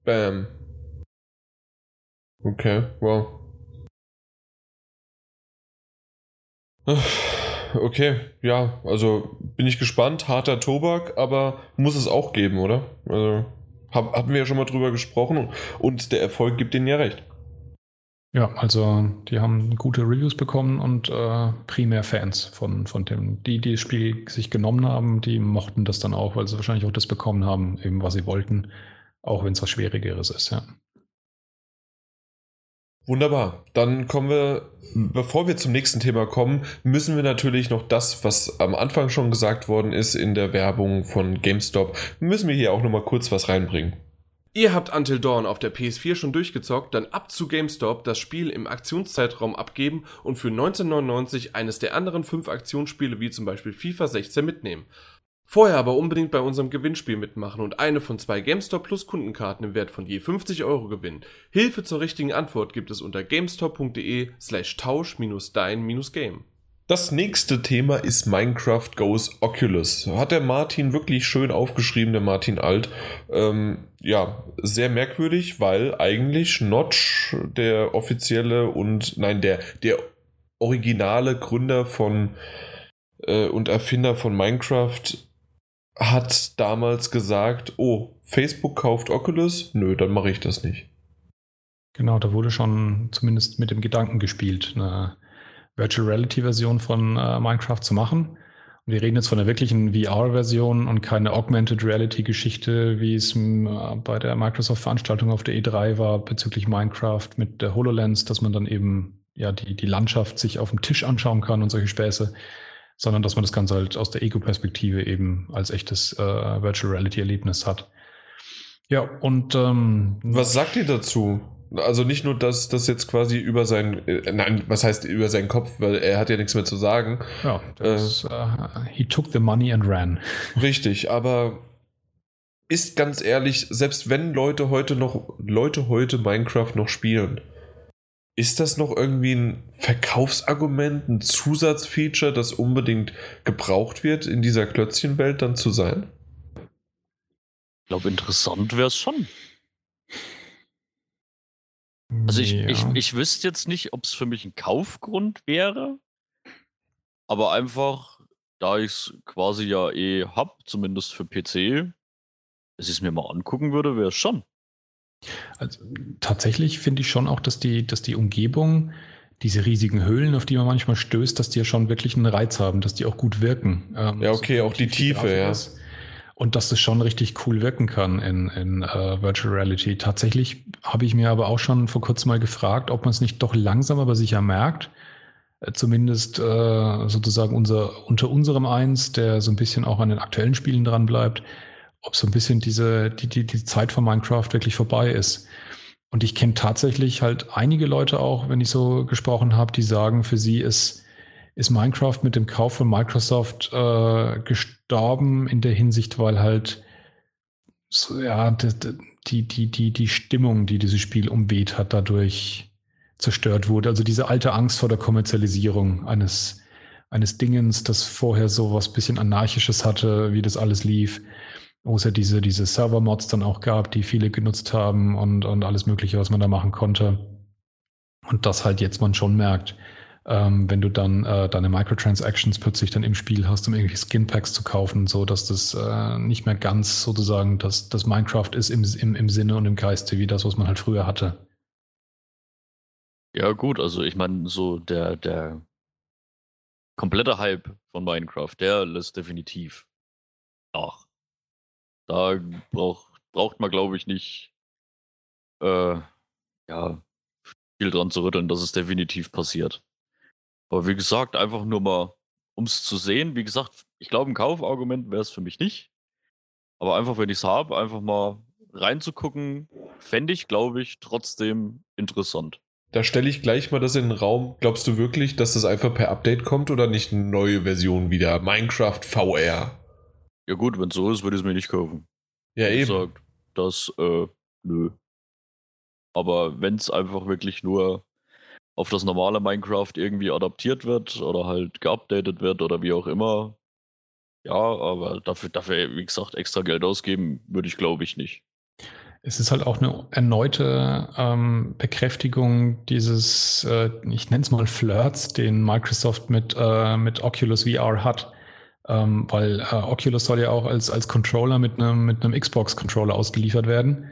Bam. Okay, wow. Okay, ja, also bin ich gespannt. Harter Tobak, aber muss es auch geben, oder? Also hab, hatten wir ja schon mal drüber gesprochen und der Erfolg gibt ihnen ja recht. Ja, also die haben gute Reviews bekommen und äh, primär Fans von, von dem. Die, die das Spiel sich genommen haben, die mochten das dann auch, weil sie wahrscheinlich auch das bekommen haben, eben was sie wollten, auch wenn es was Schwierigeres ist, ja. Wunderbar. Dann kommen wir, bevor wir zum nächsten Thema kommen, müssen wir natürlich noch das, was am Anfang schon gesagt worden ist in der Werbung von GameStop, müssen wir hier auch nochmal kurz was reinbringen. Ihr habt Until Dawn auf der PS4 schon durchgezockt, dann ab zu GameStop das Spiel im Aktionszeitraum abgeben und für 1999 eines der anderen fünf Aktionsspiele wie zum Beispiel FIFA 16 mitnehmen. Vorher aber unbedingt bei unserem Gewinnspiel mitmachen und eine von zwei GameStop Plus Kundenkarten im Wert von je 50 Euro gewinnen. Hilfe zur richtigen Antwort gibt es unter gamestop.de slash tausch-dein-game. Das nächste Thema ist Minecraft Goes Oculus. Hat der Martin wirklich schön aufgeschrieben, der Martin Alt. Ähm, ja, sehr merkwürdig, weil eigentlich Notch, der offizielle und, nein, der, der originale Gründer von äh, und Erfinder von Minecraft hat damals gesagt, oh, Facebook kauft Oculus, nö, dann mache ich das nicht. Genau, da wurde schon zumindest mit dem Gedanken gespielt, eine Virtual Reality Version von äh, Minecraft zu machen. Und wir reden jetzt von einer wirklichen VR-Version und keine Augmented Reality-Geschichte, wie es äh, bei der Microsoft-Veranstaltung auf der E3 war bezüglich Minecraft mit der HoloLens, dass man dann eben ja, die, die Landschaft sich auf dem Tisch anschauen kann und solche Späße, sondern dass man das Ganze halt aus der Ego-Perspektive eben als echtes äh, Virtual Reality-Erlebnis hat. Ja, und ähm, was sagt ihr dazu? Also nicht nur, dass das jetzt quasi über sein, äh, nein, was heißt über seinen Kopf, weil er hat ja nichts mehr zu sagen. Ja, das, äh, uh, he took the money and ran. Richtig, aber ist ganz ehrlich, selbst wenn Leute heute noch, Leute heute Minecraft noch spielen, ist das noch irgendwie ein Verkaufsargument, ein Zusatzfeature, das unbedingt gebraucht wird, in dieser Klötzchenwelt dann zu sein? Ich glaube, interessant wäre es schon. Also ich, ja. ich, ich wüsste jetzt nicht, ob es für mich ein Kaufgrund wäre, aber einfach, da ich es quasi ja eh hab, zumindest für PC, dass ich es mir mal angucken würde, wäre es schon. Also, tatsächlich finde ich schon auch, dass die, dass die Umgebung, diese riesigen Höhlen, auf die man manchmal stößt, dass die ja schon wirklich einen Reiz haben, dass die auch gut wirken. Ähm, ja, okay, auch die Tiefe, ja. Ist. Und dass das schon richtig cool wirken kann in, in uh, Virtual Reality. Tatsächlich habe ich mir aber auch schon vor kurzem mal gefragt, ob man es nicht doch langsam aber sicher merkt. Äh, zumindest äh, sozusagen unser, unter unserem Eins, der so ein bisschen auch an den aktuellen Spielen dran bleibt, ob so ein bisschen diese, die, die, die Zeit von Minecraft wirklich vorbei ist. Und ich kenne tatsächlich halt einige Leute auch, wenn ich so gesprochen habe, die sagen, für sie ist, ist Minecraft mit dem Kauf von Microsoft äh, gestorben in der Hinsicht, weil halt so, ja, die, die, die, die Stimmung, die dieses Spiel umweht hat, dadurch zerstört wurde. Also diese alte Angst vor der Kommerzialisierung eines, eines Dingens, das vorher so was bisschen Anarchisches hatte, wie das alles lief wo es ja diese, diese Server-Mods dann auch gab, die viele genutzt haben und, und alles Mögliche, was man da machen konnte. Und das halt jetzt man schon merkt, ähm, wenn du dann äh, deine Microtransactions plötzlich dann im Spiel hast, um irgendwelche Skinpacks zu kaufen, so dass das äh, nicht mehr ganz sozusagen das, das Minecraft ist im, im, im Sinne und im Geiste wie das, was man halt früher hatte. Ja, gut, also ich meine, so der, der komplette Hype von Minecraft, der lässt definitiv nach. Da brauch, braucht man, glaube ich, nicht äh, ja, viel dran zu rütteln, dass es definitiv passiert. Aber wie gesagt, einfach nur mal, um es zu sehen. Wie gesagt, ich glaube, ein Kaufargument wäre es für mich nicht. Aber einfach, wenn ich es habe, einfach mal reinzugucken, fände ich, glaube ich, trotzdem interessant. Da stelle ich gleich mal das in den Raum. Glaubst du wirklich, dass das einfach per Update kommt oder nicht eine neue Version wieder? Minecraft VR. Ja gut, wenn es so ist, würde ich es mir nicht kaufen. Ja, eben. Sagt, das, äh, nö. Aber wenn es einfach wirklich nur auf das normale Minecraft irgendwie adaptiert wird oder halt geupdatet wird oder wie auch immer, ja, aber dafür, dafür wie gesagt, extra Geld ausgeben würde ich glaube ich nicht. Es ist halt auch eine erneute ähm, Bekräftigung dieses, äh, ich nenne es mal Flirts, den Microsoft mit, äh, mit Oculus VR hat. Ähm, weil äh, Oculus soll ja auch als, als Controller mit einem, mit Xbox-Controller ausgeliefert werden.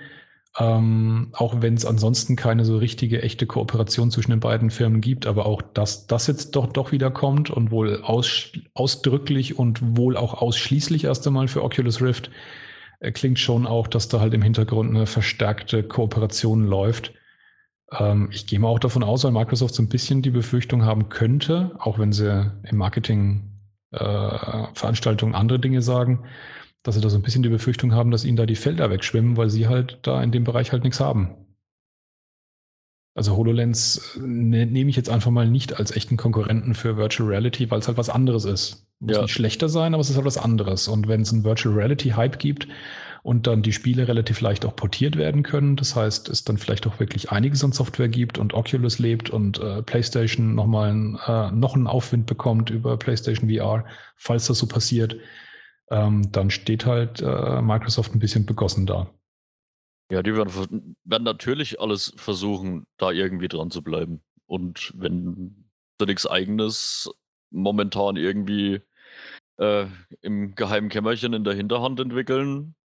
Ähm, auch wenn es ansonsten keine so richtige, echte Kooperation zwischen den beiden Firmen gibt, aber auch, dass das jetzt doch, doch wieder kommt und wohl aus, ausdrücklich und wohl auch ausschließlich erst einmal für Oculus Rift, äh, klingt schon auch, dass da halt im Hintergrund eine verstärkte Kooperation läuft. Ähm, ich gehe mal auch davon aus, weil Microsoft so ein bisschen die Befürchtung haben könnte, auch wenn sie im Marketing Veranstaltungen andere Dinge sagen, dass sie da so ein bisschen die Befürchtung haben, dass ihnen da die Felder wegschwimmen, weil sie halt da in dem Bereich halt nichts haben. Also HoloLens ne, nehme ich jetzt einfach mal nicht als echten Konkurrenten für Virtual Reality, weil es halt was anderes ist. Muss ja. nicht schlechter sein, aber es ist halt was anderes. Und wenn es einen Virtual Reality Hype gibt, und dann die Spiele relativ leicht auch portiert werden können. Das heißt, es dann vielleicht auch wirklich einiges an Software gibt und Oculus lebt und äh, PlayStation nochmal ein, äh, noch einen Aufwind bekommt über PlayStation VR, falls das so passiert, ähm, dann steht halt äh, Microsoft ein bisschen begossen da. Ja, die werden, werden natürlich alles versuchen, da irgendwie dran zu bleiben. Und wenn sie nichts eigenes momentan irgendwie äh, im geheimen Kämmerchen in der Hinterhand entwickeln,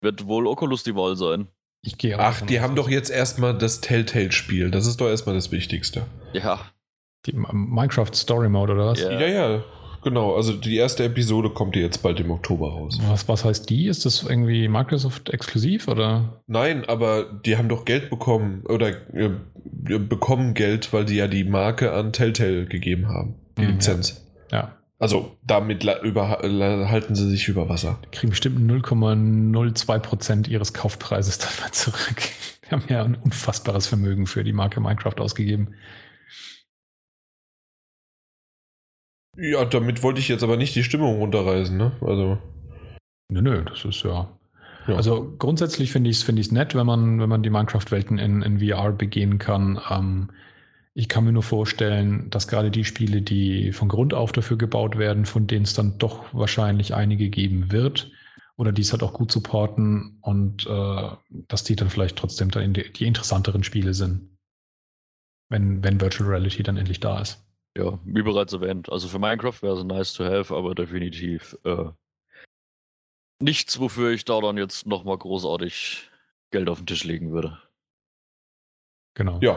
wird wohl Oculus die Wahl sein. Ich gehe Ach, die haben doch jetzt erstmal das Telltale-Spiel. Das ist doch erstmal das Wichtigste. Ja. Die Minecraft Story Mode oder was? Ja. ja, ja. Genau, also die erste Episode kommt jetzt bald im Oktober raus. Was, was heißt die? Ist das irgendwie Microsoft exklusiv oder? Nein, aber die haben doch Geld bekommen oder äh, bekommen Geld, weil die ja die Marke an Telltale gegeben haben, die Mhm, Lizenz. Ja. Also damit halten sie sich über Wasser. Die kriegen bestimmt 0,02% ihres Kaufpreises dabei zurück. Die haben ja ein unfassbares Vermögen für die Marke Minecraft ausgegeben. Ja, damit wollte ich jetzt aber nicht die Stimmung runterreißen, ne? Also. Nö, nö, das ist ja. Ja. Also grundsätzlich finde ich es find ich's nett, wenn man, wenn man die Minecraft-Welten in, in VR begehen kann. Ähm, ich kann mir nur vorstellen, dass gerade die Spiele, die von Grund auf dafür gebaut werden, von denen es dann doch wahrscheinlich einige geben wird, oder die es halt auch gut supporten und äh, dass die dann vielleicht trotzdem dann die, die interessanteren Spiele sind. Wenn, wenn Virtual Reality dann endlich da ist. Ja, wie bereits erwähnt. Also für Minecraft wäre es nice to have, aber definitiv äh, nichts, wofür ich da dann jetzt nochmal großartig Geld auf den Tisch legen würde. Genau. Ja.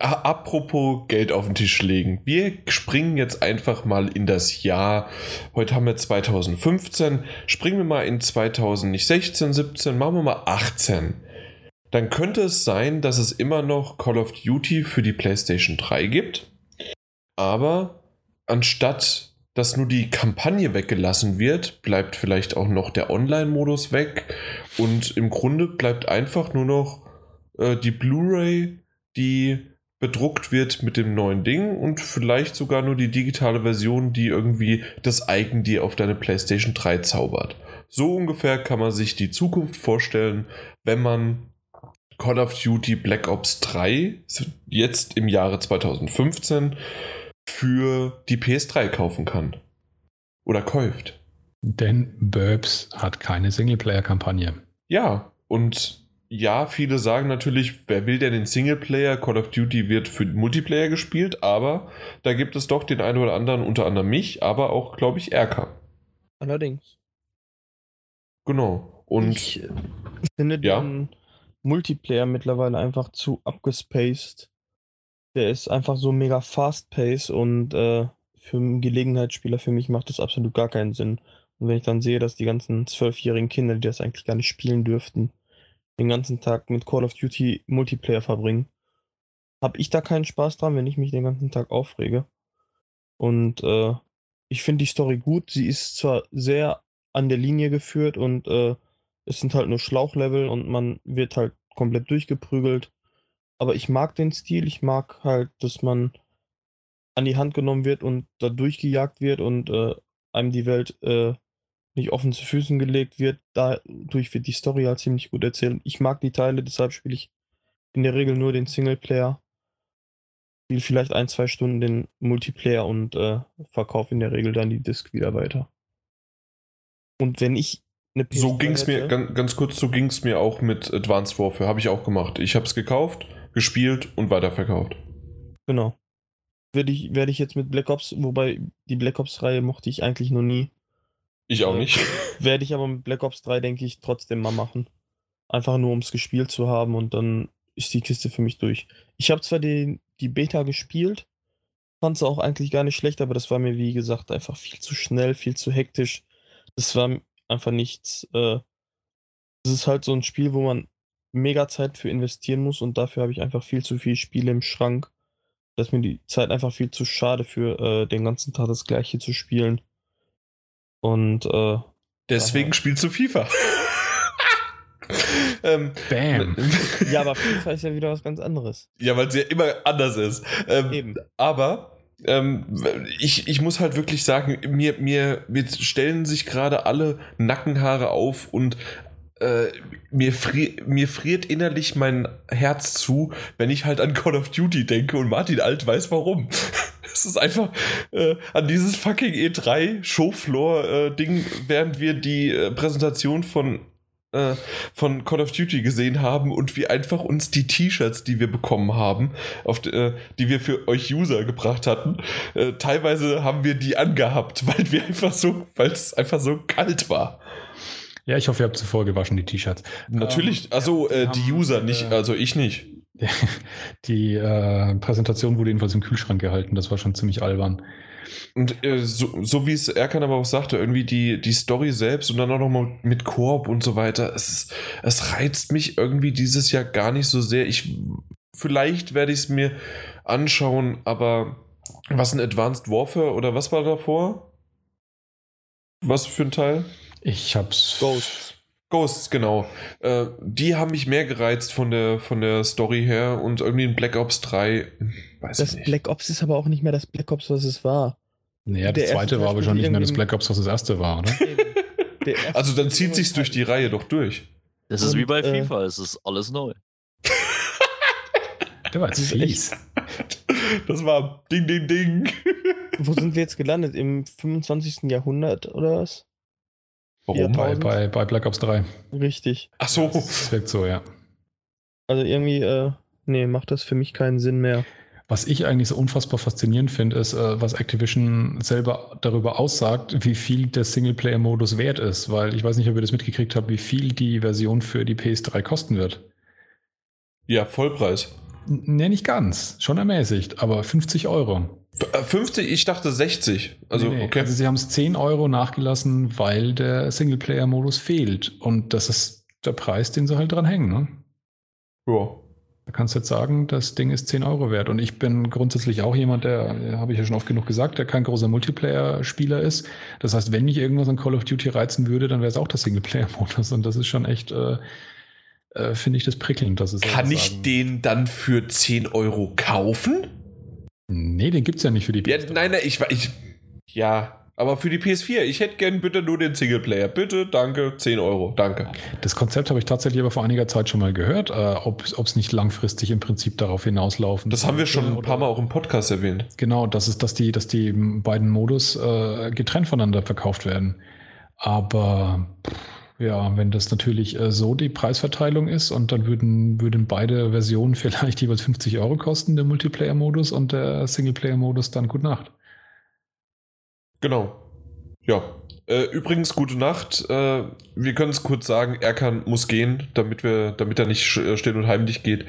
Apropos Geld auf den Tisch legen. Wir springen jetzt einfach mal in das Jahr. Heute haben wir 2015. Springen wir mal in 2016, 17, machen wir mal 18. Dann könnte es sein, dass es immer noch Call of Duty für die PlayStation 3 gibt. Aber anstatt dass nur die Kampagne weggelassen wird, bleibt vielleicht auch noch der Online-Modus weg. Und im Grunde bleibt einfach nur noch äh, die Blu-ray, die bedruckt wird mit dem neuen Ding und vielleicht sogar nur die digitale Version, die irgendwie das Icon dir auf deine PlayStation 3 zaubert. So ungefähr kann man sich die Zukunft vorstellen, wenn man Call of Duty Black Ops 3 jetzt im Jahre 2015 für die PS3 kaufen kann. Oder kauft. Denn Burbs hat keine Singleplayer-Kampagne. Ja, und ja, viele sagen natürlich, wer will denn den Singleplayer? Call of Duty wird für Multiplayer gespielt, aber da gibt es doch den einen oder anderen, unter anderem mich, aber auch, glaube ich, Erka. Allerdings. Genau. Und ich äh, finde Ja. den Multiplayer mittlerweile einfach zu abgespaced. Der ist einfach so mega fast-paced und äh, für einen Gelegenheitsspieler für mich macht das absolut gar keinen Sinn. Und wenn ich dann sehe, dass die ganzen zwölfjährigen Kinder, die das eigentlich gar nicht spielen dürften, den ganzen Tag mit Call of Duty Multiplayer verbringen, habe ich da keinen Spaß dran, wenn ich mich den ganzen Tag aufrege. Und äh, ich finde die Story gut. Sie ist zwar sehr an der Linie geführt und äh, es sind halt nur Schlauchlevel und man wird halt komplett durchgeprügelt. Aber ich mag den Stil. Ich mag halt, dass man an die Hand genommen wird und da durchgejagt wird und äh, einem die Welt äh, nicht offen zu Füßen gelegt wird. Dadurch wird die Story halt ziemlich gut erzählt. Ich mag die Teile, deshalb spiele ich in der Regel nur den Singleplayer. Spiele vielleicht ein, zwei Stunden den Multiplayer und äh, verkaufe in der Regel dann die Disc wieder weiter. Und wenn ich eine so PS3 ging es mir, ganz, ganz kurz, so ging es mir auch mit Advanced Warfare. Habe ich auch gemacht. Ich habe es gekauft, gespielt und weiterverkauft. Genau. Werde ich, werde ich jetzt mit Black Ops, wobei die Black Ops-Reihe mochte ich eigentlich noch nie. Ich auch nicht. Werde ich aber mit Black Ops 3, denke ich, trotzdem mal machen. Einfach nur, um es gespielt zu haben und dann ist die Kiste für mich durch. Ich habe zwar die, die Beta gespielt, fand sie auch eigentlich gar nicht schlecht, aber das war mir, wie gesagt, einfach viel zu schnell, viel zu hektisch. Das war einfach nichts. Äh, ist halt so ein Spiel, wo man mega Zeit für investieren muss und dafür habe ich einfach viel zu viele Spiele im Schrank. Da ist mir die Zeit einfach viel zu schade für äh, den ganzen Tag das gleiche zu spielen. Und äh, Deswegen Aha. spielst du FIFA. ähm, Bam. ja, aber FIFA ist ja wieder was ganz anderes. ja, weil es ja immer anders ist. Ähm, Eben. Aber ähm, ich, ich muss halt wirklich sagen, mir, mir, mir stellen sich gerade alle Nackenhaare auf und äh, mir, fri mir friert innerlich mein Herz zu, wenn ich halt an Call of Duty denke und Martin Alt weiß warum. Es ist einfach äh, an dieses fucking E3 Showfloor-Ding, während wir die äh, Präsentation von äh, von Call of Duty gesehen haben und wir einfach uns die T-Shirts, die wir bekommen haben, auf, äh, die wir für euch User gebracht hatten, äh, teilweise haben wir die angehabt, weil wir einfach so, weil es einfach so kalt war. Ja, ich hoffe, ihr habt sie vorgewaschen, die T-Shirts. Natürlich, Ähm, also äh, die User nicht, äh, also ich nicht. Die äh, Präsentation wurde jedenfalls im Kühlschrank gehalten. Das war schon ziemlich albern. Und äh, so, so wie es Erkan aber auch sagte, irgendwie die, die Story selbst und dann auch nochmal mit Koop und so weiter, es, es reizt mich irgendwie dieses Jahr gar nicht so sehr. Ich vielleicht werde ich es mir anschauen, aber was ein Advanced Warfare oder was war davor? Was für ein Teil? Ich hab's. Ghosts. Ghosts, genau. Äh, die haben mich mehr gereizt von der, von der Story her und irgendwie in Black Ops 3, weiß Das ich nicht. Black Ops ist aber auch nicht mehr das Black Ops, was es war. Naja, Der das zweite war aber schon nicht mehr das Black Ops, was das erste war, oder? Der erste also dann zieht sich's durch die Reihe doch durch. Das ist Und, wie bei äh, FIFA, es ist alles neu. Der war jetzt fies. Das war Ding, Ding, Ding. Wo sind wir jetzt gelandet? Im 25. Jahrhundert oder was? Warum? Ja, Bei, 1000. bei, bei Black Ops 3. Richtig. Ach so. Das wirkt so, ja. Also irgendwie, äh, nee, macht das für mich keinen Sinn mehr. Was ich eigentlich so unfassbar faszinierend finde, ist, äh, was Activision selber darüber aussagt, wie viel der Singleplayer-Modus wert ist. Weil ich weiß nicht, ob ihr das mitgekriegt habt, wie viel die Version für die PS3 kosten wird. Ja, Vollpreis. Nee, nicht ganz. Schon ermäßigt, aber 50 Euro. F- äh, 50, ich dachte 60. Also, Nee, nee. okay. Also sie haben es 10 Euro nachgelassen, weil der Singleplayer-Modus fehlt. Und das ist der Preis, den sie halt dran hängen. Ne? ja. Da kannst du jetzt sagen, das Ding ist 10 Euro wert. Und ich bin grundsätzlich auch jemand, der, habe ich ja schon oft genug gesagt, der kein großer Multiplayer-Spieler ist. Das heißt, wenn mich irgendwas an Call of Duty reizen würde, dann wäre es auch der Singleplayer-Modus. Und das ist schon echt, äh, äh, finde ich das prickelnd, dass es Kann ich den dann für 10 Euro kaufen? Nee, den gibt es ja nicht für die Ja, PS3. nein, nein, ich, ich. Ja, aber für die PS4. Ich hätte gern bitte nur den Singleplayer. Bitte, danke, 10 Euro. Danke. Das Konzept habe ich tatsächlich aber vor einiger Zeit schon mal gehört, äh, ob es nicht langfristig im Prinzip darauf hinauslaufen Das haben wir schon ein paar Mal auch im Podcast erwähnt. Genau, das ist, dass die, dass die beiden Modus äh, getrennt voneinander verkauft werden. Aber pff, ja, wenn das natürlich äh, so die Preisverteilung ist und dann würden, würden beide Versionen vielleicht jeweils 50 Euro kosten, der Multiplayer-Modus und der Singleplayer-Modus dann gut Nacht. Genau. Ja. Äh, übrigens, gute Nacht. Äh, wir können es kurz sagen, Erkan muss gehen, damit, wir, damit er nicht äh, still und heimlich geht.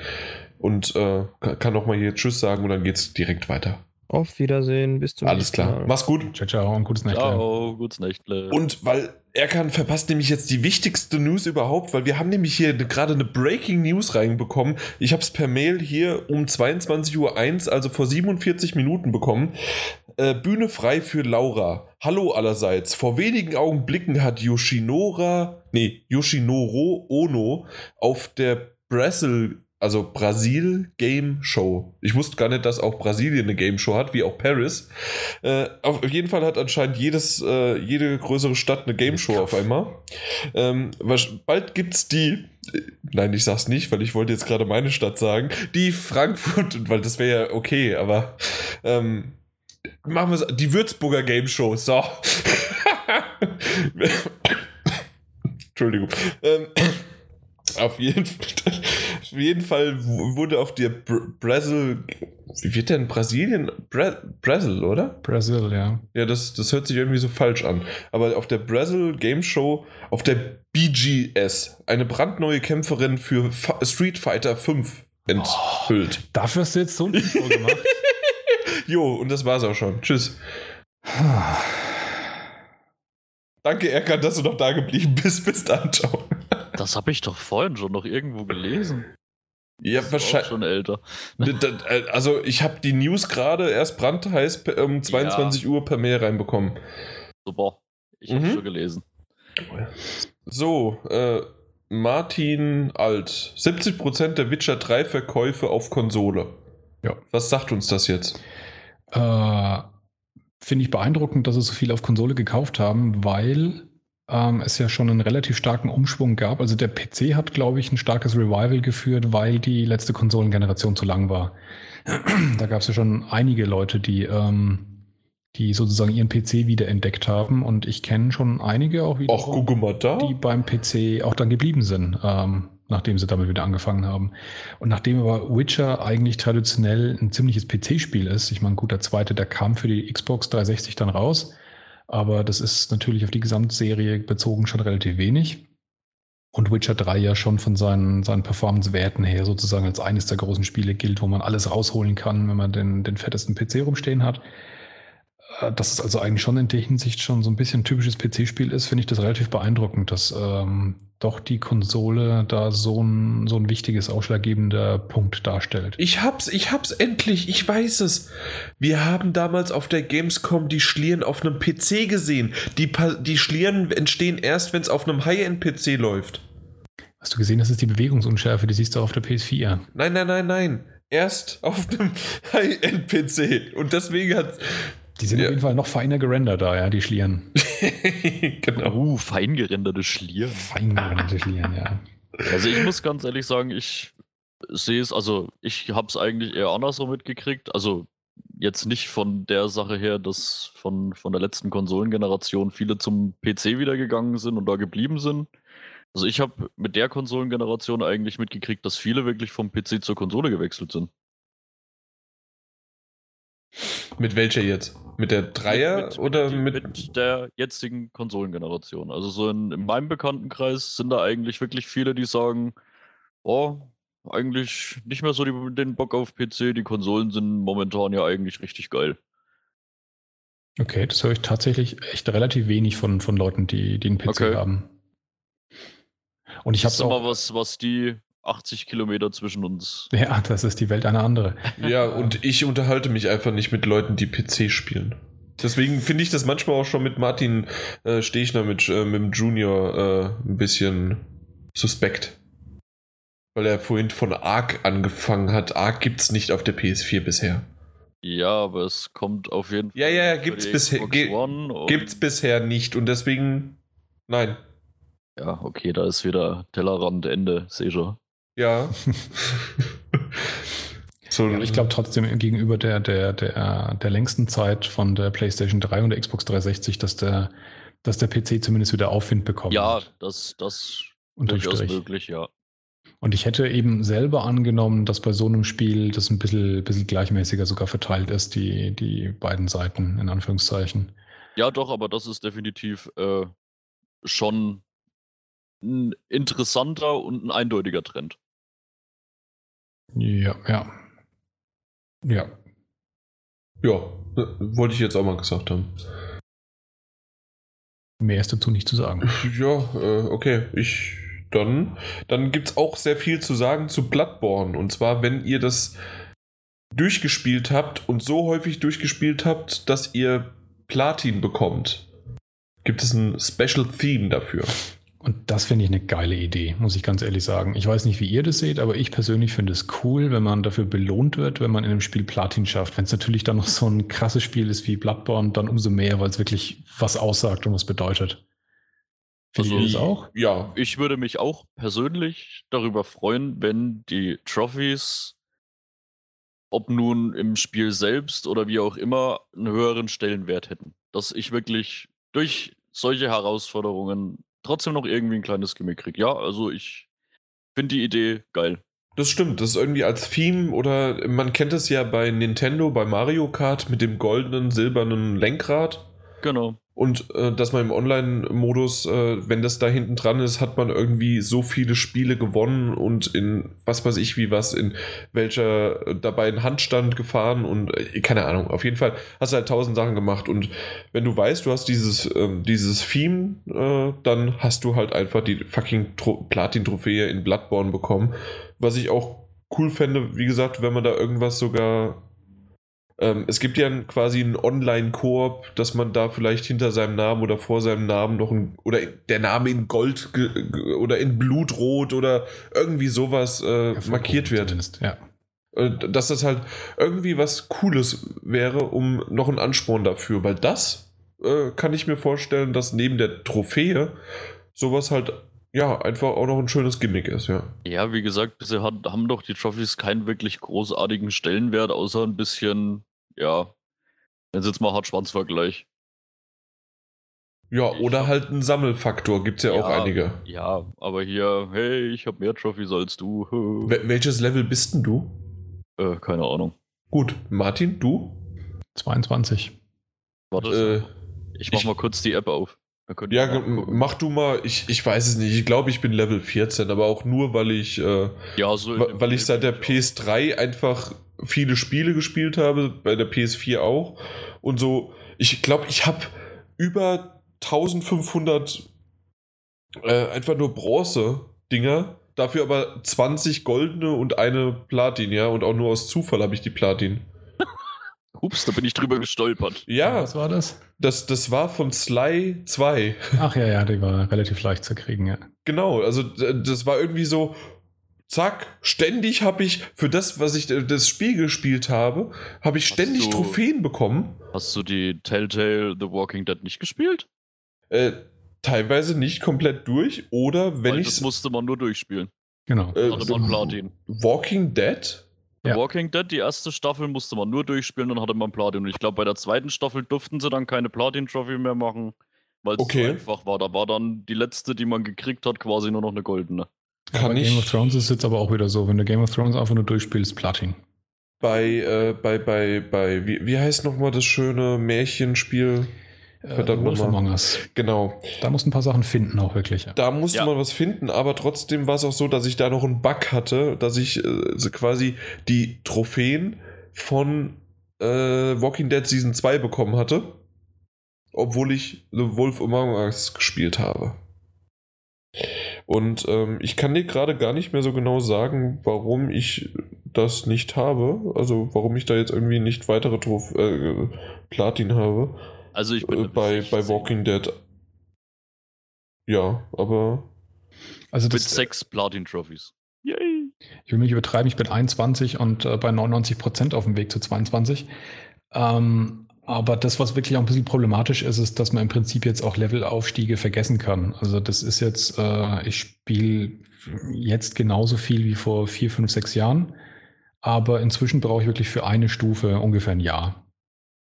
Und äh, ka- kann noch mal hier Tschüss sagen und dann geht's direkt weiter. Auf Wiedersehen, bis zum Alles nächsten klar. Mal. Mach's gut. Ciao, ciao und gutes Nächte. Ciao, gutes Nächtle. Und weil Erkan verpasst nämlich jetzt die wichtigste News überhaupt, weil wir haben nämlich hier ne- gerade eine Breaking News reinbekommen. Ich habe es per Mail hier um 22.01 Uhr, also vor 47 Minuten bekommen. Äh, Bühne frei für Laura. Hallo allerseits. Vor wenigen Augenblicken hat Yoshinora, nee, Yoshinoro Ono auf der Brazil, also Brasil Game Show. Ich wusste gar nicht, dass auch Brasilien eine Game Show hat, wie auch Paris. Äh, auf jeden Fall hat anscheinend jedes, äh, jede größere Stadt eine Game Show auf einmal. Ähm, bald gibt's die, äh, nein, ich sag's nicht, weil ich wollte jetzt gerade meine Stadt sagen, die Frankfurt, weil das wäre ja okay, aber ähm, machen wir die Würzburger Game Show, so. Entschuldigung. Ähm, auf jeden, auf jeden Fall wurde auf der Br Brazil, wie wird denn Brasilien? Bra Brazil, oder? Brasil, ja. Ja, das, das hört sich irgendwie so falsch an. Aber auf der Brazil Game Show, auf der BGS, eine brandneue Kämpferin für Fa Street Fighter 5 enthüllt. Dafür hast du jetzt so ein Intro gemacht. Jo, und das war's auch schon. Tschüss. Danke, Erkan, dass du noch da geblieben bist. Bis dann, ciao. Das habe ich doch vorhin schon noch irgendwo gelesen. Ja, Ist auch wahrscheinlich. schon älter. Äh, Also, ich habe die News gerade erst brandheiß um 22 Uhr per Mail reinbekommen. Super. Ich habe Mhm. schon gelesen. So, äh, Martin Alt. 70% der Witcher 3 Verkäufe auf Konsole. Ja. Was sagt uns das jetzt? Äh, Finde ich beeindruckend, dass sie so viel auf Konsole gekauft haben, weil ähm, es ja schon einen relativ starken Umschwung gab. Also der PC hat, glaube ich, ein starkes Revival geführt, weil die letzte Konsolengeneration zu lang war. da gab es ja schon einige Leute, die, ähm, die sozusagen ihren PC wiederentdeckt haben. Und ich kenne schon einige auch wieder, die beim PC auch dann geblieben sind, ähm, nachdem sie damit wieder angefangen haben. Und nachdem aber Witcher eigentlich traditionell ein ziemliches PC-Spiel ist, ich meine, gut, der zweite, der kam für die Xbox 360 dann raus, aber das ist natürlich auf die Gesamtserie bezogen schon relativ wenig. Und Witcher 3 ja schon von seinen, seinen Performance-Werten her sozusagen als eines der großen Spiele gilt, wo man alles rausholen kann, wenn man den, den fettesten PC rumstehen hat. Äh, dass es also eigentlich schon in der Hinsicht schon so ein bisschen ein typisches PC-Spiel ist, finde ich das relativ beeindruckend, dass ähm, doch die Konsole da so ein, so ein wichtiges, ausschlaggebender Punkt darstellt. Ich hab's, ich hab's endlich, ich weiß es. Wir haben damals auf der Gamescom die Schlieren auf einem PC gesehen. Die, die Schlieren entstehen erst, wenn es auf einem High-End-PC läuft. Hast du gesehen, das ist die Bewegungsunschärfe, die siehst du auf der PS4. Nein, nein, nein, nein. Erst auf einem High-End-PC. Und deswegen hat. Die sind ja. auf jeden Fall noch feiner gerendert da, ja, die Schlieren. genau. Uh, fein gerenderte Schlieren. Fein gerenderte Schlieren, ja. Also ich muss ganz ehrlich sagen, ich sehe es, also ich habe es eigentlich eher andersrum mitgekriegt. Also jetzt nicht von der Sache her, dass von, von der letzten Konsolengeneration viele zum PC wieder gegangen sind und da geblieben sind. Also ich habe mit der Konsolengeneration eigentlich mitgekriegt, dass viele wirklich vom PC zur Konsole gewechselt sind. Mit welcher jetzt? Mit der Dreier mit, mit, oder mit, mit der jetzigen Konsolengeneration? Also so in, in, meinem Bekanntenkreis sind da eigentlich wirklich viele, die sagen, oh, eigentlich nicht mehr so die, den Bock auf PC, die Konsolen sind momentan ja eigentlich richtig geil. Okay, das höre ich tatsächlich echt relativ wenig von, von Leuten, die, die einen PC okay. haben. Und ich habe auch mal was, was die 80 Kilometer zwischen uns. Ja, das ist die Welt eine andere. Ja, und ich unterhalte mich einfach nicht mit Leuten, die PC spielen. Deswegen finde ich das manchmal auch schon mit Martin äh, Stechner, mit, äh, mit dem Junior, äh, ein bisschen suspekt. Weil er vorhin von Ark angefangen hat. Ark gibt es nicht auf der PS4 bisher. Ja, aber es kommt auf jeden Fall. Ja, ja, gibt's bisher, ge gibt's bisher nicht und deswegen nein. Ja, okay, da ist wieder Tellerrand Ende, sehe schon. Ja. so, ja ich glaube trotzdem gegenüber der, der, der, der längsten Zeit von der PlayStation 3 und der Xbox 360, dass der, dass der PC zumindest wieder Aufwind bekommt. Ja, das, das durchaus möglich, ja. Und ich hätte eben selber angenommen, dass bei so einem Spiel das ein bisschen, bisschen gleichmäßiger sogar verteilt ist, die, die beiden Seiten, in Anführungszeichen. Ja, doch, aber das ist definitiv äh, schon ein interessanter und ein eindeutiger Trend. Ja, ja. Ja. Ja, äh, wollte ich jetzt auch mal gesagt haben. Mehr ist dazu nicht zu sagen. Ja, äh, okay. Ich dann. Dann gibt es auch sehr viel zu sagen zu Bloodborne. Und zwar, wenn ihr das durchgespielt habt und so häufig durchgespielt habt, dass ihr Platin bekommt, gibt es ein Special Theme dafür. Und das finde ich eine geile Idee, muss ich ganz ehrlich sagen. Ich weiß nicht, wie ihr das seht, aber ich persönlich finde es cool, wenn man dafür belohnt wird, wenn man in einem Spiel Platin schafft. Wenn es natürlich dann noch so ein krasses Spiel ist wie Bloodborne, dann umso mehr, weil es wirklich was aussagt und was bedeutet. Findet also, ihr das auch? Ja, ich würde mich auch persönlich darüber freuen, wenn die Trophies, ob nun im Spiel selbst oder wie auch immer, einen höheren Stellenwert hätten. Dass ich wirklich durch solche Herausforderungen trotzdem noch irgendwie ein kleines Gimmick kriege. Ja, also ich finde die Idee geil. Das stimmt, das ist irgendwie als Theme oder man kennt es ja bei Nintendo, bei Mario Kart mit dem goldenen, silbernen Lenkrad. Genau. Und äh, dass man im Online-Modus, äh, wenn das da hinten dran ist, hat man irgendwie so viele Spiele gewonnen und in was weiß ich wie was, in welcher äh, dabei in Handstand gefahren und äh, keine Ahnung. Auf jeden Fall hast du halt tausend Sachen gemacht. Und wenn du weißt, du hast dieses, ähm, dieses Theme, äh, dann hast du halt einfach die fucking Platin-Trophäe in Bloodborne bekommen. Was ich auch cool fände, wie gesagt, wenn man da irgendwas sogar ähm, es gibt ja quasi einen Online-Koop, dass man da vielleicht hinter seinem Namen oder vor seinem Namen noch ein, oder der Name in Gold oder in Blutrot oder irgendwie sowas äh, markiert wird. Ja. Äh, dass das halt irgendwie was Cooles wäre, um noch einen Ansporn dafür, weil das äh, kann ich mir vorstellen, dass neben der Trophäe sowas halt ja, einfach auch noch ein schönes Gimmick ist, ja. Ja, wie gesagt, bisher hat, haben doch die Trophies keinen wirklich großartigen Stellenwert, außer ein bisschen ja, wenn jetzt mal Hartschwanz-Vergleich. Ja, oder halt ein Sammelfaktor, gibt's ja, ja, auch einige. Ja, aber hier, hey, ich habe mehr Trophys als du. Wel welches Level bist denn du? Äh, keine Ahnung. Gut, Martin, du? 22. Warte, äh, ich mach ich, mal kurz die App auf. Ja, mach du mal, ich, ich weiß es nicht, ich glaube, ich bin Level 14, aber auch nur, weil ich, äh, ja, so weil ich seit der PS3 einfach viele Spiele gespielt habe, bei der PS4 auch. Und so Ich glaube, ich habe über 1500 äh, einfach nur Bronze-Dinger. Dafür aber 20 goldene und eine Platin, ja. Und auch nur aus Zufall habe ich die Platin. Ups, da bin ich drüber gestolpert. Ja. Was war das? Das, das war von Sly 2. Ach ja, ja, die war relativ leicht zu kriegen, ja. Genau, also das war irgendwie so, zack, ständig habe ich für das, was ich das Spiel gespielt habe, habe ich ständig du, Trophäen bekommen. Hast du die Telltale The Walking Dead nicht gespielt? Äh, teilweise nicht komplett durch oder wenn ich. Das musste man nur durchspielen. Genau. Äh, hatte man Platin. Walking Dead? Ja. Walking Dead, die erste Staffel musste man nur durchspielen und hatte man Platin. Und ich glaube, bei der zweiten Staffel durften sie dann keine Platin-Trophy mehr machen, weil es okay. zu einfach war. Da war dann die letzte, die man gekriegt hat, quasi nur noch eine goldene. Kann ich. Game of Thrones ist jetzt aber auch wieder so, wenn du Game of Thrones einfach nur durchspielst, Platin. Bei, äh, bei, bei, bei, wie, wie heißt nochmal das schöne Märchenspiel? Äh, Verdammt Wolf Among Us. Genau. Da musst du ein paar Sachen finden, auch wirklich. Ja. Da musste ja. man was finden, aber trotzdem war es auch so, dass ich da noch einen Bug hatte, dass ich äh, quasi die Trophäen von äh, Walking Dead Season 2 bekommen hatte, obwohl ich The Wolf Among Us gespielt habe. Und ähm, ich kann dir gerade gar nicht mehr so genau sagen, warum ich das nicht habe. Also warum ich da jetzt irgendwie nicht weitere Trof äh, Platin habe. Also ich bin äh, bei, bei Walking Dead. Ja, aber. Also mit sechs Platin-Trophies. Yay! Ich will mich übertreiben, ich bin 21 und äh, bei 99% auf dem Weg zu 22. Ähm, aber das, was wirklich auch ein bisschen problematisch ist, ist, dass man im Prinzip jetzt auch Levelaufstiege vergessen kann. Also das ist jetzt, äh, ich spiele jetzt genauso viel wie vor vier, fünf, sechs Jahren, aber inzwischen brauche ich wirklich für eine Stufe ungefähr ein Jahr.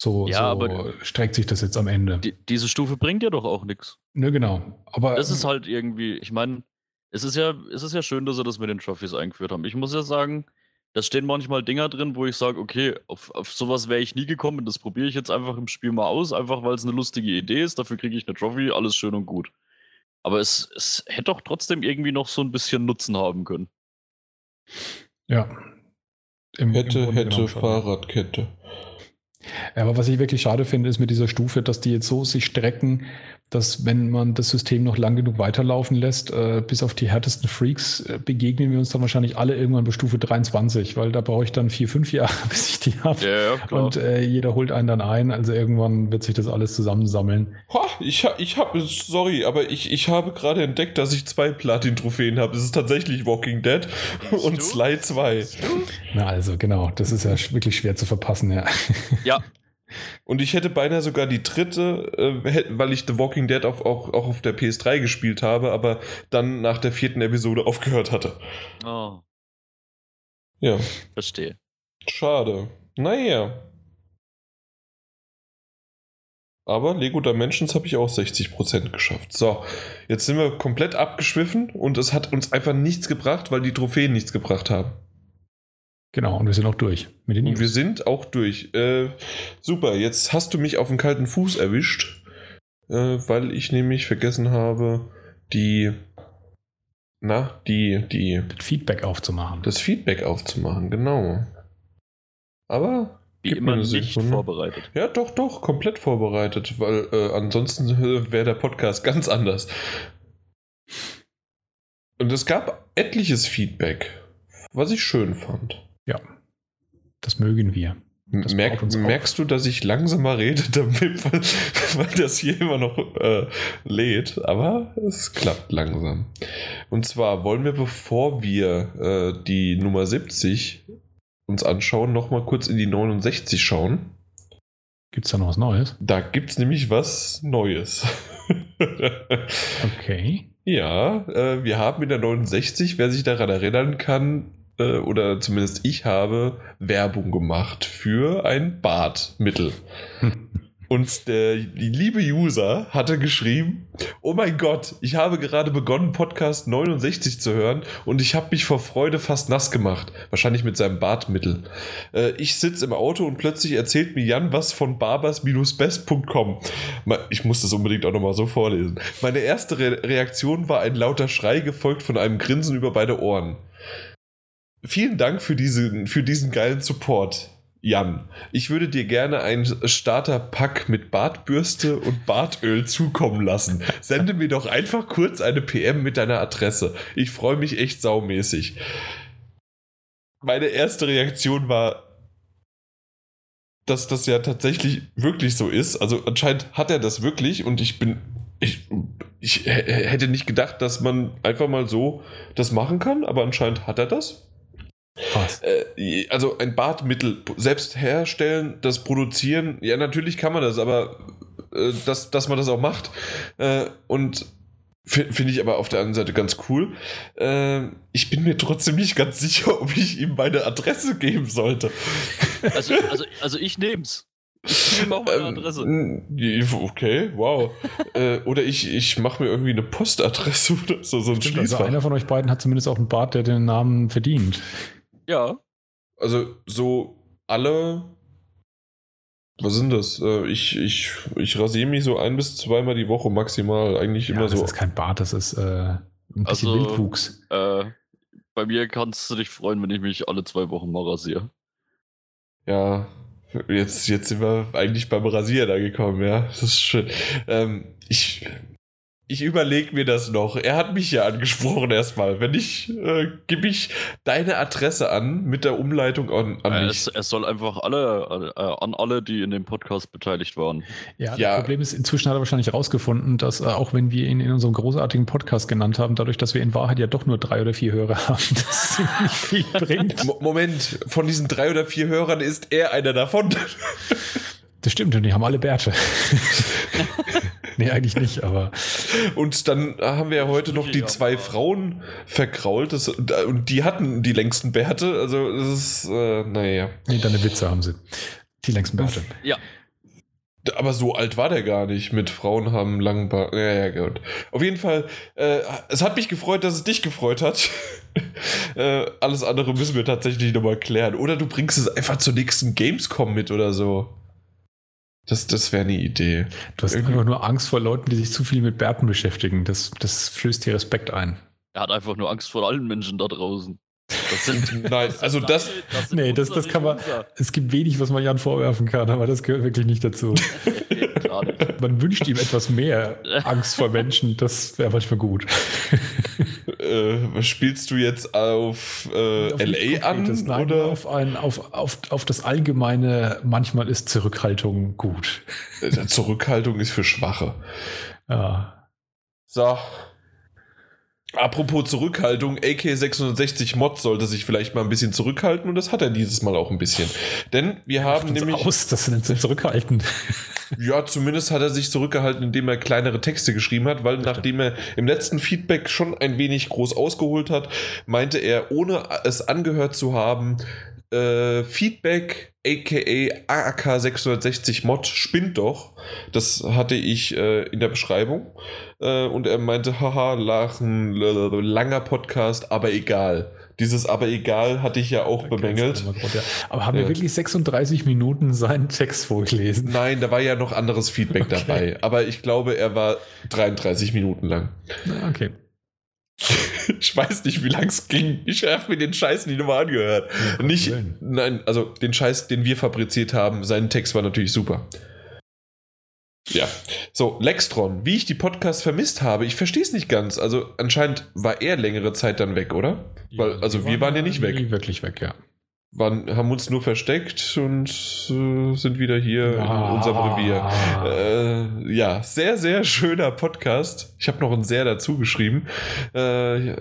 So, ja, so aber streckt sich das jetzt am Ende. Die, diese Stufe bringt ja doch auch nichts. Ne, genau. Aber das ist halt irgendwie, ich meine, es ist ja, es ist ja schön, dass sie das mit den Trophies eingeführt haben. Ich muss ja sagen, da stehen manchmal Dinger drin, wo ich sage, okay, auf, auf sowas wäre ich nie gekommen. Das probiere ich jetzt einfach im Spiel mal aus, einfach weil es eine lustige Idee ist. Dafür kriege ich eine Trophy, alles schön und gut. Aber es, es hätte doch trotzdem irgendwie noch so ein bisschen Nutzen haben können. Ja. Im, hätte, im hätte Fahrradkette. Ja, aber was ich wirklich schade finde, ist mit dieser Stufe, dass die jetzt so sich strecken, dass wenn man das System noch lang genug weiterlaufen lässt, äh, bis auf die härtesten Freaks, äh, begegnen wir uns dann wahrscheinlich alle irgendwann bei Stufe 23, weil da brauche ich dann vier, fünf Jahre, bis ich die habe. Ja, ja, Und äh, jeder holt einen dann ein, also irgendwann wird sich das alles zusammensammeln. Ha, ich, ich habe, sorry, aber ich, ich habe gerade entdeckt, dass ich zwei Platin-Trophäen habe. Es ist tatsächlich Walking Dead und du? Sly 2. Na also, genau, das ist ja wirklich schwer zu verpassen, ja. Ja, und ich hätte beinahe sogar die dritte, äh, weil ich The Walking Dead auf, auch, auch auf der PS3 gespielt habe, aber dann nach der vierten Episode aufgehört hatte. Oh. Ja. Verstehe. Schade. Naja. Aber Lego Dimensions habe ich auch 60% geschafft. So, jetzt sind wir komplett abgeschwiffen und es hat uns einfach nichts gebracht, weil die Trophäen nichts gebracht haben. Genau, und wir sind auch durch mit den News. Wir sind auch durch. Äh, super, jetzt hast du mich auf den kalten Fuß erwischt, äh, weil ich nämlich vergessen habe, die. Na, die, die. Das Feedback aufzumachen. Das Feedback aufzumachen, genau. Aber. Wie immer nicht Sekunde. vorbereitet. Ja, doch, doch, komplett vorbereitet, weil äh, ansonsten wäre der Podcast ganz anders. Und es gab etliches Feedback, was ich schön fand. Ja, das mögen wir. Merk, merkst du, dass ich langsamer rede, damit, weil, weil das hier immer noch äh, lädt, aber es klappt langsam. Und zwar wollen wir, bevor wir äh, die Nummer 70 uns anschauen, nochmal kurz in die 69 schauen. Gibt es da noch was Neues? Da gibt es nämlich was Neues. okay. Ja, äh, wir haben in der 69, wer sich daran erinnern kann, äh, oder zumindest ich habe Werbung gemacht für ein Badmittel. Und der, liebe User hatte geschrieben, oh mein Gott, ich habe gerade begonnen, Podcast 69 zu hören und ich habe mich vor Freude fast nass gemacht. Wahrscheinlich mit seinem Badmittel. Äh, ich sitze im Auto und plötzlich erzählt mir Jan was von barbers-best.com. Ich muss das unbedingt auch nochmal so vorlesen. Meine erste Re Reaktion war ein lauter Schrei, gefolgt von einem Grinsen über beide Ohren vielen Dank für, diese, für diesen geilen Support. Jan, ich würde dir gerne ein Starterpack mit Bartbürste und Bartöl zukommen lassen. Sende mir doch einfach kurz eine PM mit deiner Adresse. Ich freue mich echt saumäßig. Meine erste Reaktion war, dass das ja tatsächlich wirklich so ist. Also anscheinend hat er das wirklich und ich bin. Ich, ich hätte nicht gedacht, dass man einfach mal so das machen kann, aber anscheinend hat er das. Was? Äh, also ein Badmittel selbst herstellen, das produzieren, ja, natürlich kann man das, aber äh, dass, dass man das auch macht. Äh, und finde ich aber auf der anderen Seite ganz cool. Ich bin mir trotzdem nicht ganz sicher, ob ich ihm meine Adresse geben sollte. Also, also, also ich nehm's. Ich nehme auch meine ähm, Adresse. Okay, wow. äh, oder ich, ich mache mir irgendwie eine Postadresse oder so. so ein Stimmt, also einer von euch beiden hat zumindest auch einen Bart, der den Namen verdient. Ja. Also so alle. Was sind das? Äh, ich, ich, ich rasiere mich so ein bis zweimal die Woche maximal. Eigentlich ja, immer das so. Das ist kein Bart, das ist äh, ein bisschen also, Wildwuchs. Äh, bei mir kannst du dich freuen, wenn ich mich alle zwei Wochen mal rasiere. Ja, jetzt, jetzt sind wir eigentlich beim Rasieren angekommen, ja. Das ist schön. Ähm, ich ich überlege mir das noch. Er hat mich ja angesprochen erstmal. Wenn ich, äh, gebe ich deine Adresse an mit der Umleitung an, an äh, es, es, soll einfach alle, äh, an alle, die in dem Podcast beteiligt waren. Ja, ja, das Problem ist, inzwischen hat er wahrscheinlich herausgefunden, dass äh, auch wenn wir ihn in unserem großartigen Podcast genannt haben, dadurch, dass wir in Wahrheit ja doch nur drei oder vier Hörer haben, das nicht viel bringt. Moment, von diesen drei oder vier Hörern ist er einer davon. Das stimmt, und die haben alle Bärte. nee, eigentlich nicht, aber. Und dann haben wir ja heute noch die zwei Frauen verkrault das, und die hatten die längsten Bärte. Also, das ist, äh, naja. Nee, deine Witze haben sie. Die längsten Bärte. Ja. Aber so alt war der gar nicht. Mit Frauen haben langen Bart. Ja, ja, gut. Auf jeden Fall, äh, es hat mich gefreut, dass es dich gefreut hat. äh, alles andere müssen wir tatsächlich nochmal klären. Oder du bringst es einfach zur nächsten Gamescom mit oder so. Das, das wäre eine Idee. Du hast Irgendwie. einfach nur Angst vor Leuten, die sich zu viel mit Bärten beschäftigen. Das, das flößt dir Respekt ein. Er hat einfach nur Angst vor allen Menschen da draußen. Das sind, Nein, also das. das nee, das, das kann man. Es gibt wenig, was man Jan vorwerfen kann, aber das gehört wirklich nicht dazu. man wünscht ihm etwas mehr Angst vor Menschen, das wäre manchmal gut. Äh, spielst du jetzt auf, äh, auf LA an? Nein, oder? Auf, ein, auf, auf, auf das allgemeine, manchmal ist Zurückhaltung gut. Äh, Zurückhaltung ist für Schwache. Ja. So, Apropos Zurückhaltung, AK660 Mod sollte sich vielleicht mal ein bisschen zurückhalten und das hat er dieses Mal auch ein bisschen. Denn wir haben nämlich. Aus, das sind zurückhalten. Ja, zumindest hat er sich zurückgehalten, indem er kleinere Texte geschrieben hat, weil nachdem er im letzten Feedback schon ein wenig groß ausgeholt hat, meinte er, ohne es angehört zu haben, äh, Feedback aka AK660 Mod spinnt doch. Das hatte ich äh, in der Beschreibung. Äh, und er meinte, haha, lachen, langer Podcast, aber egal. Dieses aber egal hatte ich ja auch bemängelt. Aber haben wir wirklich 36 Minuten seinen Text vorgelesen? Nein, da war ja noch anderes Feedback okay. dabei. Aber ich glaube, er war 33 Minuten lang. Okay. ich weiß nicht, wie lang es ging. Ich habe mir den Scheiß nie nochmal angehört. Ja, nicht, nein, also den Scheiß, den wir fabriziert haben, sein Text war natürlich super. Ja. So, Lextron, wie ich die Podcasts vermisst habe, ich verstehe es nicht ganz. Also anscheinend war er längere Zeit dann weg, oder? Weil, also wir waren ja nicht weg. Wirklich weg, ja waren, haben uns nur versteckt und äh, sind wieder hier ah. in unserem Revier. Äh, ja, sehr, sehr schöner Podcast. Ich habe noch ein sehr dazu geschrieben. Äh,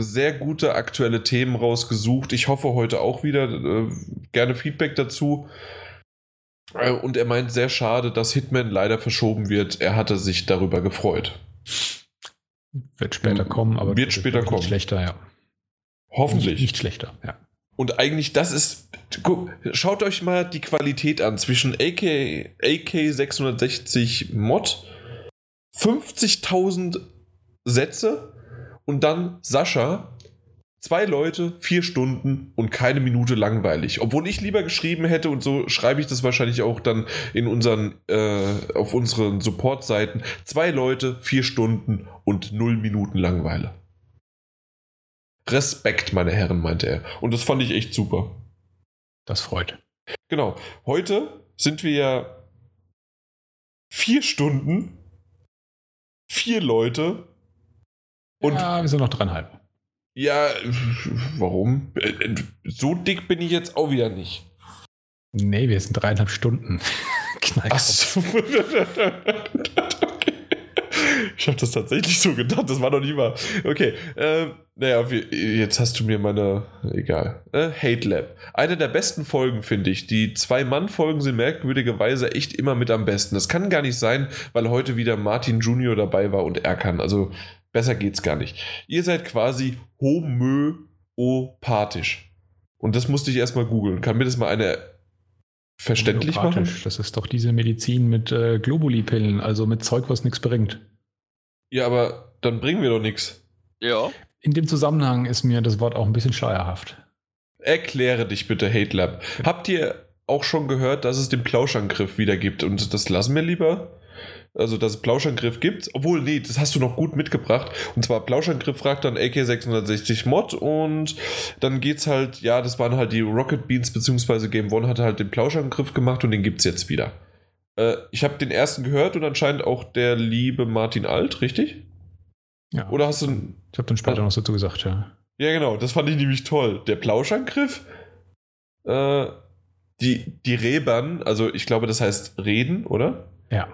sehr gute aktuelle Themen rausgesucht. Ich hoffe heute auch wieder. Äh, gerne Feedback dazu. Äh, und er meint, sehr schade, dass Hitman leider verschoben wird. Er hatte sich darüber gefreut. Wird später kommen, aber wird später kommen. Schlechter, ja. Hoffentlich. Nicht, nicht schlechter, ja. Und eigentlich, das ist. Guck, schaut euch mal die Qualität an zwischen AK, AK 660 Mod, 50.000 Sätze und dann Sascha. Zwei Leute, vier Stunden und keine Minute langweilig. Obwohl ich lieber geschrieben hätte und so schreibe ich das wahrscheinlich auch dann in unseren, äh, auf unseren Support-Seiten. Zwei Leute, vier Stunden und null Minuten Langweile. Respekt, meine Herren, meinte er. Und das fand ich echt super. Das freut. Genau. Heute sind wir ja vier Stunden, vier Leute und. Ja, wir sind noch dreieinhalb. Ja, warum? So dick bin ich jetzt auch wieder nicht. Nee, wir sind dreieinhalb Stunden. So. Ich habe das tatsächlich so gedacht, das war noch nie mal. Okay, ähm, naja, jetzt hast du mir meine, egal, äh, Hate Lab. Eine der besten Folgen, finde ich. Die Zwei-Mann-Folgen sind merkwürdigerweise echt immer mit am besten. Das kann gar nicht sein, weil heute wieder Martin Junior dabei war und er kann. Also besser geht's gar nicht. Ihr seid quasi homöopathisch. Und das musste ich erstmal googeln. Kann mir das mal eine verständlich machen? Das ist doch diese Medizin mit äh, Globuli-Pillen, also mit Zeug, was nichts bringt. Ja, aber dann bringen wir doch nichts. Ja. In dem Zusammenhang ist mir das Wort auch ein bisschen schleierhaft. Erkläre dich bitte, Hate Lab. Habt ihr auch schon gehört, dass es den Plauschangriff wieder gibt? Und das lassen wir lieber. Also, dass es Plauschangriff gibt. Obwohl, nee, das hast du noch gut mitgebracht. Und zwar Plauschangriff fragt dann AK660 Mod und dann geht's halt, ja, das waren halt die Rocket Beans, beziehungsweise Game One hatte halt den Plauschangriff gemacht und den gibt's jetzt wieder. Äh, ich habe den ersten gehört und anscheinend auch der liebe Martin Alt, richtig? Ja. Oder hast du. Einen, ich habe dann später noch dazu gesagt, ja. Ja, genau, das fand ich nämlich toll. Der Plauschangriff, äh, die, die Rebern, also ich glaube, das heißt Reden, oder? Ja.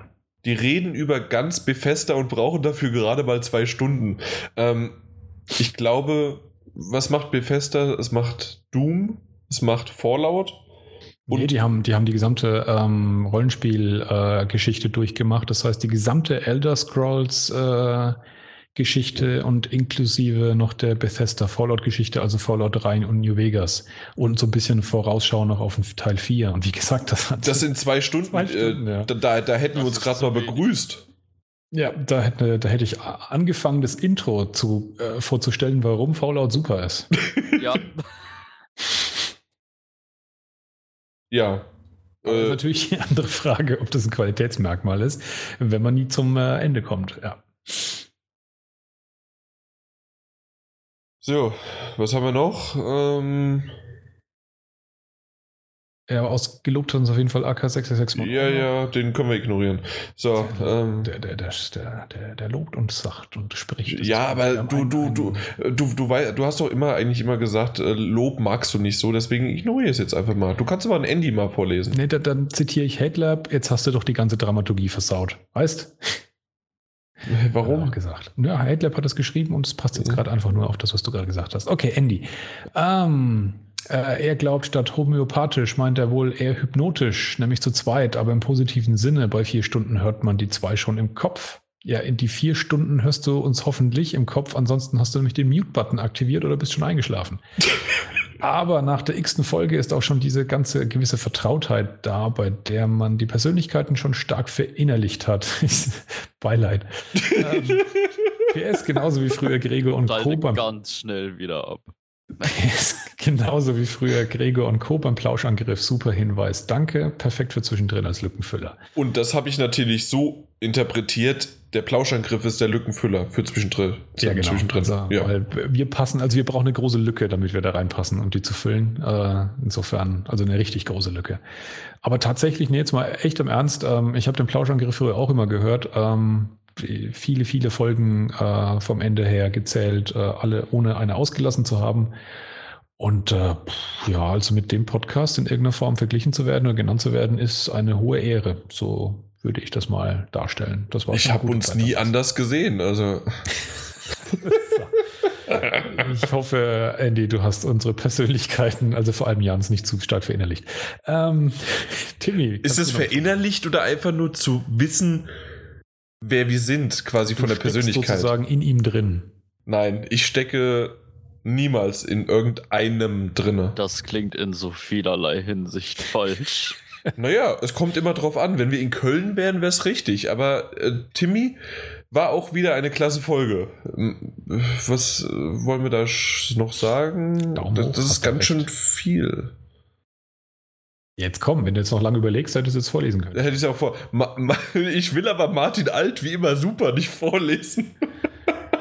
Die reden über ganz Befester und brauchen dafür gerade mal zwei Stunden. Ähm, ich glaube, was macht Befester? Es macht Doom, es macht Fallout und nee, die haben, die haben die gesamte ähm, Rollenspiel-Geschichte äh, durchgemacht. Das heißt, die gesamte Elder Scrolls äh, Geschichte und inklusive noch der Bethesda Fallout-Geschichte, also Fallout 3 und New Vegas. Und so ein bisschen Vorausschau noch auf Teil 4. Und wie gesagt, das hat. Das sind zwei Stunden. Zwei Stunden äh, ja. da, da hätten das wir uns gerade mal begrüßt. Ja, da hätte, da hätte ich angefangen, das Intro zu, äh, vorzustellen, warum Fallout super ist. Ja. Ja. Das ist äh, natürlich eine andere Frage, ob das ein Qualitätsmerkmal ist, wenn man nie zum äh, Ende kommt. Ja. So, was haben wir noch? Ähm, ja, ausgelobt hat uns auf jeden Fall AK666 Mod. Ja, ja, den können wir ignorieren. So, ähm, der, der, der, der, der, lobt und sagt und spricht. Ja, aber du, du, du, du, du, weißt, du hast doch immer eigentlich immer gesagt, äh, Lob magst du nicht so, deswegen ignoriere es jetzt einfach mal. Du kannst aber ein Andy mal vorlesen. Nee, dann, dann zitiere ich Hate jetzt hast du doch die ganze Dramaturgie versaut. Weißt? Warum? Ja, gesagt. Ja, Hate hat das geschrieben und es passt jetzt gerade einfach nur auf das, was du gerade gesagt hast. Okay, Andy. Ähm, äh, er glaubt, statt homöopathisch meint er wohl eher hypnotisch, nämlich zu zweit, aber im positiven Sinne. Bei vier Stunden hört man die zwei schon im Kopf. Ja, in die vier Stunden hörst du uns hoffentlich im Kopf, ansonsten hast du nämlich den Mute-Button aktiviert oder bist schon eingeschlafen. Aber nach der x-ten Folge ist auch schon diese ganze gewisse Vertrautheit da, bei der man die Persönlichkeiten schon stark verinnerlicht hat. Beileid. ähm, PS genauso wie früher Gregor und Co. ganz schnell wieder ab. Genauso wie früher Gregor und Co. beim Plauschangriff. Super Hinweis. Danke. Perfekt für zwischendrin als Lückenfüller. Und das habe ich natürlich so interpretiert. Der Plauschangriff ist der Lückenfüller für zwischendrin. Ja, genau. Zwischendrin. Also, ja. Weil wir passen, also wir brauchen eine große Lücke, damit wir da reinpassen, um die zu füllen. Äh, insofern, also eine richtig große Lücke. Aber tatsächlich, nee, jetzt mal echt im Ernst. Ähm, ich habe den Plauschangriff früher auch immer gehört. Ähm, viele, viele Folgen äh, vom Ende her gezählt, äh, alle ohne eine ausgelassen zu haben. Und äh, ja, also mit dem Podcast in irgendeiner Form verglichen zu werden oder genannt zu werden, ist eine hohe Ehre. So würde ich das mal darstellen. Das war ich habe uns Zeit nie anders gesehen. Also. ich hoffe, Andy, du hast unsere Persönlichkeiten, also vor allem Jans, nicht zu stark verinnerlicht. Ähm, Timmy. Ist es verinnerlicht oder einfach nur zu wissen, wer wir sind, quasi du von der Persönlichkeit. sozusagen in ihm drin. Nein, ich stecke niemals in irgendeinem drinne. Das klingt in so vielerlei Hinsicht falsch. Naja, es kommt immer drauf an. Wenn wir in Köln wären, wäre es richtig. Aber äh, Timmy war auch wieder eine klasse Folge. Was äh, wollen wir da noch sagen? Daumen das, das ist ganz schön viel. Jetzt komm, wenn du jetzt noch lange überlegst, hättest du es vorlesen können. Hätte ich auch vor. Ma, ma, ich will aber Martin Alt wie immer super nicht vorlesen.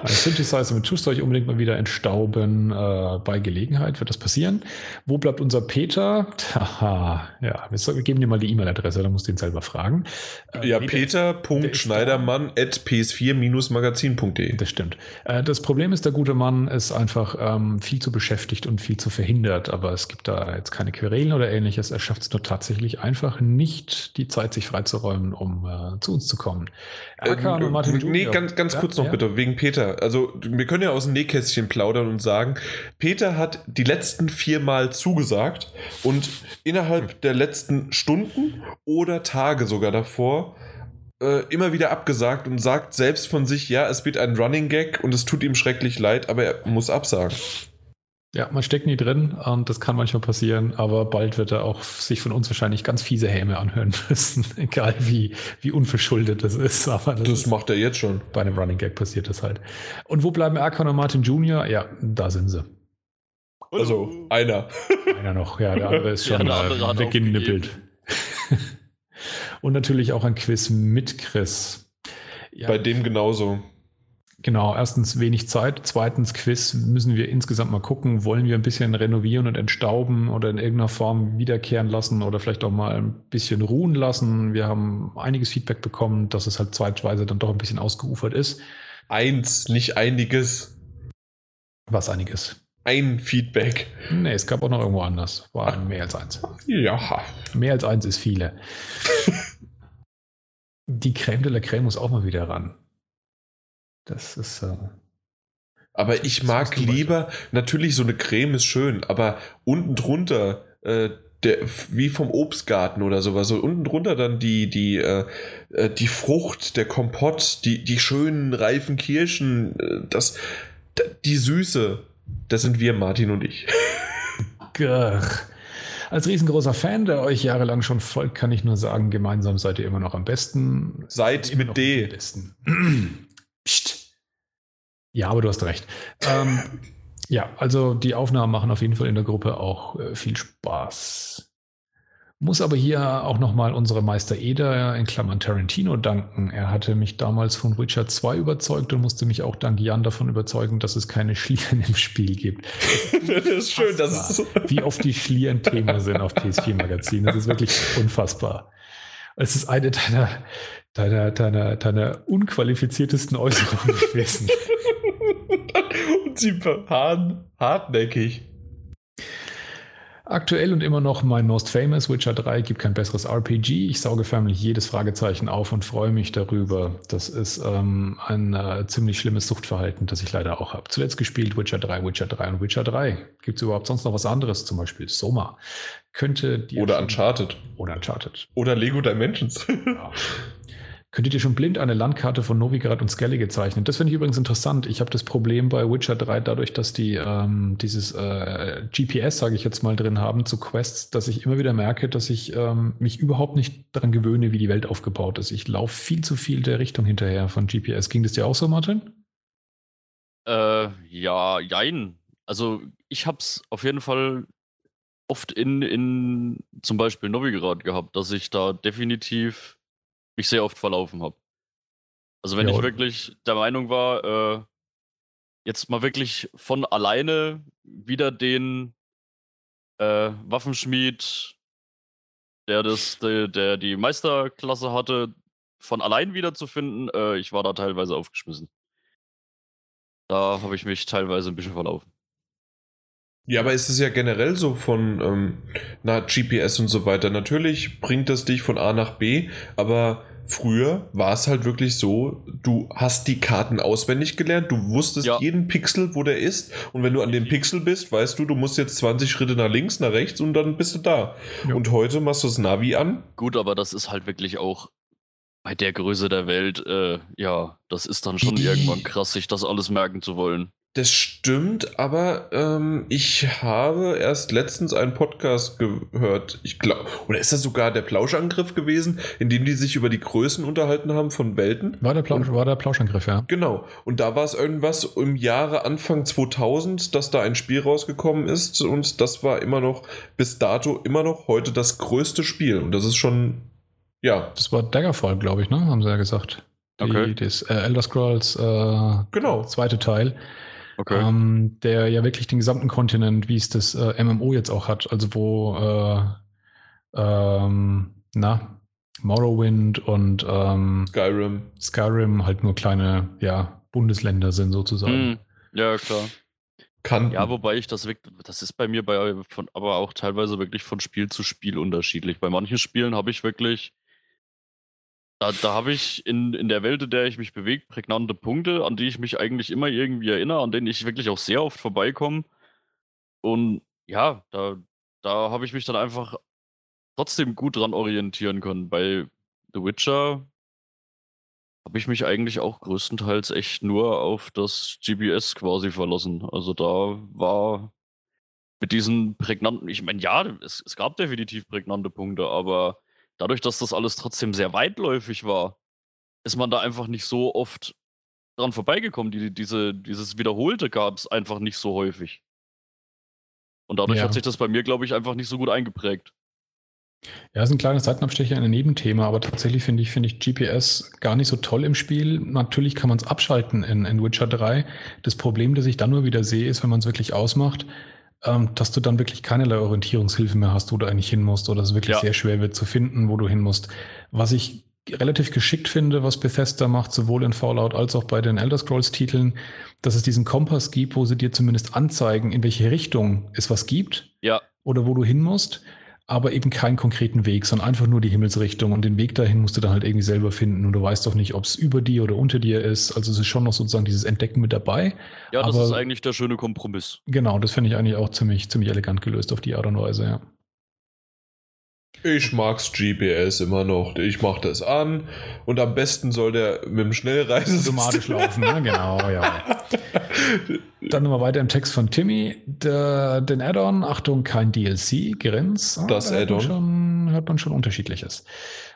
Ein Synthesizer mit Tust euch unbedingt mal wieder entstauben. Äh, bei Gelegenheit wird das passieren. Wo bleibt unser Peter? Haha, ja, wir geben dir mal die E-Mail-Adresse, dann musst du ihn selber fragen. Äh, ja, peter.schneidermann at ps4-magazin.de. Das stimmt. Äh, das Problem ist, der gute Mann ist einfach ähm, viel zu beschäftigt und viel zu verhindert, aber es gibt da jetzt keine Querelen oder ähnliches. Er schafft es nur tatsächlich einfach nicht, die Zeit sich freizuräumen, um äh, zu uns zu kommen. Erkan äh, Martin nee, ganz, ganz ja, kurz noch ja. bitte, wegen Peter. Also, wir können ja aus dem Nähkästchen plaudern und sagen, Peter hat die letzten vier Mal zugesagt und innerhalb der letzten Stunden oder Tage sogar davor äh, immer wieder abgesagt und sagt selbst von sich, ja, es wird ein Running Gag und es tut ihm schrecklich leid, aber er muss absagen. Ja, man steckt nie drin und das kann manchmal passieren, aber bald wird er auch sich von uns wahrscheinlich ganz fiese Häme anhören müssen, egal wie, wie unverschuldet das ist. Aber das, das macht er jetzt schon. Bei einem Running Gag passiert das halt. Und wo bleiben Erkan und Martin Jr.? Ja, da sind sie. Also einer. Einer noch, ja, der andere ist schon ja, äh, weggenippelt. und natürlich auch ein Quiz mit Chris. Ja, Bei dem genauso. Genau, erstens wenig Zeit, zweitens Quiz müssen wir insgesamt mal gucken, wollen wir ein bisschen renovieren und entstauben oder in irgendeiner Form wiederkehren lassen oder vielleicht auch mal ein bisschen ruhen lassen. Wir haben einiges Feedback bekommen, dass es halt zweitweise dann doch ein bisschen ausgeufert ist. Eins, nicht einiges. Was einiges? Ein Feedback. Nee, es gab auch noch irgendwo anders. War Ach. mehr als eins. Ja. Mehr als eins ist viele. Die Creme de la Creme muss auch mal wieder ran. Das ist. Äh, aber ich mag lieber, natürlich so eine Creme ist schön, aber unten drunter, äh, der, wie vom Obstgarten oder sowas, so unten drunter dann die, die, äh, äh, die Frucht, der Kompott, die, die schönen reifen Kirschen, äh, das, die Süße, das sind wir, Martin und ich. Gach. Als riesengroßer Fan, der euch jahrelang schon folgt, kann ich nur sagen, gemeinsam seid ihr immer noch am besten. Seid mit D. Besten. Psst. Ja, aber du hast recht. Ähm, ja, also die Aufnahmen machen auf jeden Fall in der Gruppe auch äh, viel Spaß. Muss aber hier auch nochmal unsere Meister Eder in Klammern Tarantino danken. Er hatte mich damals von Witcher 2 überzeugt und musste mich auch dank Jan davon überzeugen, dass es keine Schlieren im Spiel gibt. Das ist schön, dass es Wie oft die Schlieren Thema sind auf PS4-Magazinen. Das ist wirklich unfassbar. Es ist eine deiner, deiner, deiner, deiner unqualifiziertesten Äußerungen gewesen. und sie waren hartnäckig. Aktuell und immer noch mein Most Famous Witcher 3 gibt kein besseres RPG. Ich sauge förmlich jedes Fragezeichen auf und freue mich darüber. Das ist ähm, ein äh, ziemlich schlimmes Suchtverhalten, das ich leider auch habe. Zuletzt gespielt Witcher 3, Witcher 3 und Witcher 3. Gibt es überhaupt sonst noch was anderes? Zum Beispiel Soma. Könnte die Oder Uncharted. Oder Uncharted. Oder Lego Dimensions. ja. Könntet ihr schon blind eine Landkarte von Novigrad und Skellige zeichnen? Das finde ich übrigens interessant. Ich habe das Problem bei Witcher 3 dadurch, dass die ähm, dieses äh, GPS, sage ich jetzt mal, drin haben zu Quests, dass ich immer wieder merke, dass ich ähm, mich überhaupt nicht daran gewöhne, wie die Welt aufgebaut ist. Ich laufe viel zu viel der Richtung hinterher von GPS. Ging das dir auch so, Martin? Äh, ja, jein. Also ich habe es auf jeden Fall oft in, in zum Beispiel Novigrad gehabt, dass ich da definitiv mich sehr oft verlaufen habe. Also wenn ja, ich wirklich der Meinung war, äh, jetzt mal wirklich von alleine wieder den äh, Waffenschmied, der das, der, der, die Meisterklasse hatte, von allein wiederzufinden, äh, ich war da teilweise aufgeschmissen. Da habe ich mich teilweise ein bisschen verlaufen. Ja, aber ist es ja generell so von ähm, na, GPS und so weiter. Natürlich bringt das dich von A nach B, aber früher war es halt wirklich so, du hast die Karten auswendig gelernt, du wusstest ja. jeden Pixel, wo der ist und wenn du an dem Pixel bist, weißt du, du musst jetzt 20 Schritte nach links, nach rechts und dann bist du da. Ja. Und heute machst du das Navi an. Gut, aber das ist halt wirklich auch bei der Größe der Welt, äh, ja, das ist dann schon irgendwann krass, sich das alles merken zu wollen. Das stimmt, aber ähm, ich habe erst letztens einen Podcast gehört. Ich glaube, oder ist das sogar der Plauschangriff gewesen, in dem die sich über die Größen unterhalten haben von Welten? War der, Plausch, war der Plauschangriff, ja. Genau. Und da war es irgendwas im Jahre Anfang 2000, dass da ein Spiel rausgekommen ist und das war immer noch bis dato immer noch heute das größte Spiel und das ist schon ja. Das war Daggerfall, glaube ich, ne? Haben sie ja gesagt. Die, okay. Das äh, Elder Scrolls äh, genau. zweite Teil. Okay. Ähm, der ja wirklich den gesamten Kontinent, wie es das äh, MMO jetzt auch hat, also wo äh, ähm, na, Morrowind und ähm, Skyrim. Skyrim halt nur kleine, ja, Bundesländer sind sozusagen. Hm, ja, klar. Kann. Ja, wobei ich das wirklich, das ist bei mir bei von, aber auch teilweise wirklich von Spiel zu Spiel unterschiedlich. Bei manchen Spielen habe ich wirklich, da, da habe ich in, in der Welt, in der ich mich bewege, prägnante Punkte, an die ich mich eigentlich immer irgendwie erinnere, an denen ich wirklich auch sehr oft vorbeikomme. Und ja, da, da habe ich mich dann einfach trotzdem gut dran orientieren können. Bei The Witcher habe ich mich eigentlich auch größtenteils echt nur auf das GPS quasi verlassen. Also da war mit diesen prägnanten, ich meine, ja, es, es gab definitiv prägnante Punkte, aber dadurch, dass das alles trotzdem sehr weitläufig war, ist man da einfach nicht so oft dran vorbeigekommen. Die, diese, dieses Wiederholte gab es einfach nicht so häufig. Und dadurch Ja. hat sich das bei mir, glaube ich, einfach nicht so gut eingeprägt. Ja, ist ein kleines Seitenabstecher in ein Nebenthema, aber tatsächlich finde ich, finde ich GPS gar nicht so toll im Spiel. Natürlich kann man es abschalten in, in Witcher 3. Das Problem, das ich dann nur wieder sehe, ist, wenn man es wirklich ausmacht, ähm, dass du dann wirklich keinerlei Orientierungshilfe mehr hast, wo du eigentlich hin musst oder es wirklich Ja. sehr schwer wird zu finden, wo du hin musst. Was ich relativ geschickt finde, was Bethesda macht, sowohl in Fallout als auch bei den Elder Scrolls Titeln, dass es diesen Kompass gibt, wo sie dir zumindest anzeigen, in welche Richtung es was gibt Ja, oder wo du hin musst, aber eben keinen konkreten Weg, sondern einfach nur die Himmelsrichtung und den Weg dahin musst du dann halt irgendwie selber finden und du weißt doch nicht, ob es über dir oder unter dir ist. Also es ist schon noch sozusagen dieses Entdecken mit dabei. ja, das Aber- ist eigentlich der schöne Kompromiss. Genau, das finde ich eigentlich auch ziemlich, ziemlich elegant gelöst auf die Art und Weise, ja. Ich mag's GPS immer noch. Ich mach das an und am besten soll der mit dem Schnellreisesystem Automatisch laufen, ne? Genau, ja. Dann nochmal weiter im Text von Timmy. Der, den Add-on, Achtung, kein DLC, Grins. Ah, Das da Add-on. Hört man schon unterschiedliches.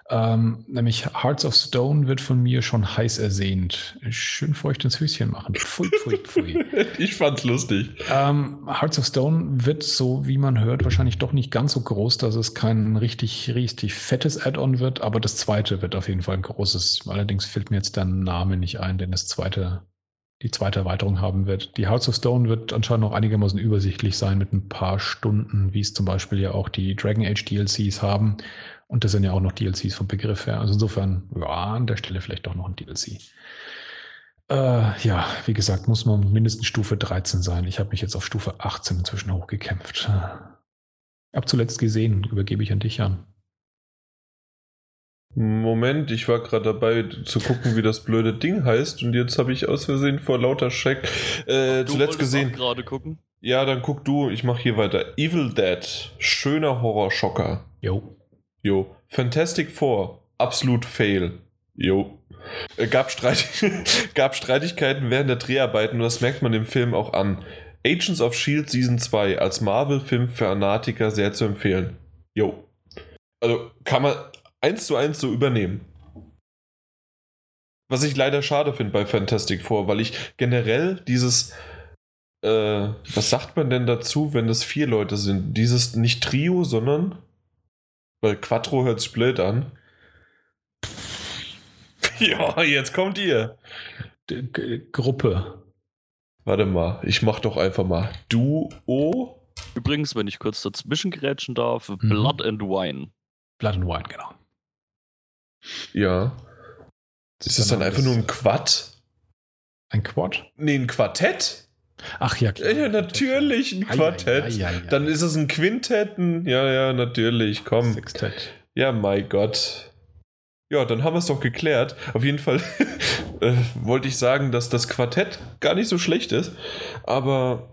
Ähm, nämlich Hearts of Stone wird von mir schon heiß ersehnt. Schön feucht ins Höschen machen. Pfui, pfui, pfui. ich fand's lustig. Ähm, Hearts of Stone wird, so wie man hört, wahrscheinlich doch nicht ganz so groß, dass es kein richtig, richtig fettes Add-on wird, aber das zweite wird auf jeden Fall ein großes. Allerdings fällt mir jetzt der Name nicht ein, denn das zweite, die zweite Erweiterung haben wird. Die Hearts of Stone wird anscheinend noch einigermaßen übersichtlich sein mit ein paar Stunden, wie es zum Beispiel ja auch die Dragon Age DLCs haben. Und das sind ja auch noch DLCs vom Begriff her. Also insofern, ja, an der Stelle vielleicht doch noch ein DLC. Äh, ja, wie gesagt, muss man mindestens Stufe 13 sein. Ich habe mich jetzt auf Stufe 18 inzwischen hochgekämpft. Hab zuletzt gesehen, übergebe ich an dich, Jan. Moment, ich war gerade dabei zu gucken, wie das blöde Ding heißt und jetzt habe ich aus Versehen vor lauter Schreck äh, Du zuletzt gesehen. gerade gucken. Ja, dann guck du, ich mach hier weiter. Evil Dead, schöner Horrorschocker. Jo. Jo. Fantastic Four, absolut fail. Jo. Äh, Gab, Streit gab Streitigkeiten während der Dreharbeiten und das merkt man dem Film auch an. Agents of Shield Season 2 als Marvel-Film für Fanatiker sehr zu empfehlen. Jo. Also kann man eins zu eins so übernehmen. Was ich leider schade finde bei Fantastic Four, weil ich generell dieses, äh, was sagt man denn dazu, wenn es vier Leute sind? Dieses nicht Trio, sondern, weil Quattro hört sich blöd an. ja, jetzt kommt ihr. G Gruppe. Warte mal, ich mach doch einfach mal Duo. Übrigens, wenn ich kurz dazwischen grätschen darf, Mhm. Blood and Wine. Blood and Wine, genau. Ja. Ist das dann einfach nur ein Quad? ein Quad? Nee, ein Quartett? Ach ja, klar. Ja, natürlich, ein Ei, ei, Quartett. ei, ei. Dann ist es ein Quintett. Ja, ja, natürlich, komm. Sextett. Ja, mein Gott. Ja, dann haben wir es doch geklärt. Auf jeden Fall äh, wollte ich sagen, dass das Quartett gar nicht so schlecht ist. Aber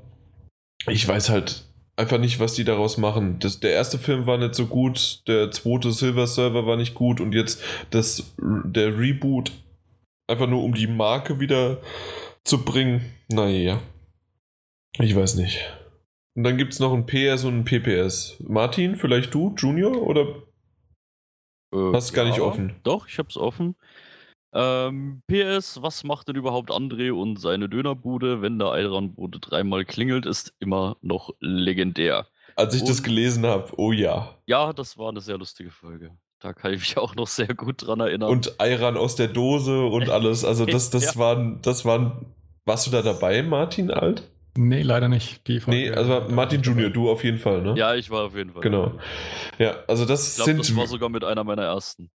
ich weiß halt einfach nicht, was die daraus machen. Das, der erste Film war nicht so gut, der zweite Silver Server war nicht gut und jetzt das, der Reboot einfach nur um die Marke wieder zu bringen. Naja. Ich weiß nicht. Und dann gibt es noch ein PS und ein PPS. Martin, vielleicht du, Junior, oder Äh, Hast gar nicht offen. Doch, ich hab's offen. Ähm, PS, was macht denn überhaupt André und seine Dönerbude, wenn der Eiranbude dreimal klingelt, ist immer noch legendär. Als ich das Und- gelesen habe, oh ja. Ja, das war eine sehr lustige Folge. Da kann ich mich auch noch sehr gut dran erinnern. Und Ayran aus der Dose und alles. Also das, das Ja. waren, das waren. Warst du da dabei, Martin Alt? Nee, leider nicht. Die Nee, also Martin Junior, du auf jeden Fall, ne? ja, ich war auf jeden Fall. Genau. Ja, also das Ich glaube, sind. das war sogar mit einer meiner ersten.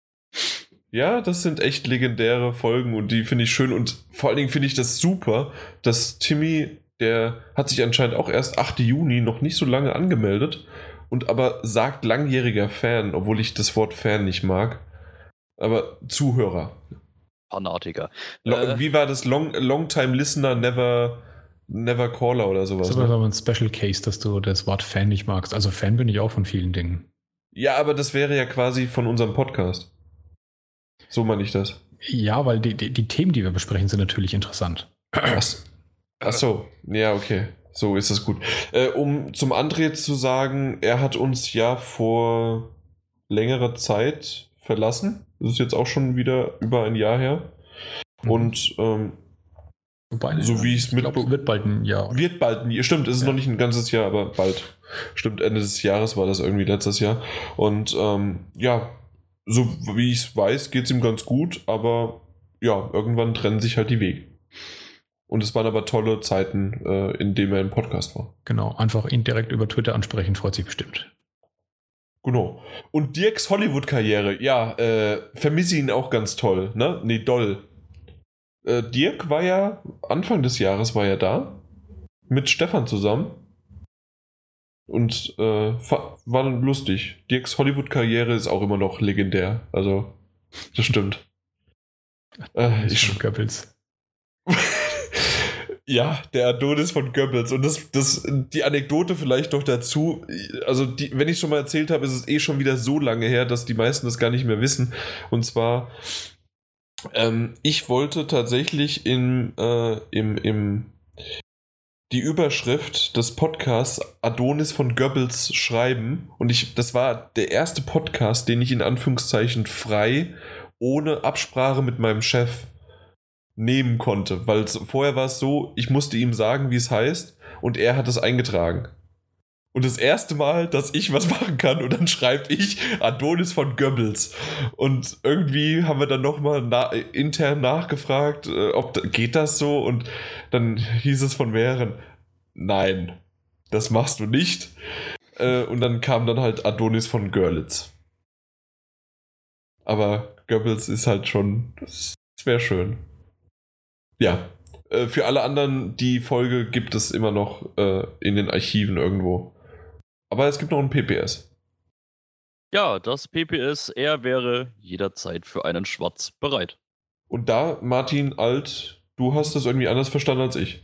Ja, das sind echt legendäre Folgen und die finde ich schön und vor allen Dingen finde ich das super, dass Timmy, der hat sich anscheinend auch erst 8. Juni noch nicht so lange angemeldet und aber sagt langjähriger Fan, obwohl ich das Wort Fan nicht mag. Aber Zuhörer. Fanatiker. Äh. Wie war das? Long, Longtime Listener, never, never Caller oder sowas. Das ist Ne? aber ein Special Case, dass du das Wort Fan nicht magst. Also Fan bin ich auch von vielen Dingen. Ja, aber das wäre ja quasi von unserem Podcast. So meine ich das. Ja, weil die, die, die Themen, die wir besprechen, sind natürlich interessant. Ach, ach so, ja, okay. So ist das gut. Äh, um zum André zu sagen, er hat uns ja vor längerer Zeit verlassen. Das ist jetzt auch schon wieder über ein Jahr her. Mhm. Und ähm, Wobei, so wie ich's ich glaub, es wird bald ein Jahr. wird bald, ein- stimmt, es ist Ja. noch nicht ein ganzes Jahr, aber bald. Stimmt, Ende des Jahres war das irgendwie letztes Jahr. Und ähm, ja, so wie ich es weiß, geht es ihm ganz gut, aber ja, irgendwann trennen sich halt die Wege. Und es waren aber tolle Zeiten, äh, in denen er im Podcast war. Genau, einfach ihn direkt über Twitter ansprechen, freut sich bestimmt. Genau. Und Dirks Hollywood-Karriere, ja, äh, vermisse ihn auch ganz toll, ne? Nee, doll. Äh, Dirk war ja, Anfang des Jahres war er da, mit Stefan zusammen. Und äh, war dann lustig. Dirks Hollywood-Karriere ist auch immer noch legendär. Also, das stimmt. Äh, ich, Schon Goebbels. ja, der Adonis von Goebbels. Und das, das, die Anekdote vielleicht noch dazu. Also, die, wenn ich schon mal erzählt habe, ist es eh schon wieder so lange her, dass die meisten das gar nicht mehr wissen. Und zwar, ähm, ich wollte tatsächlich in, äh, im, im, die Überschrift des Podcasts Adonis von Goebbels schreiben. Und ich, das war der erste Podcast, den ich in Anführungszeichen frei, ohne Absprache mit meinem Chef nehmen konnte. Weil vorher war es so, ich musste ihm sagen, wie es heißt, und er hat es eingetragen. Und das erste Mal, dass ich was machen kann, und dann schreibe ich Adonis von Goebbels. Und irgendwie haben wir dann nochmal na intern nachgefragt, äh, ob da, geht das so? Und dann hieß es von mehreren, nein, das machst du nicht. Äh, und dann kam dann halt Adonis von Görlitz. Aber Goebbels ist halt schon, das wäre schön. Ja, äh, für alle anderen, die Folge gibt es immer noch äh, in den Archiven irgendwo. Aber es gibt noch ein PPS. Ja, das PPS, er wäre jederzeit für einen Schwarz bereit. Und da, Martin Alt, du hast das irgendwie anders verstanden als ich.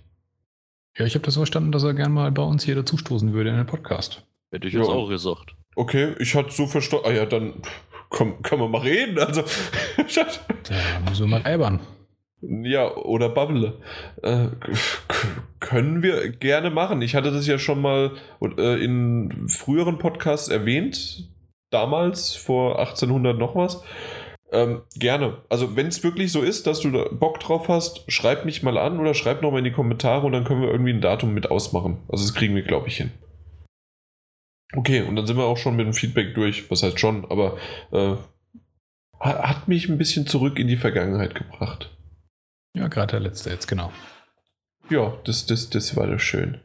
Ja, ich habe das so verstanden, dass er gern mal bei uns hier dazustoßen würde in den Podcast. Hätte ich jetzt Ja. auch gesagt. Okay, ich hatte so verstanden. Ah ja, dann komm, können wir mal reden. Also, Da müssen wir mal albern. Ja, oder Bubble. Äh, können wir gerne machen. Ich hatte das ja schon mal äh, in früheren Podcasts erwähnt. Damals, vor 1800 noch was. Ähm, gerne. Also, wenn es wirklich so ist, dass du da Bock drauf hast, schreib mich mal an oder schreib nochmal in die Kommentare und dann können wir irgendwie ein Datum mit ausmachen. Also, das kriegen wir, glaube ich, hin. Okay, und dann sind wir auch schon mit dem Feedback durch. Was heißt schon, aber äh, ha- hat mich ein bisschen zurück in die Vergangenheit gebracht. Ja, gerade der letzte jetzt, genau. Ja, das, das, das war das schön.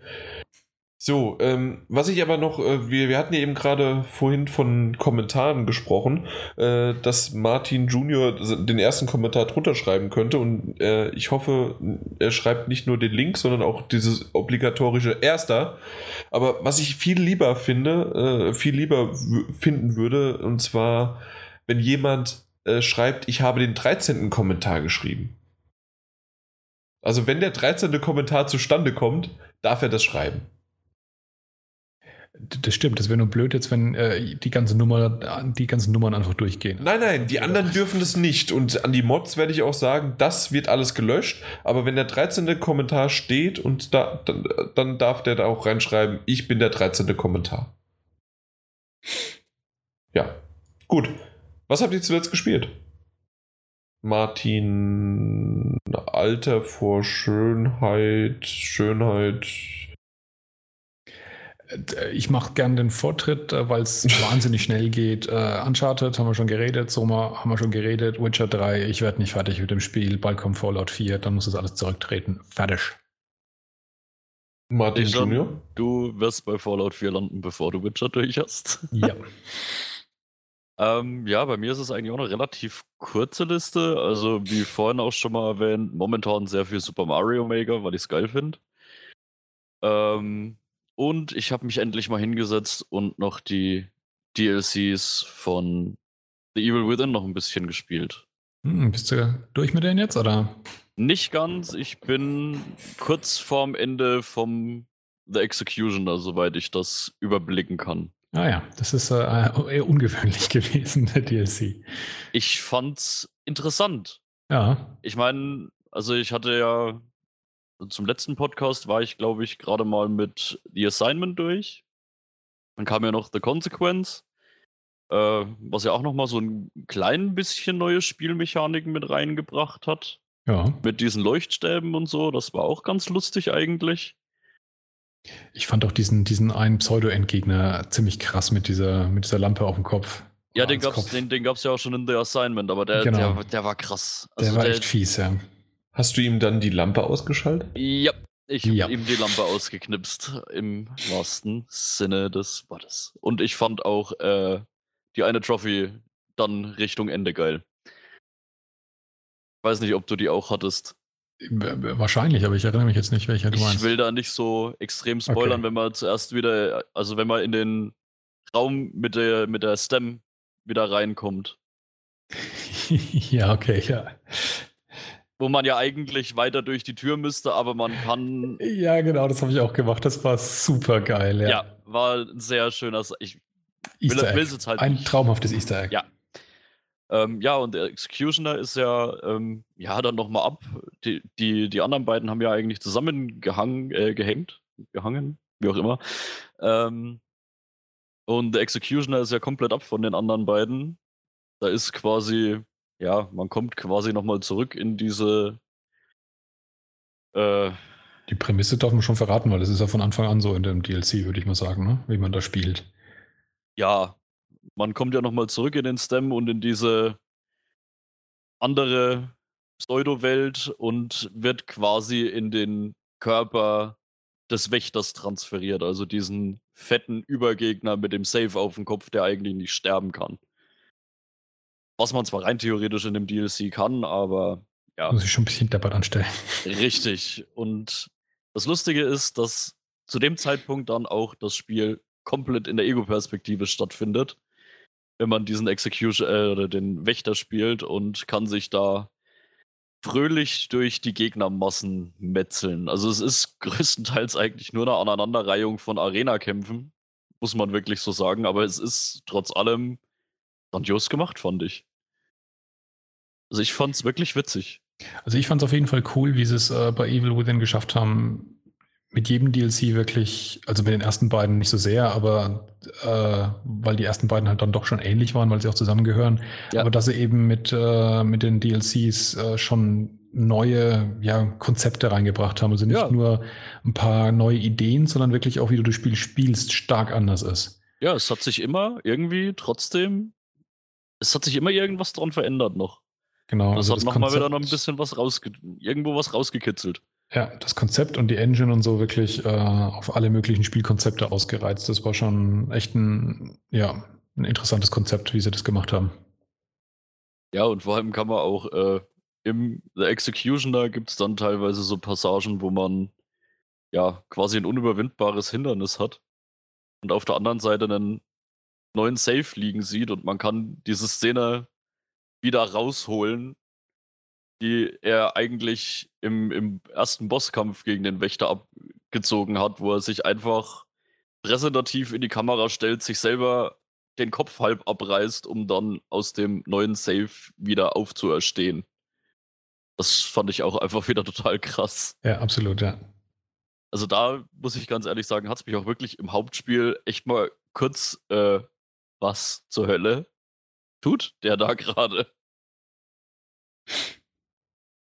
So, ähm, was ich aber noch, äh, wir, wir hatten ja eben gerade vorhin von Kommentaren gesprochen, äh, dass Martin Junior den ersten Kommentar drunter schreiben könnte und äh, ich hoffe, er schreibt nicht nur den Link, sondern auch dieses obligatorische Erster. Aber was ich viel lieber finde, äh, viel lieber finden würde, und zwar, wenn jemand äh, schreibt, ich habe den 13. Kommentar geschrieben. Also wenn der 13. Kommentar zustande kommt, darf er das schreiben. Das stimmt, das wäre nur blöd jetzt, wenn äh, die, ganze Nummer, die ganzen Nummern einfach durchgehen. Nein, nein, die anderen dürfen es nicht. Und an die Mods werde ich auch sagen, das wird alles gelöscht. Aber wenn der 13. Kommentar steht und da, dann, dann darf der da auch reinschreiben, ich bin der 13. Kommentar. Ja, gut. Was habt ihr zuletzt gespielt? Martin, Alter vor Schönheit, Schönheit. Äh, ich mache gern den Vortritt, äh, weil es wahnsinnig schnell geht. Uh, Uncharted haben wir schon geredet, Soma haben wir schon geredet, Witcher 3, ich werde nicht fertig mit dem Spiel, bald kommt Fallout 4, dann muss das alles zurücktreten. Fertig. Martin Junior? Du wirst bei Fallout 4 landen, bevor du Witcher durch hast. Ja. ähm, ja, bei mir ist es eigentlich auch eine relativ kurze Liste. Also, wie vorhin auch schon mal erwähnt, momentan sehr viel Super Mario Maker, weil ich es geil finde. Ähm, und ich habe mich endlich mal hingesetzt und noch die DLCs von The Evil Within noch ein bisschen gespielt. Hm, bist du durch mit denen jetzt, oder? Nicht ganz. Ich bin kurz vorm Ende vom The Executioner, soweit ich das überblicken kann. Ah ja, das ist äh, eher ungewöhnlich gewesen, der DLC. Ich fand's interessant. Ja. Ich meine, also ich hatte ja zum letzten Podcast war ich, glaube ich, gerade mal mit The Assignment durch. Dann kam ja noch The Consequence, äh, was ja auch noch mal so ein klein bisschen neue Spielmechaniken mit reingebracht hat. Ja. Mit diesen Leuchtstäben und so, das war auch ganz lustig eigentlich. Ich fand auch diesen, diesen einen Pseudo-Endgegner ziemlich krass mit dieser, mit dieser Lampe auf dem Kopf. Ja, den gab's, den, den gab's ja auch schon in The Assignment, aber der, genau. der, der war krass. Also der war der, echt fies, ja. Hast du ihm dann die Lampe ausgeschaltet? Ja, ich habe ja. ihm die Lampe ausgeknipst, im wahrsten Sinne des Wortes. Und ich fand auch äh, die eine Trophy dann Richtung Ende geil. Weiß nicht, ob du die auch hattest. Wahrscheinlich, aber ich erinnere mich jetzt nicht, welcher du ich meinst. Ich will da nicht so extrem spoilern, okay. wenn man zuerst wieder, also wenn man in den Raum mit der, mit der Stem wieder reinkommt. ja, okay, ja. Wo man ja eigentlich weiter durch die Tür müsste, aber man kann. Ja, genau, das habe ich auch gemacht. Das war super geil, ja. Ja, war ein sehr schöner. Ich Easter will, Egg. Halt ein traumhaftes Easter Egg. Ja, ähm, ja, und der Executioner ist ja, ähm, ja, dann nochmal ab. Die, die, die anderen beiden haben ja eigentlich zusammengehangen, äh, gehängt, gehangen, wie auch immer. Ähm, und der Executioner ist ja komplett ab von den anderen beiden. Da ist quasi, ja, man kommt quasi nochmal zurück in diese. Äh, die Prämisse darf man schon verraten, weil das ist ja von Anfang an so in dem DLC, würde ich mal sagen, ne? wie man da spielt. Ja, man kommt ja nochmal zurück in den Stem und in diese andere Pseudo-Welt und wird quasi in den Körper des Wächters transferiert, also diesen fetten Übergegner mit dem Safe auf dem Kopf, der eigentlich nicht sterben kann. Was man zwar rein theoretisch in dem DLC kann, aber ja. Muss ich schon ein bisschen deppert anstellen. Richtig. Und das Lustige ist, dass zu dem Zeitpunkt dann auch das Spiel komplett in der Ego-Perspektive stattfindet wenn man diesen Execution äh, oder den Wächter spielt und kann sich da fröhlich durch die Gegnermassen metzeln. Also es ist größtenteils eigentlich nur eine Aneinanderreihung von Arena-Kämpfen, muss man wirklich so sagen, aber es ist trotz allem grandios gemacht, fand ich. Also ich fand es wirklich witzig. Also ich fand es auf jeden Fall cool, wie sie es äh, bei Evil Within geschafft haben, mit jedem DLC wirklich, also mit den ersten beiden nicht so sehr, aber äh, weil die ersten beiden halt dann doch schon ähnlich waren, weil sie auch zusammengehören. Ja. Aber dass sie eben mit, äh, mit den DLCs äh, schon neue ja, Konzepte reingebracht haben. Also nicht ja. nur ein paar neue Ideen, sondern wirklich auch, wie du das Spiel spielst, stark anders ist. Ja, es hat sich immer irgendwie trotzdem, es hat sich immer irgendwas dran verändert noch. Genau. Das also hat nochmal wieder noch ein bisschen was rausge irgendwo was rausgekitzelt. Ja, das Konzept und die Engine und so wirklich äh, auf alle möglichen Spielkonzepte ausgereizt. Das war schon echt ein, ja, ein interessantes Konzept, wie sie das gemacht haben. Ja, und vor allem kann man auch äh, im The Executioner gibt es dann teilweise so Passagen, wo man ja quasi ein unüberwindbares Hindernis hat und auf der anderen Seite einen neuen Safe liegen sieht und man kann diese Szene wieder rausholen die er eigentlich im, im ersten Bosskampf gegen den Wächter abgezogen hat, wo er sich einfach präsentativ in die Kamera stellt, sich selber den Kopf halb abreißt, um dann aus dem neuen Safe wieder aufzuerstehen. Das fand ich auch einfach wieder total krass. Ja, absolut, ja. Also da muss ich ganz ehrlich sagen, hat es mich auch wirklich im Hauptspiel echt mal kurz, äh, was zur Hölle tut der da gerade?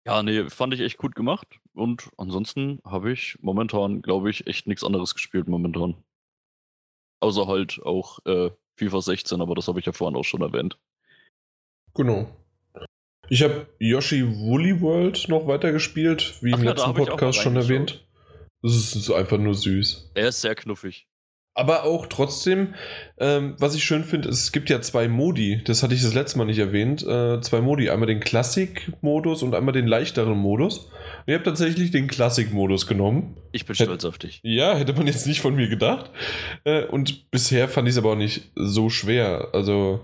Ja, nee, fand ich echt gut gemacht. Und ansonsten habe ich momentan, glaube ich, echt nichts anderes gespielt momentan. Außer halt auch äh, FIFA 16, aber das habe ich ja vorhin auch schon erwähnt. Genau. Ich habe Yoshi Woolly World noch weitergespielt, wie Ach im ja, letzten Podcast schon erwähnt. Das ist, ist, einfach nur süß. Er ist sehr knuffig. Aber auch trotzdem, ähm, was ich schön finde, es gibt ja zwei Modi, das hatte ich das letzte Mal nicht erwähnt, äh, zwei Modi, einmal den Classic-Modus und einmal den leichteren Modus. Und ich habe tatsächlich den Classic-Modus genommen. Ich bin stolz auf dich. Ja, hätte man jetzt nicht von mir gedacht. Äh, und bisher fand ich es aber auch nicht so schwer. Also,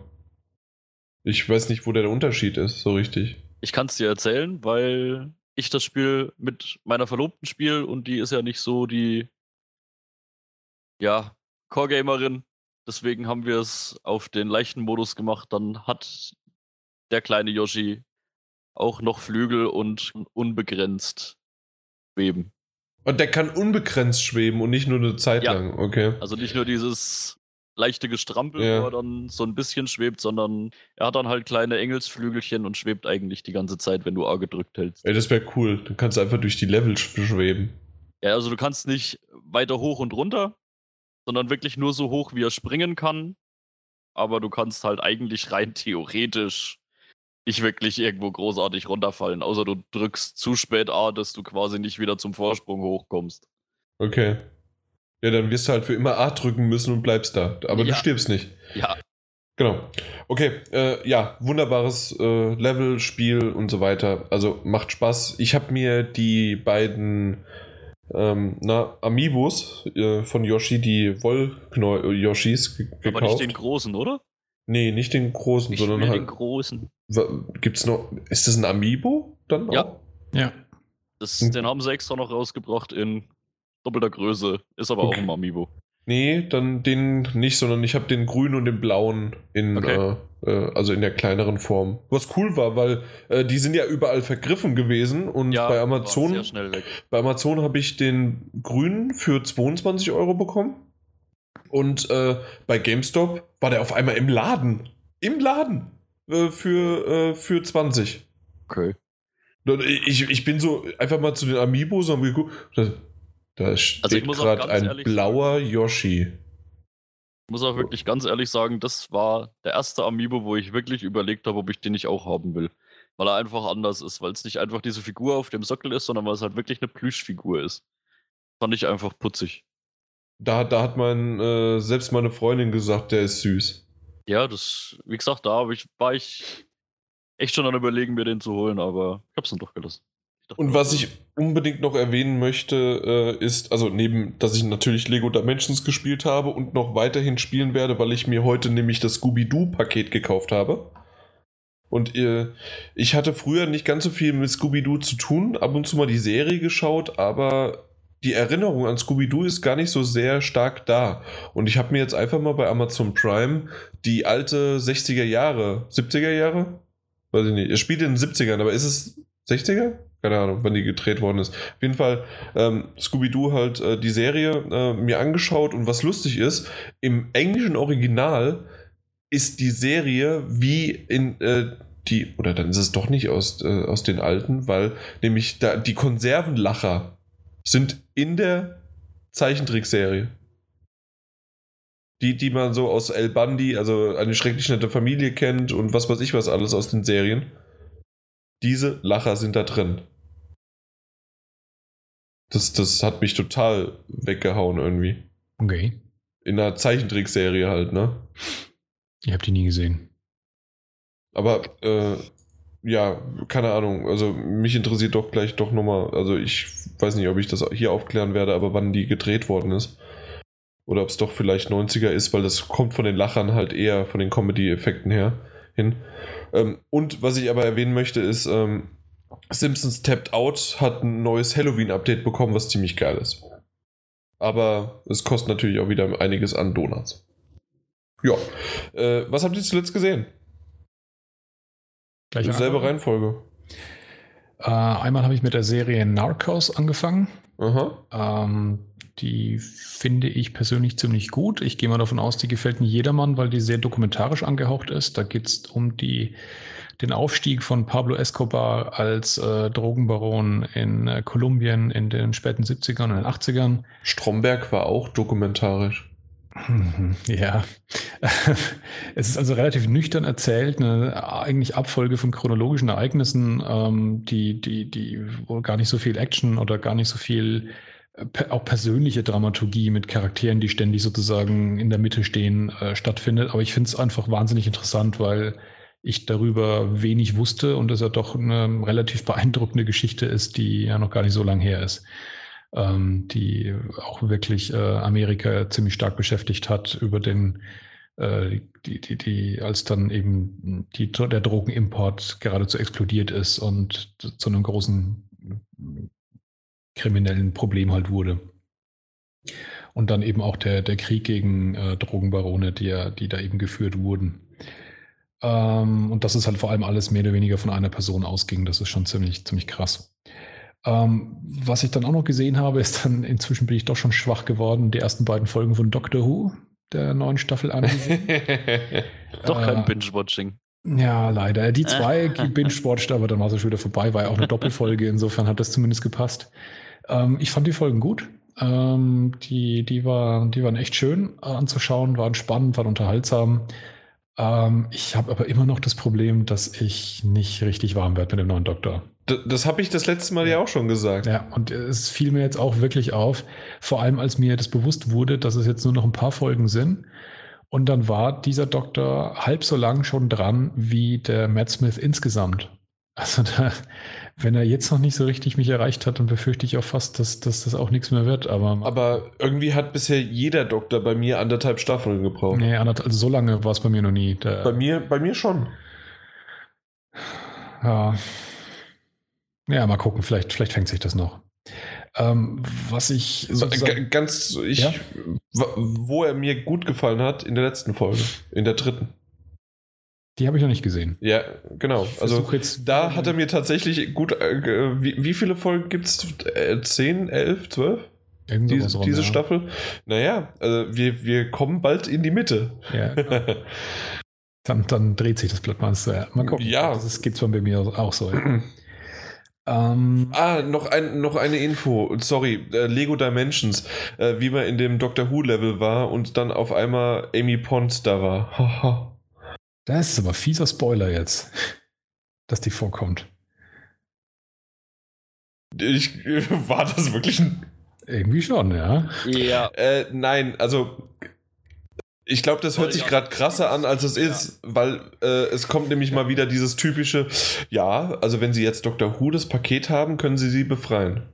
ich weiß nicht, wo der Unterschied ist, so richtig. Ich kann es dir erzählen, weil ich das Spiel mit meiner Verlobten spiele und die ist ja nicht so die, ja, Core-Gamerin. Deswegen haben wir es auf den leichten Modus gemacht. Dann hat der kleine Yoshi auch noch Flügel und unbegrenzt schweben. Und der kann unbegrenzt schweben und nicht nur eine Zeit ja. lang, okay. Also nicht nur dieses leichte Gestrampel, ja. wo er dann so ein bisschen schwebt, sondern er hat dann halt kleine Engelsflügelchen und schwebt eigentlich die ganze Zeit, wenn du A gedrückt hältst. Ey, das wäre cool. Dann kannst du einfach durch die Level schweben. Ja, also du kannst nicht weiter hoch und runter, sondern wirklich nur so hoch, wie er springen kann. Aber du kannst halt eigentlich rein theoretisch nicht wirklich irgendwo großartig runterfallen, außer du drückst zu spät A, dass du quasi nicht wieder zum Vorsprung hochkommst. Okay. Ja, dann wirst du halt für immer A drücken müssen und bleibst da. Aber ja. du stirbst nicht. Ja. Genau. Okay, äh, ja, wunderbares äh, Level, Spiel und so weiter. Also macht Spaß. Ich habe mir die beiden ähm, na, Amiibos äh, von Yoshi, die Woll-Yoshis gekauft. Aber nicht den großen, oder? Nee, nicht den großen, ich sondern halt. den großen. Gibt's noch. Ist das ein Amiibo dann ja. auch? Ja. Das, hm. Den haben sie extra noch rausgebracht in doppelter Größe. Ist aber okay. auch ein Amiibo. Nee, dann den nicht, sondern ich habe den grünen und den blauen in, okay. äh, äh, also in der kleineren Form. Was cool war, weil äh, die sind ja überall vergriffen gewesen und ja, bei Amazon, bei Amazon habe ich den grünen für 22 Euro bekommen und äh, bei GameStop war der auf einmal im Laden, im Laden äh, für für 20. Okay. Ich, ich bin so einfach mal zu den Amiibos und habe geguckt, da steht also gerade ein blauer sagen, Yoshi. Ich muss auch wirklich ganz ehrlich sagen, das war der erste Amiibo, wo ich wirklich überlegt habe, ob ich den nicht auch haben will. Weil er einfach anders ist, weil es nicht einfach diese Figur auf dem Sockel ist, sondern weil es halt wirklich eine Plüschfigur ist. Fand ich einfach putzig. Da, da hat mein, äh, selbst meine Freundin gesagt, der ist süß. Ja, das, wie gesagt, da ich, war ich echt schon an überlegen, mir den zu holen, aber ich hab's dann doch gelassen. Und was ich unbedingt noch erwähnen möchte, äh, ist, also neben, dass ich natürlich Lego Dimensions gespielt habe und noch weiterhin spielen werde, weil ich mir heute nämlich das Scooby-Doo-Paket gekauft habe. Und äh, ich hatte früher nicht ganz so viel mit Scooby-Doo zu tun, ab und zu mal die Serie geschaut, aber die Erinnerung an Scooby-Doo ist gar nicht so sehr stark da. Und ich habe mir jetzt einfach mal bei Amazon Prime die alte 60er Jahre, 70er Jahre? Weiß ich nicht. Er spielt in den 70ern, aber ist es 60er? Keine Ahnung, wann die gedreht worden ist. Auf jeden Fall ähm, Scooby-Doo halt äh, die Serie äh, mir angeschaut und was lustig ist, im englischen Original ist die Serie wie in äh, die, oder dann ist es doch nicht aus, äh, aus den alten, weil nämlich da die Konservenlacher sind in der Zeichentrickserie. Die, die man so aus El Bandi, also eine schrecklich nette Familie kennt und was weiß ich was alles aus den Serien. Diese Lacher sind da drin. Das, das hat mich total weggehauen irgendwie. Okay. In einer Zeichentrickserie halt, ne? Ich hab die nie gesehen. Aber, äh, ja, keine Ahnung. Also, mich interessiert doch gleich doch nochmal. Also, ich weiß nicht, ob ich das hier aufklären werde, aber wann die gedreht worden ist. Oder ob es doch vielleicht 90er ist, weil das kommt von den Lachern halt eher von den Comedy-Effekten her hin. Ähm, und was ich aber erwähnen möchte, ist, ähm, Simpsons Tapped Out hat ein neues Halloween-Update bekommen, was ziemlich geil ist. Aber es kostet natürlich auch wieder einiges an Donuts. Ja. Äh, was habt ihr zuletzt gesehen? Gleiche Selbe Reihenfolge. Äh, einmal habe ich mit der Serie Narcos angefangen. Ähm, die finde ich persönlich ziemlich gut. Ich gehe mal davon aus, die gefällt nicht jedermann, weil die sehr dokumentarisch angehaucht ist. Da geht es um die den Aufstieg von Pablo Escobar als äh, Drogenbaron in äh, Kolumbien in den späten 70ern und den 80ern. Stromberg war auch dokumentarisch. Ja, es ist also relativ nüchtern erzählt, eine eigentlich Abfolge von chronologischen Ereignissen, ähm, die, die, die, wo gar nicht so viel Action oder gar nicht so viel äh, auch persönliche Dramaturgie mit Charakteren, die ständig sozusagen in der Mitte stehen, äh, stattfindet. Aber ich finde es einfach wahnsinnig interessant, weil ich darüber wenig wusste und es ja doch eine relativ beeindruckende Geschichte ist, die ja noch gar nicht so lang her ist ähm, die auch wirklich äh, Amerika ziemlich stark beschäftigt hat über den äh, die, die, die, als dann eben die, der Drogenimport geradezu explodiert ist und zu einem großen kriminellen Problem halt wurde. Und dann eben auch der, der Krieg gegen äh, Drogenbarone, die, die da eben geführt wurden. Ähm, und das ist halt vor allem alles mehr oder weniger von einer Person ausging. Das ist schon ziemlich, ziemlich krass. Ähm, was ich dann auch noch gesehen habe, ist dann, inzwischen bin ich doch schon schwach geworden, die ersten beiden Folgen von Doctor Who, der neuen Staffel angesehen. doch kein äh, Binge-Watching. Ja, leider. Die zwei binge-watched, aber dann war es schon wieder vorbei, war ja auch eine Doppelfolge, insofern hat das zumindest gepasst. Ähm, ich fand die Folgen gut. Ähm, die, die, war, die waren echt schön anzuschauen, waren spannend, waren unterhaltsam. Ähm, ich habe aber immer noch das Problem, dass ich nicht richtig warm werde mit dem neuen Doktor. Das, das habe ich das letzte Mal ja auch schon gesagt. Ja, und es fiel mir jetzt auch wirklich auf, vor allem als mir das bewusst wurde, dass es jetzt nur noch ein paar Folgen sind. Und dann war dieser Doktor halb so lang schon dran wie der Matt Smith insgesamt. Also da, wenn er jetzt noch nicht so richtig mich erreicht hat, dann befürchte ich auch fast, dass, dass das auch nichts mehr wird. Aber, aber irgendwie hat bisher jeder Doktor bei mir anderthalb Staffeln gebraucht. Nee, anderthalb, also so lange war es bei mir noch nie. Der, bei, mir, bei mir schon. Ja. Ja, mal gucken, vielleicht, vielleicht fängt sich das noch. Ähm, was ich ganz, ich, ja? wo er mir gut gefallen hat, in der letzten Folge, in der dritten. Die habe ich noch nicht gesehen. Ja, genau. Also da hat er mir tatsächlich gut. Äh, wie, wie, viele Folgen gibt es? Äh, 10, 11, 12? Diese, rum, diese ja. Staffel. Naja, also wir, wir kommen bald in die Mitte. Ja, genau. dann, dann dreht sich das Blatt mal. Mal gucken. Ja. Das geht zwar bei mir auch so. Ja. Ähm, ah, noch, ein, noch eine Info. Sorry, äh, Lego Dimensions. Äh, wie man in dem Doctor Who Level war und dann auf einmal Amy Pond da war. Das ist aber fieser Spoiler jetzt, dass die vorkommt. Ich, war das wirklich ein. Irgendwie schon, ja. Ja. Äh, nein, also. Ich glaube, das hört sich gerade krasser an, als es ist, weil äh, es kommt nämlich mal wieder dieses typische, ja, also wenn Sie jetzt Dr. Who das Paket haben, können Sie sie befreien.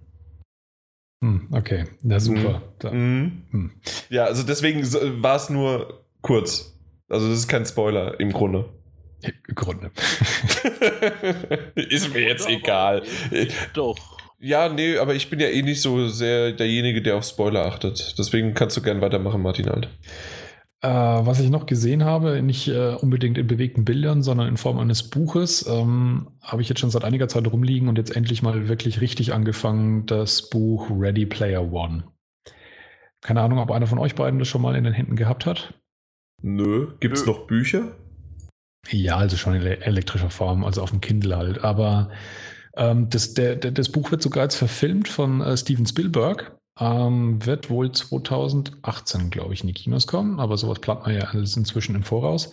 Hm, okay, na super. Mhm. Hm. Ja, also deswegen war es nur kurz. Also das ist kein Spoiler im Grunde. Im Grunde. ist mir jetzt egal. Doch. Ja, nee, aber ich bin ja eh nicht so sehr derjenige, der auf Spoiler achtet. Deswegen kannst du gern weitermachen, Martin halt. Äh, was ich noch gesehen habe, nicht äh, unbedingt in bewegten Bildern, sondern in Form eines Buches, ähm, habe ich jetzt schon seit einiger Zeit rumliegen und jetzt endlich mal wirklich richtig angefangen, das Buch Ready Player One. Keine Ahnung, ob einer von euch beiden das schon mal in den Händen gehabt hat. Nö. Gibt es noch Bücher? Ja, also schon in elektrischer Form, also auf dem Kindle halt. Aber ähm, das, der, der, das Buch wird sogar jetzt verfilmt von äh, Steven Spielberg. Ähm, wird wohl 2018, glaube ich, in die Kinos kommen, aber sowas plant man ja alles inzwischen im Voraus.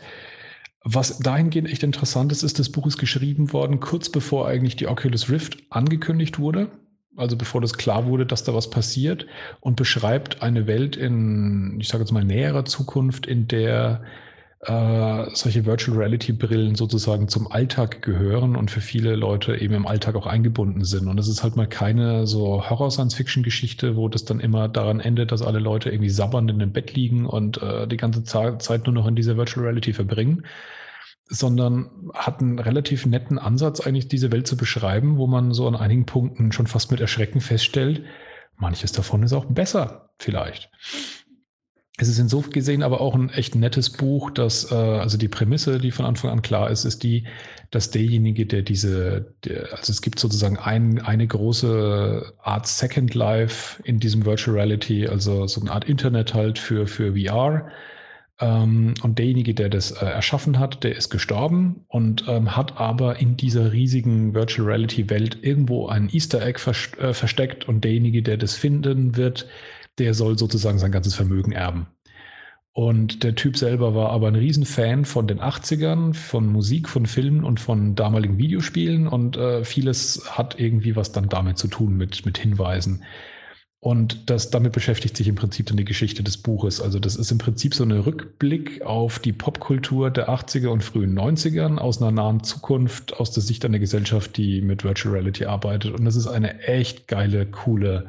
Was dahingehend echt interessant ist, ist, das Buch ist geschrieben worden, kurz bevor eigentlich die Oculus Rift angekündigt wurde also bevor das klar wurde, dass da was passiert und beschreibt eine Welt in, ich sage jetzt mal, näherer Zukunft, in der äh, solche Virtual Reality Brillen sozusagen zum Alltag gehören und für viele Leute eben im Alltag auch eingebunden sind. Und es ist halt mal keine so Horror-Science-Fiction-Geschichte, wo das dann immer daran endet, dass alle Leute irgendwie sabbernd in dem Bett liegen und äh, die ganze Zeit nur noch in dieser Virtual Reality verbringen, sondern hat einen relativ netten Ansatz, eigentlich diese Welt zu beschreiben, wo man so an einigen Punkten schon fast mit Erschrecken feststellt, manches davon ist auch besser, vielleicht. Es ist insofern gesehen aber auch ein echt nettes Buch, dass, äh, also die Prämisse, die von Anfang an klar ist, ist die, dass derjenige, der diese, der, also es gibt sozusagen ein, eine große Art Second Life in diesem Virtual Reality, also so eine Art Internet halt für, für VR ähm, und derjenige, der das äh, erschaffen hat, der ist gestorben und ähm, hat aber in dieser riesigen Virtual Reality Welt irgendwo ein Easter Egg vers äh, versteckt und derjenige, der das finden wird, der soll sozusagen sein ganzes Vermögen erben. Und der Typ selber war aber ein Riesenfan von den 80ern, von Musik, von Filmen und von damaligen Videospielen. Und äh, vieles hat irgendwie was dann damit zu tun, mit, mit Hinweisen. Und das, damit beschäftigt sich im Prinzip dann die Geschichte des Buches. Also das ist im Prinzip so ein Rückblick auf die Popkultur der 80er und frühen 90ern aus einer nahen Zukunft, aus der Sicht einer Gesellschaft, die mit Virtual Reality arbeitet. Und das ist eine echt geile, coole,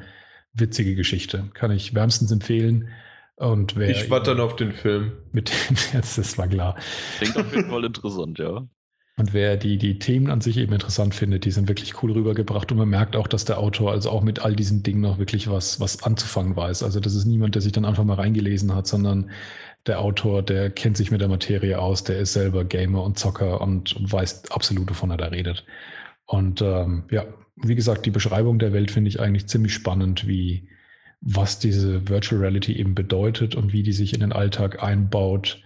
witzige Geschichte. Kann ich wärmstens empfehlen. Und wer ich warte dann auf den Film. Mit jetzt, das war klar. Klingt auf jeden Fall interessant, ja. Und wer die, die Themen an sich eben interessant findet, die sind wirklich cool rübergebracht. Und man merkt auch, dass der Autor also auch mit all diesen Dingen noch wirklich was, was anzufangen weiß. Also das ist niemand, der sich dann einfach mal reingelesen hat, sondern der Autor, der kennt sich mit der Materie aus, der ist selber Gamer und Zocker und, weiß absolut, wovon er da redet. Und ähm, ja, wie gesagt, die Beschreibung der Welt finde ich eigentlich ziemlich spannend, wie was diese Virtual Reality eben bedeutet und wie die sich in den Alltag einbaut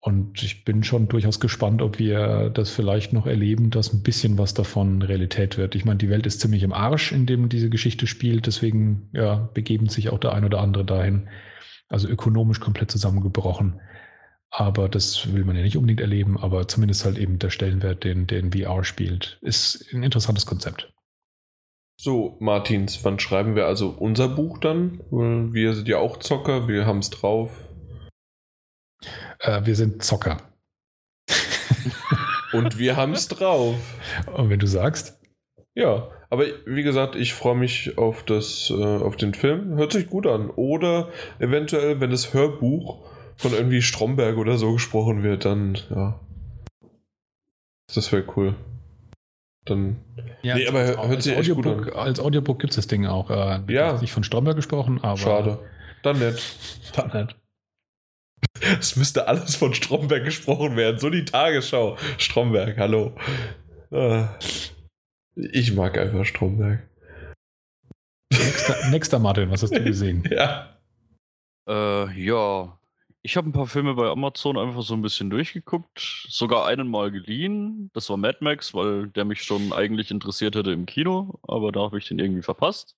und ich bin schon durchaus gespannt, ob wir das vielleicht noch erleben, dass ein bisschen was davon Realität wird. Ich meine, die Welt ist ziemlich im Arsch, in dem diese Geschichte spielt. Deswegen ja, begeben sich auch der ein oder andere dahin. Also ökonomisch komplett zusammengebrochen. Aber das will man ja nicht unbedingt erleben, aber zumindest halt eben der Stellenwert, den, den VR spielt, ist ein interessantes Konzept. So, Martins, wann schreiben wir also unser Buch dann? Wir sind ja auch Zocker, wir haben es drauf. Äh, wir sind Zocker. Und wir haben es drauf. Und wenn du sagst. Ja, aber wie gesagt, ich freue mich auf, das, äh, auf den Film. Hört sich gut an. Oder eventuell, wenn das Hörbuch von irgendwie Stromberg oder so gesprochen wird, dann ja. Das wäre cool. Dann. Ja, nee, aber hört als sich echt Audiobook, gut an. Als Audiobook gibt es das Ding auch. Äh, ja. Nicht von Stromberg gesprochen, aber. Schade. Dann nett. Dann nett. Es müsste alles von Stromberg gesprochen werden. So die Tagesschau. Stromberg, hallo. Ah. Ich mag einfach Stromberg. Nächster, nächster Martin, was hast du gesehen? ja. Äh, ja. Ich habe ein paar Filme bei Amazon einfach so ein bisschen durchgeguckt. Sogar einen mal geliehen. Das war Mad Max, weil der mich schon eigentlich interessiert hätte im Kino. Aber da habe ich den irgendwie verpasst.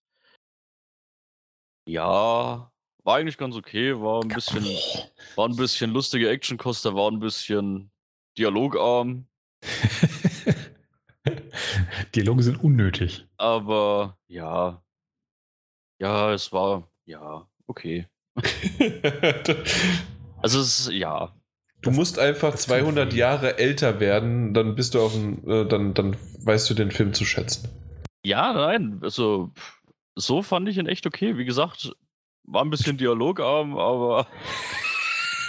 Ja, war eigentlich ganz okay, war ein bisschen, war ein bisschen lustige Actionkoster, war ein bisschen dialogarm. Dialoge sind unnötig. Aber ja. Ja, es war, ja, okay. also es ist, ja. Du musst einfach 200 Jahre älter werden, dann bist du auf dem, äh, dann, dann weißt du den Film zu schätzen. Ja, nein, also so fand ich ihn echt okay. Wie gesagt, war ein bisschen dialogarm, aber.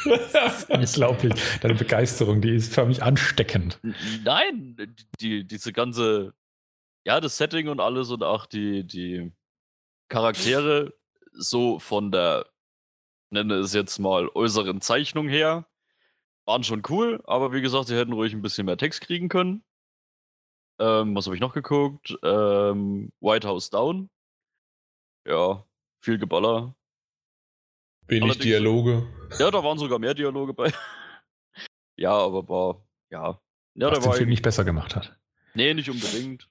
unglaublich. Deine Begeisterung, die ist förmlich ansteckend. Nein, die, diese ganze, ja, das Setting und alles und auch die, die Charaktere so von der, nenne es jetzt mal, äußeren Zeichnung her, waren schon cool, aber wie gesagt, sie hätten ruhig ein bisschen mehr Text kriegen können. Ähm, was habe ich noch geguckt? Ähm, White House Down. Ja, viel Geballer. Wenig Dialoge. Ja, da waren sogar mehr Dialoge bei. ja, aber war, ja. ja Was den Film nicht besser gemacht hat. Nee, nicht unbedingt.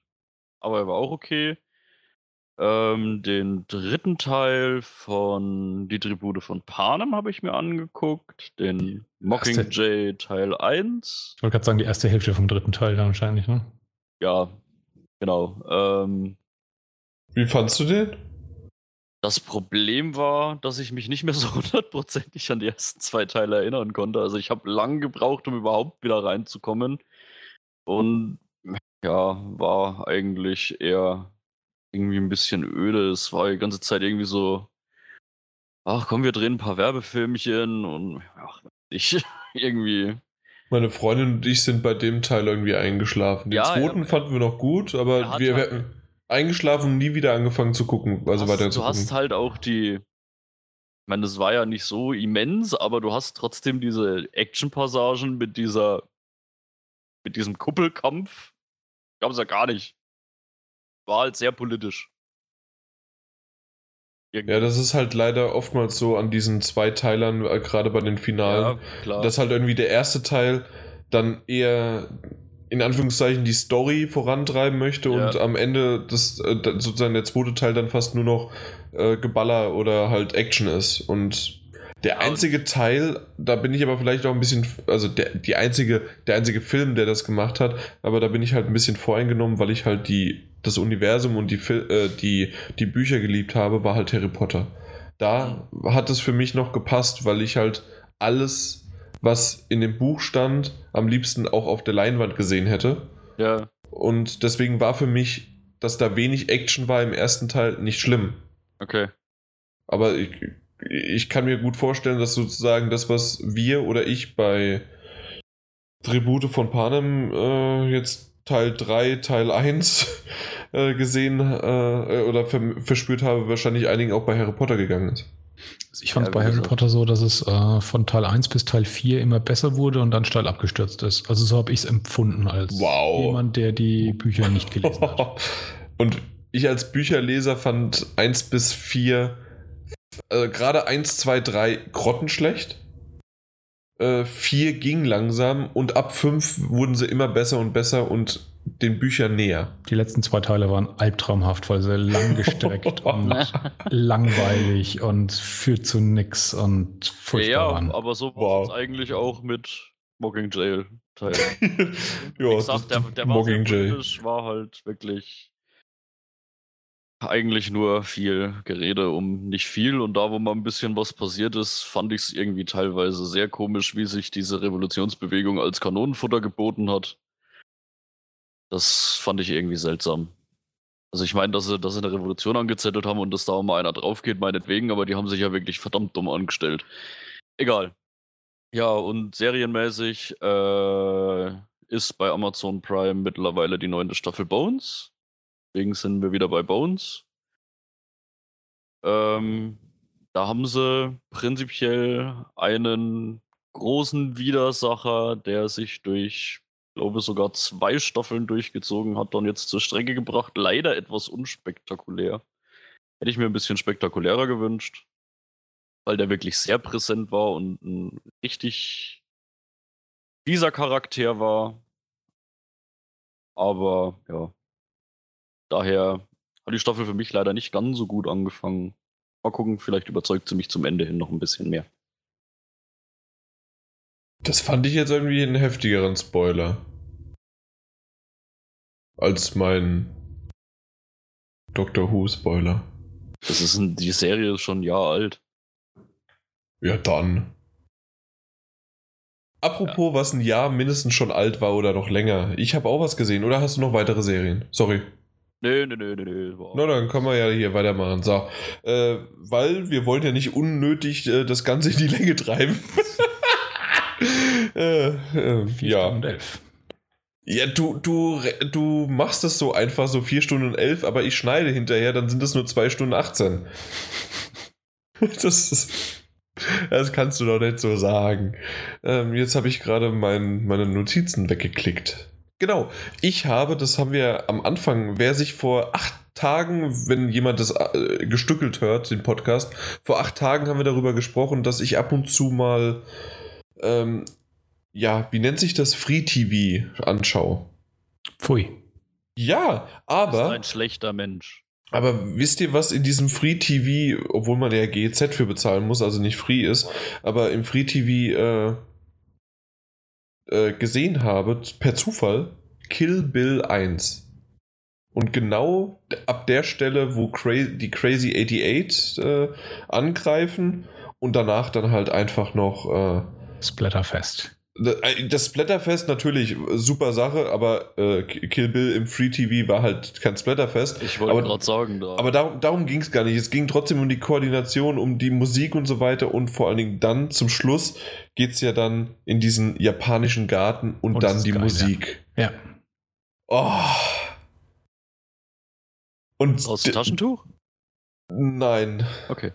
Aber er war auch okay. Ähm, den dritten Teil von Die Tribute von Panem habe ich mir angeguckt. Den Mockingjay Teil 1. Ich wollte gerade sagen, die erste Hälfte vom dritten Teil dann wahrscheinlich, ne? Ja, genau. Ähm, Wie fandst du den? Das Problem war, dass ich mich nicht mehr so hundertprozentig an die ersten zwei Teile erinnern konnte. Also ich habe lang gebraucht, um überhaupt wieder reinzukommen. Und ja, war eigentlich eher irgendwie ein bisschen öde. Es war die ganze Zeit irgendwie so, ach komm, wir drehen ein paar Werbefilmchen und ach, ich irgendwie. Meine Freundin und ich sind bei dem Teil irgendwie eingeschlafen. Den ja, zweiten ja, fanden wir noch gut, aber wir, halt, eingeschlafen und nie wieder angefangen zu gucken, also hast, weiter zu gucken. Du hast halt auch die, ich meine, das war ja nicht so immens, aber du hast trotzdem diese Action-Passagen mit dieser, mit diesem Kuppelkampf. Gab es ja gar nicht. War halt sehr politisch. Irgendwie. Ja, das ist halt leider oftmals so an diesen zwei Teilern, äh, gerade bei den Finalen, ja, dass halt irgendwie der erste Teil dann eher in Anführungszeichen die Story vorantreiben möchte ja. und am Ende das äh, sozusagen der zweite Teil dann fast nur noch äh, Geballer oder halt Action ist. Und Der einzige Teil, da bin ich aber vielleicht auch ein bisschen, also der, die einzige, der einzige Film, der das gemacht hat, aber da bin ich halt ein bisschen voreingenommen, weil ich halt die, das Universum und die, äh, die, die Bücher geliebt habe, war halt Harry Potter. Da hat es für mich noch gepasst, weil ich halt alles, was in dem Buch stand, am liebsten auch auf der Leinwand gesehen hätte. Ja. Und deswegen war für mich, dass da wenig Action war im ersten Teil, nicht schlimm. Okay. Aber ich, ich kann mir gut vorstellen, dass sozusagen das, was wir oder ich bei Tribute von Panem äh, jetzt Teil 3, Teil 1 äh, gesehen äh, oder verspürt habe, wahrscheinlich einigen auch bei Harry Potter gegangen ist. Also ich fand es ja, bei Harry Potter so, dass es äh, von Teil 1 bis Teil 4 immer besser wurde und dann steil abgestürzt ist. Also so habe ich es empfunden als wow. jemand, der die Bücher nicht gelesen hat. und ich als Bücherleser fand 1 bis 4 äh, gerade 1, 2, 3 grottenschlecht. Äh, 4 ging langsam und ab 5 wurden sie immer besser und besser und den Büchern näher. Die letzten zwei Teile waren albtraumhaft, weil sie lang gestreckt und langweilig und führt zu nix und furchtbar ja, waren. aber so war wow. es eigentlich auch mit Mockingjay Teil. ja, gesagt, der, der war, war halt wirklich eigentlich nur viel Gerede um nicht viel. Und da, wo mal ein bisschen was passiert ist, fand ich es irgendwie teilweise sehr komisch, wie sich diese Revolutionsbewegung als Kanonenfutter geboten hat. Das fand ich irgendwie seltsam. Also ich meine, dass sie, dass sie eine Revolution angezettelt haben und dass da mal einer drauf geht, meinetwegen, aber die haben sich ja wirklich verdammt dumm angestellt. Egal. Ja, und serienmäßig äh, ist bei Amazon Prime mittlerweile die neunte Staffel Bones. Deswegen sind wir wieder bei Bones. Ähm, da haben sie prinzipiell einen großen Widersacher, der sich durch, glaube sogar zwei Staffeln durchgezogen hat, dann jetzt zur Strecke gebracht. Leider etwas unspektakulär. Hätte ich mir ein bisschen spektakulärer gewünscht, weil der wirklich sehr präsent war und ein richtig dieser Charakter war. Aber ja, Daher hat die Staffel für mich leider nicht ganz so gut angefangen. Mal gucken, vielleicht überzeugt sie mich zum Ende hin noch ein bisschen mehr. Das fand ich jetzt irgendwie einen heftigeren Spoiler. Als mein Doctor Who Spoiler. Das ist ein, die Serie ist schon ein Jahr alt. Ja, dann. Apropos, ja. was ein Jahr mindestens schon alt war oder noch länger. Ich habe auch was gesehen. Oder hast du noch weitere Serien? Sorry. Nö, nö, nö, nö, nö. Na, dann können wir ja hier weitermachen. So, äh, weil wir wollen ja nicht unnötig äh, das Ganze in die Länge treiben. äh, äh, ja. Und elf. Ja, du, du, du machst es so einfach, so 4 Stunden und 11, aber ich schneide hinterher, dann sind es nur 2 Stunden 18. das, ist, das kannst du doch nicht so sagen. Ähm, jetzt habe ich gerade mein, meine Notizen weggeklickt. Genau. Ich habe, das haben wir am Anfang, wer sich vor acht Tagen, wenn jemand das äh, gestückelt hört, den Podcast, vor acht Tagen haben wir darüber gesprochen, dass ich ab und zu mal, ähm, ja, wie nennt sich das, Free TV anschaue. Pfui. Ja, aber. Du bist ein schlechter Mensch. Aber wisst ihr, was in diesem Free TV, obwohl man ja GZ für bezahlen muss, also nicht free ist, aber im Free TV äh, äh, gesehen habe, per Zufall, Kill Bill 1. Und genau ab der Stelle, wo Cra die Crazy 88 äh, angreifen und danach dann halt einfach noch äh, Splatterfest. Äh, das Splatterfest natürlich super Sache, aber äh, Kill Bill im Free TV war halt kein Splatterfest. Ich wollte gerade sagen, da. Aber darum, darum ging es gar nicht. Es ging trotzdem um die Koordination, um die Musik und so weiter und vor allen Dingen dann zum Schluss geht es ja dann in diesen japanischen Garten und, und dann die geil, Musik. Ja. ja. Oh. Und Aus dem Taschentuch? Nein. Okay.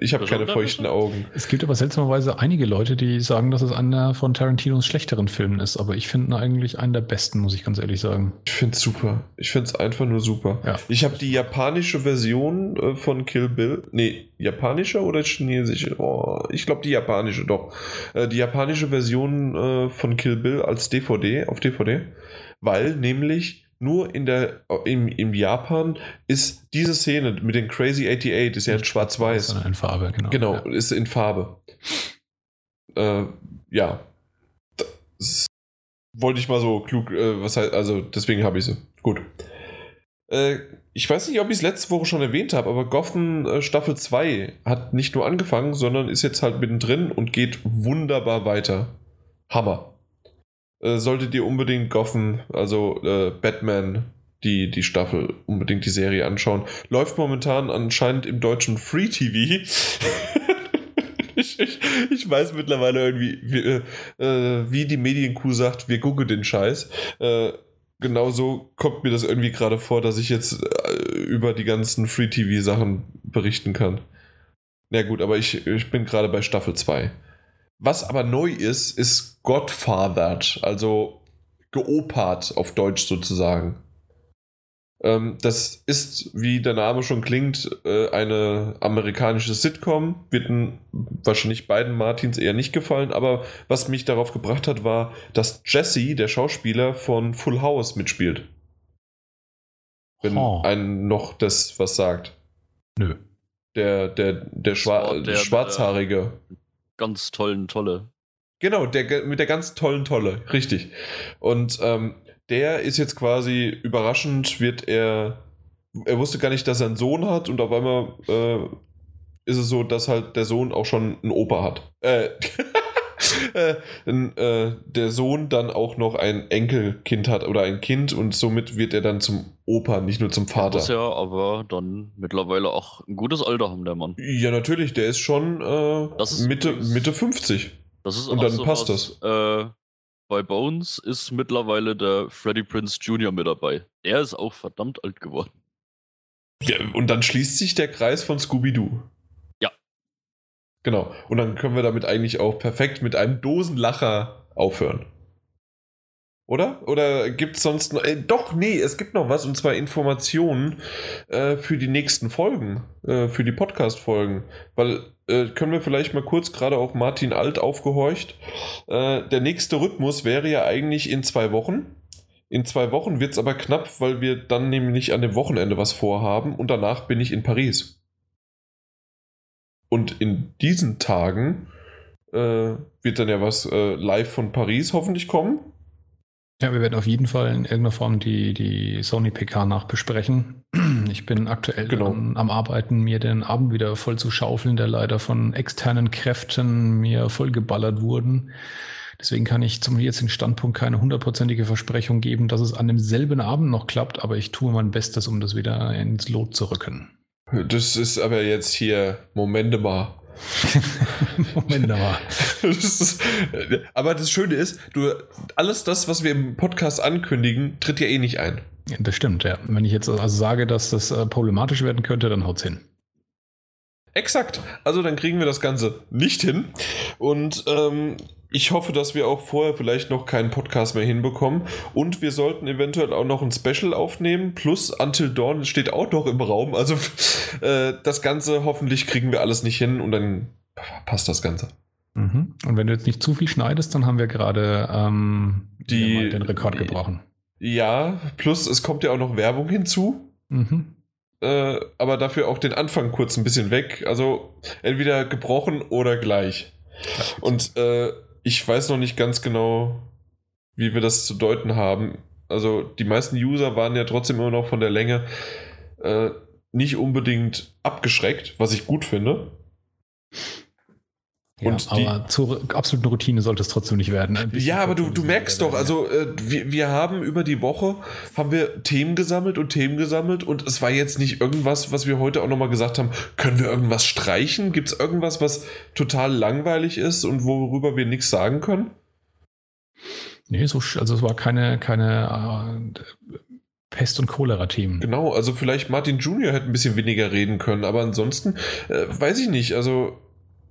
Ich habe keine feuchten Augen. Es gibt aber seltsamerweise einige Leute, die sagen, dass es einer von Tarantinos schlechteren Filmen ist, aber ich finde ihn eigentlich einen der besten, muss ich ganz ehrlich sagen. Ich finde es super. Ich finde es einfach nur super. Ja. Ich habe die japanische Version äh, von Kill Bill. Nee, japanische oder chinesische? Oh, ich glaube die japanische doch. Äh, die japanische Version äh, von Kill Bill als DVD, auf DVD, weil nämlich nur in der, im, im Japan ist diese Szene mit den Crazy 88 ist ja in schwarz-weiß. In Farbe, genau. Genau, ja. ist in Farbe. Äh, ja. Das wollte ich mal so klug, äh, was heißt, also deswegen habe ich sie. Gut. Äh, ich weiß nicht, ob ich es letzte Woche schon erwähnt habe, aber Gotham äh, Staffel 2 hat nicht nur angefangen, sondern ist jetzt halt mittendrin und geht wunderbar weiter. Hammer. Äh, solltet ihr unbedingt Gotham, also äh, Batman, die, die Staffel, unbedingt die Serie anschauen. Läuft momentan anscheinend im deutschen Free TV. ich, ich, ich, weiß mittlerweile irgendwie, wie, äh, äh, wie die Medienkuh sagt, wir gucken den Scheiß. Äh, genauso kommt mir das irgendwie gerade vor, dass ich jetzt äh, über die ganzen Free-TV-Sachen berichten kann. Na gut, aber ich, ich bin gerade bei Staffel 2. Was aber neu ist, ist Godfathered, also geopert auf Deutsch sozusagen. Ähm, das ist, wie der Name schon klingt, äh, eine amerikanische Sitcom. Wird wahrscheinlich beiden Martins eher nicht gefallen, aber was mich darauf gebracht hat, war, dass Jesse, der Schauspieler von Full House, mitspielt. Wenn oh. einen noch das was sagt. Nö. Der, der, der, Schwa der Schwarzhaarige ganz tollen Tolle. Genau, der mit der ganz tollen Tolle, richtig. Und ähm, der ist jetzt quasi überraschend, wird er. Er wusste gar nicht, dass er einen Sohn hat und auf einmal äh, ist es so, dass halt der Sohn auch schon einen Opa hat. Äh, äh, äh, der Sohn dann auch noch ein Enkelkind hat oder ein Kind und somit wird er dann zum Opa, nicht nur zum Vater. Muss ja aber dann mittlerweile auch ein gutes Alter haben, der Mann. Ja, natürlich, der ist schon äh, ist Mitte, Mitte 50. Das ist und dann so passt was, das. Äh, bei Bones ist mittlerweile der Freddie Prince Jr. mit dabei. Er ist auch verdammt alt geworden. Ja, und dann schließt sich der Kreis von Scooby-Doo. Genau. Und dann können wir damit eigentlich auch perfekt mit einem Dosenlacher aufhören. Oder? Oder gibt es sonst noch. Äh, doch, nee, es gibt noch was und zwar Informationen äh, für die nächsten Folgen, äh, für die Podcast-Folgen. Weil, äh, können wir vielleicht mal kurz, gerade auch Martin Alt aufgehorcht. Äh, der nächste Rhythmus wäre ja eigentlich in zwei Wochen. In zwei Wochen wird es aber knapp, weil wir dann nämlich an dem Wochenende was vorhaben und danach bin ich in Paris. Und in diesen Tagen äh, wird dann ja was äh, live von Paris hoffentlich kommen. Ja, wir werden auf jeden Fall in irgendeiner Form die, die Sony PK nachbesprechen. Ich bin aktuell genau. am, am, Arbeiten, mir den Abend wieder voll zu schaufeln, der leider von externen Kräften mir vollgeballert wurden. Deswegen kann ich zum jetzigen Standpunkt keine hundertprozentige Versprechung geben, dass es an demselben Abend noch klappt, aber ich tue mein Bestes, um das wieder ins Lot zu rücken. Das ist aber jetzt hier Momente mal. Moment mal. Das aber das Schöne ist, du, alles das, was wir im Podcast ankündigen, tritt ja eh nicht ein. Ja, das stimmt, ja. Wenn ich jetzt also sage, dass das äh, problematisch werden könnte, dann haut's hin. Exakt. Also dann kriegen wir das Ganze nicht hin. Und ähm, ich hoffe, dass wir auch vorher vielleicht noch keinen Podcast mehr hinbekommen. Und wir sollten eventuell auch noch ein Special aufnehmen. Plus Until Dawn steht auch noch im Raum. Also äh, das Ganze hoffentlich kriegen wir alles nicht hin und dann passt das Ganze. Mhm. Und wenn du jetzt nicht zu viel schneidest, dann haben wir gerade ähm, Die, den Rekord gebrochen. Ja, plus es kommt ja auch noch Werbung hinzu. Mhm. Äh, aber dafür auch den Anfang kurz ein bisschen weg. Also entweder gebrochen oder gleich. Und äh, ich weiß noch nicht ganz genau, wie wir das zu deuten haben. Also die meisten User waren ja trotzdem immer noch von der Länge äh, nicht unbedingt abgeschreckt, was ich gut finde. Ja, und aber die, zur absoluten Routine sollte es trotzdem nicht werden. Ja, aber du, du merkst doch, also äh, wir, wir haben über die Woche haben wir Themen gesammelt und Themen gesammelt und es war jetzt nicht irgendwas, was wir heute auch nochmal gesagt haben, können wir irgendwas streichen? Gibt es irgendwas, was total langweilig ist und worüber wir nichts sagen können? Nee, so, also es war keine, keine äh, Pest- und Cholera-Themen. Genau, also vielleicht Martin Junior hätte ein bisschen weniger reden können, aber ansonsten äh, weiß ich nicht, also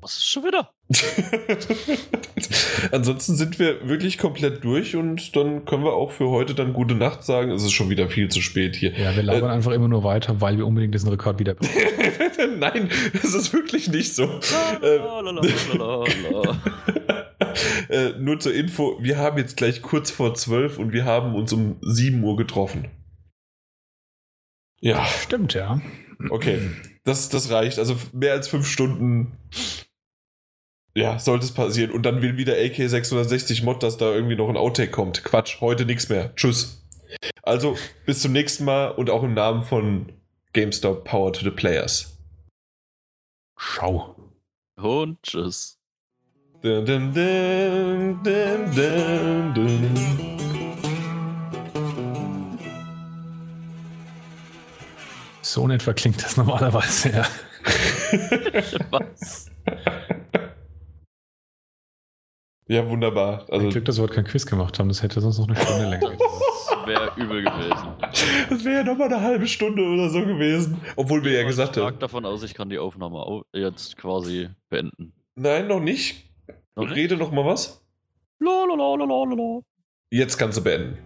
was ist schon wieder? Ansonsten sind wir wirklich komplett durch und dann können wir auch für heute dann gute Nacht sagen. Es ist schon wieder viel zu spät hier. Ja, wir labern äh, einfach immer nur weiter, weil wir unbedingt diesen Rekord wieder Nein, das ist wirklich nicht so. äh, nur zur Info, wir haben jetzt gleich kurz vor 12 und wir haben uns um 7 Uhr getroffen. Ja. Stimmt, ja. Okay, das, das reicht. Also mehr als 5 Stunden ja, sollte es passieren. Und dann will wieder AK660 Mod, dass da irgendwie noch ein Outtake kommt. Quatsch, heute nichts mehr. Tschüss. Also, bis zum nächsten Mal und auch im Namen von GameStop Power to the Players. Schau. Und tschüss. Dun, dun, dun, dun, dun, dun. So in etwa klingt das normalerweise, ja. Was? Ja, wunderbar. Also, Ein Glück, dass wir heute kein Quiz gemacht haben, das hätte sonst noch eine Stunde länger gedauert. Das wäre übel gewesen. Das wäre ja nochmal eine halbe Stunde oder so gewesen. Obwohl wir ja gesagt haben. Ich mag davon aus, ich kann die Aufnahme jetzt quasi beenden. Nein, noch nicht. Noch nicht? Rede nochmal was. Lalalala. Jetzt kannst du beenden.